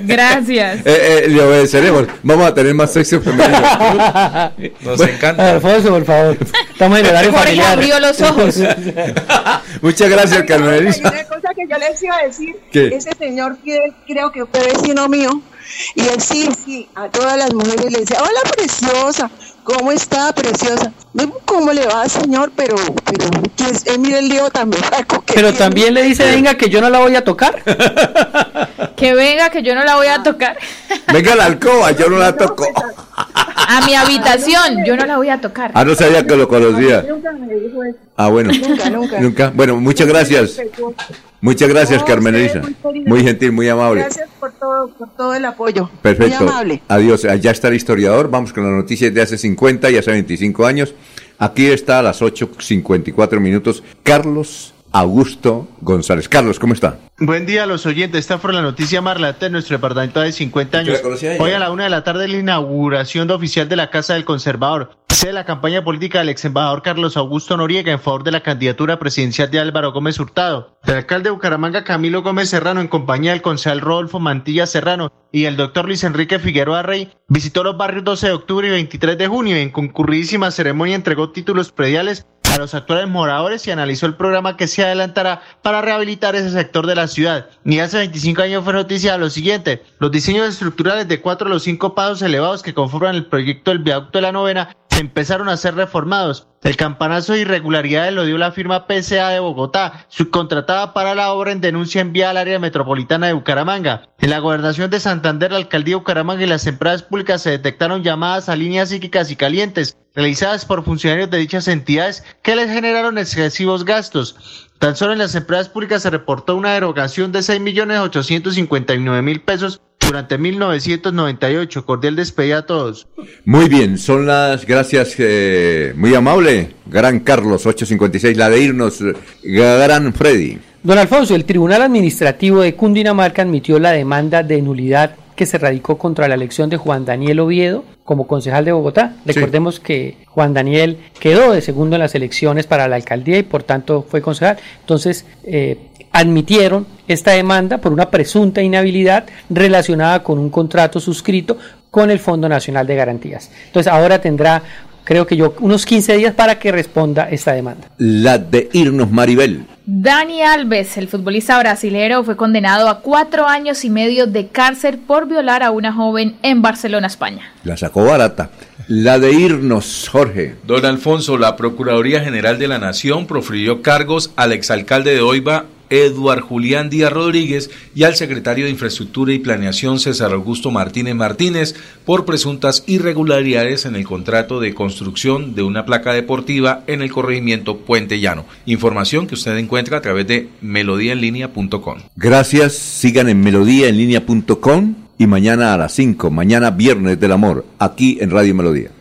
Gracias.
Eh, eh, le obedeceremos. Vamos a tener más sexo femenino. (laughs)
Nos
Bueno,
encanta.
Alfonso, por favor. Estamos en horario
Jorge
familiar.
abrió los ojos. (laughs)
Muchas gracias, Carmen
una cosa que yo les iba a decir,
¿Qué?
ese señor que creo que fue vecino mío, y él sí, sí, a todas las mujeres le decía, hola preciosa, ¿cómo está preciosa? ¿Cómo le va, señor? Pero, pero, pues, eh, mire el lío también.
Pero también le dice, venga, que yo no la voy a tocar. (laughs)
Que venga, que yo no la voy a tocar. (laughs)
Venga a la alcoba, yo no la (laughs) toco.
A mi habitación, yo no la voy a tocar.
Ah, no sabía que lo conocía.
Nunca me dijo eso.
Ah, bueno.
Nunca, nunca.
Nunca. Bueno, muchas gracias. Muchas gracias, Carmen Elisa.
muy
gentil, muy amable.
Gracias por todo, por todo el apoyo.
Perfecto.
Muy amable.
Adiós. Allá está el historiador. Vamos con las noticias de hace 50 y hace 25 años. Aquí está a las 8.54 minutos Carlos Augusto González. Carlos, ¿cómo está?
Buen día a los oyentes. Esta fue la noticia más relata de nuestro departamento de 50 años. Hoy a la una de la tarde la inauguración oficial de la Casa del Conservador. Sede la campaña política del ex embajador Carlos Augusto Noriega en favor de la candidatura presidencial de Álvaro Gómez Hurtado. El alcalde de Bucaramanga Camilo Gómez Serrano en compañía del concejal Rodolfo Mantilla Serrano y el doctor Luis Enrique Figueroa Rey visitó los barrios 12 de octubre y 23 de junio y en concurridísima ceremonia entregó títulos prediales a los actuales moradores y analizó el programa que se adelantará para rehabilitar ese sector de la ciudad. Y hace 25 años fue noticia lo siguiente, los diseños estructurales de cuatro de los cinco pasos elevados que conforman el proyecto del viaducto de la novena empezaron a ser reformados. El campanazo de irregularidades lo dio la firma PCA de Bogotá, subcontratada para la obra en denuncia enviada al área metropolitana de Bucaramanga. En la gobernación de Santander, la alcaldía de Bucaramanga y las empresas públicas se detectaron llamadas a líneas psíquicas y calientes, realizadas por funcionarios de dichas entidades que les generaron excesivos gastos. Tan solo en las empresas públicas se reportó una derogación de 6.859.000 pesos durante 1998. Cordial despedida a todos.
Muy bien, son las gracias, eh, muy amable, gran Carlos, 856, la de irnos, gran Freddy.
Don Alfonso, el Tribunal Administrativo de Cundinamarca admitió la demanda de nulidad que se radicó contra la elección de Juan Daniel Oviedo como concejal de Bogotá. Recordemos que Juan Daniel quedó de segundo en las elecciones para la alcaldía y por tanto fue concejal. Entonces, eh, admitieron esta demanda por una presunta inhabilidad relacionada con un contrato suscrito con el Fondo Nacional de Garantías. Entonces, ahora tendrá, creo que yo, unos 15 días para que responda esta demanda.
La de irnos, Maribel.
Dani Alves, el futbolista brasilero, fue condenado a cuatro años y medio de cárcel por violar a una joven en Barcelona, España.
La sacó barata. La de irnos, Jorge.
Don Alfonso, la Procuraduría General de la Nación profirió cargos al exalcalde de Oiva, Eduard Julián Díaz Rodríguez, y al secretario de Infraestructura y Planeación, César Augusto Martínez Martínez, por presuntas irregularidades en el contrato de construcción de una placa deportiva en el corregimiento Puente Llano. Información que usted encuentra a través de melodíaenlínea.com.
Gracias, sigan en melodíaenlínea.com y mañana a las 5, mañana viernes del amor, aquí en Radio Melodía.